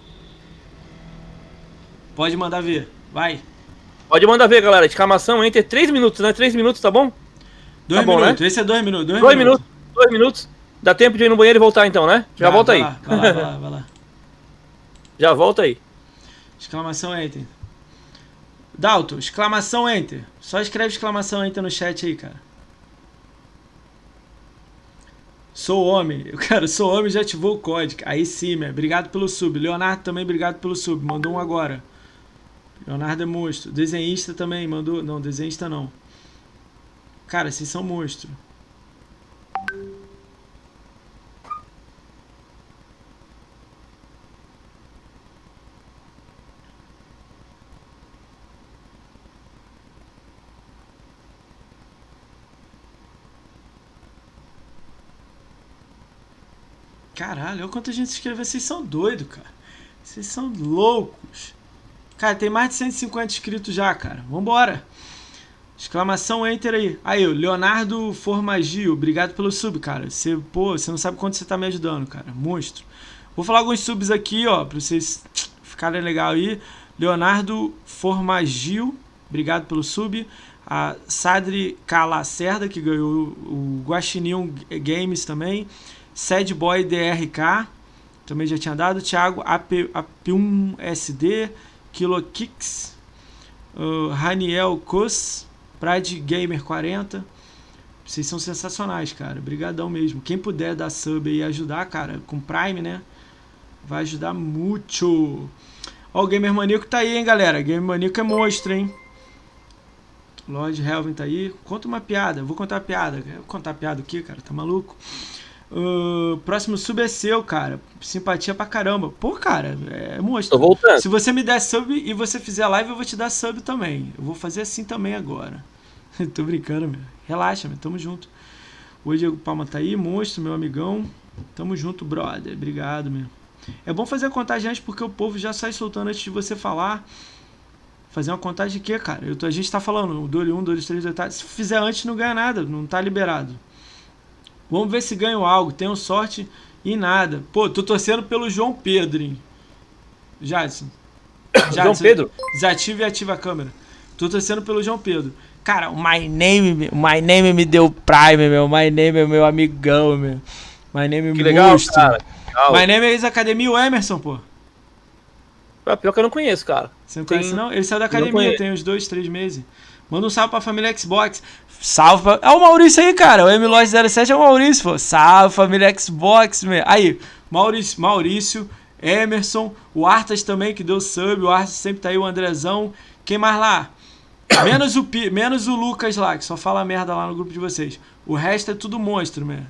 Pode mandar ver. Vai. Pode mandar ver, galera. Exclamação Enter 3 minutos, né? 3 minutos, tá bom? 2 tá minutos. Né? Esse é 2 minutos. 2 minutos. minutos. 2 minutos. Dá tempo de ir no banheiro e voltar então, né? Já vai, volta vai aí. Lá, vai lá, vai lá, vai lá. Já volta aí. Exclamação Enter. Dalton, exclamação Enter. Só escreve exclamação Enter no chat aí, cara. Sou homem. Eu, cara, sou homem já ativou o código. Aí sim, meu. Obrigado pelo sub. Leonardo também, obrigado pelo sub. Mandou um agora. Leonardo é monstro. Desenhista também mandou. Não, desenhista não. Cara, vocês são monstro. Caralho, olha quanta gente se inscreveu. Vocês são doidos, cara. Vocês são loucos. Cara, tem mais de 150 inscritos já, cara. Vambora. Exclamação Enter aí. Aí, Leonardo Formagio, obrigado pelo sub, cara. Você, pô, você não sabe quanto você tá me ajudando, cara. Monstro. Vou falar alguns subs aqui, ó, pra vocês ficarem legal aí. Leonardo Formagio, obrigado pelo sub. A Sadri Calacerda, que ganhou o Guaxinim Games também. Sad Boy DRK, também já tinha dado. Thiago AP, AP1 SD, Kilo Kicks, uh, Raniel Kos, Pride Gamer 40. Vocês são sensacionais, cara. Obrigadão mesmo. Quem puder dar sub e ajudar, cara, com Prime, né? Vai ajudar muito. Ó, o Gamer Maníaco tá aí, hein, galera. Gamer Maníaco é monstro, hein? Lord Helvin tá aí. Conta uma piada. Vou contar piada. Vou contar piada aqui, cara. Tá maluco? Uh, próximo sub é seu, cara. Simpatia pra caramba. Pô, cara, é monstro. Tô voltando. Se você me der sub e você fizer live, eu vou te dar sub também. Eu vou fazer assim também agora. Tô brincando, meu. Relaxa, meu. Tamo junto. O Diego Palma tá aí, monstro, meu amigão. Tamo junto, brother. Obrigado, meu. É bom fazer a contagem antes porque o povo já sai soltando antes de você falar. Fazer uma contagem de quê, cara? Eu tô, a gente tá falando, 2, 1, 2, 3, 2, Se fizer antes, não ganha nada, não tá liberado. Vamos ver se ganho algo. Tenho sorte e nada. Pô, tô torcendo pelo João Pedro, hein? Jadson. Jadson João Pedro? Desativa e ativa a câmera. Tô torcendo pelo João Pedro. Cara, o My Name, o My Name me deu Prime, meu. My Name é meu amigão, meu. My Name que legal, monstro. cara. Legal. My Name é ex-academia, o Emerson, pô. Ah, pior que eu não conheço, cara. Você não tem... conhece, não? Ele saiu da academia tem uns dois, três meses. Manda um salve pra família Xbox. Salve pra... É o Maurício aí, cara. O MLOS07 é o Maurício, pô. Salve, família Xbox, meu. Aí, Maurício, Maurício, Emerson, o Artas também, que deu sub. O Artas sempre tá aí, o Andrezão. Quem mais lá? Menos o, menos o Lucas lá, que só fala merda lá no grupo de vocês. O resto é tudo monstro, meu.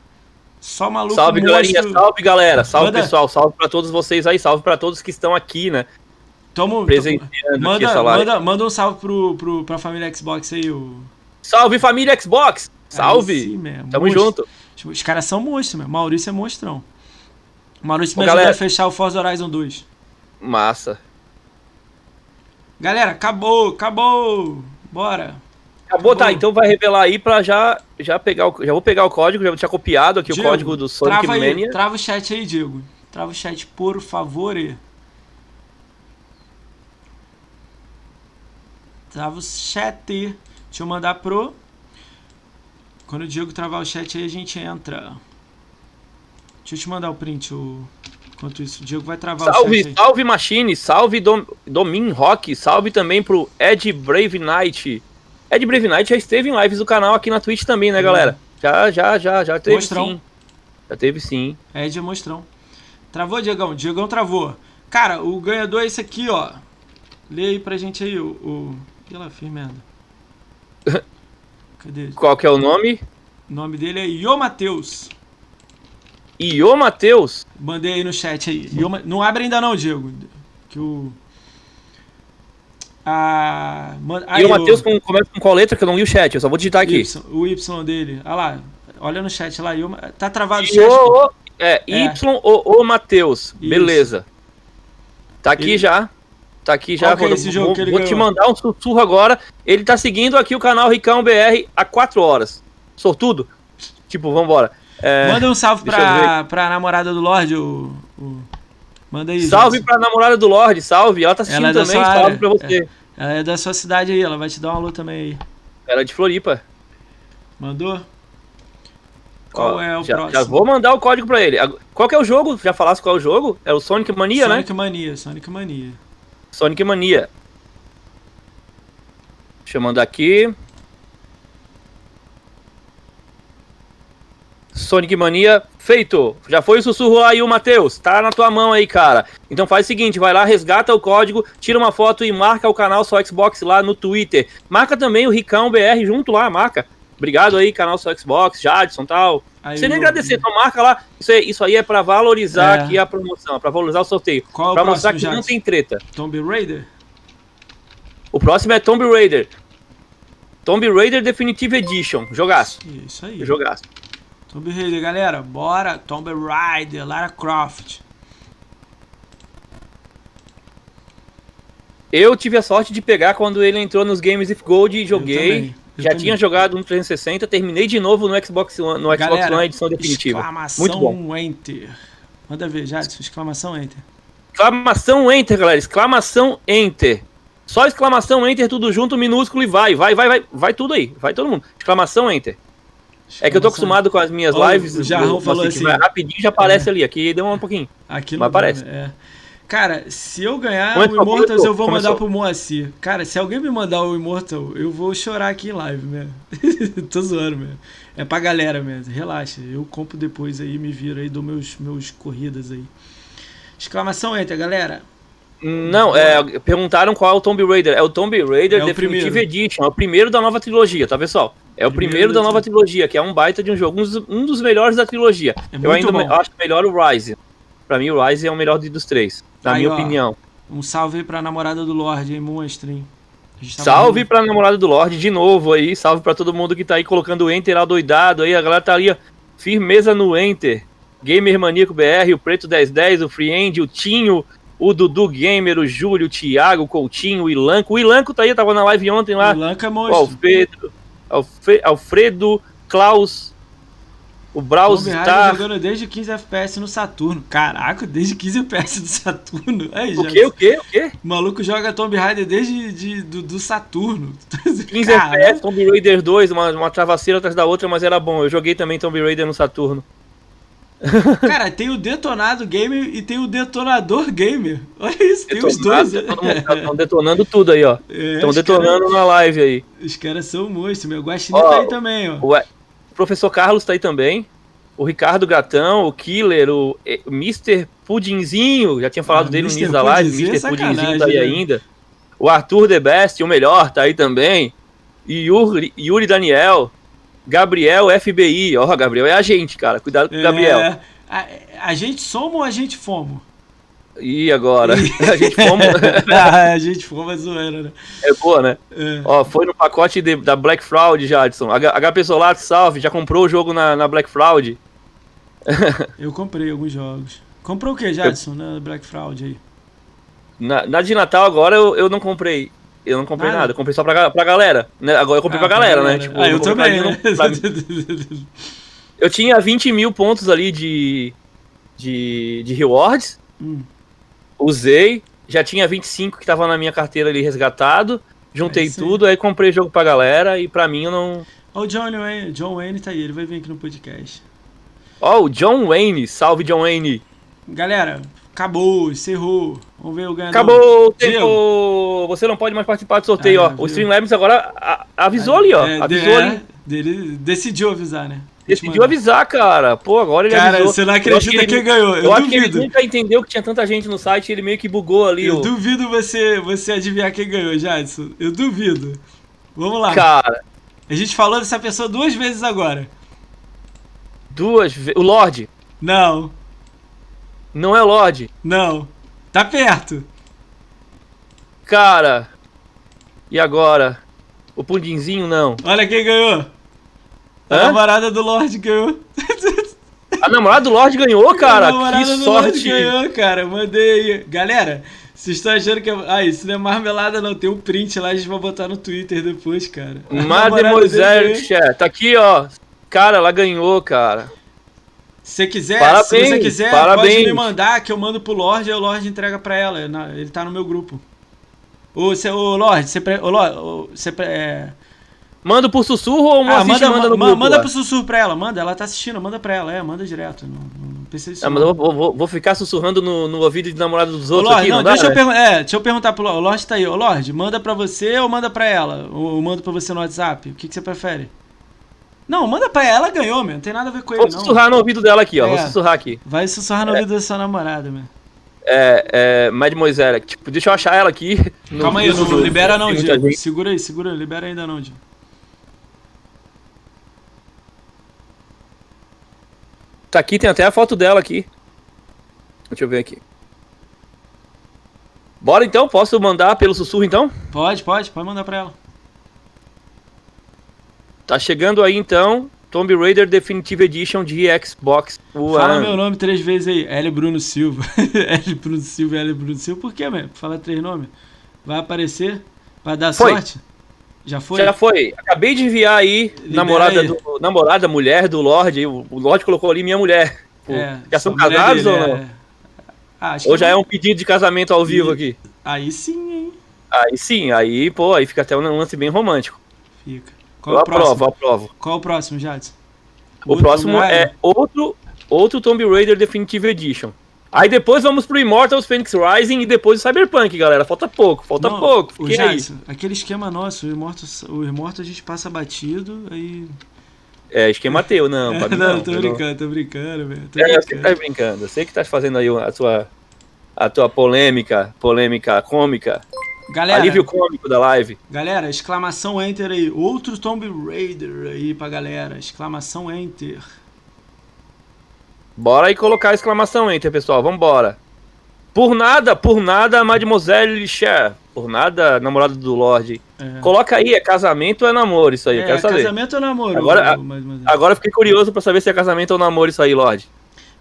Só maluco Salve, galerinha. Salve, galera. Salve, Manda... pessoal. Salve pra todos vocês aí. Salve pra todos que estão aqui, né? Tamo, presenteando manda, manda, manda um salve pro, pro, pra família Xbox aí, o... Salve família Xbox! Salve! Sim, Tamo monstro. junto. Os caras são monstros, meu. Maurício é monstrão. O Maurício Ô, me galera... a fechar o Forza Horizon 2. Massa. Galera, acabou, acabou! Bora! Acabou, tá. Então vai revelar aí pra já, já pegar o. Já vou pegar o código, já tinha copiado aqui Diego, o código do Sonic trava Mania. Aí, trava o chat aí, Diego. Trava o chat, por favor. Trava o chat. Deixa eu mandar pro. Quando o Diego travar o chat aí, a gente entra. Deixa eu te mandar o print, o... enquanto isso. O Diego vai travar salve, o chat aí. Salve Machine, salve Dom, Domin Rock, salve também pro Ed Brave Knight. Ed Brave Knight já esteve em lives do canal aqui na Twitch também, né, galera? Já, já, já, já teve mostrão. sim. Já teve sim. Ed é mostrão. Travou, Diegão? Diegão travou. Cara, o ganhador é esse aqui, ó. Lê aí pra gente aí o... o... Ih, lá, fiz merda. Cadê? Qual que é o nome? O nome dele é Io Matheus. Io Matheus? Mandei aí no chat aí. Não abre ainda não, Diego. Que o... Ah, e o Matheus com, começa com qual letra? Que eu não li o chat, eu só vou digitar aqui. Y, o Y dele. Olha lá, olha no chat lá. Eu, tá travado o chat. O, é, é, Y o, o Matheus. Beleza. Tá aqui ele... já. Tá aqui já. Qual é vou, vou te mandar um sussurro agora. Ele tá seguindo aqui o canal Ricão BR há 4 horas. Sortudo? Tipo, vambora. É, Manda um salve pra, pra namorada do Lorde, o, o... Manda aí. Salve gente. pra namorada do Lorde, salve. Ela tá assistindo ela é também, salve pra você. É, ela é da sua cidade aí, ela vai te dar um alô também aí. Ela é de Floripa. Mandou? Qual Ó, é o já, próximo? Já vou mandar o código pra ele. Qual que é o jogo? Já falasse qual é o jogo? É o Sonic Mania, Sonic né? Sonic Mania, Sonic Mania. Sonic Mania. Mandar aqui. Sonic Mania feito. Já foi o sussurro aí, o Matheus. Tá na tua mão aí, cara. Então faz o seguinte, vai lá, resgata o código, tira uma foto e marca o canal Só Xbox lá no Twitter. Marca também o Ricão BR junto lá, marca. Obrigado aí, canal Só Xbox, Jadson tal. Aí Você nem agradecer, então marca lá. Isso, é, isso aí é pra valorizar é. aqui a promoção, pra valorizar o sorteio. É o mostrar que Jadson? não tem treta. Tomb Raider? O próximo é Tomb Raider. Tomb Raider Definitive Edition. Jogaço. Isso aí. Jogaço. Tomb Raider, galera. Bora. Tomb Raider, Lara Croft. Eu tive a sorte de pegar quando ele entrou nos Games of Gold e joguei. Já também. tinha jogado no 360, terminei de novo no Xbox One, no Xbox galera, One edição definitiva. Exclamação Muito bom. Enter. Manda ver, Jadson, exclamação Enter. Exclamação Enter, galera. Exclamação Enter. Só exclamação Enter, tudo junto, minúsculo e vai. Vai, vai, vai. Vai tudo aí. Vai todo mundo. Exclamação Enter. É que eu tô acostumado com as minhas lives. O Jarrão falou assim. rapidinho já aparece é. ali. Aqui deu um pouquinho. Aqui não aparece. É. Cara, se eu ganhar o Immortals, eu vou mandar pro Moacir. Cara, se alguém me mandar o Immortal, eu vou chorar aqui em live, mesmo. tô zoando mesmo. É pra galera mesmo. Relaxa. Eu compro depois aí, me viro aí, dou meus, meus corridas aí. Exclamação Enter, galera. Não, é, perguntaram qual é o Tomb Raider. É o Tomb Raider é Definitive Edition. É o primeiro da nova trilogia, tá, pessoal? É o primeiro, primeiro da nova trilogia, que é um baita de um jogo, um dos, melhores da trilogia. É eu ainda bom. acho melhor o Rise. Pra mim, o Rise é o melhor dos três, na aí, minha ó, opinião. Um salve pra namorada do Lorde, hein, monstro, hein? Salve pra namorada do Lorde de novo aí. Salve pra todo mundo que tá aí colocando o Enter adoidado aí. A galera tá ali, ó, firmeza no Enter. Gamer Maníaco BR, o Preto 1010, o Freend, o Tinho, o Dudu Gamer, o Júlio, o Thiago, o Coutinho, o Ilanco. O Ilanco tá aí, tava na live ontem lá. O Ilanco é monstro. O Alfredo, Alfre Alfredo, Klaus, o Browstar. jogando desde 15 FPS no Saturno. Caraca, desde 15 FPS do Saturno. Aí, o que, o que, o que? O maluco joga Tomb Raider desde de, do, do Saturno. 15 FPS, Tomb Raider 2, uma, uma travasseira atrás da outra, mas era bom. Eu joguei também Tomb Raider no Saturno. Cara, tem o Detonado Gamer e tem o Detonador Gamer. Olha isso, tem os dois. Estão detonando tudo aí, ó. Estão é, detonando cara, na live aí. Os caras são monstros. Meu Guaxinim tá aí também, ó. Professor Carlos tá aí também. O Ricardo Gatão, o Killer, o, o Mr. Pudinzinho, já tinha falado ah, dele no início da live. Mr. É Pudinzinho tá aí né? ainda. O Arthur The Best, o melhor, tá aí também. E Yuri, Yuri Daniel. Gabriel FBI. Ó, oh, Gabriel é a gente, cara. Cuidado com o é... Gabriel. A, a, gente somos ou a gente fomos? E agora? a gente fomos. ah, a gente é zoeira, né? É boa, né? É. Ó, foi no pacote de, da Black Fraud, Jadson. HP Solar, salve. Já comprou o jogo na, na Black Fraud? Eu comprei alguns jogos. Comprou o que, Jadson, eu... na Black Fraud aí? Na, na de Natal agora eu, eu não comprei. Eu não comprei nada, nada. eu comprei só pra, pra galera. Né? Agora eu comprei ah, pra galera, né? Tipo, ah, eu também, né? Pra... Eu tinha 20 mil pontos ali de, de, de rewards. Hum. Usei. Já tinha 25 que tava na minha carteira ali resgatado. Juntei tudo, aí comprei jogo pra galera e pra mim eu não. Ó, o John Wayne, John Wayne tá aí, ele vai vir aqui no podcast. Ó, o John Wayne, salve John Wayne. Galera, acabou, encerrou. Vamos ver o ganhador. Acabou o tempo! Você não pode mais participar do sorteio, ah, ó. Viu? O Streamlabs agora avisou ali, ó. É, avisou é, ali. Dele, decidiu avisar, né? Decidiu avisar, cara. Pô, agora ele cara, avisou. Cara, você não acredita que quem ganhou. Eu, eu acho que ele nunca entendeu que tinha tanta gente no site ele meio que bugou ali. Eu ó. duvido você, você adivinhar quem ganhou, Jadson. Eu duvido. Vamos lá. Cara. A gente falou dessa pessoa duas vezes agora. Duas vezes? O Lorde? Não. Não é Lorde? Não. Tá perto. Cara. E agora? O Pundinzinho não. Olha quem ganhou. A Hã? namorada do Lorde ganhou. A namorada do Lorde ganhou, cara. Que sorte. ganhou, cara. Mandei. Galera, vocês estão achando que. Ah, isso não é marmelada, não. Tem um print lá, a gente vai botar no Twitter depois, cara. Mademoiselle, tá aqui, ó. Cara, ela ganhou, cara. Se quiser, parabéns, se você quiser, parabéns. pode me mandar que eu mando pro Lorde e o Lorde entrega pra ela. Ele tá no meu grupo. Ô, você, ô Lorde, você. Ô, Lorde, você. É... Manda por sussurro ou ah, manda, manda no grupo? Manda pro sussurro pra ela, manda, ela tá assistindo, manda pra ela, é, manda direto. Não, não precisa ah, mas eu vou, vou, vou, ficar sussurrando no, no ouvido de namorado dos outros Lorde, aqui, não, não deixa, dá, eu né? é, deixa eu perguntar pro Lorde, o Lorde tá aí, ô Lorde, manda pra você ou manda pra ela? Ou manda pra você no WhatsApp? O que, que você prefere? Não, manda pra ela, ganhou, meu. Não tem nada a ver com ele, Vou sussurrar no ouvido dela aqui, ó. É, Vou sussurrar aqui. Vai sussurrar no é. ouvido da sua namorada, meu. É, é, Mademoiselle, tipo, deixa eu achar ela aqui. Calma aí, não, não libera não, Diego. Segura aí, segura libera ainda não, Diego. Tá aqui, tem até a foto dela aqui. Deixa eu ver aqui. Bora então? Posso mandar pelo sussurro então? Pode, pode, pode mandar pra ela. Tá chegando aí então Tomb Raider Definitive Edition de Xbox One. Fala meu nome três vezes aí. L. Bruno Silva. L. Bruno Silva, L. Bruno Silva. Por que, mano? Fala três nomes. Vai aparecer? Vai dar foi. sorte? Já foi? Já foi. Acabei de enviar aí, Libera namorada, aí. Do, namorada, mulher do Lorde. O Lorde colocou ali minha mulher. É, já são casados dele, ou não? É... Ah, ou já é um pedido de casamento ao vivo aqui? Aí sim, hein? Aí sim, aí, pô, aí fica até um lance bem romântico. Fica. Qual eu aprovo, aprovo. Qual o próximo, Jadson? O outro próximo é outro, outro Tomb Raider Definitive Edition. Aí depois vamos pro Immortals Phoenix Rising e depois o Cyberpunk, galera. Falta pouco, falta Não, pouco. O Jadson, aquele esquema nosso, o Immortals, o Immortals a gente passa batido, aí. É, esquema teu, não. É, não, não, tô brincando, tô brincando, velho. É, eu sei que tá brincando. Eu sei que tá fazendo aí a sua, a tua polêmica, polêmica cômica. Galera, Alívio cômico da live. Galera, exclamação enter aí. Outro Tomb Raider aí pra galera. Exclamação enter. Bora aí colocar a exclamação enter, pessoal. Vambora. Por nada, por nada, Mademoiselle Cher. Por nada, namorada do Lorde. É. Coloca aí, é casamento ou é namoro isso aí? É, quero saber. casamento ou namoro? Agora, agora fiquei curioso pra saber se é casamento ou namoro isso aí, Lorde.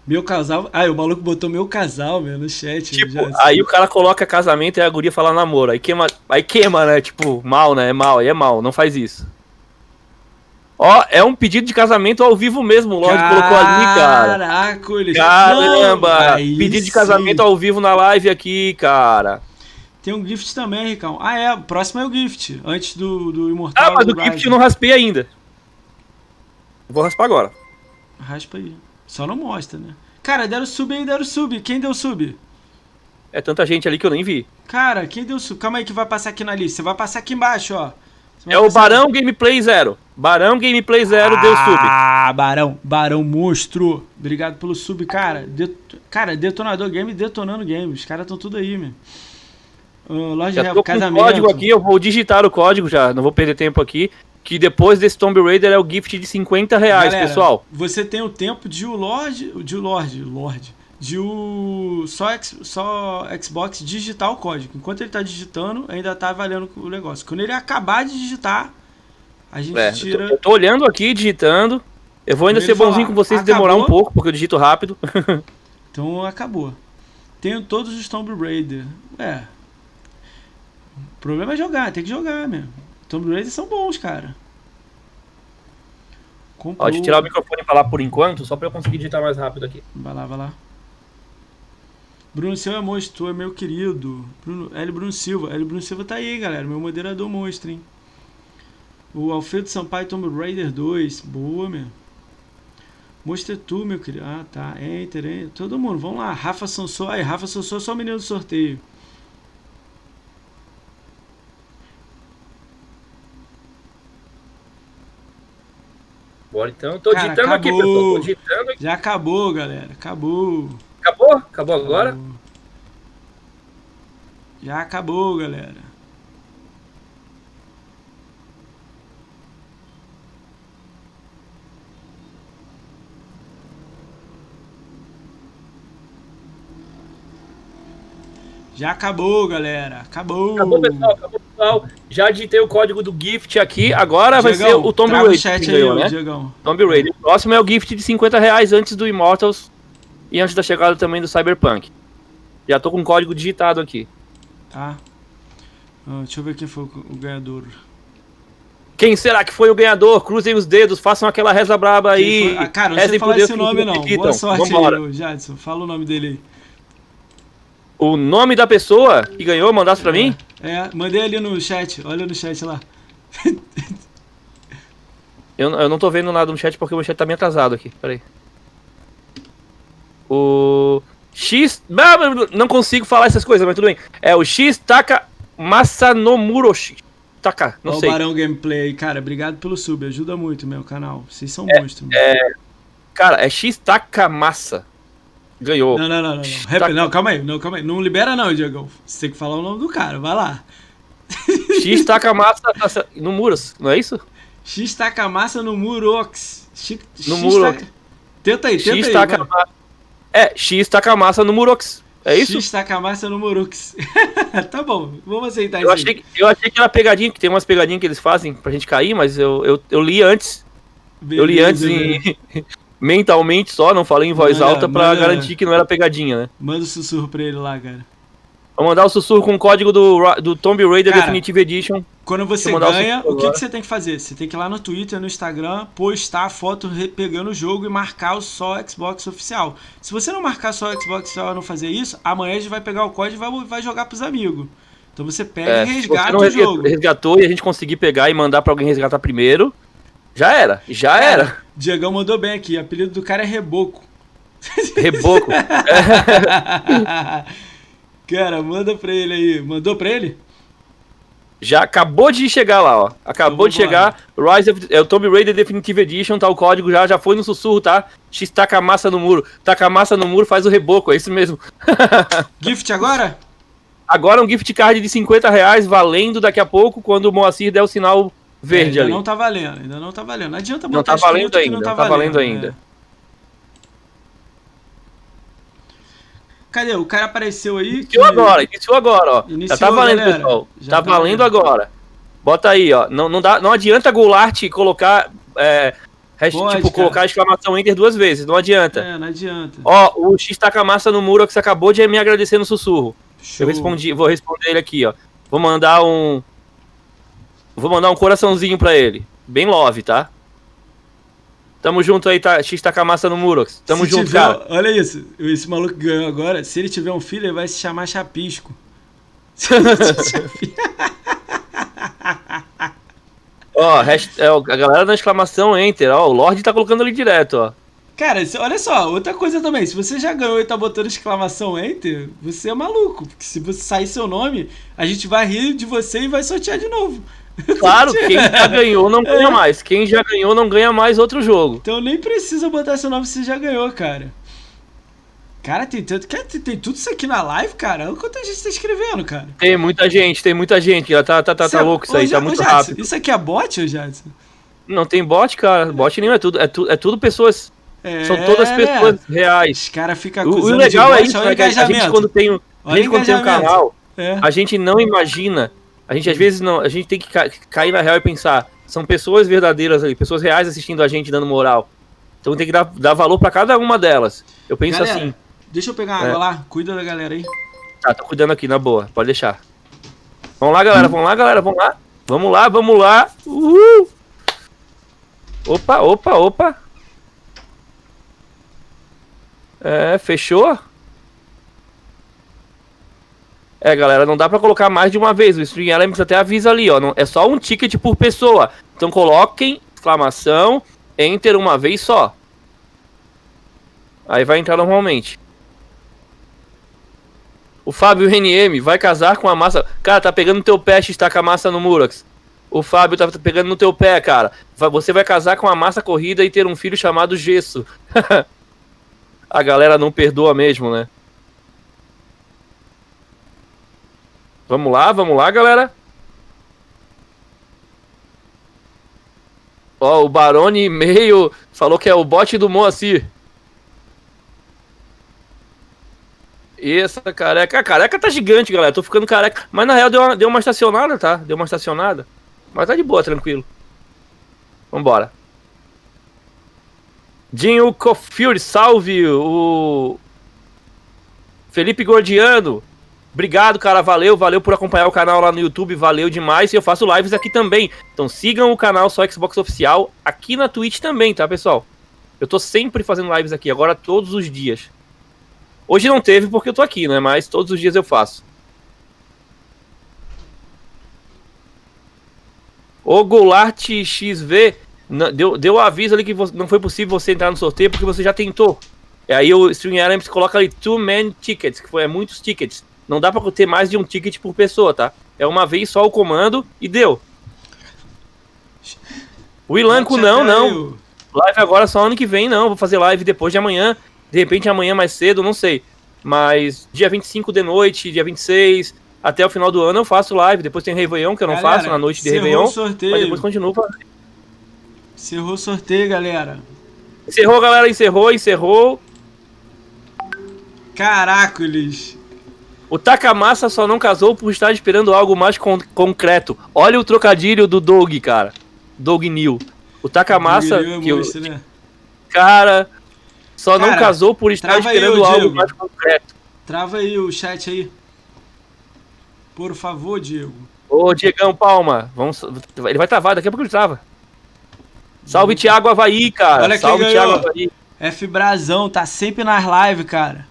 Meu casal. Ah, o maluco botou meu casal, meu, no chat. Tipo, já, assim. aí o cara coloca casamento e a guria fala namoro. Aí queima, aí queima, né? Tipo, mal, né? É mal, aí é mal, não faz isso. Ó, é um pedido de casamento ao vivo mesmo, o Lorde colocou ali, cara. Caraca, ele Caramba! pedido de casamento ao vivo na live aqui, cara. Tem um gift também, Ricão. Ah, é, o próximo é o gift, antes do, do Imortal. Ah, mas o gift eu não raspei ainda. Vou raspar agora. Raspa aí. Só não mostra, né? Cara, deram sub aí, deram sub. Quem deu sub? É tanta gente ali que eu nem vi. Cara, quem deu sub? Calma aí que vai passar aqui na lista. Vai passar aqui embaixo, ó. É o Barão. Gameplay Zero. Barão Gameplay Zero ah, deu sub. Ah, Barão. Barão monstro. Obrigado pelo sub, cara. Det... Cara, Detonador Game detonando games. Os caras estão tudo aí, meu. Uh, loja já tô casamento. código aqui, eu vou digitar o código já. Não vou perder tempo aqui que depois desse Tomb Raider é o gift de 50 reais, Galera, pessoal. Você tem o tempo de o Lorde, de o Lorde, Lorde, de o só, só Xbox digitar o código. Enquanto ele está digitando, ainda está valendo o negócio. Quando ele acabar de digitar, a gente é, tira. Eu tô, eu tô, olhando aqui, digitando. Eu vou ainda ser bonzinho falar, com vocês e demorar um pouco, porque eu digito rápido. então acabou. Tenho todos os Tomb Raider. É. O problema é jogar, tem que jogar mesmo. Tomb Raider são bons, cara. Comprou... Eu tirar o microfone pra lá por enquanto, só pra eu conseguir digitar mais rápido aqui. Vai lá, vai lá. Bruno Silva é monstro, é meu querido. Bruno, L. Bruno Silva. L. Bruno Silva tá aí, galera. Meu moderador monstro, hein? O Alfredo Sampaio Tomb Raider 2. Boa, meu. Monstro é tu, meu querido. Ah, tá. Enter, enter. Todo mundo, vamos lá. Rafa Sansou. Aí, Rafa Sansou, só o menino do sorteio. Bora então. Tô Cara, digitando acabou. aqui, pessoal. Tô digitando aqui. Já acabou, galera. Acabou. Acabou? Acabou agora? Acabou. Já acabou, galera. Já acabou, galera. Acabou. Acabou, pessoal. Acabou, pessoal. Já digitei o código do gift aqui. Agora Diegão, vai ser o Tomb Raider. chat ganhou, aí, né? Diegão. Tomb Raider. O próximo é o gift de 50 reais antes do Immortals e antes da chegada também do Cyberpunk. Já tô com o código digitado aqui. Tá. Ah, deixa eu ver quem foi o ganhador. Quem será que foi o ganhador? Cruzem os dedos, façam aquela reza braba aí. Ah, cara, não sei falar esse nome não. Boa sorte Vambora. aí, Jadson. Fala o nome dele aí. O nome da pessoa que ganhou, mandasse pra é, mim? É, mandei ali no chat. Olha no chat lá. eu, eu não tô vendo nada no chat porque o meu chat tá meio atrasado aqui. Peraí. O. X. Não consigo falar essas coisas, mas tudo bem. É o X Taka Masanomuroshi. Taka, não Ó, sei. O Barão Gameplay, cara, obrigado pelo sub, ajuda muito meu canal. Vocês são é, monstros. É, cara, é X Taka Massa. Ganhou. Não, não, não, não. Não. Rap... não, calma aí, não, calma aí. Não libera não, Diego. Você tem que falar o nome do cara, vai lá. X taca massa no Muros, não é isso? X taca massa no Murox. X, no Murox. Taca... Tenta aí, tenta X aí. Taca ma... É, X taca massa no Murox. É isso? X taca massa no Murux. tá bom, vamos aceitar eu isso achei, aí. Eu achei que era pegadinha, que tem umas pegadinhas que eles fazem pra gente cair, mas eu, eu, eu li antes. Beleza, eu li antes em, mentalmente só, não falei em voz manda, alta pra manda, garantir que não era pegadinha, né? Manda o um sussurro pra ele lá, cara. Vou mandar o sussurro com o código do, do Tomb Raider cara, Definitive Edition. Quando você ganha, o, o que, que, você tem que fazer? Você tem que ir lá no Twitter, no Instagram, postar a foto pegando o jogo e marcar o só Xbox oficial. Se você não marcar só o Xbox oficial e não fazer isso, amanhã a gente vai pegar o código e vai, vai jogar pros amigos. Então você pega é, e resgata o jogo. resgatou e a gente conseguir pegar e mandar pra alguém resgatar primeiro, já era, já cara, era. Diegão mandou bem aqui, o apelido do cara é Reboco. Reboco? cara, manda pra ele aí. Mandou pra ele? Já acabou de chegar lá, ó. Acabou de chegar. Rise of, é o Tomb Raider Definitive Edition, tá o código já, já foi no sussurro, tá? X taca a massa no muro. Taca a massa no muro, faz o reboco, é isso mesmo. gift agora? Agora um gift card de 50 reais, valendo daqui a pouco, quando o Moacir der o sinal verde é, ainda ali. não tá valendo, ainda não tá valendo. Não adianta botar não tá valendo ainda, não tá, tá valendo ainda. Cadê? O cara apareceu aí. Iniciou que... agora, iniciou agora, ó. Iniciou, já tá valendo, galera. pessoal. Já tá, tá valendo, agora. Bota aí, ó. Não, não, dá, não adianta Goulart colocar. É, Pode, tipo, cara. colocar exclamação Enter duas vezes, não adianta. É, não adianta. Ó, o X tá com a massa no muro que você acabou de me agradecer no sussurro. Show. Eu respondi, vou responder ele aqui, ó. Vou mandar um. Vou mandar um coraçãozinho pra ele. Bem love, tá? Tamo junto aí, tá? X tá com a massa no Murox. Tamo se junto, tiver, cara. Olha isso. Esse maluco ganhou agora. Se ele tiver um filho, ele vai se chamar Chapisco. ó, rest, é, a galera da exclamação Enter, ó. O Lorde tá colocando ali direto, ó. Cara, olha só, outra coisa também, se você já ganhou e tá botando exclamação Enter, você é maluco. Porque se você sair seu nome, a gente vai rir de você e vai sortear de novo. Claro, quem já ganhou não ganha é. mais. Quem já ganhou não ganha mais outro jogo. Então nem precisa botar seu nome se já ganhou, cara. Cara, tem tanto. Cara, tem, tem, tudo isso aqui na live, cara. Olha quanta gente tá escrevendo, cara. Tem muita gente, tem muita gente. Tá, tá, tá, tá louco isso aí, tá muito Jadson, rápido. Isso aqui é bot, ô Jadson? Não tem bot, cara. Bot nenhum, é tudo, é, tu, é tudo pessoas. É, São todas pessoas reais. Os caras ficam acusando. O, legal é isso, né, a gente quando tem, a gente quando tem um canal, é. a gente não imagina a gente às vezes não, a gente tem que ca cair na real e pensar, são pessoas verdadeiras ali, pessoas reais assistindo a gente, dando moral. Então tem que dar, dar valor para cada uma delas. Eu penso galera, assim. Deixa eu pegar água é. lá, cuida da galera aí. Tá, tô cuidando aqui, na boa, pode deixar. Vamos lá, galera, vamos lá, galera, vamos lá. Vamos lá, vamos lá. Uhul. Opa, opa, opa. É, fechou? É, galera, não dá pra colocar mais de uma vez. O String Elements até avisa ali, ó. Não, é só um ticket por pessoa. Então coloquem, exclamação, enter uma vez só. Aí vai entrar normalmente. O Fábio NM vai casar com a massa. Cara, tá pegando no teu pé, estaca a massa no Murax. O Fábio tá pegando no teu pé, cara. Você vai casar com a massa corrida e ter um filho chamado Gesso. a galera não perdoa mesmo, né? Vamos lá, vamos lá, galera. Ó, o Barone meio falou que é o bot do Moacir. E essa careca. A careca tá gigante, galera. Tô ficando careca. Mas na real deu uma, deu uma estacionada, tá? Deu uma estacionada. Mas tá de boa, tranquilo. Vambora. Dinho Cofield, salve o Felipe Gordiano. Obrigado, cara. Valeu, valeu por acompanhar o canal lá no YouTube. Valeu demais. E eu faço lives aqui também. Então sigam o canal Só Xbox Oficial aqui na Twitch também, tá, pessoal? Eu tô sempre fazendo lives aqui, agora todos os dias. Hoje não teve porque eu tô aqui, né? Mas todos os dias eu faço. O Goulart XV deu, deu aviso ali que não foi possível você entrar no sorteio porque você já tentou. E aí o Elements coloca ali two man tickets, que foi é, muitos tickets. Não dá pra ter mais de um ticket por pessoa, tá? É uma vez só o comando e deu. O Ilanco não, não. Live agora só ano que vem, não. Vou fazer live depois de amanhã. De repente amanhã mais cedo, não sei. Mas dia 25 de noite, dia 26, até o final do ano eu faço live. Depois tem Réveillon, que eu não galera, faço na noite de Réveillon. Sorteio. Mas depois continuo fazendo. Encerrou o sorteio, galera. Encerrou, galera. Encerrou, encerrou. Caracoles. O Takamassa só não casou por estar esperando algo mais con concreto. Olha o trocadilho do Doug, cara. Doug New. O Takamassa. É que eu... né? Cara, só cara, não casou por estar esperando algo mais concreto. Trava aí o chat aí. Por favor, Diego. Ô, Diegão Palma. Vamos... Ele vai travar, daqui a pouco ele trava. Salve, Muito... Thiago Havaí, cara. Olha Salve, Thiago Havaí. F Brazão, tá sempre nas lives, cara.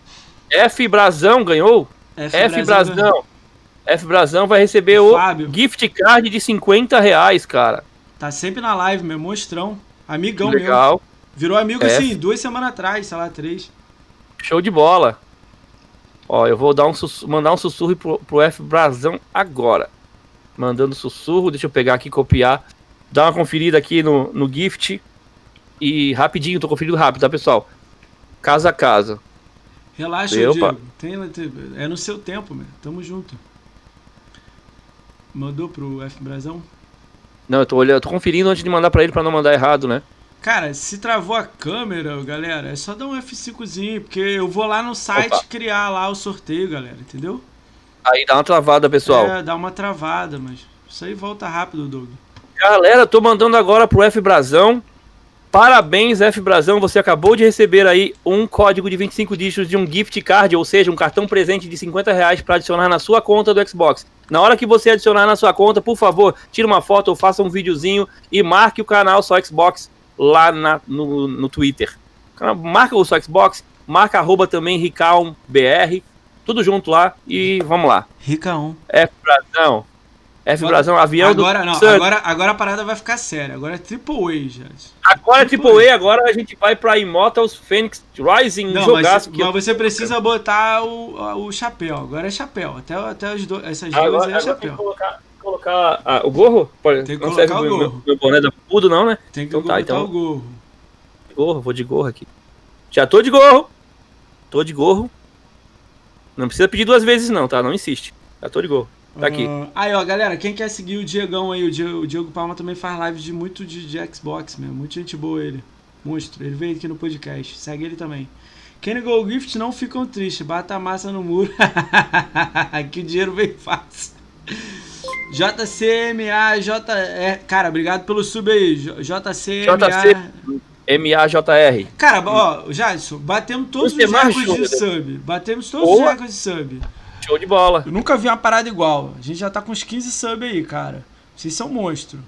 F Brazão ganhou? F. Brazão. F Brazão vai receber o, o gift card de 50 reais, cara. Tá sempre na live, meu monstrão. Amigão Legal. Mesmo. Virou amigo F. assim, duas semanas atrás, sei lá, três. Show de bola. Ó, eu vou dar um mandar um sussurro pro, pro F Brazão agora. Mandando sussurro, deixa eu pegar aqui, copiar. Dar uma conferida aqui no, no gift. E rapidinho, tô conferindo rápido, tá, pessoal? Casa a casa. Relaxa, Diego. Tem, é no seu tempo, meu. Tamo junto. Mandou pro F Brasão? Não, eu tô olhando, tô conferindo antes de mandar para ele para não mandar errado, né? Cara, se travou a câmera, galera, é só dar um F5zinho, porque eu vou lá no site Opa. criar lá o sorteio, galera, entendeu? Aí dá uma travada, pessoal. É, dá uma travada, mas isso aí volta rápido, Doug. Galera, tô mandando agora pro F Brasão. Parabéns, F Brasão, você acabou de receber aí um código de 25 dígitos de um gift card, ou seja, um cartão presente de 50 reais para adicionar na sua conta do Xbox. Na hora que você adicionar na sua conta, por favor, tire uma foto ou faça um videozinho e marque o canal Só Xbox lá na, no, no Twitter. Marca o Só Xbox, marca arroba também RicalBR, tudo junto lá e vamos lá. Ricaon. F Brasão. F agora, Brasil, avião agora, do. Não, agora, agora a parada vai ficar séria. Agora é Triple A, já. Agora é Triple A, agora a gente vai pra Immortals Phoenix Rising não, jogaço. Mas, mas você precisa botar o, o chapéu. Agora é chapéu. Até, até as do, essas agora, duas é chapéu. Tem que colocar, colocar ah, o gorro? Pode, tem que não colocar serve o gorro. Meu, meu boné da pudo, não, né? Tem que então, tá, então, o gorro. Gorro, vou de gorro aqui. Já tô de gorro. Tô de gorro. Não precisa pedir duas vezes, não, tá? Não insiste. Já tô de gorro. Tá aqui. Uh, aí, ó, galera, quem quer seguir o Diegão aí, o Diego, o Diego Palma também faz lives de muito de, de Xbox mesmo. Muita gente boa ele. Monstro. Ele veio aqui no podcast. Segue ele também. Kenny Go Gift não ficam tristes. Bata a massa no muro. que o dinheiro vem fácil. JCMA, J. Cara, obrigado pelo sub aí. JCMA. M-A-J-R. Cara, ó, Jadson, batemos todos os recordes de sub. Batemos todos Boa. os recordes de sub. Show de bola. Eu nunca vi uma parada igual. A gente já tá com uns 15 subs aí, cara. Vocês são monstro.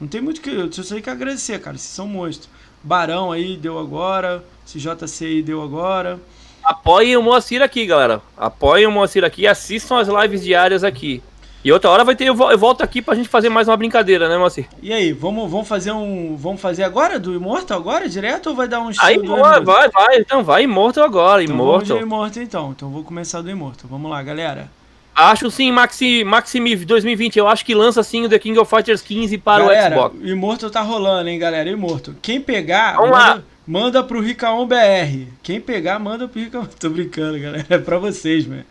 Não tem muito que. Eu só sei que agradecer, cara. Vocês são monstro. Barão aí deu agora. CJC aí deu agora. Apoiem o Moacir aqui, galera. Apoiem o Moacir aqui e assistam as lives diárias aqui. E outra hora vai ter, eu volto aqui pra gente fazer mais uma brincadeira, né, Moacir? E aí, vamos, vamos fazer um. Vamos fazer agora do Immortal agora, direto, ou vai dar um Aí, vai, vai, vai, então vai Immortal agora, então Immortal. Vamos Immortal então, então vou começar do Immortal. Vamos lá, galera. Acho sim, Maxi, Maximi 2020, eu acho que lança sim o The King of Fighters 15 para galera, o Xbox. O Immortal tá rolando, hein, galera, Immortal. Quem pegar, Vamos manda, lá. manda pro Ricaon BR. Quem pegar, manda pro Ricaon. Tô brincando, galera, é pra vocês, mano.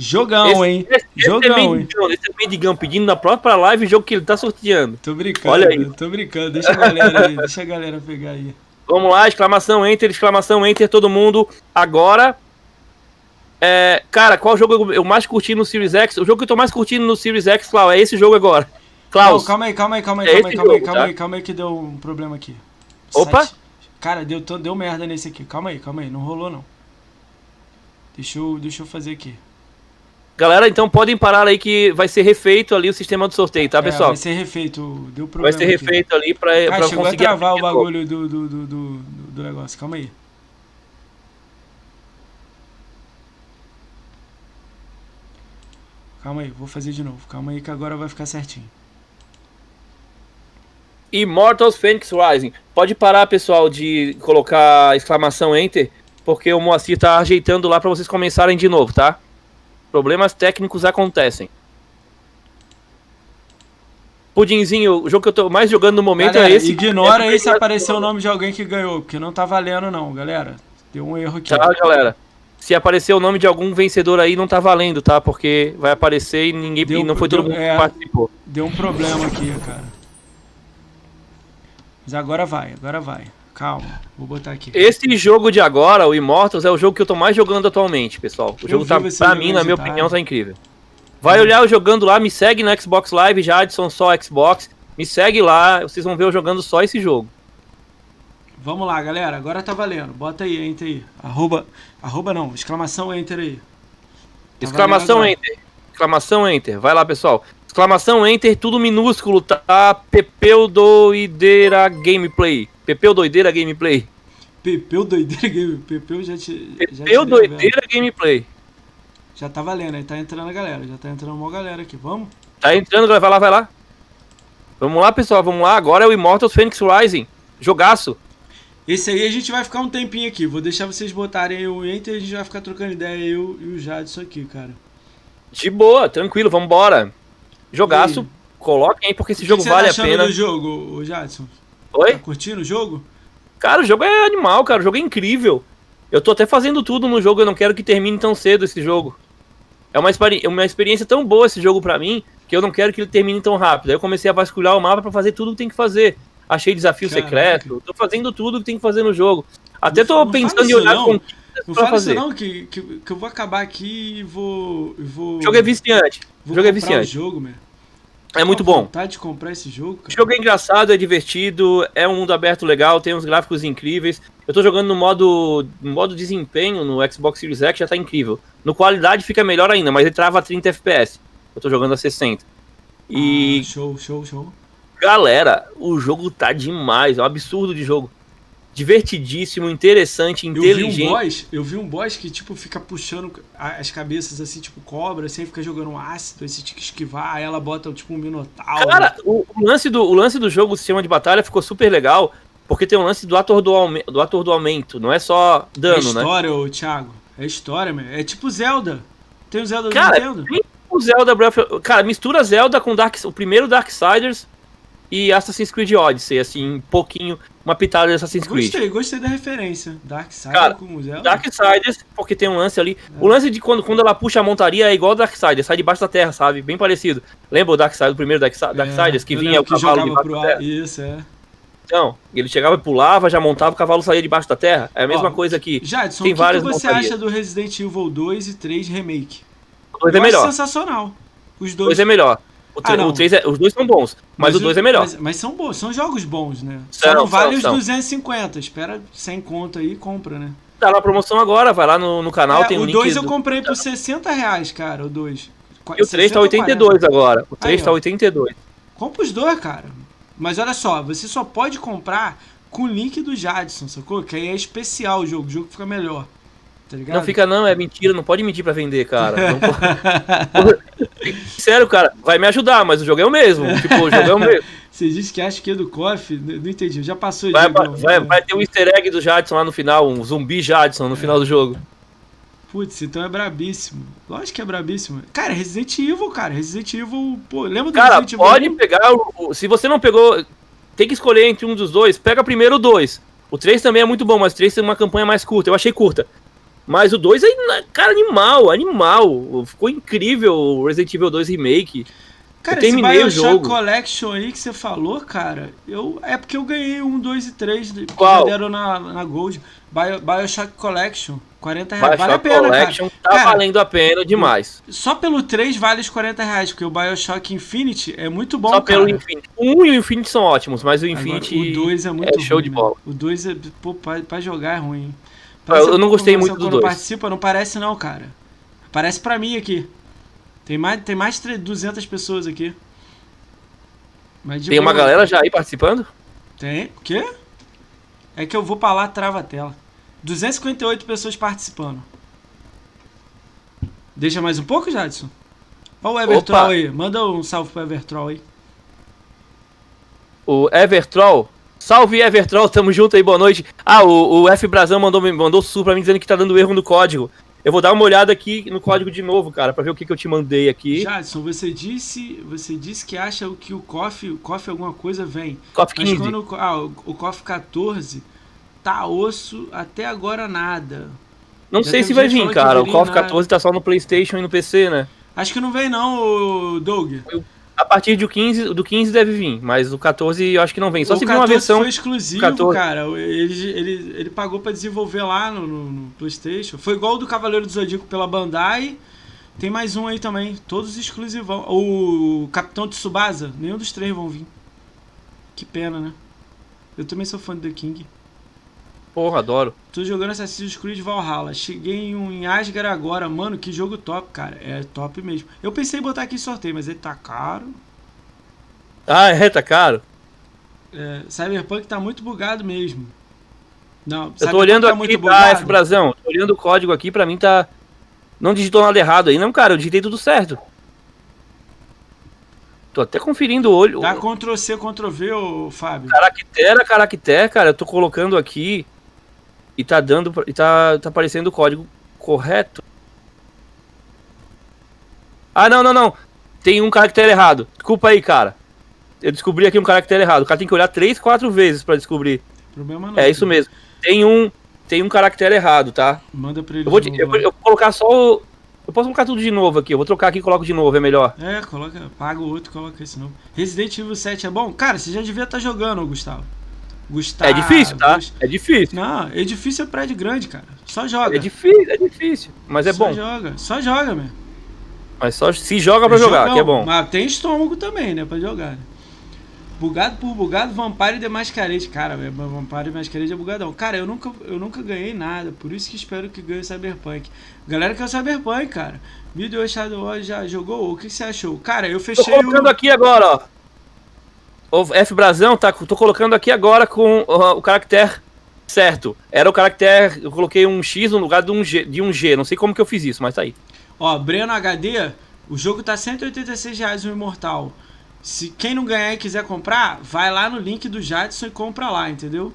Jogão, esse, hein? Esse, Jogão, esse hein? Esse é Mendigão pedindo na própria live o jogo que ele tá sorteando. Tô brincando, Olha aí. tô brincando. Deixa a galera aí, deixa a galera pegar aí. Vamos lá, exclamação enter, exclamação enter, todo mundo. Agora. É, cara, qual jogo eu mais curti no Series X? O jogo que eu tô mais curtindo no Series X, Clau, é esse jogo agora. Klaus. calma aí, calma aí, calma aí, é calma aí, calma, jogo, aí, calma tá? aí, calma aí que deu um problema aqui. Opa! Cara, deu, deu merda nesse aqui. Calma aí, calma aí, não rolou não. Deixa eu, deixa eu fazer aqui. Galera, então podem parar aí que vai ser refeito ali o sistema do sorteio, tá, é, pessoal? Vai ser refeito, deu problema. Vai ser refeito aqui. ali pra, ah, pra chegou conseguir. a travar o bagulho do, do, do, do, do negócio, calma aí. Calma aí, vou fazer de novo. Calma aí que agora vai ficar certinho. Immortals Phoenix Rising. Pode parar, pessoal, de colocar exclamação Enter, porque o Moacir tá ajeitando lá para vocês começarem de novo, tá? Problemas técnicos acontecem. Pudinzinho, o jogo que eu tô mais jogando no momento galera, é esse. Ignora aí se apareceu o nome de alguém que ganhou, porque não tá valendo não, galera. Deu um erro aqui. Tá, galera. Se aparecer o nome de algum vencedor aí, não tá valendo, tá? Porque vai aparecer e ninguém deu, não foi todo mundo é, que participou. Deu um problema aqui, cara. Mas agora vai, agora vai. Calma, vou botar aqui. Esse jogo de agora, o Immortals, é o jogo que eu tô mais jogando atualmente, pessoal. O eu jogo tá, pra mim, na minha opinião, tá incrível. Vai hum. olhar eu jogando lá, me segue no Xbox Live, Jadson só Xbox. Me segue lá, vocês vão ver eu jogando só esse jogo. Vamos lá, galera. Agora tá valendo. Bota aí, enter aí. Arroba, arroba não, exclamação enter aí. Tá exclamação enter. Exclamação enter. Vai lá, pessoal. Exclamação enter, tudo minúsculo, tá? Pepeu doideira gameplay. Pepeu Doideira Gameplay. Pepeu Doideira Gameplay. Pepeu já te. Pepeu Doideira Gameplay. Já tá valendo, aí tá entrando a galera. Já tá entrando uma galera aqui, vamos? Tá entrando, vai lá, vai lá. Vamos lá, pessoal, vamos lá. Agora é o Immortals Phoenix Rising. Jogaço. Esse aí a gente vai ficar um tempinho aqui. Vou deixar vocês botarem o Enter e a gente vai ficar trocando ideia, eu e o Jadson aqui, cara. De boa, tranquilo, vambora. Jogaço, coloquem aí porque esse o jogo que vale tá a pena. do jogo, Jadson? Oi? Tá curtindo o jogo? Cara, o jogo é animal, cara. O jogo é incrível. Eu tô até fazendo tudo no jogo, eu não quero que termine tão cedo esse jogo. É uma, experi uma experiência tão boa esse jogo pra mim, que eu não quero que ele termine tão rápido. Aí eu comecei a vasculhar o mapa para fazer tudo que tem que fazer. Achei desafio Caraca. secreto, tô fazendo tudo que tem que fazer no jogo. Até tô não pensando em olhar com não fala fazer. isso não, que, que, que, eu vou acabar aqui e vou... vou... O jogo é viciante. Vou jogo é viciante. o jogo. É muito bom. vontade de comprar esse jogo, cara. O jogo é engraçado, é divertido, é um mundo aberto legal, tem uns gráficos incríveis. Eu tô jogando no modo, no modo desempenho no Xbox Series X, já tá incrível. No qualidade fica melhor ainda, mas ele trava a 30 FPS. Eu tô jogando a 60. E. Ah, show, show, show. Galera, o jogo tá demais, é um absurdo de jogo divertidíssimo, interessante, inteligente. Eu vi um boss, eu vi um boss que, tipo, fica puxando as cabeças assim, tipo, cobra, assim, fica jogando um ácido, aí você tinha que esquivar, aí ela bota, tipo, um minotauro. Cara, o, o, lance do, o lance do jogo, o sistema de batalha, ficou super legal, porque tem o lance do ator do, do, ator do aumento, não é só dano, é história, né? ô, Thiago, é história, meu. É tipo Zelda. Tem o Zelda cara, do Nintendo. O Zelda Breath of... Cara, mistura Zelda com Dark... o primeiro Darksiders e Assassin's Creed Odyssey, assim, um pouquinho, uma pitada de Assassin's Creed. Gostei, gostei da referência. Darksiders Cara, com Zelda. Darksiders, porque tem um lance ali. É. O lance de quando, quando ela puxa a montaria é igual o Darksiders, sai debaixo da terra, sabe? Bem parecido. Lembra o Darksiders, o primeiro Darksiders, é, que vinha o cavalo debaixo da terra? Isso, é. Então, ele chegava e pulava, já montava, o cavalo saía debaixo da terra. É a mesma Ó, coisa aqui. Jadson, tem o que, várias que você montarias. acha do Resident Evil 2 e 3 Remake? O 2 é melhor. sensacional. Os dois. O 2 é melhor. O, ah, o 3 é, os dois são bons, mas, mas o 2 é melhor. Mas, mas, são bons, são jogos bons, né? São, Só não vale os são. 250. Espera sem conta aí e compra, né? Tá na promoção agora, vai lá no, no canal, É, tem o o link. 2 eu do- comprei por 60 reais, cara, o 2. E o 3 tá 82 agora. O 3 Aí, tá ó. 82. Compra os dois, cara. Mas olha só, você só pode comprar com o link do Jadson, sacou? Que aí é especial o jogo, o jogo fica melhor. Tá? Não fica não, é mentira, não pode mentir pra vender, cara. Sério, cara, vai me ajudar, mas o jogo é o mesmo. Tipo, o jogo é o mesmo. Você disse que acha que é do KOF? Não entendi, já passou Vai, vai, vai ter um easter egg do Jadson lá no final, um zumbi Jadson no final do jogo. Putz, então é brabíssimo. Lógico que é brabíssimo. Cara, Resident Evil, cara. Resident Evil. Pô, lembra do Cara, Resident Evil? pode 1? pegar. o- o- Se você não pegou, tem que escolher entre um dos dois. Pega primeiro o 2. O 3 também é muito bom, mas o 3 tem uma campanha mais curta. Eu achei curta. Mas o 2 é, cara, animal, animal. Ficou incrível o Resident Evil 2 Remake. Cara, eu terminei esse o Bioshock jogo. Collection aí que você falou, cara, eu, é porque eu ganhei um, dois e três que Qual? deram na, na Gold. Bio, Bioshock Collection, 40 reais. Bioshock vale a pena, Collection tá cara. valendo a pena demais. cara. Só pelo 3 vale os 40 reais, porque o Bioshock Infinity é muito bom, Só pelo cara. Infinity. O 1 e o Infinity são ótimos, mas o Agora, Infinity. o 2 é muito é show ruim, de né? bola. O 2 é, pô, pra, pra jogar é ruim. Ah, eu não gostei muito do dois. participa, não parece não, cara. Parece pra mim aqui. Tem mais, tem mais de 200 pessoas aqui. Mas Tem uma boa. galera já aí participando? Tem? O quê? É que eu vou pra lá, trava a tela. 258 pessoas participando. Deixa mais um pouco, Jadson? Olha o Evertroll aí. Manda um salve pro Evertroll aí. O Evertroll. Salve Evertroll, tamo junto aí, boa noite. Ah, o, o F Brazão mandou, mandou sul pra mim dizendo que tá dando erro no código. Eu vou dar uma olhada aqui no código de novo, cara, pra ver o que, que eu te mandei aqui. Jadson, você disse, você disse que acha que o KOF, o KOF alguma coisa vem. COF Mas 15. quando o, ah, o, o KOF 14 tá osso até agora nada. Não já sei se vai vir, cara. O na- 14 tá só no PlayStation e no PC, né? Acho que não vem não, Doug. A partir do 15, do 15 deve vir, mas o 14 eu acho que não vem. Só o se vir uma 14 versão. foi exclusivo, 14. cara. Ele, ele, ele pagou pra desenvolver lá no, no- no PlayStation. Foi igual o do Cavaleiro do Zodíaco pela Bandai. Tem mais um aí também, todos exclusivão. O Capitão Tsubasa, nenhum dos três vão vir. Que pena, né? Eu também sou fã do The King. Porra, adoro. Tô jogando Assassin's Creed Valhalla. Cheguei em um em Asgard agora. Mano, que jogo top, cara. É top mesmo. Eu pensei em botar aqui em sorteio, mas ele tá caro. Ah, é, tá caro. É, Cyberpunk tá muito bugado mesmo. Não, Eu tô Cyberpunk olhando tá aqui, muito tá, F Brasão. Tô olhando o código aqui, pra mim tá. Não digitou nada errado aí, não, cara. Eu digitei tudo certo. Tô até conferindo o olho. Dá Ctrl C, Ctrl V, ô Fábio. Caractere, caractere, cara, eu tô colocando aqui e tá dando, e tá, tá aparecendo o código correto. Ah, não, não, não. Tem um caractere errado. Desculpa aí, cara. Eu descobri aqui um caractere errado. O cara tem que olhar três, quatro vezes pra descobrir. Problema não. É isso mesmo. Tem um, tem um caractere errado, tá? Manda pra ele. Eu vou, eu, eu vou colocar só o. Eu posso colocar tudo de novo aqui. Eu vou trocar aqui e coloco de novo, é melhor. É, coloca, paga o outro, coloca esse novo. Resident Evil 7 é bom? Cara, você já devia estar jogando, Gustavo. Gustavo. É difícil, tá? Gust- É difícil. Não, edifício é prédio grande, cara. Só joga. É difícil, é difícil. Mas é Só bom. joga. Só joga, meu. Mas só se joga pra É jogar, jogão. que é bom. Mas tem estômago também, né? Pra jogar. né? Bugado por bugado, Vampire de Masquerade. Cara, é, Vampire de Masquerade é bugadão. Cara, eu nunca, eu nunca ganhei nada. Por isso que espero que ganhe o Cyberpunk. Galera quer o Cyberpunk, cara. Video Shadow já jogou? O que você achou? Cara, eu Tô fechei colocando o... aqui agora, ó. O F Brasão, tá? Tô colocando aqui agora com ó, o caractere certo. Era o caractere. Eu coloquei um X no lugar de um G. De um G. Não sei como que eu fiz isso, mas tá aí. Ó, Breno HD, o jogo tá 186 reais o Imortal. Se quem não ganhar e quiser comprar, vai lá no link do Jadson e compra lá, entendeu?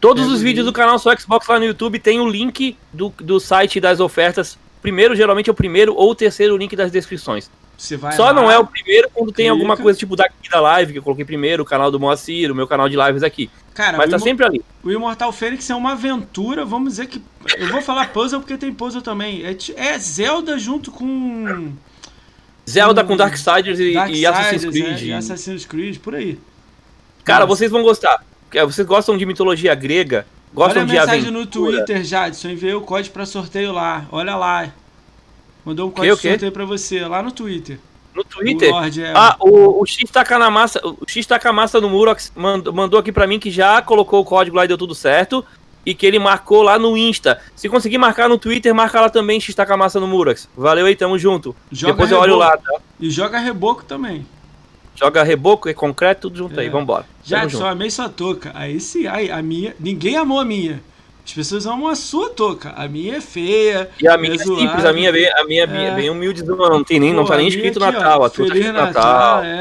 Todos Pega os vídeos do canal Só Xbox lá no YouTube tem o link do, do site das ofertas. Primeiro, geralmente é o primeiro ou o terceiro link das descrições. Você vai Só lá, não é o primeiro quando tem clica. alguma coisa tipo daqui da live, que eu coloquei primeiro, o canal do Moacir, o meu canal de lives aqui. Cara, Mas tá Imo- sempre ali. o Immortal Fênix é uma aventura, vamos dizer que... Eu vou falar puzzle porque tem puzzle também. É, é Zelda junto com... Zelda Hum, com Darksiders e, e Assassin's Darksiders, Creed. é, e Assassin's Creed, por aí. Cara, Nossa. vocês vão gostar. Porque Vocês gostam de mitologia grega? Olha Gostam a de mensagem no Twitter, Jadson. Enviei o código pra sorteio lá. Olha lá. Mandou um código de sorteio pra você, lá no Twitter. No Twitter? O Lorde é... Ah, o, o X taca na massa. O X taca a massa no Murox mandou, aqui pra mim que já colocou o código lá e deu tudo certo. e que ele marcou lá no Insta. Se conseguir marcar no Twitter, marca lá também, X-Taca Massa no Murax. Valeu aí, tamo junto. Joga Depois eu olho lá, tá? E joga reboco também. Joga reboco, é concreto, tudo junto É. aí, vambora. Já só amei sua touca. Aí sim, aí, a minha. Ninguém amou a minha. As pessoas amam a sua touca. A minha é feia. E a minha é simples, a minha é bem, a minha é bem- É. humilde, não tem nem, não Pô, tá a nem escrito aqui, ó, Natal, a tua tá Feliz escrito Natal, é.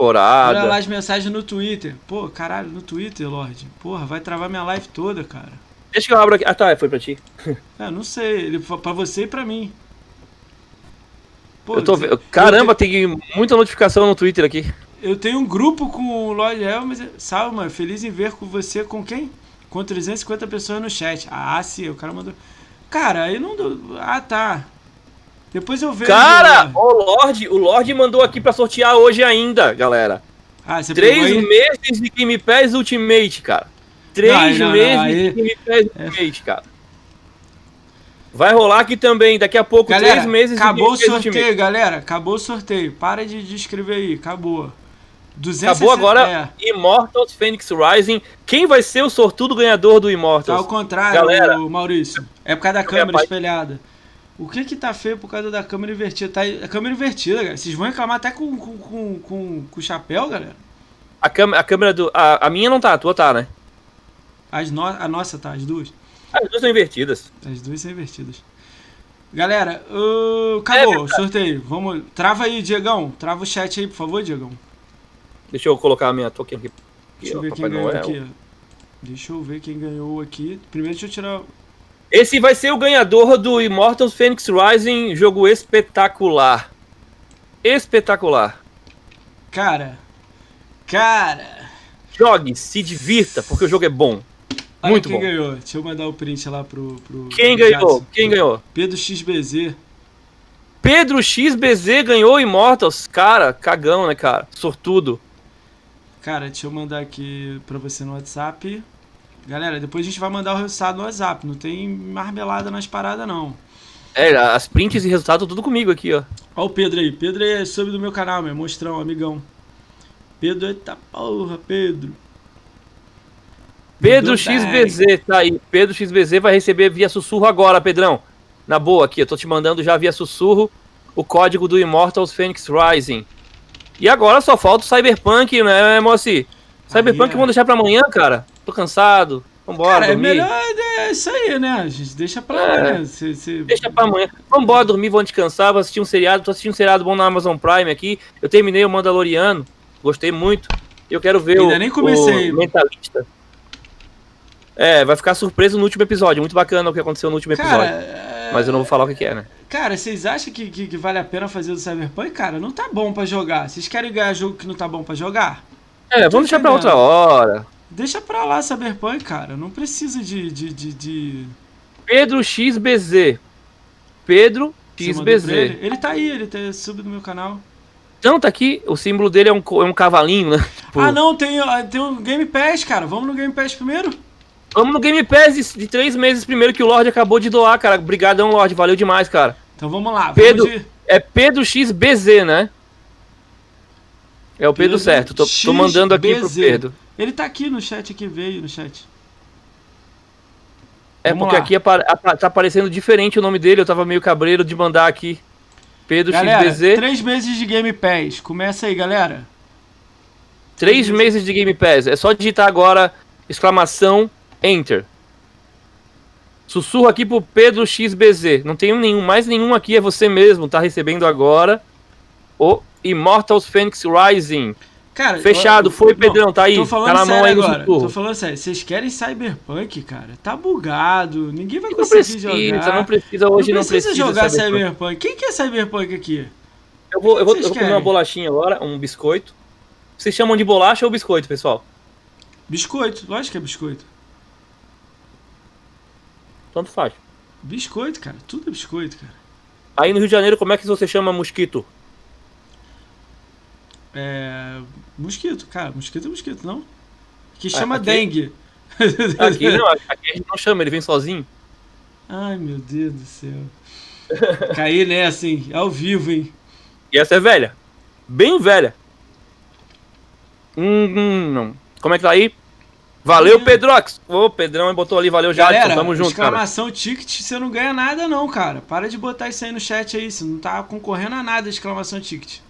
Olha lá corada. as mensagens no Twitter. Pô, caralho, no Twitter, Lorde. Porra, vai travar minha live toda, cara. Deixa que eu abro aqui. Ah, tá, foi pra ti. É, não sei. Ele pra você e pra mim. Pô, Eu tô vendo. Caramba, tem muita notificação no Twitter aqui. Eu tenho um grupo com o Lorde Elmas. Salve, mano. Feliz em ver com você com quem? Com 350 pessoas no chat. Ah, sim, o cara mandou. Cara, aí não. Ah, tá. Depois eu vejo. Cara, o Lorde, o Lorde mandou aqui pra sortear hoje ainda, galera. Ah, você Três meses de Game Pass Ultimate, cara. Três Não, não, não, meses aí- de Game Pass Ultimate, cara. Vai rolar aqui também, daqui a pouco, Galera, três meses acabou o de Game Pass sorteio, Ultimate. galera. Acabou o sorteio. Para de, de escrever aí. Acabou. 260, Acabou agora É, Immortals Phoenix Rising. Quem vai ser o sortudo ganhador do tá ao Immortals? contrário, Galera. Maurício. É por causa da câmera espelhada. O que que tá feio por causa da câmera invertida? Tá a câmera invertida, galera. Vocês vão reclamar até com, com, com, com, com o chapéu, galera? A, câmera, a câmera do. A, a minha não tá, a tua tá, né? As no... A nossa tá, as duas. As duas são invertidas. As duas são invertidas. Galera, uh, acabou É o sorteio. Vamos. Trava aí, Diegão. Trava o chat aí, por favor, Diegão. Deixa eu colocar a minha token aqui. Deixa eu ver quem ganhou Noel. aqui. Deixa eu ver quem ganhou aqui. Primeiro deixa eu tirar. Esse vai ser o ganhador do Immortals Phoenix Rising, jogo espetacular. Espetacular. Cara. Cara. Jogue, se divirta, porque o jogo é bom. Olha Muito quem bom. ganhou. Deixa eu mandar o print lá pro. pro Quem pro ganhou? Quem ganhou? Pedro XBZ. Pedro XBZ ganhou Immortals. Cara, cagão, né, cara? Sortudo. Cara, deixa eu mandar aqui pra você no WhatsApp. Galera, depois a gente vai mandar o resultado no WhatsApp. Não tem marmelada nas paradas, não. É, as prints e resultado tudo comigo aqui, ó. Ó o Pedro aí. Pedro é sub do meu canal, meu. Monstrão, amigão. Pedro, eita porra, Pedro. Pedro. XBZ, tá aí. Pedro XBZ vai receber via sussurro agora, Pedrão. Na boa aqui, eu tô te mandando já via sussurro o código do Immortals Phoenix Rising. E agora só falta o Cyberpunk, né, Moacir? Cyberpunk Aí é. vamos deixar pra amanhã, cara. Tô cansado. Vambora, Cara, é dormir. melhor é isso aí, né? A gente deixa pra lá, É. né? Cê- Deixa pra amanhã. Vambora dormir, vamos descansar, vou assistir um seriado. Tô assistindo um seriado bom na Amazon Prime aqui. Eu terminei o Mandaloriano. Gostei muito. Eu quero ver Ainda o, nem comecei. o Mentalista. É, vai ficar surpreso no último episódio. Muito bacana o que aconteceu no último Cara, episódio. é- Mas eu não vou falar o que é, né? Cara, vocês acham que, que, que vale a pena fazer do Cyberpunk? Cara, não tá bom pra jogar. Vocês querem ganhar jogo que não tá bom pra jogar? É, vamos deixar pra outra hora. Deixa pra lá Cyberpunk, cara. Não precisa de. de, de, de... Pedro XBZ. Pedro XBZ. Ele? ele tá aí, ele tá sub no meu canal. Então, tá aqui. O símbolo dele é um, é um cavalinho, né? Tipo, Ah, não, tem, tem um Game Pass, cara. Vamos no Game Pass primeiro? Vamos no Game Pass de, de três meses primeiro que o Lorde acabou de doar, cara. Obrigadão, Lorde. Valeu demais, cara. Então vamos lá. Pedro- Vamos de... É Pedro XBZ, né? É o Pedro, Pedro certo. Tô, tô mandando aqui pro. Pedro. Ele tá aqui no chat, aqui veio no chat. É Vamos porque lá. aqui tá aparecendo diferente o nome dele. Eu tava meio cabreiro de mandar aqui. Pedro Galera, XBZ. três meses de Game Pass. Começa aí, galera. Três meses de Game Pass. É só digitar agora exclamação Enter. Sussurro aqui pro Pedro XBZ. Não tenho nenhum, mais nenhum aqui, é você mesmo. Tá recebendo agora o Immortals Phoenix Rising. Cara, Fechado, eu- foi, não, Pedrão, tá aí. Tô falando Tá na mão sério aí agora. Tô falando sério. Vocês querem Cyberpunk, cara? Tá bugado. Ninguém vai Não conseguir precisa, jogar. não precisa, hoje não não precisa, precisa jogar Cyberpunk. Cyberpunk. Quem que é Cyberpunk aqui? Eu vou, eu vou, eu vou comer uma bolachinha agora, um biscoito. Vocês chamam de bolacha ou biscoito, pessoal? Biscoito. Lógico que é biscoito. Tanto faz. Biscoito, cara. Tudo é biscoito, cara. Aí no Rio de Janeiro, como é que você chama mosquito? É. Mosquito, cara. Mosquito é mosquito, não? Que chama aqui- dengue. Aqui não, aqui a gente não chama, ele vem sozinho. Ai, meu Deus do céu. Caí nessa, hein? Ao vivo, hein? E essa é velha. Bem velha. Hum, hum, não. Como é que tá aí? Valeu, Pedrox. Ô, Pedrão botou ali, valeu, Jadson. Galera, Tamo junto, cara. exclamação ticket, você não ganha nada não, cara. Para de botar isso aí no chat aí, você não tá concorrendo a nada, exclamação ticket.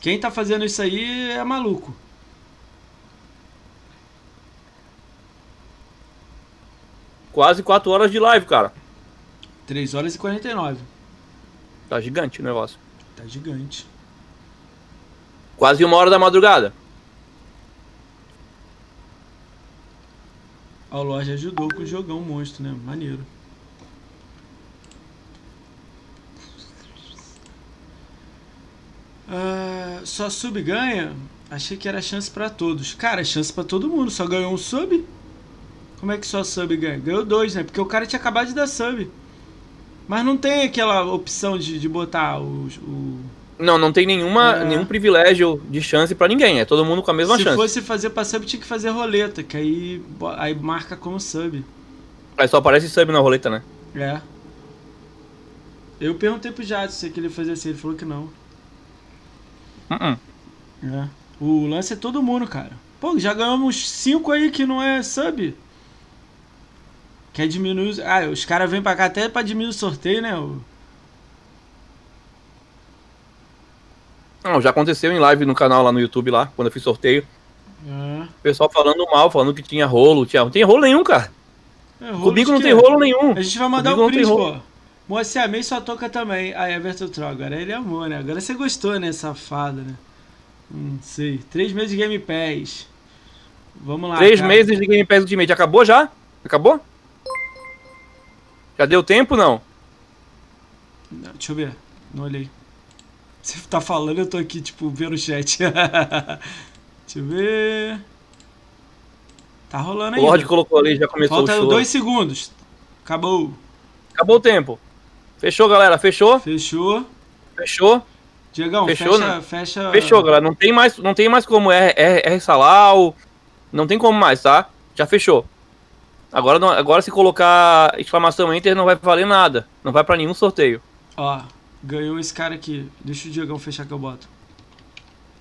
Quem tá fazendo isso aí é maluco. Quase 4 horas de live, cara. 3 horas e 49. Tá gigante o negócio. Tá gigante. Quase uma hora da madrugada. A loja ajudou com o jogão monstro, né? Maneiro. Ah, só sub ganha? Achei que era chance pra todos. Cara, chance pra todo mundo. Só ganhou um sub? Como é que só sub ganha? Ganhou dois, né? Porque o cara tinha acabado de dar sub. Mas não tem aquela opção de, de botar o... Não, não tem nenhuma, É. nenhum privilégio de chance pra ninguém. É todo mundo com a mesma Se chance. fosse fazer pra sub, tinha que fazer roleta, que aí, aí marca como sub. Aí só aparece sub na roleta, né? É. Eu perguntei pro Jadson se ele fazia assim, ele falou que não. Uh-uh. É. O lance é todo mundo, cara. Pô, já ganhamos cinco aí que não é sub. Quer diminuir. os- Ah, os caras vêm pra cá até pra diminuir o sorteio, né? O- Não, já aconteceu em live no canal lá no YouTube lá, quando eu fiz sorteio. É. O pessoal falando mal, falando que tinha rolo. Tinha... Não tem rolo nenhum, cara. É, rolo Comigo não tem rolo nenhum. A gente vai mandar Comigo o não print, pô. Moça, amei sua toca também. Aí, Everton Troll, agora ele amou, né? Agora você gostou, né, safada, né? Hum, sei. Três meses de Game Pass. Vamos lá, Três cara. meses de Game Pass Ultimate. Acabou já? Acabou? Já deu tempo, não? Não, Deixa eu ver. Não olhei. Você tá falando, eu tô aqui, tipo, vendo o chat. Deixa eu ver. Tá rolando O aí. Lorde colocou ali, já começou Falta o show. dois segundos. Acabou. Acabou o tempo. Fechou, galera. Fechou? Fechou. Fechou? Diegão, Fechou, fecha, né? fecha. Fechou, galera. Não tem mais, não tem mais como R, R, R Salau. Não tem como mais, tá? Já fechou. Agora, agora se colocar exclamação Enter não vai valer nada. Não vai pra nenhum sorteio. Ó, ganhou esse cara aqui. Deixa o Diegão fechar que eu boto.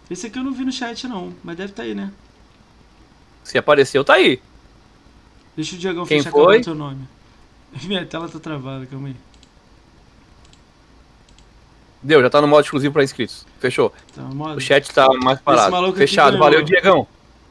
Esse aqui eu não vi no chat não, mas deve tá aí, né? Se apareceu, tá aí. Deixa o Diegão Quem fechar que eu foi? boto o nome. Minha tela tá travada, calma aí. Deu, já tá no modo exclusivo pra inscritos. Fechou. Tá. O chat tá mais parado. Fechado. Valeu, Diegão.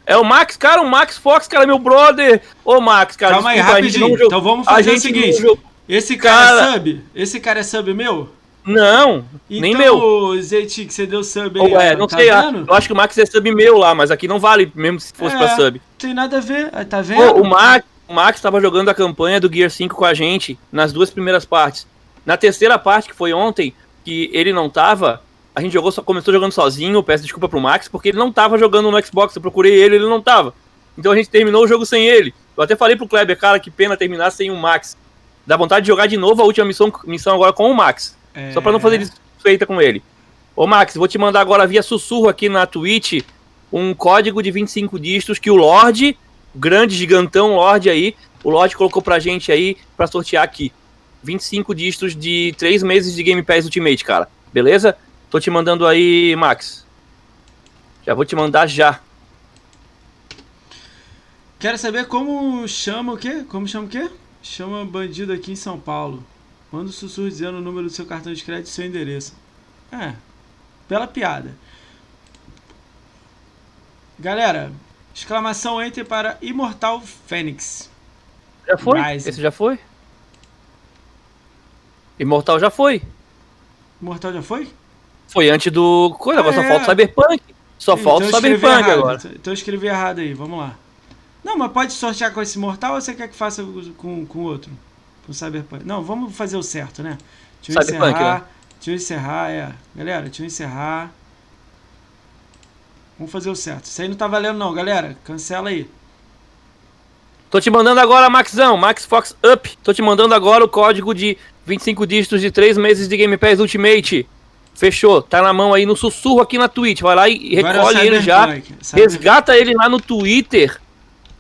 É o Max, cara, o Max Fox, cara, meu brother. Ô, Max, cara, Calma aí, desculpa, a gente rapidinho. Então vamos fazer o seguinte. Esse cara, Cara- é sub? Esse cara é sub meu? Não, nem então, meu. Zeti, que você deu sub aí, é, não tá sei, vendo? eu acho que o Max é sub meu lá, mas aqui não vale, mesmo se fosse É, pra sub. Tem nada a ver, ah, tá vendo? O Max, o Max tava jogando a campanha do Gear 5 com a gente nas duas primeiras partes. Na terceira parte, que foi ontem, que ele não tava, a gente jogou, começou jogando sozinho, peço desculpa pro Max, porque ele não tava jogando no Xbox, eu procurei ele, ele não tava. Então a gente terminou o jogo sem ele. Eu até falei pro Kleber, cara, que pena terminar sem o Max. Dá vontade de jogar de novo a última missão, missão agora com o Max. É, Só pra não fazer desfeita com ele. Ô Max, vou te mandar agora via sussurro aqui na Twitch um código de 25 dígitos que o Lorde, o grande gigantão Lorde aí, o Lorde colocou pra gente aí pra sortear aqui. 25 dígitos de 3 meses de Game Pass Ultimate, cara. Beleza? Tô te mandando aí, Max. Já vou te mandar já. Quero saber como chama o quê? Como chama o quê? Chama bandido aqui em São Paulo. Manda um sussurro dizendo o número do seu cartão de crédito e seu endereço. É, bela piada. Galera, exclamação enter para Imortal Fênix. Já foi? Rising. Esse já foi? Imortal já foi. Imortal já foi? Foi antes do. Coisa, Ah, só é. falta o Cyberpunk. Só falta então escrevi Cyberpunk errado. agora. Então eu escrevi errado aí, vamos lá. Não, mas pode sortear com esse mortal ou você quer que faça com com outro? Com o Cyberpunk? Não, vamos fazer o certo, né? Deixa eu Cyberpunk, encerrar. né? Deixa eu encerrar, é. Galera, deixa eu encerrar. Vamos fazer o certo. Isso aí não tá valendo não, galera. Cancela aí. Tô te mandando agora, Maxão, Max Fox Up. Tô te mandando agora o código de 25 dígitos de 3 meses de Game Pass Ultimate. Fechou, tá na mão aí no sussurro aqui na Twitch. Vai lá e é recolhe ele já. Cyberpunk. Resgata ele lá no Twitter.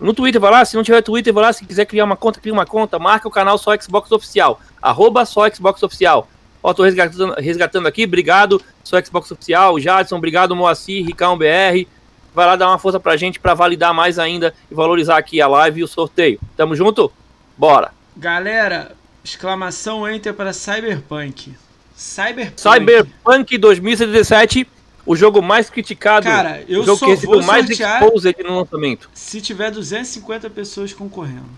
No Twitter, vai lá. Se não tiver Twitter, vai lá. Se quiser criar uma conta, cria uma conta. Marca o canal Só Xbox Oficial. Arroba Só Xbox Oficial. Ó, tô resgatando, resgatando aqui. Obrigado, Só Xbox Oficial. Jadson, obrigado, Moacir, Ricão BR. vai lá dar uma força pra gente pra validar mais ainda e valorizar aqui a live e o sorteio. Tamo junto? Bora! Galera, exclamação enter para Cyberpunk. Cyberpunk. Cyberpunk 2077, o jogo mais criticado, Cara, eu o jogo só que vou mais exposed no lançamento. se tiver 250 pessoas concorrendo.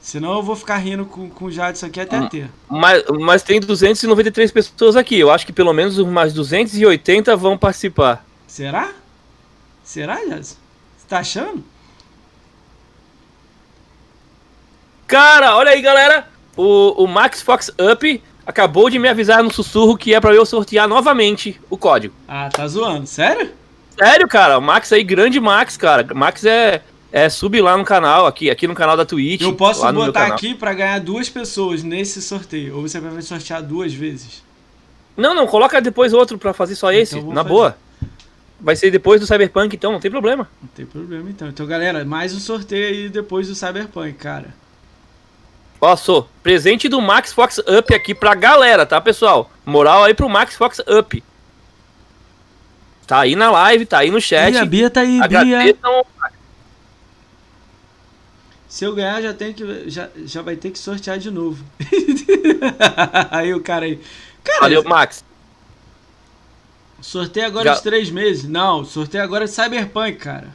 Senão eu vou ficar rindo com, com o Jadson aqui até Hum. ter. Mas, mas tem 293 pessoas aqui. Eu acho que pelo menos umas 280 vão participar. Será? Será, Jadson? Você tá achando? Cara, olha aí, galera. O, o Max Fox Up acabou de me avisar no sussurro que é pra eu sortear novamente o código. Ah, tá zoando. Sério? Sério, cara. O Max aí, grande Max, cara. Max é, é sub lá no canal, aqui, aqui no canal da Twitch. Eu posso botar aqui pra ganhar duas pessoas nesse sorteio. Ou você vai sortear duas vezes. Não, não, coloca depois outro pra fazer só esse, Então na fazer. boa. Vai ser depois do Cyberpunk, então, não tem problema. Não tem problema então. Então, galera, mais um sorteio aí depois do Cyberpunk, cara. Ó, sou presente do Max Fox Up aqui pra galera, tá, pessoal? Moral aí pro Max Fox Up. Tá aí na live, tá aí no chat. Ih, a Bia tá aí, Bia. Agradeçam. Se eu ganhar, já, tem que, já, já vai ter que sortear de novo. aí o cara aí. Cara, Valeu, Max. sorteio agora Já- de três meses. Não, sorteio agora de Cyberpunk, cara.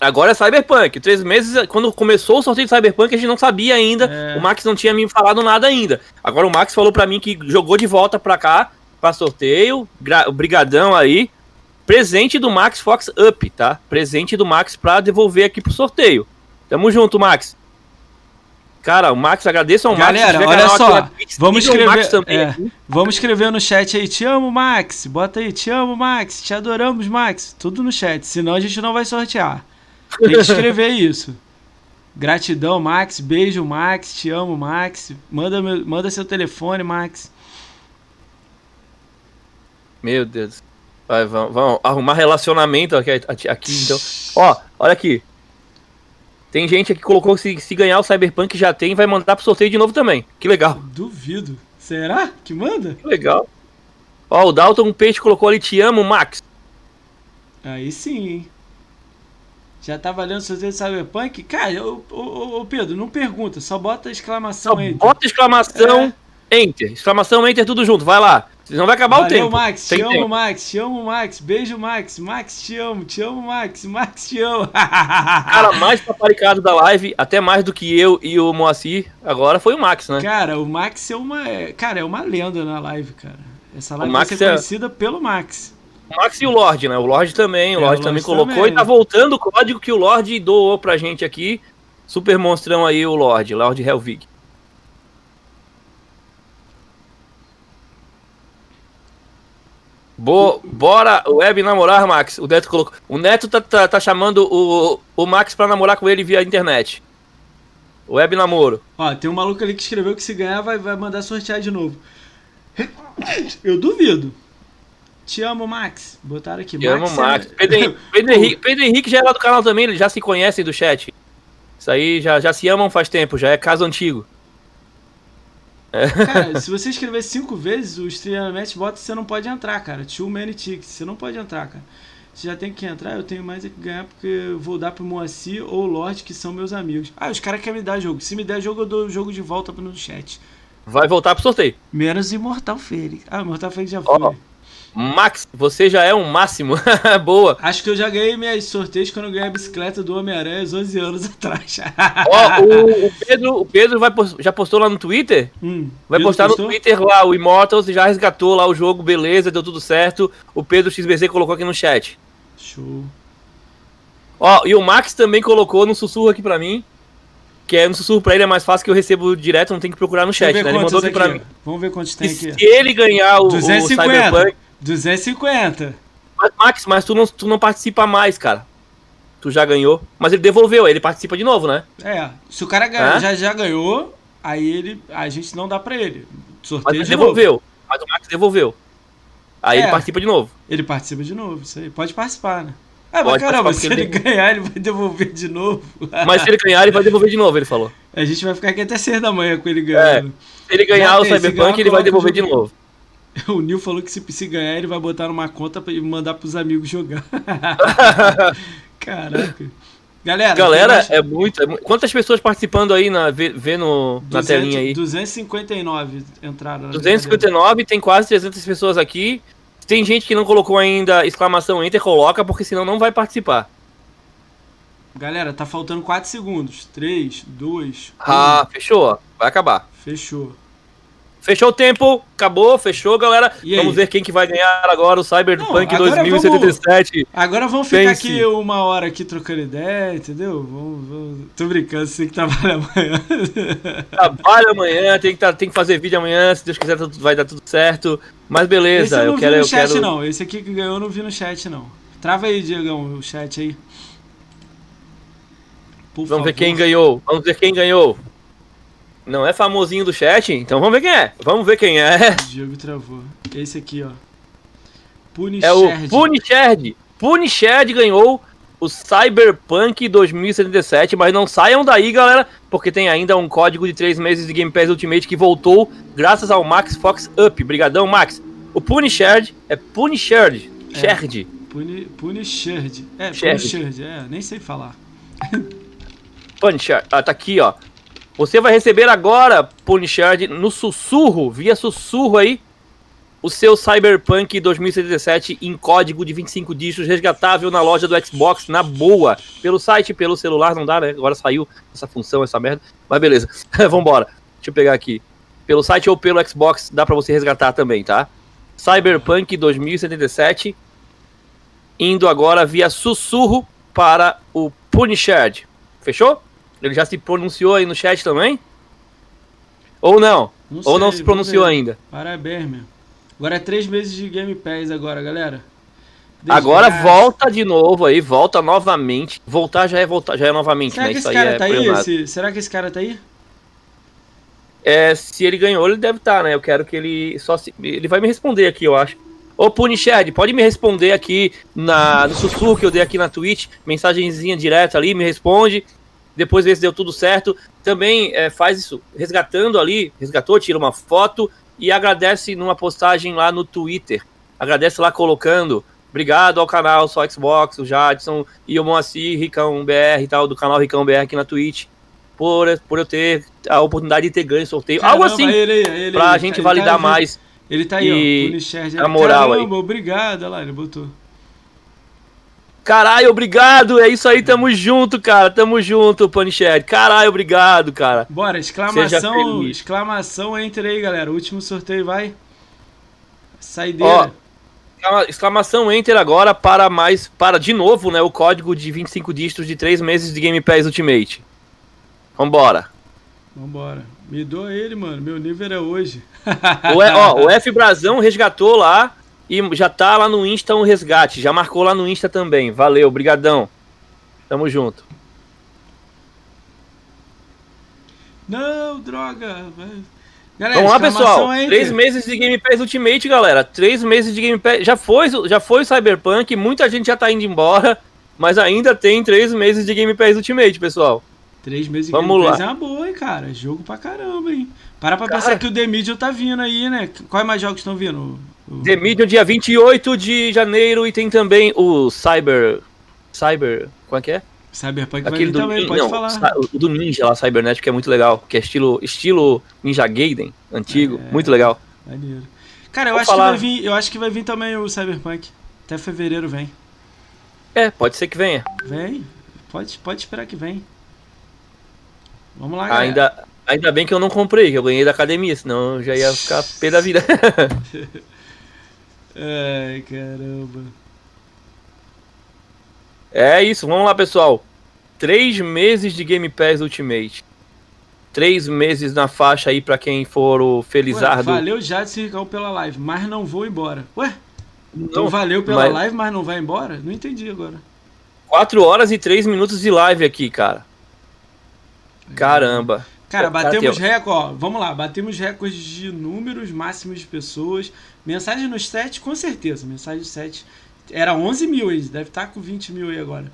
Agora é Cyberpunk. Três meses, quando começou o sorteio de Cyberpunk, a gente não sabia ainda. É. O Max não tinha me falado nada ainda. Agora o Max falou pra mim que jogou de volta pra cá, pra sorteio. Brigadão aí. Presente do Max Fox Up, tá? Presente do Max pra devolver aqui pro sorteio. Tamo junto, Max. Cara, o Max, agradeço ao Max. Galera, se tiver olha aqui só, vamos Max escrever- também é. Vamos escrever no chat aí, te amo, Max. Bota aí, te amo, Max. Te adoramos, Max. Tudo no chat, senão a gente não vai sortear. Tem que escrever isso. Gratidão, Max. Beijo, Max. Te amo, Max. Manda, meu- manda seu telefone, Max. Meu Deus. Vai, vamos, vamos arrumar relacionamento aqui, aqui, então. Ó, olha aqui. Tem gente aqui que colocou que se, se ganhar o Cyberpunk já tem, vai mandar pro sorteio de novo também. Que legal. Duvido. Será que manda? Que legal. Ó, o Dalton Peixe colocou ali, te amo, Max. Aí sim, hein? Já tá valendo o sorteio de Cyberpunk? Cara, ô, Pedro, não pergunta, só bota exclamação Só bota exclamação, enter. Exclamação, enter, tudo junto. Vai lá. Senão vai acabar o Valeu, tempo. Max, Tem te amo, tempo. Max, te amo, Max. Beijo, Max. Max, te amo, te amo, Max. Max, te amo. cara mais paparicado da live, até mais do que eu e o Moacir, agora foi o Max, né? Cara, o Max é uma. é- Cara, é uma lenda na live, cara. Essa live vai ser é- conhecida pelo Max. O Max e o Lorde, né? O Lorde também, o É, Lorde o também Lorde colocou também. e tá voltando o código que o Lorde doou pra gente aqui. Super monstrão aí, o Lorde, Lorde Helvig. Bo bora web namorar, Max. O Neto colocou. O Neto tá, tá, tá chamando o, o Max pra namorar com ele via internet. Web namoro. Ó, tem um maluco ali que escreveu que se ganhar vai, vai mandar sortear de novo. Eu duvido. Te amo, Max. Botaram aqui. Te amo, é- Max. Pedro, Henrique, Pedro, Henrique, Pedro Henrique já é lá do canal também, eles já se conhecem do chat. Isso aí já, já se amam faz tempo, já é caso antigo. Cara, se você escrever cinco vezes, o Streamermatch bota que você não pode entrar, cara. Too many tickets. Você não pode entrar, cara. Você já tem que entrar, eu tenho mais é que ganhar porque eu vou dar pro Moacir ou o Lorde, que são meus amigos. Ah, os caras querem me dar jogo. Se me der jogo, eu dou o jogo de volta no chat. Vai voltar pro sorteio. Menos Imortal Fênix. Ah, Imortal Fênix já foi. Ó. Max, você já é um máximo. Boa. Acho que eu já ganhei minhas sorteios quando eu ganhei a bicicleta do Homem-Aranha 11 anos atrás. Ó, o, o Pedro, o Pedro vai, já postou lá no Twitter? Hum, Vai Pedro postar postou? no Twitter lá, o Immortals já resgatou lá o jogo, beleza, deu tudo certo. O Pedro XBZ colocou aqui no chat. Show. Ó, e o Max também colocou no sussurro aqui pra mim. Que é no sussurro pra ele é mais fácil que eu recebo direto, não tem que procurar no chat, né? Ele mandou aqui pra mim. Vamos ver quantos tem se aqui. ele ganhar o, o 250. Cyberpunk. 250. Mas, Max, mas tu não, tu não participa mais, cara. Tu já ganhou. Mas ele devolveu, aí ele participa de novo, né? É, se o cara ganha- já, já ganhou, aí ele, a gente não dá pra ele. Mas Sorteio ele de novo. devolveu. Mas o Max devolveu. Aí É. ele participa de novo. Ele participa de novo, isso aí. Pode participar, né? Ah, mas caramba, se ele ganhar, ele vai devolver de novo. Mas se ele ganhar, ele vai devolver de novo, ele falou. A gente vai ficar aqui até seis da manhã com ele ganhando. Se ele ganhar o Cyberpunk, ele vai devolver de novo. O Nil falou que se, se ganhar, ele vai botar numa conta pra- e mandar pros amigos jogar. Caraca. Galera, Galera, mais- é muito, é Quantas pessoas participando aí na vê, vê no, na 200 telinha aí? 259 entraram. na 259, tem quase 300 pessoas aqui. Tem gente que não colocou ainda exclamação enter, coloca, porque senão não vai participar. Galera, tá faltando 4 segundos. 3, 2, Ah, fechou. Vai acabar. 1. Fechou. Fechou o tempo, acabou, fechou, galera. Vamos ver quem que vai ganhar agora o Cyberpunk Não, agora 2077. Agora vamos ficar Pense. aqui uma hora aqui trocando ideia, entendeu? Vamos, vamos... Tô brincando, você que trabalha amanhã. Trabalho amanhã, tem que, tá- tem que fazer vídeo amanhã, se Deus quiser tudo- vai dar tudo certo. Mas Esse beleza, eu não eu vi quero. no chat, quero... não. Esse aqui que ganhou eu não vi no chat, não. Trava aí, Diegão, o chat aí. Por Vamos ver favor. quem ganhou. Vamos ver quem ganhou. Não é famosinho do chat? Então vamos ver quem é. Vamos ver quem é. O Diego travou. Esse aqui, ó. É o. Punished. Punished ganhou o Cyberpunk 2077, mas não saiam daí, galera, porque tem ainda um código de 3 meses de Game Pass Ultimate que voltou graças ao Max Fox Up. Brigadão, Max. O Punished é Punished. É. Sherd. Puni... Punished. É, Sherd. Punished. É, nem sei falar. Punished. Ah, tá aqui, ó. Você vai receber agora, Punished, no sussurro, via sussurro aí, o seu Cyberpunk 2077 em código de 25 dígitos, resgatável na loja do Xbox, na boa. Pelo site, pelo celular, não dá, né? Agora saiu essa função, essa merda. Mas beleza, vambora. Deixa eu pegar aqui. Pelo site ou pelo Xbox, dá pra você resgatar também, tá? Cyberpunk 2077, indo agora via sussurro para o Punished. Fechou? Ele já se pronunciou aí no chat também? Ou não? Não Ou não sei, se vamos pronunciou ver. ainda? Parabéns, meu. Agora é três meses de Game Pass agora, galera. Agora volta de novo aí, volta novamente. Voltar já é voltar, já é novamente, Será né? que esse cara é tá aí? Esse- Será que esse cara tá aí? É, se ele ganhou, ele deve estar, né? Eu quero que ele só se... ele vai me responder aqui, eu acho. Ô Punished, pode me responder aqui na, no sussurro que eu dei aqui na Twitch, mensagenzinha direta ali, me responde. Depois vê se deu tudo certo. Também é, faz isso, resgatando ali, resgatou, tira uma foto e agradece numa postagem lá no Twitter. Agradece lá colocando. Obrigado ao canal Só Xbox, o Jadson e o Moacir, Ricão BR e tal, do canal Ricão BR aqui na Twitch. Por, por eu ter a oportunidade de ter ganho sorteio. Algo Caramba, assim, ele aí, ele pra aí, gente ele validar tá, mais. Ele tá aí, E ó. A moral aí. Caramba, obrigado. Olha lá, ele botou. Caralho, obrigado. É isso aí, tamo junto, cara. Tamo junto, Punished. Caralho, obrigado, cara. Bora, exclamação, exclamação, entre aí, galera. O último sorteio vai. Saideira. Exclama- Exclamação Enter agora para mais. Para de novo, né? O código de 25 dígitos de 3 meses de Game Pass Ultimate. Vambora. Vambora. Me doa ele, mano. Meu nível é hoje. O, E- ó, o F Brazão resgatou lá e já tá lá no Insta um resgate. Já marcou lá no Insta também. Valeu, brigadão. Tamo junto. Não, droga. Galera, Vamos lá, pessoal. Três meses de Game Pass Ultimate, galera. Três meses de Game Pass. Já foi, já foi o Cyberpunk, muita gente já tá indo embora, mas ainda tem três meses de Game Pass Ultimate, pessoal. Três meses de Vamos Game lá. Pass é uma boa, hein, cara. Jogo pra caramba, hein. Para pra Cara. pensar que o The Medium tá vindo aí, né? Quais mais jogos estão vindo? The Medium, dia 28 de janeiro, e tem também o Cyber. Cyber. Qual é que é? Cyberpunk vai Aquele vir do também, pode não, falar. o do Ninja lá, Cybernet, que é muito legal. Que é estilo, estilo Ninja Gaiden, antigo. É. Muito legal. Maneiro. Cara, eu Vou acho, falar. que vai vir, eu acho que vai vir também o Cyberpunk. Até fevereiro vem. É, pode ser que venha. Vem. Pode, pode esperar que vem. Vamos lá, galera. Ainda, ainda bem que eu não comprei, que eu ganhei da academia, senão eu já ia ficar pé da vida. Ai, caramba. É isso, vamos lá, pessoal. Três meses de Game Pass Ultimate. Três meses na faixa aí pra quem for o Ué, Felizardo. valeu Jadson e Ricão pela live, mas não vou embora. Ué, então Não, valeu pela mas- live, mas não vai embora? Não entendi agora. 4 horas e 3 minutos de live aqui, cara. Caramba. Cara, Cara, batemos tem- recorde, ó, vamos lá, batemos recordes de números máximos de pessoas. Mensagem no chat, com certeza, mensagem no chat. Era 11 mil aí, deve estar com 20 mil aí agora.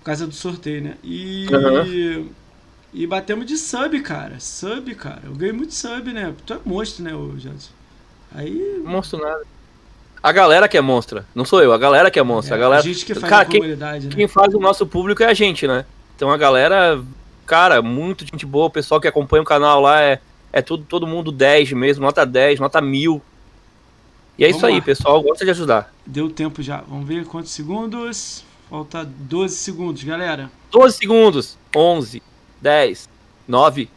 Por causa do sorteio, né? E. Aham. E batemos de sub, cara. Sub, cara. Eu ganhei muito sub, né? Tu é monstro, né, ô Jadson? Aí. Não monstro nada. A galera que é monstra, não sou eu, a galera que é monstra. É, a galera. a gente que faz Cara, a quem- comunidade, né? Quem faz o nosso público é a gente, né? Então a galera, cara, muito gente boa, o pessoal que acompanha o canal lá é, é tudo, todo mundo 10 mesmo, nota 10, nota 1000. E é isso Vamos aí, lá. pessoal, gosta de ajudar. Deu tempo já. Vamos ver quantos segundos. Falta 12 segundos, galera. 12 segundos. 11, 10, 9,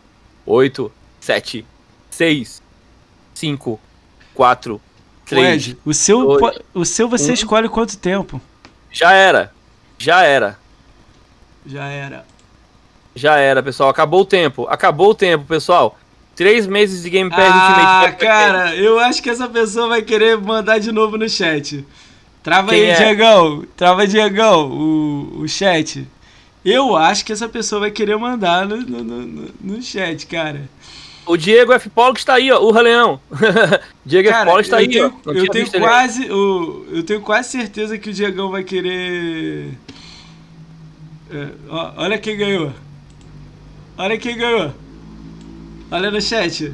8, 7, 6, 5, 4, 3. Ed, o seu, dois, po- o seu você um. escolhe quanto tempo. Já era. Já era. Já era. Já era, pessoal. Acabou o tempo. Acabou o tempo, pessoal. Três meses de Game Pass Ah, Ultimate. cara, eu acho que essa pessoa vai querer mandar de novo no chat. Trava Quem aí, é? Diegão. Trava, Diegão, o, o chat. Eu acho que essa pessoa vai querer mandar no, no, no, no- chat, cara. O Diego F. Paulo que está aí, ó. O Leão. Diego F. Cara, Paulo está aí, tenho, ó. Eu tenho ele. quase, o, eu tenho quase certeza que o Diegão vai querer. É, ó, olha quem ganhou. Olha quem ganhou. Olha no chat.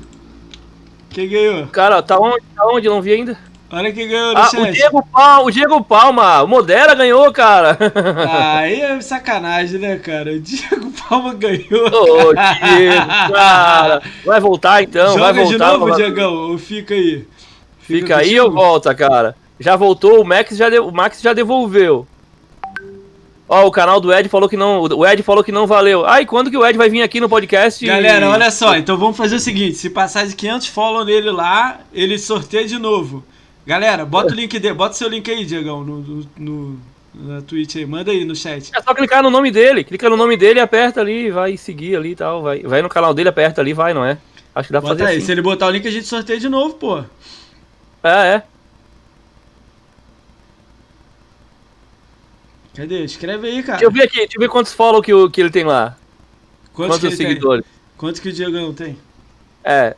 Quem ganhou? Cara, tá onde? Tá onde? Não vi ainda. Olha quem ganhou no Ah, chat. o Diego Palma, o Diego Palma. O Modera ganhou, cara. Aí é sacanagem, né, cara? O Diego Palma ganhou. Ô, Diego, cara. Vai voltar então, vai Joga de voltar. novo, vai- Diegão, ou fica aí? Fica aí ou volta, cara? Já voltou, o Max já, de- o Max já devolveu. Ó, o canal do Ed falou que não. O Ed falou que não valeu. Ai, quando que o Ed vai vir aqui no podcast? Galera, olha só, então vamos fazer o seguinte: se passar de 500 follow nele lá, ele sorteia de novo. Galera, bota o link dele, bota seu link aí, Diegão, no, no, no- na Twitch aí, manda aí no chat. É só clicar no nome dele. Clica no nome dele e aperta ali, vai seguir ali e tal. Vai, vai no canal dele, aperta ali, vai, não é? Acho que dá pra Bota fazer aí, assim. se ele botar o link a gente sorteia de novo, pô. É, é. Cadê? Escreve aí, cara. Deixa eu ver aqui, deixa eu ver quantos follow que, o- que ele tem lá. Quantos, Quantos ele tem? seguidores. Quantos que o Diegão tem? É.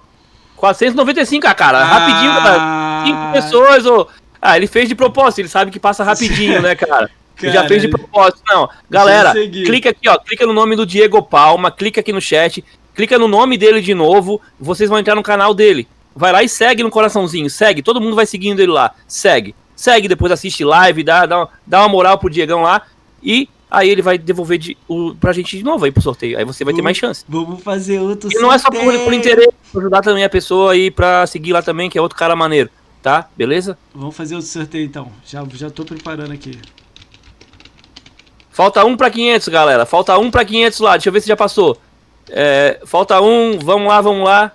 495, ah, cara. Rapidinho, cara. Ah, Cinco pessoas, ô. Ah, ele fez de propósito, ele sabe que passa rapidinho, né, cara? Ele já Cara, fez de propósito. Não, galera, clica aqui, ó. Clica no nome do Diego Palma, clica aqui no chat, clica no nome dele de novo, vocês vão entrar no canal dele. Vai lá e segue no coraçãozinho, segue, todo mundo vai seguindo ele lá. Segue. Segue, depois assiste live, dá, dá, dá uma moral pro Diegão lá. E aí ele vai devolver de, o, pra gente de novo aí pro sorteio. Aí você vai ter mais chance. Vamos fazer outro E não é só por, por interesse, pra ajudar também a pessoa aí pra seguir lá também, que é outro cara maneiro. Tá? Beleza? Vamos fazer outro sorteio então. Já, já tô preparando aqui. Falta um pra 500, galera. Falta um pra 500 lá. Deixa eu ver se já passou. É, falta um. Vamos lá, vamos lá.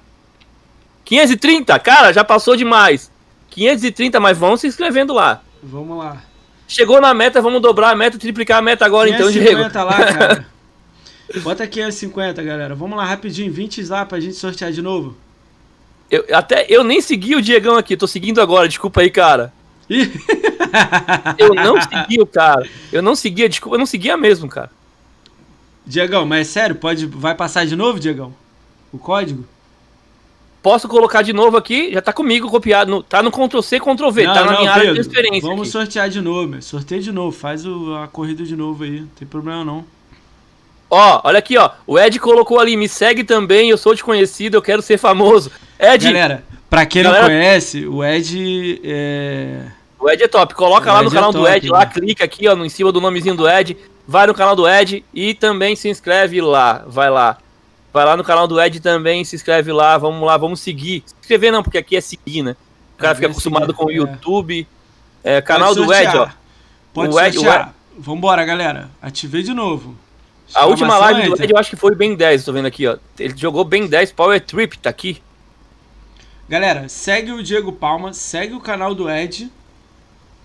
530, cara, já passou demais. 530, mas vão se inscrevendo lá. Vamos lá. Chegou na meta, vamos dobrar a meta, triplicar a meta agora então, Diego. 550 lá, cara. Bota 550, galera. Vamos lá, rapidinho. 20 lá pra gente sortear de novo. Eu, até eu nem segui o Diegão aqui, tô seguindo agora, desculpa aí, cara. Eu não segui o cara. Eu não seguia, desculpa, eu não seguia mesmo, cara. Diegão, mas é sério? Pode, vai passar de novo, Diegão? O código? Posso colocar de novo aqui, já tá comigo copiado. no- tá no Ctrl C, Ctrl V, tá na minha área de Pedro, transferência. Vamos aqui. sortear de novo, meu. Sorteia de novo. Faz o- a corrida de novo aí. Não tem problema não. Ó, olha aqui, ó. O Ed colocou ali, me segue também, eu sou desconhecido, eu quero ser famoso. Ed, Galera, pra quem Galera- não conhece, o Ed é. o Ed é top. Coloca O lá no Ed é canal do top, Ed, lá, né? clica aqui, ó, no, em cima do nomezinho do Ed. Vai no canal do Ed e também se inscreve lá. Vai lá. Vai lá no canal do Ed também, se inscreve lá. Vamos lá, vamos seguir. Se inscrever não, porque aqui é seguir, né? O cara É, fica acostumado seguir, com o é. YouTube. É, canal Pode do Ed, ó. sortear. Pode O Ed- o sortear. Vambora, galera. Ativei de novo. A última live do. Ed eu acho que foi bem 10, tô vendo aqui, ó. Ele jogou bem 10, Power Trip, tá aqui. Galera, segue o Diego Palma, segue o canal do Ed,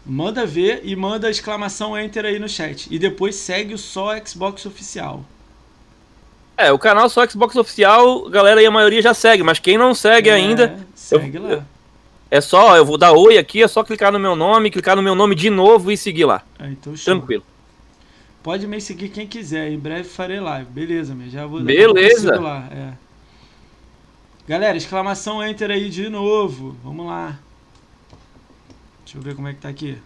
manda ver e manda exclamação enter aí no chat. E depois segue o só Xbox oficial. É, o canal só Xbox Oficial, galera aí a maioria já segue, mas quem não segue É, ainda, Segue eu- lá. é só, eu vou dar oi aqui, é só clicar no meu nome, clicar no meu nome de novo e seguir lá. Ah, então. Tranquilo. Pode me seguir quem quiser, em breve farei live. Beleza, meu. Já vou Beleza. lá, é. Galera, exclamação enter aí de novo. Vamos lá. Deixa eu ver como é que tá aqui.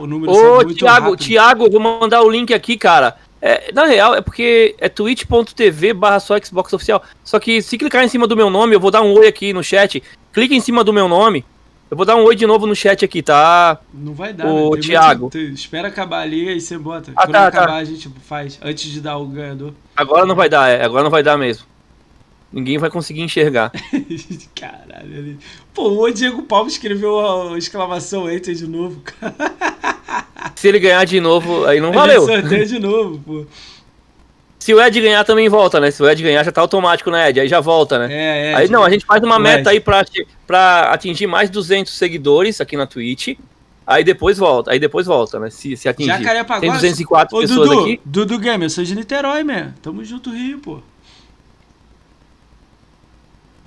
O número Ô, Thiago. Thiago, eu vou mandar o link aqui, cara. É, na real, é porque é twitch.tv barra só Xbox Oficial. Só que se clicar em cima do meu nome, eu vou dar um oi aqui no chat. Clica em cima do meu nome Eu vou dar um oi de novo no chat aqui, tá? Não vai dar, O né? Thiago. muito- espera acabar ali aí você bota. Ah, Quando tá, acabar tá. a gente faz, antes de dar o ganhador. Agora não vai dar, é. Agora não vai dar mesmo. Ninguém vai conseguir enxergar. Caralho, ali. Pô, o Diego Paulo escreveu a exclamação enter de novo, cara. Se ele ganhar de novo, aí não valeu. sorteia de novo, pô. Se o Ed ganhar, também volta, né? Se o Ed ganhar, já tá automático, né, Ed? Aí já volta, né? É, é. Aí não, a gente faz uma meta aí pra, pra atingir mais 200 seguidores aqui na Twitch. Aí depois volta, aí depois volta, né? Se, se atingir. Jacarepaguá. Tem 204 Ô, pessoas Dudu, aqui. Dudu Gamer, eu sou de Niterói, man. Tamo junto, Rio, pô.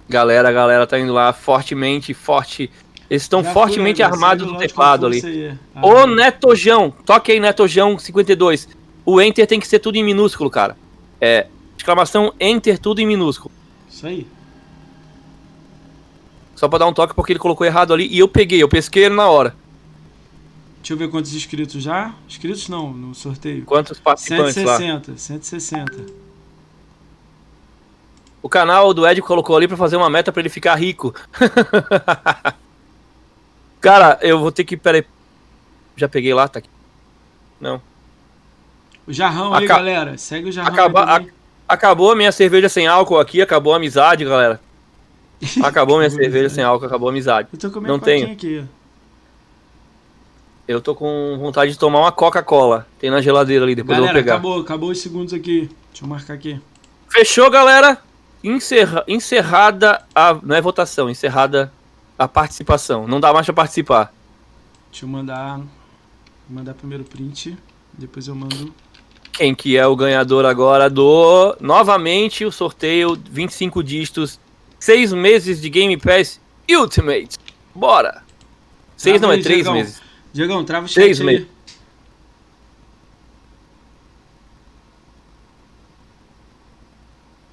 Galera, a galera tá indo lá fortemente, forte. Eles estão fortemente armados no teclado ali. aí. Ah, Ô Netojão, toque aí Netojão 52. O Enter tem que ser tudo em minúsculo, cara. É, exclamação Enter tudo em minúsculo. Isso aí. Só pra dar um toque porque ele colocou errado ali e eu peguei, eu pesquei ele na hora. Deixa eu ver quantos inscritos já. Inscritos não, no sorteio. Quantos participantes lá? 160, 160. O canal do Ed colocou ali pra fazer uma meta pra ele ficar rico. Cara, eu vou ter que. Pera aí. Já peguei lá, tá aqui. Não. O Jarrão aí, Aca- galera. Segue o Jarrão Acaba- aí. Acabou a minha cerveja sem álcool aqui, acabou a amizade, galera. Acabou minha cerveja sem álcool, acabou a amizade. Eu tô comendo Não tenho. aqui. Eu tô com vontade de tomar uma Coca-Cola. Tem na geladeira ali, depois eu Galera, vou pegar. acabou, acabou os segundos aqui. Deixa eu marcar aqui. Fechou, galera? Encerra- encerrada a. Não é votação, encerrada a participação. Não dá mais pra participar. Deixa eu mandar. Mandar primeiro o print. Depois eu mando. Quem que é o ganhador agora do. Novamente o sorteio 25 dígitos, 6 meses de Game Pass Ultimate. Bora! 6 Trava não, é aí, 3 Diegão. meses. Diegão, trava o chat Três aí. meses.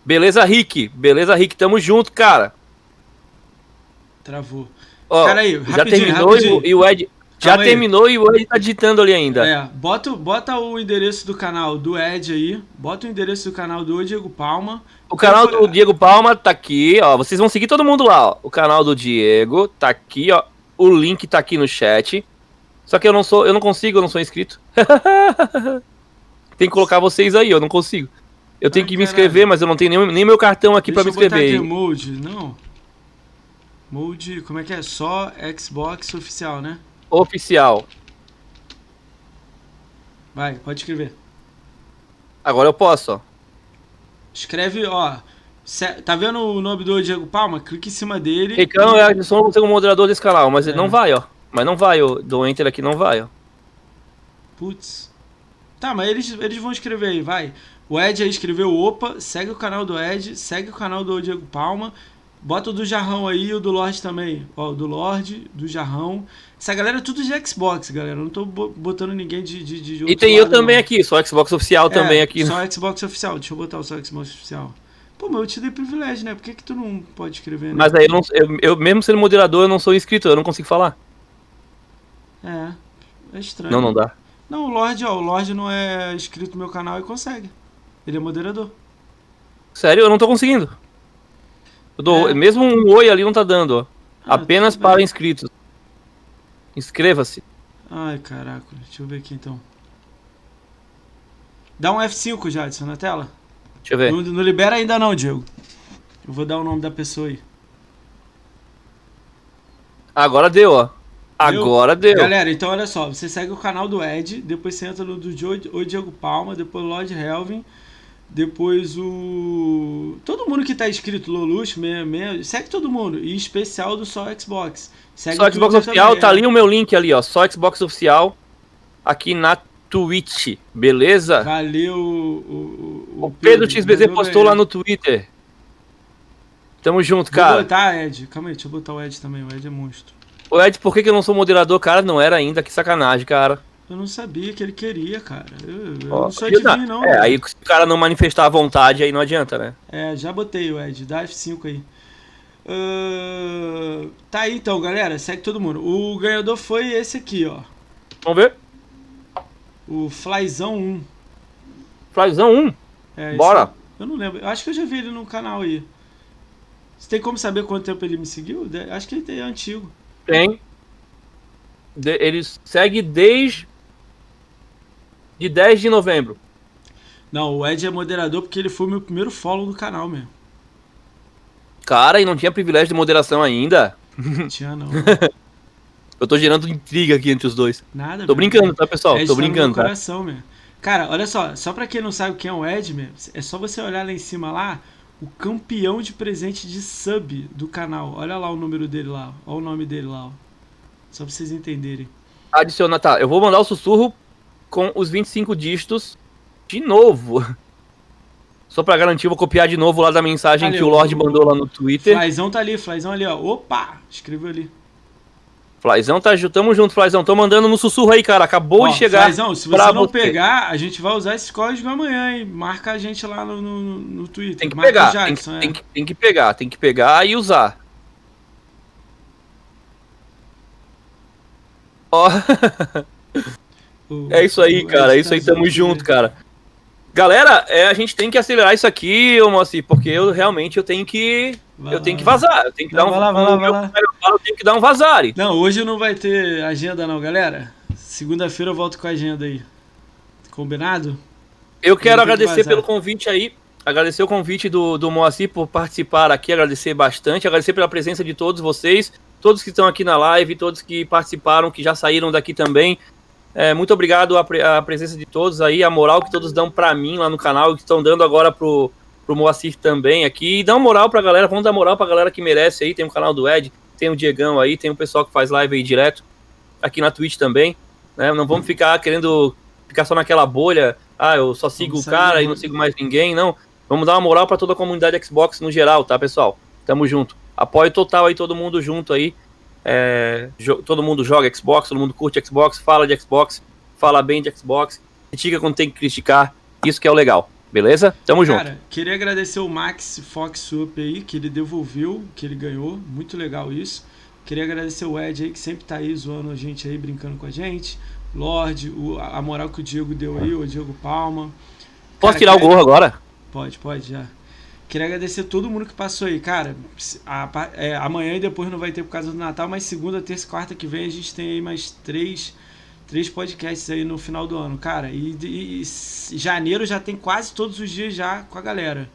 Beleza, Rick? Beleza, Rick? Tamo junto, cara. Travou. Ó, Cara aí, já terminou rapidinho. e o Ed. Já Calma aí. terminou e o Ed tá digitando ali ainda. É, bota, bota o endereço do canal do Ed aí. Bota o endereço do canal do Diego Palma. O canal do Diego Palma tá aqui, ó. Vocês vão seguir todo mundo lá, ó. O canal do Diego tá aqui, ó. O link tá aqui no chat. Só que eu não sou, eu não consigo, eu não sou inscrito. Tem que colocar vocês aí, eu não consigo. Eu tenho Ai, que me caralho. inscrever, mas eu não tenho nem, nem meu cartão aqui pra me eu botar inscrever. aqui mode, não. Mode, como é que é? Só Xbox oficial, né? Oficial. Vai, pode escrever. Agora eu posso, ó. Escreve, ó. Tá vendo o nome do Diego Palma? Clique em cima dele. Ricão, eu sou o moderador desse canal, mas ele É. não vai, ó. Mas não vai, o do Enter aqui não vai, ó. Putz. Tá, mas eles, eles vão escrever aí, vai. O Ed aí escreveu opa, segue o canal do Ed, segue o canal do Diego Palma. Bota o do Jarrão aí e o do Lorde também. Ó, o do Lorde, do Jarrão. Essa galera é tudo de Xbox, galera. Eu não tô bo- botando ninguém de, de, de E tem eu também não. aqui, sou Xbox oficial também É, aqui. Só Xbox oficial. Deixa eu botar o só Xbox oficial. Pô, mas eu te dei privilégio, né? Por que, que tu não pode escrever, né? Mas aí eu, não, eu, eu, mesmo sendo moderador, eu não sou inscrito, eu não consigo falar. É. É estranho. Não, não dá. Não, o Lorde, ó. O Lorde não é inscrito no meu canal e consegue. Ele é moderador. Sério, eu não tô conseguindo. Eu dou, É. Mesmo um oi ali não tá dando, ó. Ah, Apenas tudo para inscritos. Inscreva-se. Ai, caraca. Deixa eu ver aqui então. Dá um F5, Jadson, na tela. Deixa eu ver. Não, não libera ainda não, Diego. Eu vou dar o nome da pessoa aí. Agora deu, ó. Agora deu. Galera, então olha só. Você segue o canal do Ed, depois você entra no do Joe, o Diego Palma, depois o Lord Helvin, depois o... Todo mundo que tá me, me, segue todo mundo. E especial do Só Xbox. Segue Só o Xbox Oficial, também, tá é. ali o meu link ali, ó. Só Xbox Oficial. Aqui na Twitch, beleza? Valeu, o, o, O Pedro XBZ valeu, postou lá no Twitter. Tamo junto, Vou cara. botar Ed. Calma aí, deixa eu botar o Ed também. O Ed é monstro. Ô Ed, por que, que eu não sou moderador, cara? Não era ainda, que sacanagem, cara. Eu não sabia que ele queria, cara. Eu, eu Ó, não sou adivinho, não. É, aí se o cara não manifestar a vontade, aí não adianta, né? É, já botei o Ed. Dá F5 aí. Ahn, tá aí então, galera. Segue todo mundo. O ganhador foi esse aqui, ó. Vamos ver. O Flyzão 1. Flyzão 1. É, esse- Bora. Eu não lembro. Eu acho que eu já vi ele no canal aí. Você tem como saber quanto tempo ele me seguiu? Acho que ele é antigo. Tem. De, ele segue desde de 10 de novembro. Não, o Ed é moderador porque ele foi o meu primeiro follow do canal mesmo. Cara, e não tinha privilégio de moderação ainda? Não tinha, não. Eu tô gerando intriga aqui entre os dois. Nada, Tô brincando, tá, pessoal? Ed Tô tá brincando, tá? coração, meu. Cara, olha só, só pra quem não sabe quem é o Ed, meu, é só você olhar lá em cima lá, o campeão de presente de sub do canal. Olha lá o número dele lá, olha o nome dele lá, ó. Só pra vocês entenderem. Adicionar, tá. Eu vou mandar o sussurro com os 25 dígitos de novo. Só pra garantir, vou copiar de novo lá da mensagem que o Lorde mandou lá no Twitter. Flyzão tá ali, Flyzão ali, ó. Opa! Escreveu ali. Flyzão, tá, tamo junto, Flyzão. Tô mandando no sussurro aí, cara. Acabou Ó, de chegar. Flyzão, se você não você. pegar, a gente vai usar esse código amanhã, hein? Marca a gente lá no, no, no Twitter. Tem que Marca pegar, o tem que, Jackson, é. tem, que, tem que pegar, tem que pegar e usar. Ó, O- é isso aí, cara. É isso aí, tamo junto, né? cara. Galera, é, a gente tem que acelerar isso aqui, ô Moacir, porque eu realmente eu tenho que. Vai eu lá, tenho que vazar. Eu tenho que Não, dar um. vai lá, vai lá, vai lá. Eu tenho que dar um vazare. Não, hoje não vai ter agenda não, galera. Segunda-feira eu volto com a agenda aí. Combinado? Eu quero que agradecer vazar. pelo convite aí. Agradecer o convite do, do Moacir por participar aqui, agradecer bastante, agradecer pela presença de todos vocês, todos que estão aqui na live, todos que participaram, que já saíram daqui também. É, muito obrigado a, pre- presença de todos aí, a moral que todos dão pra mim lá no canal e que estão dando agora pro, pro Moacir também aqui. E dá uma moral pra galera, vamos dar moral pra galera que merece aí. Tem o canal do Ed, tem o Diegão aí, tem o pessoal que faz live aí direto, aqui na Twitch também. Né? Não vamos ficar querendo ficar só naquela bolha. Ah, eu só sigo Vamos o cara e não sigo mais ninguém, não. Vamos dar uma moral pra toda a comunidade Xbox no geral, tá, pessoal? Tamo junto. Apoio total aí, todo mundo junto aí. É, todo mundo joga Xbox, todo mundo curte Xbox, fala de Xbox, fala bem de Xbox, critica quando tem que criticar. Isso que é o legal, beleza? Tamo junto. Cara, queria agradecer o Max Fox Up aí, que ele devolveu, que ele ganhou. Muito legal isso. Queria agradecer o Ed aí, que sempre tá aí zoando a gente aí, brincando com a gente. Lorde, o- a moral que o Diego deu aí, o Diego Palma. Posso Cara, tirar o gorro agora? Pode, pode, já. Queria agradecer todo mundo que passou aí, cara. a é, amanhã e depois não vai ter por causa do Natal, mas segunda, terça e quarta que vem a gente tem aí mais três, três podcasts aí no final do ano, cara. E, e- e janeiro já tem quase todos os dias já com a galera.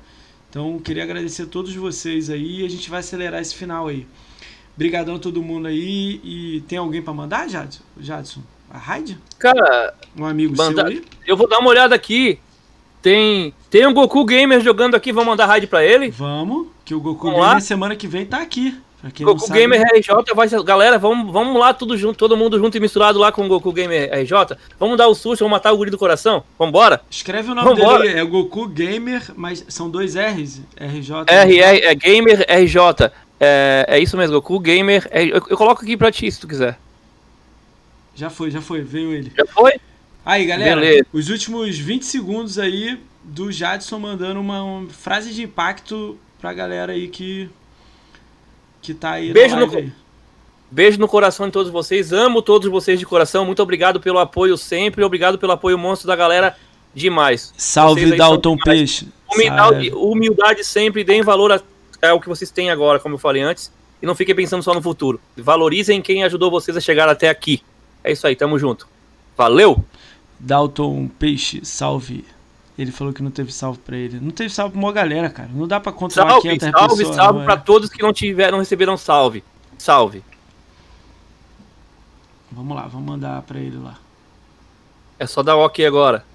Então queria agradecer a todos vocês aí e a gente vai acelerar esse final aí. Obrigadão a todo mundo aí. E tem alguém pra mandar, Jadson? Jadson? A Raid? Cara, Um amigo seu aí? eu vou dar uma olhada aqui. Tem, tem um Goku Gamer jogando aqui, vamos mandar raid pra ele. Vamos, que o Goku Vamos Gamer lá? semana que vem tá aqui. Goku sabe, Gamer RJ vai ser. Galera, vamos, vamos lá, tudo junto, todo mundo junto e misturado lá com o Goku Gamer RJ. Vamos dar o susto, vamos matar o guri do coração. Vambora? Escreve o nome Vambora. dele, é Goku Gamer, mas são dois R's, RJ. RR é Gamer RJ. É, é isso mesmo, Goku Gamer. Eu, eu coloco aqui pra ti se tu quiser. Já foi, já foi, veio ele. Já foi? Aí, galera, Beleza. os últimos 20 segundos aí do Jadson mandando uma, uma frase de impacto pra galera aí que que tá aí Beijo no aí. Beijo no coração de todos vocês. Amo todos vocês de coração. Muito obrigado pelo apoio sempre. Obrigado pelo apoio monstro da galera. Demais. Salve Dalton. Peixe. Humildade, humildade sempre, deem valor a- ao que vocês têm agora, como eu falei antes, e não fiquem pensando só no futuro. Valorizem quem ajudou vocês a chegar até aqui. É isso aí, tamo junto. Valeu! Dalton Peixe, salve. Ele falou que não teve salve pra ele. Não teve salve pra uma galera, cara. Não dá pra controlar Salve, 500 salve, pessoas. salve não, pra é. todos que não tiveram, não receberam salve. Salve. Vamos lá, vamos mandar pra ele lá. É só dar ok agora.